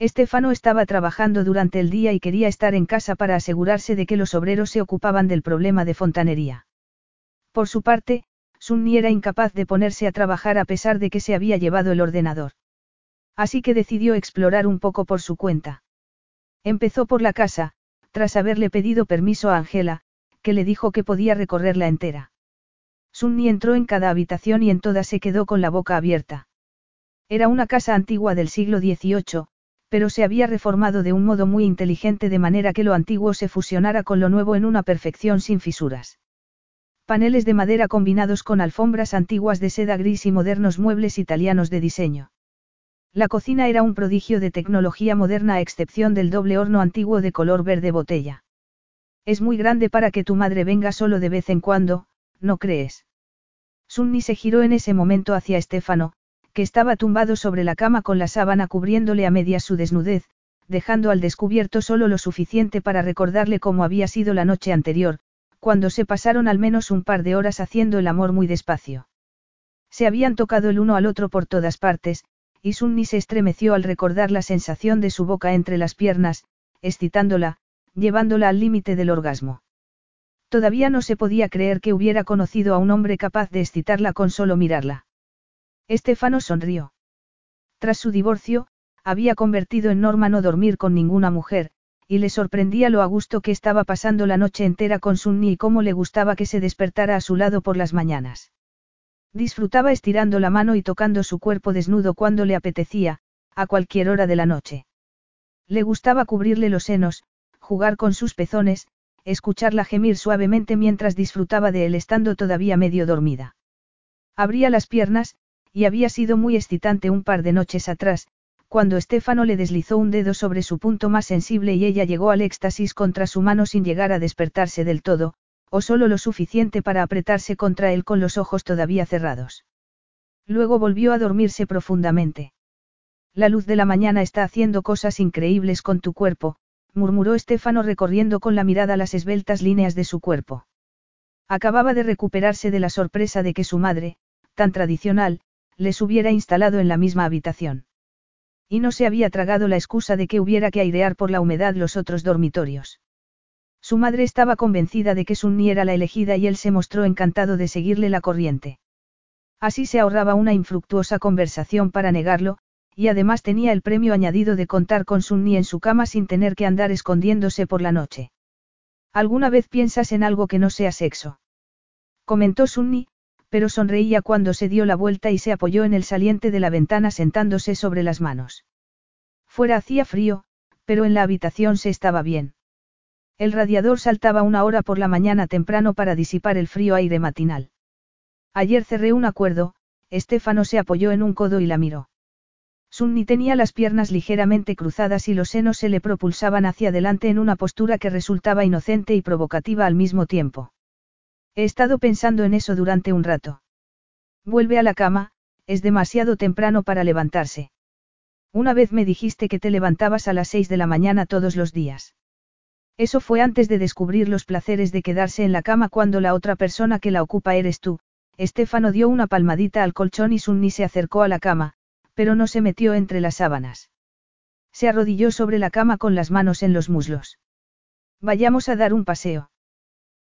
Estefano estaba trabajando durante el día y quería estar en casa para asegurarse de que los obreros se ocupaban del problema de fontanería. Por su parte, Sunni era incapaz de ponerse a trabajar a pesar de que se había llevado el ordenador. Así que decidió explorar un poco por su cuenta. Empezó por la casa, tras haberle pedido permiso a Angela, que le dijo que podía recorrerla entera. Sunni entró en cada habitación y en todas se quedó con la boca abierta. Era una casa antigua del siglo XVIII, pero se había reformado de un modo muy inteligente de manera que lo antiguo se fusionara con lo nuevo en una perfección sin fisuras. Paneles de madera combinados con alfombras antiguas de seda gris y modernos muebles italianos de diseño. La cocina era un prodigio de tecnología moderna a excepción del doble horno antiguo de color verde botella. Es muy grande para que tu madre venga solo de vez en cuando, ¿no crees? Sunni se giró en ese momento hacia Estefano, que estaba tumbado sobre la cama con la sábana cubriéndole a medias su desnudez, dejando al descubierto solo lo suficiente para recordarle cómo había sido la noche anterior, cuando se pasaron al menos un par de horas haciendo el amor muy despacio. Se habían tocado el uno al otro por todas partes, y Sunni se estremeció al recordar la sensación de su boca entre las piernas, excitándola, llevándola al límite del orgasmo. Todavía no se podía creer que hubiera conocido a un hombre capaz de excitarla con solo mirarla. Estefano sonrió. Tras su divorcio, había convertido en norma no dormir con ninguna mujer, y le sorprendía lo a gusto que estaba pasando la noche entera con Sunni y cómo le gustaba que se despertara a su lado por las mañanas. Disfrutaba estirando la mano y tocando su cuerpo desnudo cuando le apetecía, a cualquier hora de la noche. Le gustaba cubrirle los senos, jugar con sus pezones, escucharla gemir suavemente mientras disfrutaba de él estando todavía medio dormida. Abría las piernas, y había sido muy excitante un par de noches atrás, cuando Estefano le deslizó un dedo sobre su punto más sensible y ella llegó al éxtasis contra su mano sin llegar a despertarse del todo, o solo lo suficiente para apretarse contra él con los ojos todavía cerrados. Luego volvió a dormirse profundamente. La luz de la mañana está haciendo cosas increíbles con tu cuerpo, murmuró Estefano recorriendo con la mirada las esbeltas líneas de su cuerpo. Acababa de recuperarse de la sorpresa de que su madre, tan tradicional, les hubiera instalado en la misma habitación. Y no se había tragado la excusa de que hubiera que airear por la humedad los otros dormitorios. Su madre estaba convencida de que Sunni era la elegida y él se mostró encantado de seguirle la corriente. Así se ahorraba una infructuosa conversación para negarlo, y además tenía el premio añadido de contar con Sunni en su cama sin tener que andar escondiéndose por la noche. ¿Alguna vez piensas en algo que no sea sexo? Comentó Sunni, pero sonreía cuando se dio la vuelta y se apoyó en el saliente de la ventana sentándose sobre las manos. Fuera hacía frío, pero en la habitación se estaba bien. El radiador saltaba una hora por la mañana temprano para disipar el frío aire matinal. Ayer cerré un acuerdo, Estefano se apoyó en un codo y la miró. Sunni tenía las piernas ligeramente cruzadas y los senos se le propulsaban hacia adelante en una postura que resultaba inocente y provocativa al mismo tiempo. He estado pensando en eso durante un rato. Vuelve a la cama, es demasiado temprano para levantarse. Una vez me dijiste que te levantabas a las seis de la mañana todos los días. Eso fue antes de descubrir los placeres de quedarse en la cama cuando la otra persona que la ocupa eres tú. Estefano dio una palmadita al colchón y Sunni se acercó a la cama, pero no se metió entre las sábanas. Se arrodilló sobre la cama con las manos en los muslos. Vayamos a dar un paseo.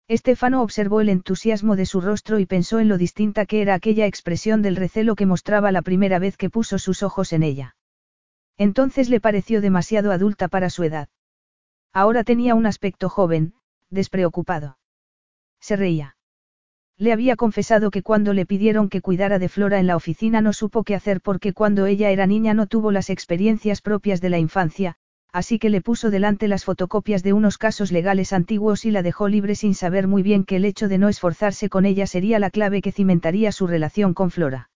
Estefano observó el entusiasmo de su rostro y pensó en lo distinta que era aquella expresión del recelo que mostraba la primera vez que puso sus ojos en ella. Entonces le pareció demasiado adulta para su edad. Ahora tenía un aspecto joven, despreocupado. Se reía. Le había confesado que cuando le pidieron que cuidara de Flora en la oficina no supo qué hacer porque cuando ella era niña no tuvo las experiencias propias de la infancia, así que le puso delante las fotocopias de unos casos legales antiguos y la dejó libre sin saber muy bien que el hecho de no esforzarse con ella sería la clave que cimentaría su relación con Flora.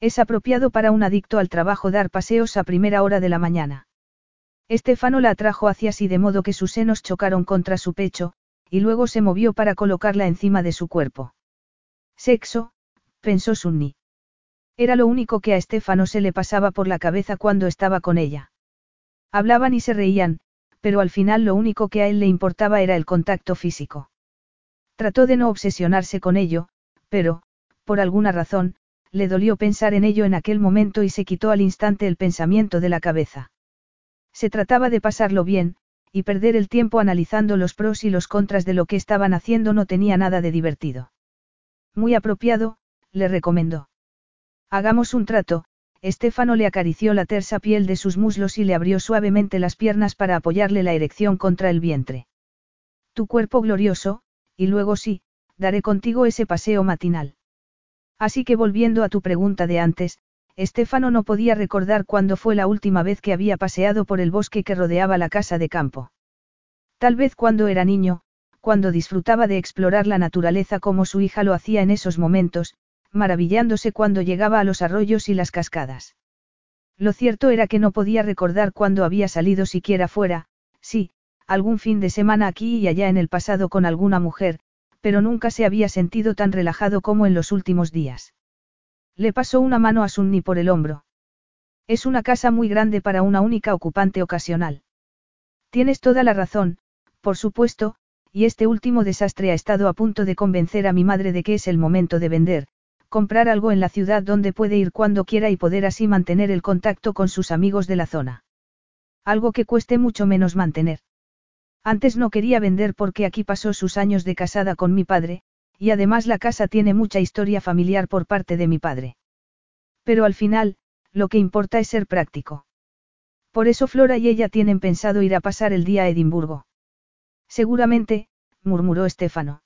Es apropiado para un adicto al trabajo dar paseos a primera hora de la mañana. Estefano la atrajo hacia sí de modo que sus senos chocaron contra su pecho, y luego se movió para colocarla encima de su cuerpo. Sexo, pensó Sunni. Era lo único que a Estefano se le pasaba por la cabeza cuando estaba con ella. Hablaban y se reían, pero al final lo único que a él le importaba era el contacto físico. Trató de no obsesionarse con ello, pero, por alguna razón, le dolió pensar en ello en aquel momento y se quitó al instante el pensamiento de la cabeza. Se trataba de pasarlo bien, y perder el tiempo analizando los pros y los contras de lo que estaban haciendo no tenía nada de divertido. Muy apropiado, le recomendó. Hagamos un trato, Estefano le acarició la tersa piel de sus muslos y le abrió suavemente las piernas para apoyarle la erección contra el vientre. Tu cuerpo glorioso, y luego sí, daré contigo ese paseo matinal. Así que volviendo a tu pregunta de antes, Estefano no podía recordar cuándo fue la última vez que había paseado por el bosque que rodeaba la casa de campo. Tal vez cuando era niño, cuando disfrutaba de explorar la naturaleza como su hija lo hacía en esos momentos, maravillándose cuando llegaba a los arroyos y las cascadas. Lo cierto era que no podía recordar cuándo había salido siquiera fuera, sí, algún fin de semana aquí y allá en el pasado con alguna mujer, pero nunca se había sentido tan relajado como en los últimos días. Le pasó una mano a Sunni por el hombro. Es una casa muy grande para una única ocupante ocasional. Tienes toda la razón, por supuesto, y este último desastre ha estado a punto de convencer a mi madre de que es el momento de vender, comprar algo en la ciudad donde puede ir cuando quiera y poder así mantener el contacto con sus amigos de la zona. Algo que cueste mucho menos mantener. Antes no quería vender porque aquí pasó sus años de casada con mi padre, y además la casa tiene mucha historia familiar por parte de mi padre. Pero al final, lo que importa es ser práctico. Por eso Flora y ella tienen pensado ir a pasar el día a Edimburgo. Seguramente, murmuró Estefano.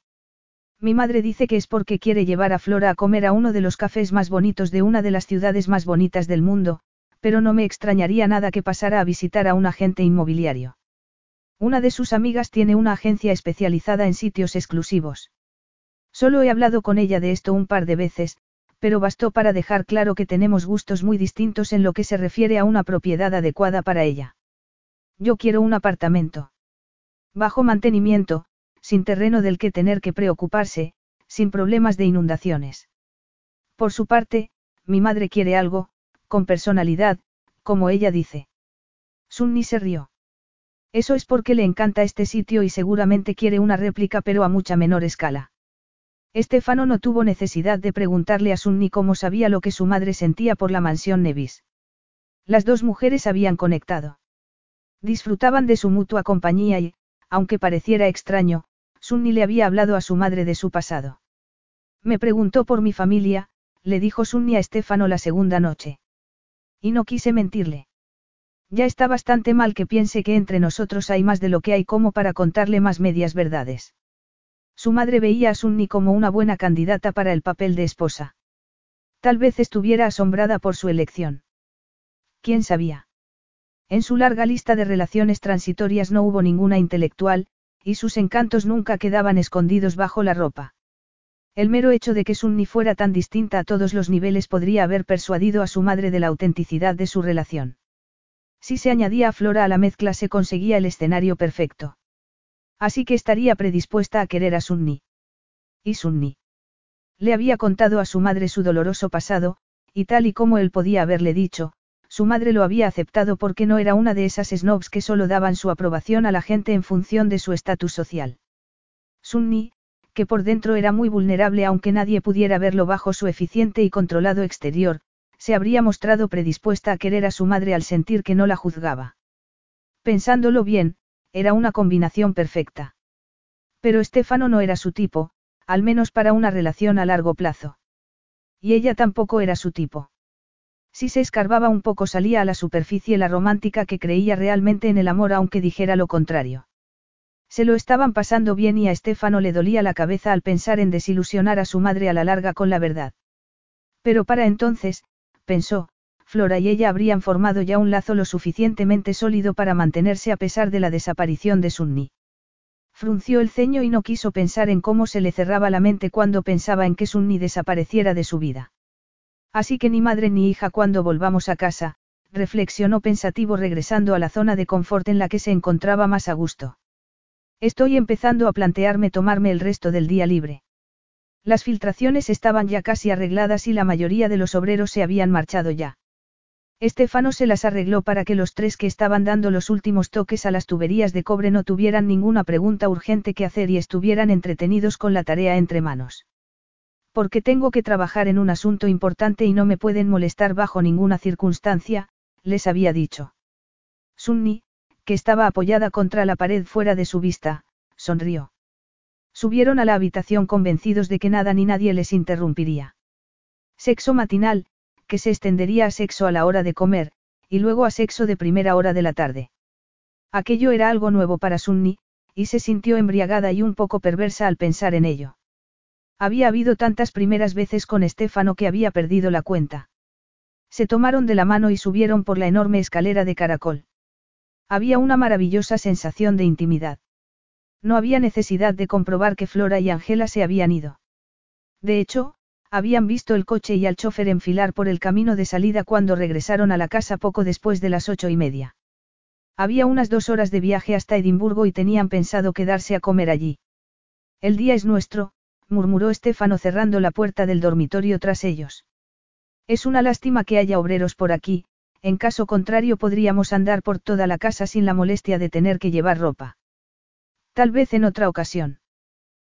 Mi madre dice que es porque quiere llevar a Flora a comer a uno de los cafés más bonitos de una de las ciudades más bonitas del mundo, pero no me extrañaría nada que pasara a visitar a un agente inmobiliario. Una de sus amigas tiene una agencia especializada en sitios exclusivos. Solo he hablado con ella de esto un par de veces, pero bastó para dejar claro que tenemos gustos muy distintos en lo que se refiere a una propiedad adecuada para ella. Yo quiero un apartamento. Bajo mantenimiento, sin terreno del que tener que preocuparse, sin problemas de inundaciones. Por su parte, mi madre quiere algo, con personalidad, como ella dice. Sunni se rió. Eso es porque le encanta este sitio y seguramente quiere una réplica pero a mucha menor escala. Estefano no tuvo necesidad de preguntarle a Sunni cómo sabía lo que su madre sentía por la mansión Nevis. Las dos mujeres habían conectado. Disfrutaban de su mutua compañía y, aunque pareciera extraño, Sunni le había hablado a su madre de su pasado. Me preguntó por mi familia, le dijo Sunni a Estefano la segunda noche. Y no quise mentirle. Ya está bastante mal que piense que entre nosotros hay más de lo que hay como para contarle más medias verdades. Su madre veía a Sunni como una buena candidata para el papel de esposa. Tal vez estuviera asombrada por su elección. ¿Quién sabía? En su larga lista de relaciones transitorias no hubo ninguna intelectual, y sus encantos nunca quedaban escondidos bajo la ropa. El mero hecho de que Sunni fuera tan distinta a todos los niveles podría haber persuadido a su madre de la autenticidad de su relación. Si se añadía a Flora a la mezcla se conseguía el escenario perfecto. Así que estaría predispuesta a querer a Sunni. Y Sunni. Le había contado a su madre su doloroso pasado, y tal y como él podía haberle dicho, su madre lo había aceptado porque no era una de esas snobs que solo daban su aprobación a la gente en función de su estatus social. Sunni, que por dentro era muy vulnerable aunque nadie pudiera verlo bajo su eficiente y controlado exterior, se habría mostrado predispuesta a querer a su madre al sentir que no la juzgaba. Pensándolo bien, era una combinación perfecta. Pero Estefano no era su tipo, al menos para una relación a largo plazo. Y ella tampoco era su tipo. Si se escarbaba un poco salía a la superficie la romántica que creía realmente en el amor aunque dijera lo contrario. Se lo estaban pasando bien y a Estefano le dolía la cabeza al pensar en desilusionar a su madre a la larga con la verdad. Pero para entonces, pensó, Flora y ella habrían formado ya un lazo lo suficientemente sólido para mantenerse a pesar de la desaparición de Sunni. Frunció el ceño y no quiso pensar en cómo se le cerraba la mente cuando pensaba en que Sunni desapareciera de su vida. Así que ni madre ni hija cuando volvamos a casa, reflexionó pensativo regresando a la zona de confort en la que se encontraba más a gusto. Estoy empezando a plantearme tomarme el resto del día libre. Las filtraciones estaban ya casi arregladas y la mayoría de los obreros se habían marchado ya. Estefano se las arregló para que los tres que estaban dando los últimos toques a las tuberías de cobre no tuvieran ninguna pregunta urgente que hacer y estuvieran entretenidos con la tarea entre manos. Porque tengo que trabajar en un asunto importante y no me pueden molestar bajo ninguna circunstancia, les había dicho. Sunni, que estaba apoyada contra la pared fuera de su vista, sonrió. Subieron a la habitación convencidos de que nada ni nadie les interrumpiría. Sexo matinal, que se extendería a sexo a la hora de comer, y luego a sexo de primera hora de la tarde. Aquello era algo nuevo para Sunni, y se sintió embriagada y un poco perversa al pensar en ello. Había habido tantas primeras veces con Estefano que había perdido la cuenta. Se tomaron de la mano y subieron por la enorme escalera de caracol. Había una maravillosa sensación de intimidad. No había necesidad de comprobar que Flora y Angela se habían ido. De hecho, habían visto el coche y al chofer enfilar por el camino de salida cuando regresaron a la casa poco después de las ocho y media. Había unas dos horas de viaje hasta Edimburgo y tenían pensado quedarse a comer allí. El día es nuestro, murmuró Estefano cerrando la puerta del dormitorio tras ellos. Es una lástima que haya obreros por aquí, en caso contrario podríamos andar por toda la casa sin la molestia de tener que llevar ropa. Tal vez en otra ocasión.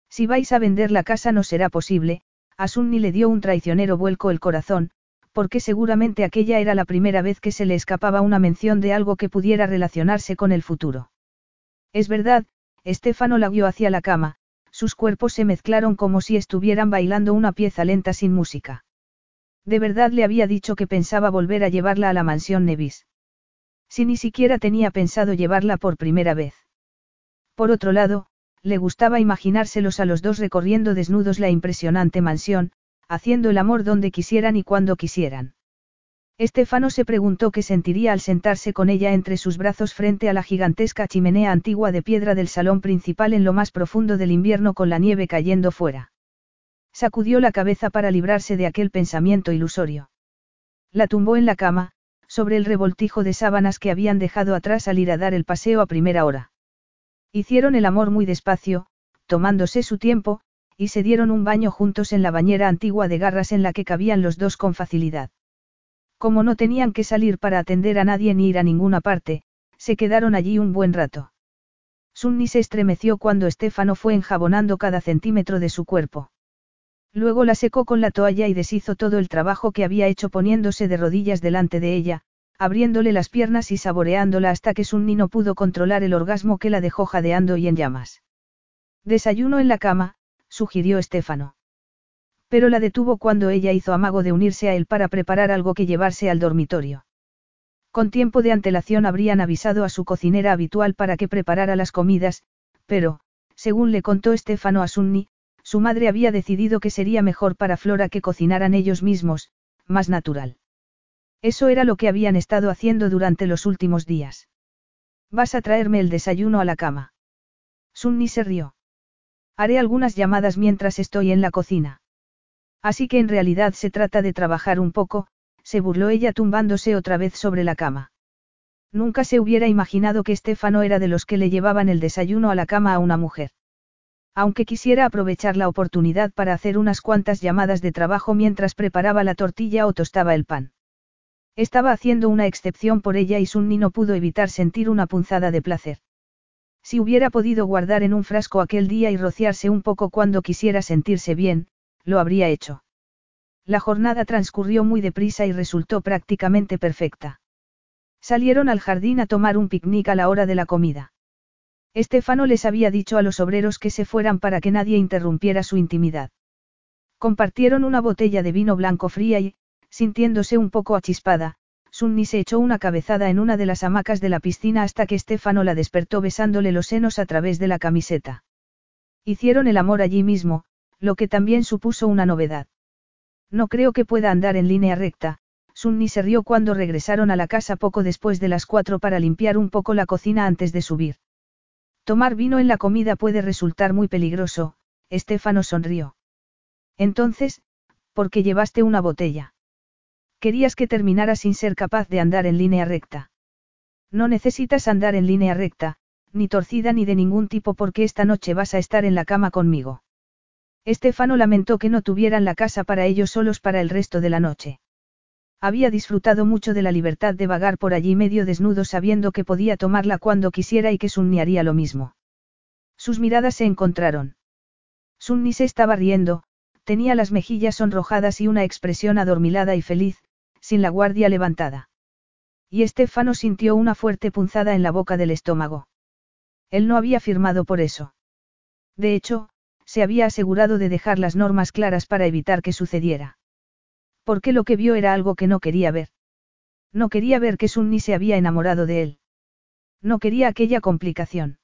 Si vais a vender la casa no será posible, a Sunni le dio un traicionero vuelco el corazón, porque seguramente aquella era la primera vez que se le escapaba una mención de algo que pudiera relacionarse con el futuro. Es verdad, Estefano la guió hacia la cama, sus cuerpos se mezclaron como si estuvieran bailando una pieza lenta sin música. De verdad le había dicho que pensaba volver a llevarla a la mansión Nevis. Si ni siquiera tenía pensado llevarla por primera vez. Por otro lado, le gustaba imaginárselos a los dos recorriendo desnudos la impresionante mansión, haciendo el amor donde quisieran y cuando quisieran. Estefano se preguntó qué sentiría al sentarse con ella entre sus brazos frente a la gigantesca chimenea antigua de piedra del salón principal en lo más profundo del invierno con la nieve cayendo fuera. Sacudió la cabeza para librarse de aquel pensamiento ilusorio. La tumbó en la cama, sobre el revoltijo de sábanas que habían dejado atrás al ir a dar el paseo a primera hora. Hicieron el amor muy despacio, tomándose su tiempo, y se dieron un baño juntos en la bañera antigua de garras en la que cabían los dos con facilidad. Como no tenían que salir para atender a nadie ni ir a ninguna parte, se quedaron allí un buen rato. Sunni se estremeció cuando Estefano fue enjabonando cada centímetro de su cuerpo. Luego la secó con la toalla y deshizo todo el trabajo que había hecho poniéndose de rodillas delante de ella, abriéndole las piernas y saboreándola hasta que Sunni no pudo controlar el orgasmo que la dejó jadeando y en llamas. Desayuno en la cama, sugirió Estefano. Pero la detuvo cuando ella hizo amago de unirse a él para preparar algo que llevarse al dormitorio. Con tiempo de antelación habrían avisado a su cocinera habitual para que preparara las comidas, pero, según le contó Estefano a Sunni, su madre había decidido que sería mejor para Flora que cocinaran ellos mismos, más natural. Eso era lo que habían estado haciendo durante los últimos días. ¿Vas a traerme el desayuno a la cama? Sunni se rió. Haré algunas llamadas mientras estoy en la cocina. Así que en realidad se trata de trabajar un poco, se burló ella tumbándose otra vez sobre la cama. Nunca se hubiera imaginado que Estefano era de los que le llevaban el desayuno a la cama a una mujer. Aunque quisiera aprovechar la oportunidad para hacer unas cuantas llamadas de trabajo mientras preparaba la tortilla o tostaba el pan. Estaba haciendo una excepción por ella y Sunni no pudo evitar sentir una punzada de placer. Si hubiera podido guardar en un frasco aquel día y rociarse un poco cuando quisiera sentirse bien, lo habría hecho. La jornada transcurrió muy deprisa y resultó prácticamente perfecta. Salieron al jardín a tomar un picnic a la hora de la comida. Estefano les había dicho a los obreros que se fueran para que nadie interrumpiera su intimidad. Compartieron una botella de vino blanco fría y, sintiéndose un poco achispada, Sunni se echó una cabezada en una de las hamacas de la piscina hasta que Estefano la despertó besándole los senos a través de la camiseta. Hicieron el amor allí mismo, lo que también supuso una novedad. No creo que pueda andar en línea recta, Sunni se rió cuando regresaron a la casa poco después de las cuatro para limpiar un poco la cocina antes de subir. Tomar vino en la comida puede resultar muy peligroso, Estefano sonrió. Entonces, ¿por qué llevaste una botella? Querías que terminara sin ser capaz de andar en línea recta. No necesitas andar en línea recta, ni torcida ni de ningún tipo porque esta noche vas a estar en la cama conmigo. Estefano lamentó que no tuvieran la casa para ellos solos para el resto de la noche. Había disfrutado mucho de la libertad de vagar por allí medio desnudo sabiendo que podía tomarla cuando quisiera y que Sunni haría lo mismo. Sus miradas se encontraron. Sunni se estaba riendo, Tenía las mejillas sonrojadas y una expresión adormilada y feliz, sin la guardia levantada. Y Estefano sintió una fuerte punzada en la boca del estómago. Él no había firmado por eso. De hecho, se había asegurado de dejar las normas claras para evitar que sucediera. Porque lo que vio era algo que no quería ver. No quería ver que Sunni se había enamorado de él. No quería aquella complicación.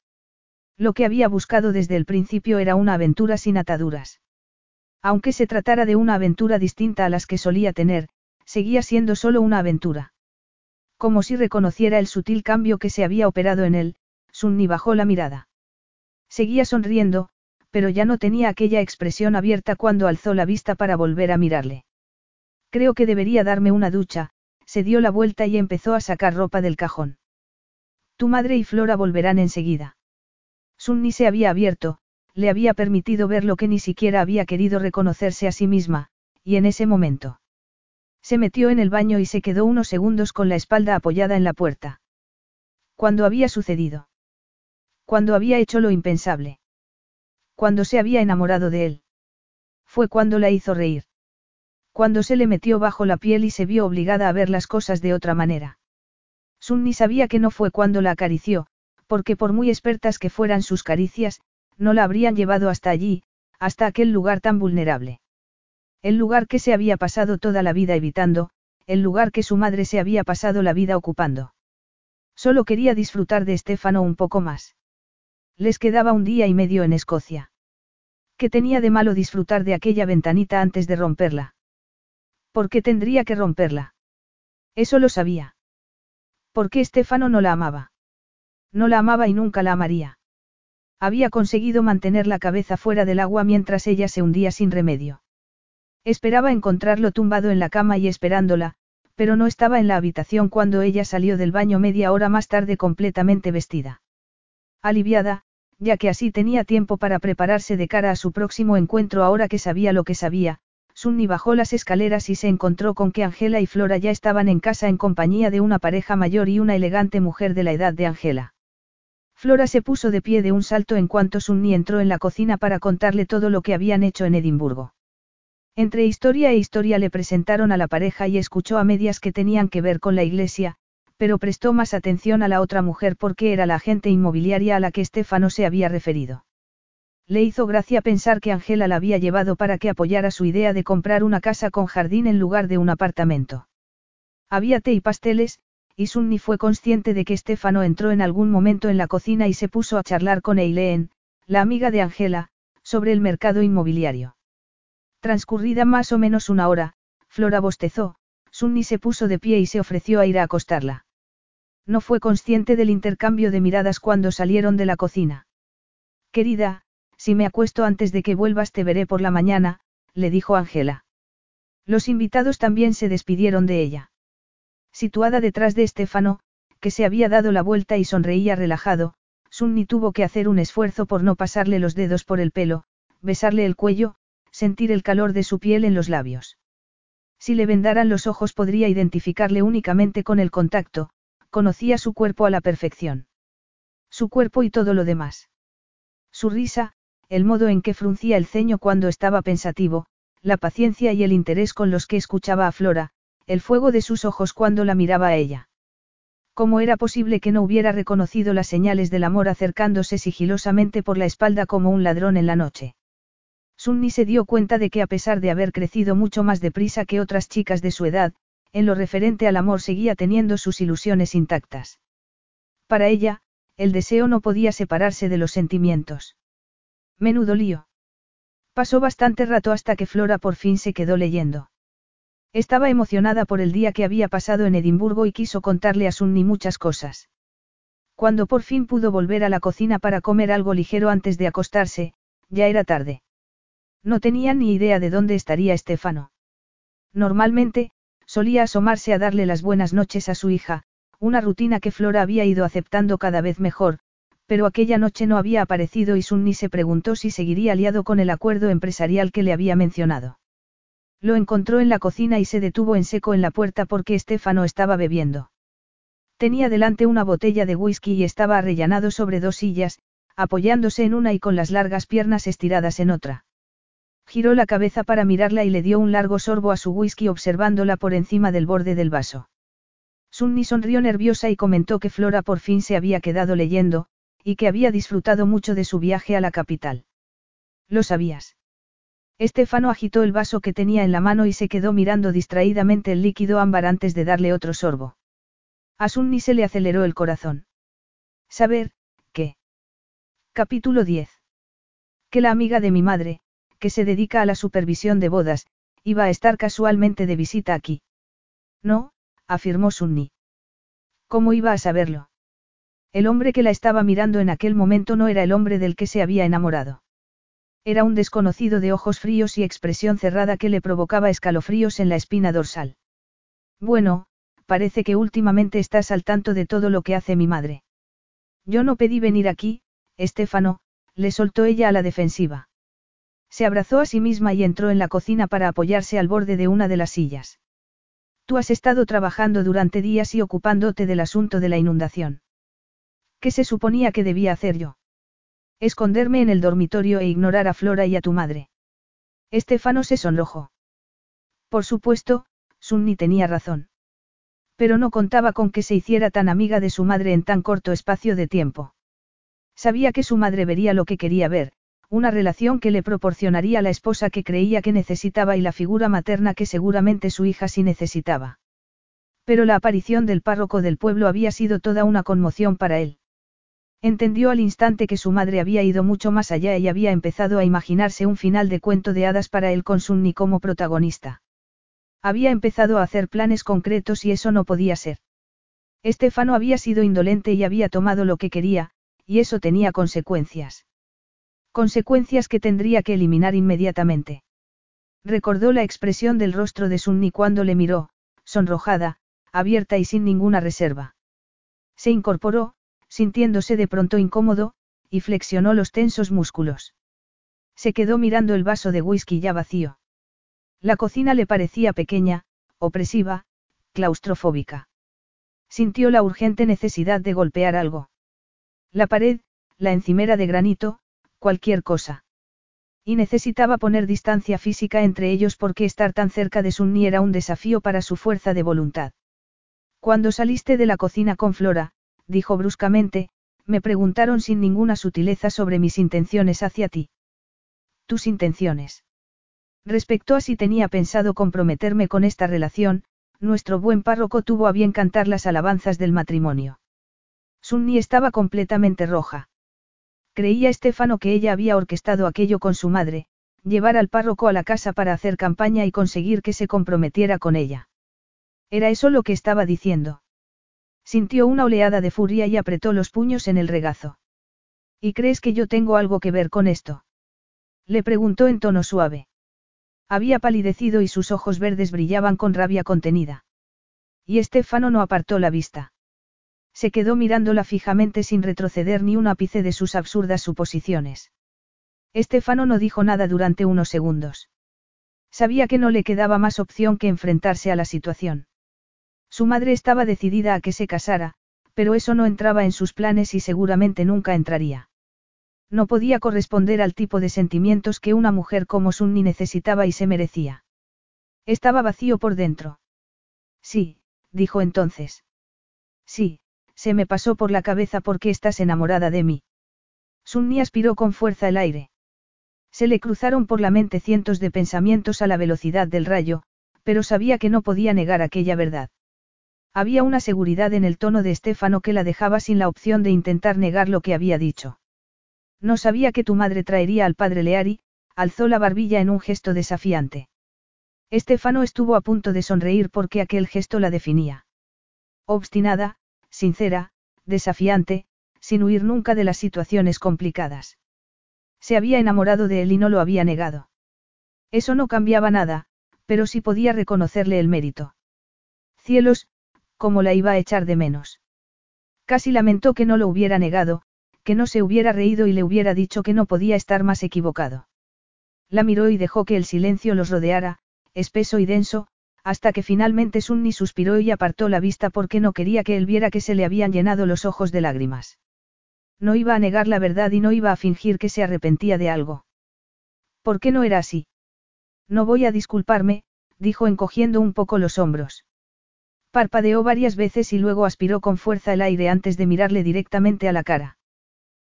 Lo que había buscado desde el principio era una aventura sin ataduras. Aunque se tratara de una aventura distinta a las que solía tener, seguía siendo solo una aventura. Como si reconociera el sutil cambio que se había operado en él, Sunni bajó la mirada. Seguía sonriendo, pero ya no tenía aquella expresión abierta cuando alzó la vista para volver a mirarle. Creo que debería darme una ducha, se dio la vuelta y empezó a sacar ropa del cajón. Tu madre y Flora volverán enseguida. Sunni se había abierto, le había permitido ver lo que ni siquiera había querido reconocerse a sí misma, y en ese momento. Se metió en el baño y se quedó unos segundos con la espalda apoyada en la puerta. ¿Cuándo había sucedido? Cuando había hecho lo impensable. Cuando se había enamorado de él. Fue cuando la hizo reír. Cuando se le metió bajo la piel y se vio obligada a ver las cosas de otra manera. Sunni sabía que no fue cuando la acarició, porque por muy expertas que fueran sus caricias, no la habrían llevado hasta allí, hasta aquel lugar tan vulnerable. El lugar que se había pasado toda la vida evitando, el lugar que su madre se había pasado la vida ocupando. Solo quería disfrutar de Estefano un poco más. Les quedaba un día y medio en Escocia. ¿Qué tenía de malo disfrutar de aquella ventanita antes de romperla? ¿Por qué tendría que romperla? Eso lo sabía. ¿Por qué Estefano no la amaba? No la amaba y nunca la amaría. Había conseguido mantener la cabeza fuera del agua mientras ella se hundía sin remedio. Esperaba encontrarlo tumbado en la cama y esperándola, pero no estaba en la habitación cuando ella salió del baño media hora más tarde completamente vestida. Aliviada, ya que así tenía tiempo para prepararse de cara a su próximo encuentro ahora que sabía lo que sabía, Sunni bajó las escaleras y se encontró con que Angela y Flora ya estaban en casa en compañía de una pareja mayor y una elegante mujer de la edad de Angela. Flora se puso de pie de un salto en cuanto Sunni entró en la cocina para contarle todo lo que habían hecho en Edimburgo. Entre historia e historia le presentaron a la pareja y escuchó a medias que tenían que ver con la iglesia, pero prestó más atención a la otra mujer porque era la agente inmobiliaria a la que Estefano se había referido. Le hizo gracia pensar que Angela la había llevado para que apoyara su idea de comprar una casa con jardín en lugar de un apartamento. Había té y pasteles, y Sunni fue consciente de que Estefano entró en algún momento en la cocina y se puso a charlar con Eileen, la amiga de Angela, sobre el mercado inmobiliario. Transcurrida más o menos una hora, Flora bostezó, Sunni se puso de pie y se ofreció a ir a acostarla. No fue consciente del intercambio de miradas cuando salieron de la cocina. Querida, si me acuesto antes de que vuelvas te veré por la mañana, le dijo Angela. Los invitados también se despidieron de ella. Situada detrás de Estefano, que se había dado la vuelta y sonreía relajado, Sunni tuvo que hacer un esfuerzo por no pasarle los dedos por el pelo, besarle el cuello, sentir el calor de su piel en los labios. Si le vendaran los ojos podría identificarle únicamente con el contacto, conocía su cuerpo a la perfección. Su cuerpo y todo lo demás. Su risa, el modo en que fruncía el ceño cuando estaba pensativo, la paciencia y el interés con los que escuchaba a Flora, el fuego de sus ojos cuando la miraba a ella. ¿Cómo era posible que no hubiera reconocido las señales del amor acercándose sigilosamente por la espalda como un ladrón en la noche? Sunni se dio cuenta de que a pesar de haber crecido mucho más deprisa que otras chicas de su edad, en lo referente al amor seguía teniendo sus ilusiones intactas. Para ella, el deseo no podía separarse de los sentimientos. Menudo lío. Pasó bastante rato hasta que Flora por fin se quedó leyendo. Estaba emocionada por el día que había pasado en Edimburgo y quiso contarle a Sunni muchas cosas. Cuando por fin pudo volver a la cocina para comer algo ligero antes de acostarse, ya era tarde. No tenía ni idea de dónde estaría Estefano. Normalmente, solía asomarse a darle las buenas noches a su hija, una rutina que Flora había ido aceptando cada vez mejor, pero aquella noche no había aparecido y Sunni se preguntó si seguiría aliado con el acuerdo empresarial que le había mencionado. Lo encontró en la cocina y se detuvo en seco en la puerta porque Estefano estaba bebiendo. Tenía delante una botella de whisky y estaba arrellanado sobre dos sillas, apoyándose en una y con las largas piernas estiradas en otra. Giró la cabeza para mirarla y le dio un largo sorbo a su whisky observándola por encima del borde del vaso. Sunni sonrió nerviosa y comentó que Flora por fin se había quedado leyendo, y que había disfrutado mucho de su viaje a la capital. ¿Lo sabías? Estefano agitó el vaso que tenía en la mano y se quedó mirando distraídamente el líquido ámbar antes de darle otro sorbo. A Sunni se le aceleró el corazón. Saber, ¿qué? Capítulo 10. Que la amiga de mi madre, que se dedica a la supervisión de bodas, iba a estar casualmente de visita aquí. No, afirmó Sunni. ¿Cómo iba a saberlo? El hombre que la estaba mirando en aquel momento no era el hombre del que se había enamorado. Era un desconocido de ojos fríos y expresión cerrada que le provocaba escalofríos en la espina dorsal. Bueno, parece que últimamente estás al tanto de todo lo que hace mi madre. Yo no pedí venir aquí, Estefano, le soltó ella a la defensiva. Se abrazó a sí misma y entró en la cocina para apoyarse al borde de una de las sillas. Tú has estado trabajando durante días y ocupándote del asunto de la inundación. ¿Qué se suponía que debía hacer yo? Esconderme en el dormitorio e ignorar a Flora y a tu madre. Estefano se sonrojó. Por supuesto, Sunni tenía razón. Pero no contaba con que se hiciera tan amiga de su madre en tan corto espacio de tiempo. Sabía que su madre vería lo que quería ver, una relación que le proporcionaría la esposa que creía que necesitaba y la figura materna que seguramente su hija sí necesitaba. Pero la aparición del párroco del pueblo había sido toda una conmoción para él. Entendió al instante que su madre había ido mucho más allá y había empezado a imaginarse un final de cuento de hadas para él con Sunni como protagonista. Había empezado a hacer planes concretos y eso no podía ser. Estefano había sido indolente y había tomado lo que quería, y eso tenía consecuencias. Consecuencias que tendría que eliminar inmediatamente. Recordó la expresión del rostro de Sunni cuando le miró, sonrojada, abierta y sin ninguna reserva. Se incorporó, sintiéndose de pronto incómodo, y flexionó los tensos músculos. Se quedó mirando el vaso de whisky ya vacío. La cocina le parecía pequeña, opresiva, claustrofóbica. Sintió la urgente necesidad de golpear algo. La pared, la encimera de granito, cualquier cosa. Y necesitaba poner distancia física entre ellos porque estar tan cerca de Sunni era un desafío para su fuerza de voluntad. Cuando saliste de la cocina con Flora, dijo bruscamente, me preguntaron sin ninguna sutileza sobre mis intenciones hacia ti. Tus intenciones. Respecto a si tenía pensado comprometerme con esta relación, nuestro buen párroco tuvo a bien cantar las alabanzas del matrimonio. Sunni estaba completamente roja. Creía Estefano que ella había orquestado aquello con su madre, llevar al párroco a la casa para hacer campaña y conseguir que se comprometiera con ella. Era eso lo que estaba diciendo. Sintió una oleada de furia y apretó los puños en el regazo. ¿Y crees que yo tengo algo que ver con esto? Le preguntó en tono suave. Había palidecido y sus ojos verdes brillaban con rabia contenida. Y Estefano no apartó la vista. Se quedó mirándola fijamente sin retroceder ni un ápice de sus absurdas suposiciones. Estefano no dijo nada durante unos segundos. Sabía que no le quedaba más opción que enfrentarse a la situación. Su madre estaba decidida a que se casara, pero eso no entraba en sus planes y seguramente nunca entraría. No podía corresponder al tipo de sentimientos que una mujer como Sunni necesitaba y se merecía. Estaba vacío por dentro. Sí, dijo entonces. Sí, se me pasó por la cabeza porque estás enamorada de mí. Sunni aspiró con fuerza el aire. Se le cruzaron por la mente cientos de pensamientos a la velocidad del rayo, pero sabía que no podía negar aquella verdad. Había una seguridad en el tono de Estefano que la dejaba sin la opción de intentar negar lo que había dicho. No sabía que tu madre traería al padre Leari, alzó la barbilla en un gesto desafiante. Estefano estuvo a punto de sonreír porque aquel gesto la definía. Obstinada, sincera, desafiante, sin huir nunca de las situaciones complicadas. Se había enamorado de él y no lo había negado. Eso no cambiaba nada, pero sí podía reconocerle el mérito. Cielos, cómo la iba a echar de menos. Casi lamentó que no lo hubiera negado, que no se hubiera reído y le hubiera dicho que no podía estar más equivocado. La miró y dejó que el silencio los rodeara, espeso y denso, hasta que finalmente Sunni suspiró y apartó la vista porque no quería que él viera que se le habían llenado los ojos de lágrimas. No iba a negar la verdad y no iba a fingir que se arrepentía de algo. ¿Por qué no era así? No voy a disculparme, dijo encogiendo un poco los hombros. Parpadeó varias veces y luego aspiró con fuerza el aire antes de mirarle directamente a la cara.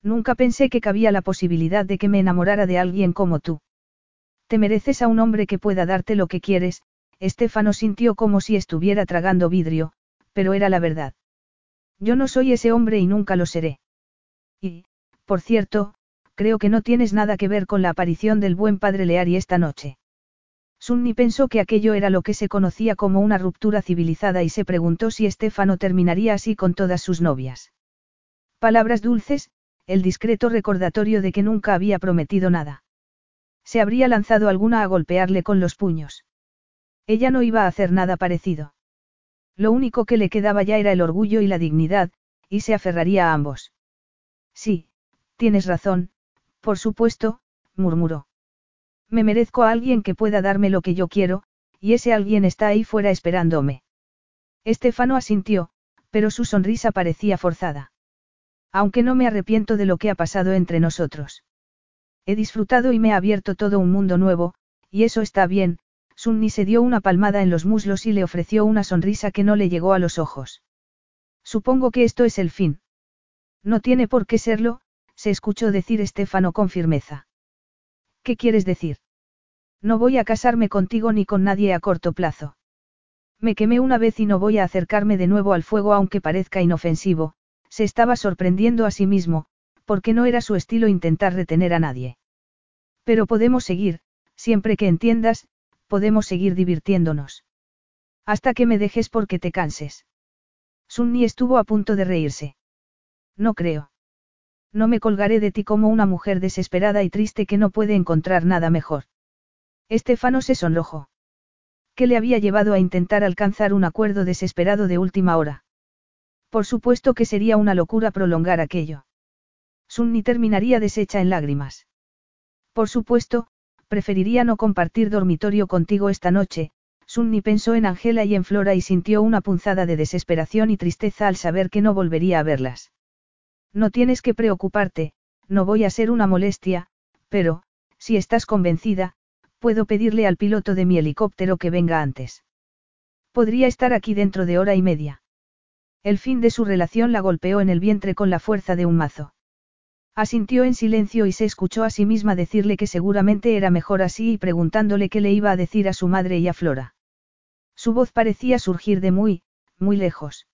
Nunca pensé que cabía la posibilidad de que me enamorara de alguien como tú. Te mereces a un hombre que pueda darte lo que quieres, Estefano sintió como si estuviera tragando vidrio, pero era la verdad. Yo no soy ese hombre y nunca lo seré. Y, por cierto, creo que no tienes nada que ver con la aparición del buen padre Leari esta noche. Sunni pensó que aquello era lo que se conocía como una ruptura civilizada y se preguntó si Estefano terminaría así con todas sus novias. Palabras dulces, el discreto recordatorio de que nunca había prometido nada. Se habría lanzado alguna a golpearle con los puños. Ella no iba a hacer nada parecido. Lo único que le quedaba ya era el orgullo y la dignidad, y se aferraría a ambos. Sí, tienes razón, por supuesto, murmuró. Me merezco a alguien que pueda darme lo que yo quiero, y ese alguien está ahí fuera esperándome. Estefano asintió, pero su sonrisa parecía forzada. Aunque no me arrepiento de lo que ha pasado entre nosotros. He disfrutado y me ha abierto todo un mundo nuevo, y eso está bien, Sunni se dio una palmada en los muslos y le ofreció una sonrisa que no le llegó a los ojos. Supongo que esto es el fin. No tiene por qué serlo, se escuchó decir Estefano con firmeza. ¿Qué quieres decir? No voy a casarme contigo ni con nadie a corto plazo. Me quemé una vez y no voy a acercarme de nuevo al fuego aunque parezca inofensivo, se estaba sorprendiendo a sí mismo, porque no era su estilo intentar retener a nadie. Pero podemos seguir, siempre que entiendas, podemos seguir divirtiéndonos. Hasta que me dejes porque te canses. Sunni estuvo a punto de reírse. No creo. No me colgaré de ti como una mujer desesperada y triste que no puede encontrar nada mejor. Estefano se sonrojó. ¿Qué le había llevado a intentar alcanzar un acuerdo desesperado de última hora? Por supuesto que sería una locura prolongar aquello. Sunni terminaría deshecha en lágrimas. Por supuesto, preferiría no compartir dormitorio contigo esta noche, Sunni pensó en Angela y en Flora y sintió una punzada de desesperación y tristeza al saber que no volvería a verlas. No tienes que preocuparte, no voy a ser una molestia, pero, si estás convencida, puedo pedirle al piloto de mi helicóptero que venga antes. Podría estar aquí dentro de hora y media. El fin de su relación la golpeó en el vientre con la fuerza de un mazo. Asintió en silencio y se escuchó a sí misma decirle que seguramente era mejor así y preguntándole qué le iba a decir a su madre y a Flora. Su voz parecía surgir de muy, muy lejos.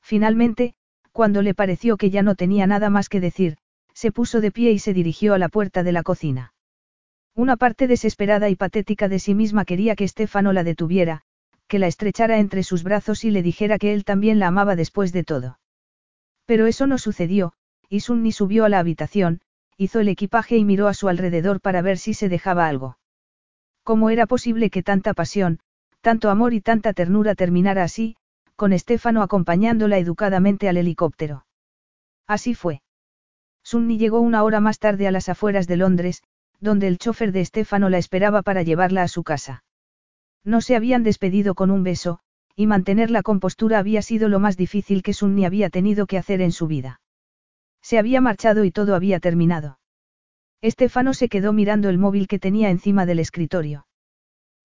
Finalmente, cuando le pareció que ya no tenía nada más que decir, se puso de pie y se dirigió a la puerta de la cocina. Una parte desesperada y patética de sí misma quería que Estefano la detuviera, que la estrechara entre sus brazos y le dijera que él también la amaba después de todo. Pero eso no sucedió, y Sunni subió a la habitación, hizo el equipaje y miró a su alrededor para ver si se dejaba algo. ¿Cómo era posible que tanta pasión, tanto amor y tanta ternura terminara así, con Estefano acompañándola educadamente al helicóptero? Así fue. Sunni llegó una hora más tarde a las afueras de Londres, donde el chofer de Estefano la esperaba para llevarla a su casa. No se habían despedido con un beso, y mantener la compostura había sido lo más difícil que Sunni había tenido que hacer en su vida. Se había marchado y todo había terminado. Estefano se quedó mirando el móvil que tenía encima del escritorio.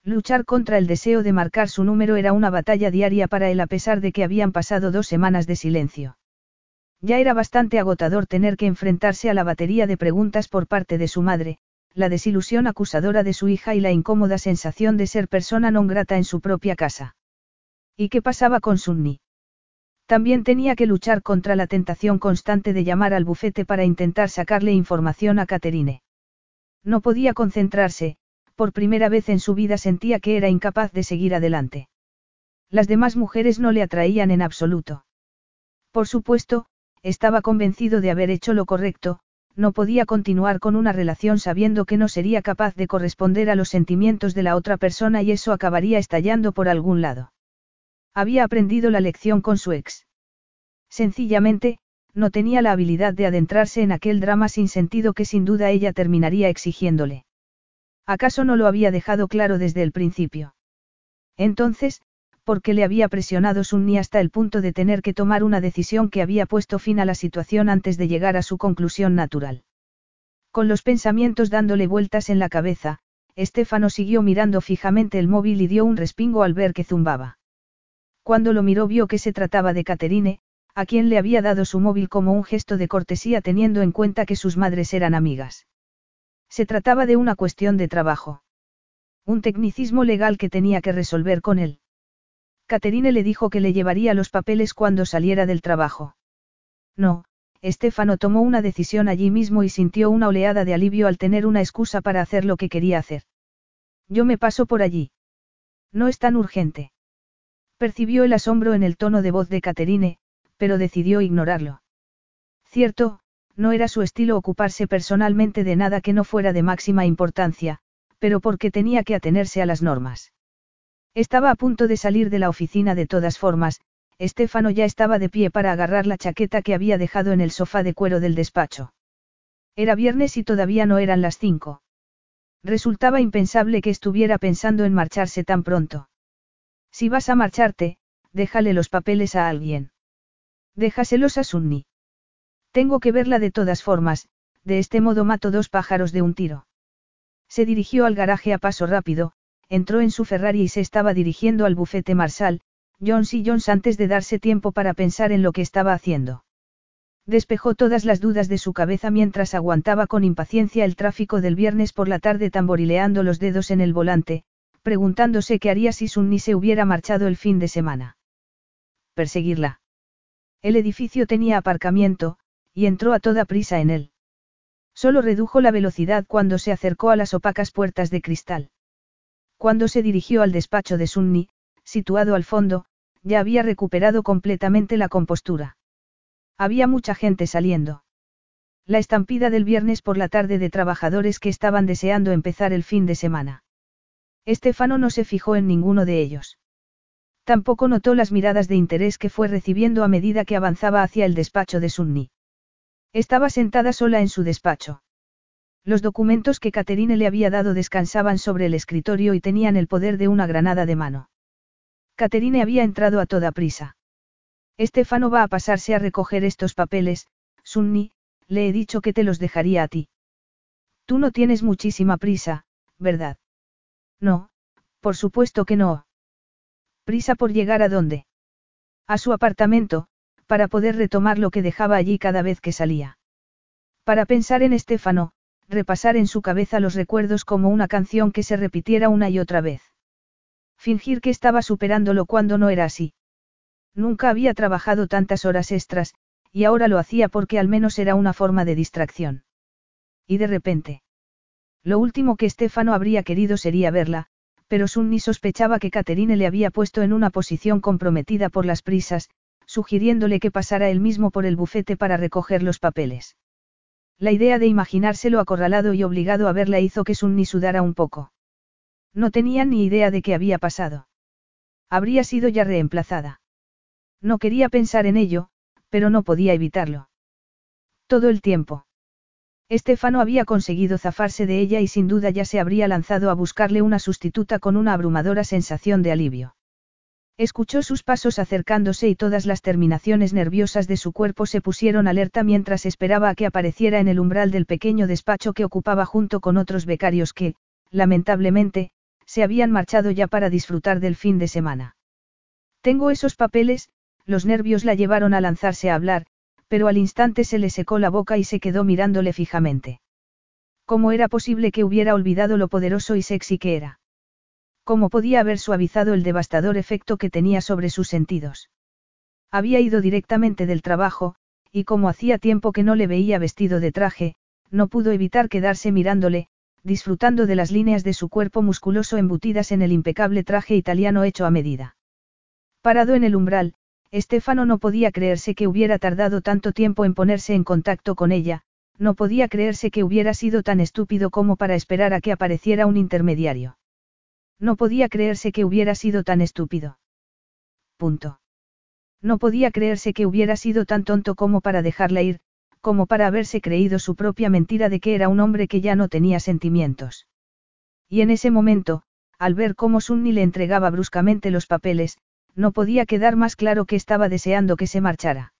Luchar contra el deseo de marcar su número era una batalla diaria para él a pesar de que habían pasado dos semanas de silencio. Ya era bastante agotador tener que enfrentarse a la batería de preguntas por parte de su madre, la desilusión acusadora de su hija y la incómoda sensación de ser persona non grata en su propia casa. ¿Y qué pasaba con Sunni? También tenía que luchar contra la tentación constante de llamar al bufete para intentar sacarle información a Caterine. No podía concentrarse, por primera vez en su vida sentía que era incapaz de seguir adelante. Las demás mujeres no le atraían en absoluto. Por supuesto, estaba convencido de haber hecho lo correcto, no podía continuar con una relación sabiendo que no sería capaz de corresponder a los sentimientos de la otra persona y eso acabaría estallando por algún lado. Había aprendido la lección con su ex. Sencillamente, no tenía la habilidad de adentrarse en aquel drama sin sentido que sin duda ella terminaría exigiéndole. ¿Acaso no lo había dejado claro desde el principio? Entonces, ¿por qué le había presionado Sunni hasta el punto de tener que tomar una decisión que había puesto fin a la situación antes de llegar a su conclusión natural? Con los pensamientos dándole vueltas en la cabeza, Estefano siguió mirando fijamente el móvil y dio un respingo al ver que zumbaba. Cuando lo miró vio que se trataba de Caterine, a quien le había dado su móvil como un gesto de cortesía teniendo en cuenta que sus madres eran amigas. Se trataba de una cuestión de trabajo. Un tecnicismo legal que tenía que resolver con él. Caterine le dijo que le llevaría los papeles cuando saliera del trabajo. No, Estefano tomó una decisión allí mismo y sintió una oleada de alivio al tener una excusa para hacer lo que quería hacer. Yo me paso por allí. No es tan urgente. Percibió el asombro en el tono de voz de Caterine, pero decidió ignorarlo. Cierto, no era su estilo ocuparse personalmente de nada que no fuera de máxima importancia, pero porque tenía que atenerse a las normas. Estaba a punto de salir de la oficina de todas formas, Estefano ya estaba de pie para agarrar la chaqueta que había dejado en el sofá de cuero del despacho. Era viernes y todavía no eran las cinco. Resultaba impensable que estuviera pensando en marcharse tan pronto. Si vas a marcharte, déjale los papeles a alguien. Déjaselos a Sunni. Tengo que verla de todas formas, de este modo mato dos pájaros de un tiro. Se dirigió al garaje a paso rápido, entró en su Ferrari y se estaba dirigiendo al bufete Marsal, Jones y Jones antes de darse tiempo para pensar en lo que estaba haciendo. Despejó todas las dudas de su cabeza mientras aguantaba con impaciencia el tráfico del viernes por la tarde tamborileando los dedos en el volante, preguntándose qué haría si Sunni se hubiera marchado el fin de semana. Perseguirla. El edificio tenía aparcamiento, y entró a toda prisa en él. Solo redujo la velocidad cuando se acercó a las opacas puertas de cristal. Cuando se dirigió al despacho de Sunni, situado al fondo, ya había recuperado completamente la compostura. Había mucha gente saliendo. La estampida del viernes por la tarde de trabajadores que estaban deseando empezar el fin de semana. Estefano no se fijó en ninguno de ellos. Tampoco notó las miradas de interés que fue recibiendo a medida que avanzaba hacia el despacho de Sunni. Estaba sentada sola en su despacho. Los documentos que Caterine le había dado descansaban sobre el escritorio y tenían el poder de una granada de mano. Caterine había entrado a toda prisa. Estefano va a pasarse a recoger estos papeles, Sunni, le he dicho que te los dejaría a ti. Tú no tienes muchísima prisa, ¿verdad? No, por supuesto que no. ¿Prisa por llegar a dónde? A su apartamento, para poder retomar lo que dejaba allí cada vez que salía. Para pensar en Estefano, repasar en su cabeza los recuerdos como una canción que se repitiera una y otra vez. Fingir que estaba superándolo cuando no era así. Nunca había trabajado tantas horas extras, y ahora lo hacía porque al menos era una forma de distracción. Y de repente. Lo último que Estefano habría querido sería verla, pero Sunni sospechaba que Caterine le había puesto en una posición comprometida por las prisas, sugiriéndole que pasara él mismo por el bufete para recoger los papeles. La idea de imaginárselo acorralado y obligado a verla hizo que Sunni sudara un poco. No tenía ni idea de qué había pasado. Habría sido ya reemplazada. No quería pensar en ello, pero no podía evitarlo. Todo el tiempo. Estefano había conseguido zafarse de ella y sin duda ya se habría lanzado a buscarle una sustituta con una abrumadora sensación de alivio. Escuchó sus pasos acercándose y todas las terminaciones nerviosas de su cuerpo se pusieron alerta mientras esperaba a que apareciera en el umbral del pequeño despacho que ocupaba junto con otros becarios que, lamentablemente, se habían marchado ya para disfrutar del fin de semana. Tengo esos papeles, los nervios la llevaron a lanzarse a hablar, pero al instante se le secó la boca y se quedó mirándole fijamente. ¿Cómo era posible que hubiera olvidado lo poderoso y sexy que era? ¿Cómo podía haber suavizado el devastador efecto que tenía sobre sus sentidos? Había ido directamente del trabajo, y como hacía tiempo que no le veía vestido de traje, no pudo evitar quedarse mirándole, disfrutando de las líneas de su cuerpo musculoso embutidas en el impecable traje italiano hecho a medida. Parado en el umbral, Estefano no podía creerse que hubiera tardado tanto tiempo en ponerse en contacto con ella, no podía creerse que hubiera sido tan estúpido como para esperar a que apareciera un intermediario. No podía creerse que hubiera sido tan estúpido. Punto. No podía creerse que hubiera sido tan tonto como para dejarla ir, como para haberse creído su propia mentira de que era un hombre que ya no tenía sentimientos. Y en ese momento, al ver cómo Sunni le entregaba bruscamente los papeles, no podía quedar más claro que estaba deseando que se marchara.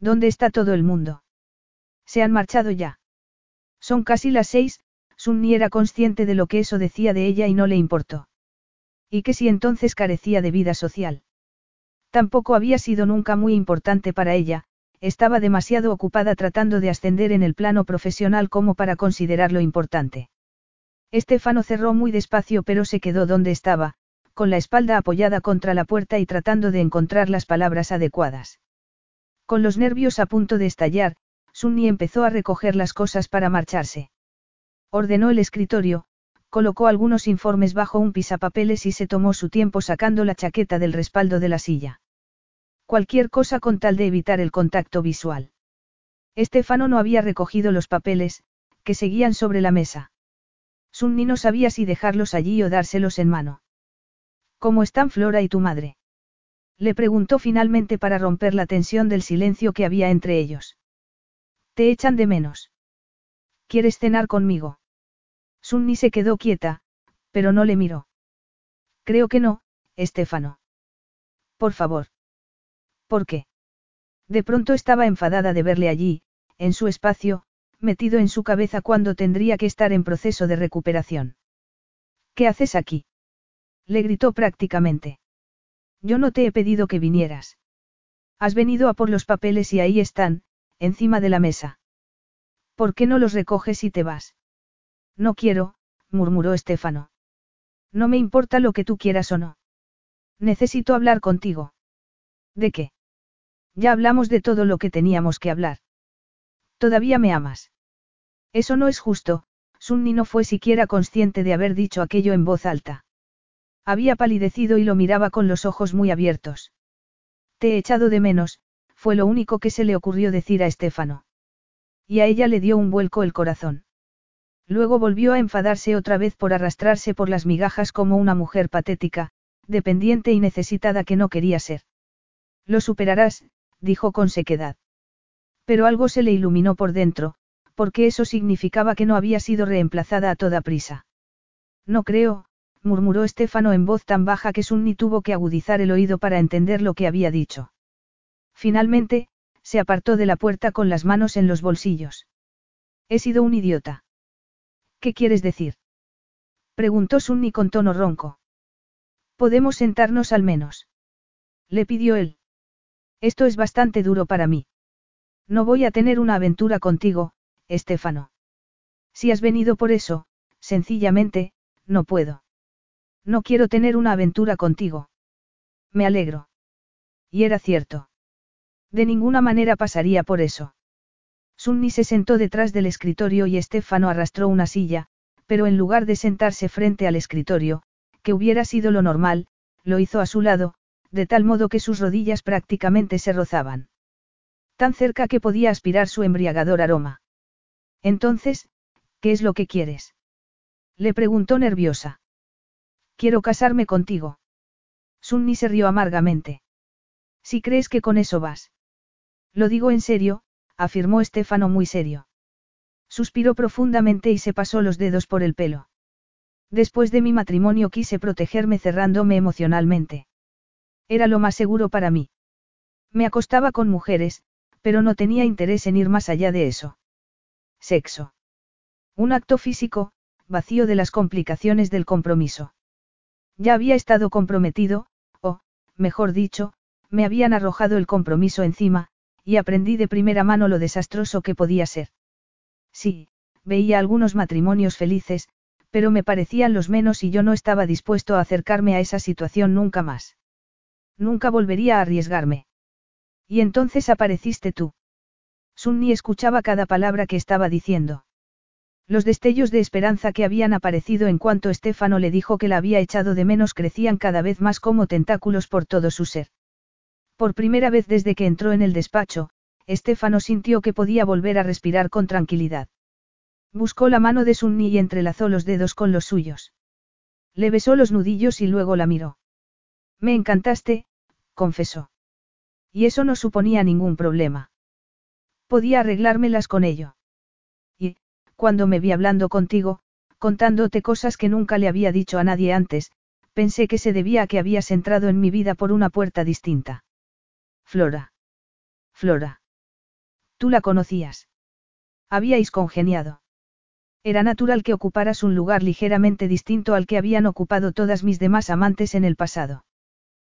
¿Dónde está todo el mundo? Se han marchado ya. Son casi las seis, Sunni era consciente de lo que eso decía de ella y no le importó. ¿Y que si entonces carecía de vida social? Tampoco había sido nunca muy importante para ella, estaba demasiado ocupada tratando de ascender en el plano profesional como para considerarlo importante. Estefano cerró muy despacio pero se quedó donde estaba, con la espalda apoyada contra la puerta y tratando de encontrar las palabras adecuadas. Con los nervios a punto de estallar, Sunni empezó a recoger las cosas para marcharse. Ordenó el escritorio, colocó algunos informes bajo un pisapapeles y se tomó su tiempo sacando la chaqueta del respaldo de la silla. Cualquier cosa con tal de evitar el contacto visual. Estefano no había recogido los papeles, que seguían sobre la mesa. Sunni no sabía si dejarlos allí o dárselos en mano. ¿Cómo están Flora y tu madre? Le preguntó finalmente para romper la tensión del silencio que había entre ellos. Te echan de menos. ¿Quieres cenar conmigo? Sunni se quedó quieta, pero no le miró. Creo que no, Estefano. Por favor. ¿Por qué? De pronto estaba enfadada de verle allí, en su espacio, metido en su cabeza cuando tendría que estar en proceso de recuperación. ¿Qué haces aquí? Le gritó prácticamente. Yo no te he pedido que vinieras. Has venido a por los papeles y ahí están, encima de la mesa. ¿Por qué no los recoges y te vas? No quiero, murmuró Estefano. No me importa lo que tú quieras o no. Necesito hablar contigo. ¿De qué? Ya hablamos de todo lo que teníamos que hablar. Todavía me amas. Eso no es justo, Sunni no fue siquiera consciente de haber dicho aquello en voz alta. Había palidecido y lo miraba con los ojos muy abiertos. Te he echado de menos, fue lo único que se le ocurrió decir a Estefano. Y a ella le dio un vuelco el corazón. Luego volvió a enfadarse otra vez por arrastrarse por las migajas como una mujer patética, dependiente y necesitada que no quería ser. Lo superarás, dijo con sequedad. Pero algo se le iluminó por dentro, porque eso significaba que no había sido reemplazada a toda prisa. No creo, murmuró Estefano en voz tan baja que Sunni tuvo que agudizar el oído para entender lo que había dicho. Finalmente, se apartó de la puerta con las manos en los bolsillos. He sido un idiota. ¿Qué quieres decir? Preguntó Sunni con tono ronco. Podemos sentarnos al menos. Le pidió él. Esto es bastante duro para mí. No voy a tener una aventura contigo, Estefano. Si has venido por eso, sencillamente, no puedo. No quiero tener una aventura contigo. Me alegro. Y era cierto. De ninguna manera pasaría por eso. Sunni se sentó detrás del escritorio y Estefano arrastró una silla, pero en lugar de sentarse frente al escritorio, que hubiera sido lo normal, lo hizo a su lado, de tal modo que sus rodillas prácticamente se rozaban. Tan cerca que podía aspirar su embriagador aroma. Entonces, ¿qué es lo que quieres? Le preguntó nerviosa. Quiero casarme contigo. Sunni se rió amargamente. Si crees que con eso vas. Lo digo en serio, afirmó Estefano muy serio. Suspiró profundamente y se pasó los dedos por el pelo. Después de mi matrimonio quise protegerme cerrándome emocionalmente. Era lo más seguro para mí. Me acostaba con mujeres, pero no tenía interés en ir más allá de eso. Sexo. Un acto físico, vacío de las complicaciones del compromiso. Ya había estado comprometido, o, mejor dicho, me habían arrojado el compromiso encima, y aprendí de primera mano lo desastroso que podía ser. Sí, veía algunos matrimonios felices, pero me parecían los menos y yo no estaba dispuesto a acercarme a esa situación nunca más. Nunca volvería a arriesgarme. Y entonces apareciste tú. Sunni escuchaba cada palabra que estaba diciendo. Los destellos de esperanza que habían aparecido en cuanto Estefano le dijo que la había echado de menos crecían cada vez más como tentáculos por todo su ser. Por primera vez desde que entró en el despacho, Estefano sintió que podía volver a respirar con tranquilidad. Buscó la mano de Sunni y entrelazó los dedos con los suyos. Le besó los nudillos y luego la miró. Me encantaste, confesó. Y eso no suponía ningún problema. Podía arreglármelas con ello. Cuando me vi hablando contigo, contándote cosas que nunca le había dicho a nadie antes, pensé que se debía a que habías entrado en mi vida por una puerta distinta. Flora. Flora. Tú la conocías. Habíais congeniado. Era natural que ocuparas un lugar ligeramente distinto al que habían ocupado todas mis demás amantes en el pasado.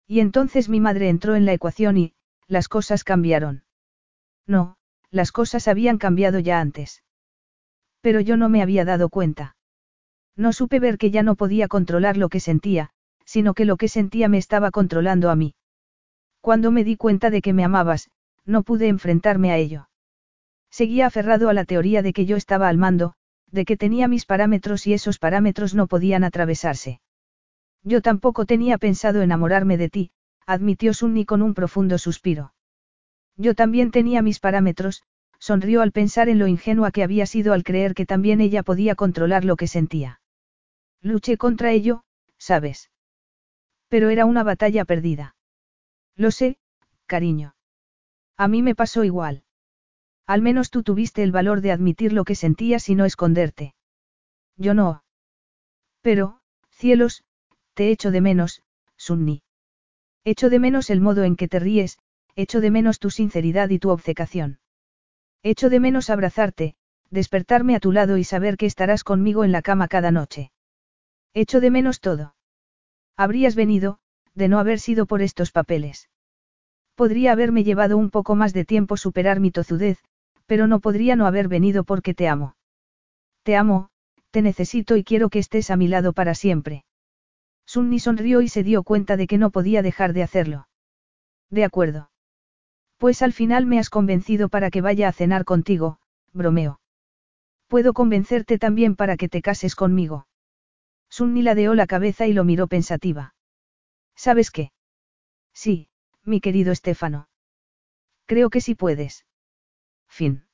Y entonces mi madre entró en la ecuación y, las cosas cambiaron. No, las cosas habían cambiado ya antes. Pero yo no me había dado cuenta. No supe ver que ya no podía controlar lo que sentía, sino que lo que sentía me estaba controlando a mí. Cuando me di cuenta de que me amabas, no pude enfrentarme a ello. Seguía aferrado a la teoría de que yo estaba al mando, de que tenía mis parámetros y esos parámetros no podían atravesarse. Yo tampoco tenía pensado enamorarme de ti, admitió Sunny con un profundo suspiro. Yo también tenía mis parámetros, sonrió al pensar en lo ingenua que había sido al creer que también ella podía controlar lo que sentía. Luché contra ello, sabes. Pero era una batalla perdida. Lo sé, cariño. A mí me pasó igual. Al menos tú tuviste el valor de admitir lo que sentías y no esconderte. Yo no. Pero, cielos, te echo de menos, Sunni. Echo de menos el modo en que te ríes, echo de menos tu sinceridad y tu obcecación. Echo de menos abrazarte, despertarme a tu lado y saber que estarás conmigo en la cama cada noche. Echo de menos todo. Habrías venido, de no haber sido por estos papeles. Podría haberme llevado un poco más de tiempo superar mi tozudez, pero no podría no haber venido porque te amo. Te amo, te necesito y quiero que estés a mi lado para siempre. Sunni sonrió y se dio cuenta de que no podía dejar de hacerlo. De acuerdo. Pues al final me has convencido para que vaya a cenar contigo, bromeo. Puedo convencerte también para que te cases conmigo. Sunni ladeó la cabeza y lo miró pensativa. ¿Sabes qué? Sí, mi querido Estefano. Creo que sí puedes. Fin.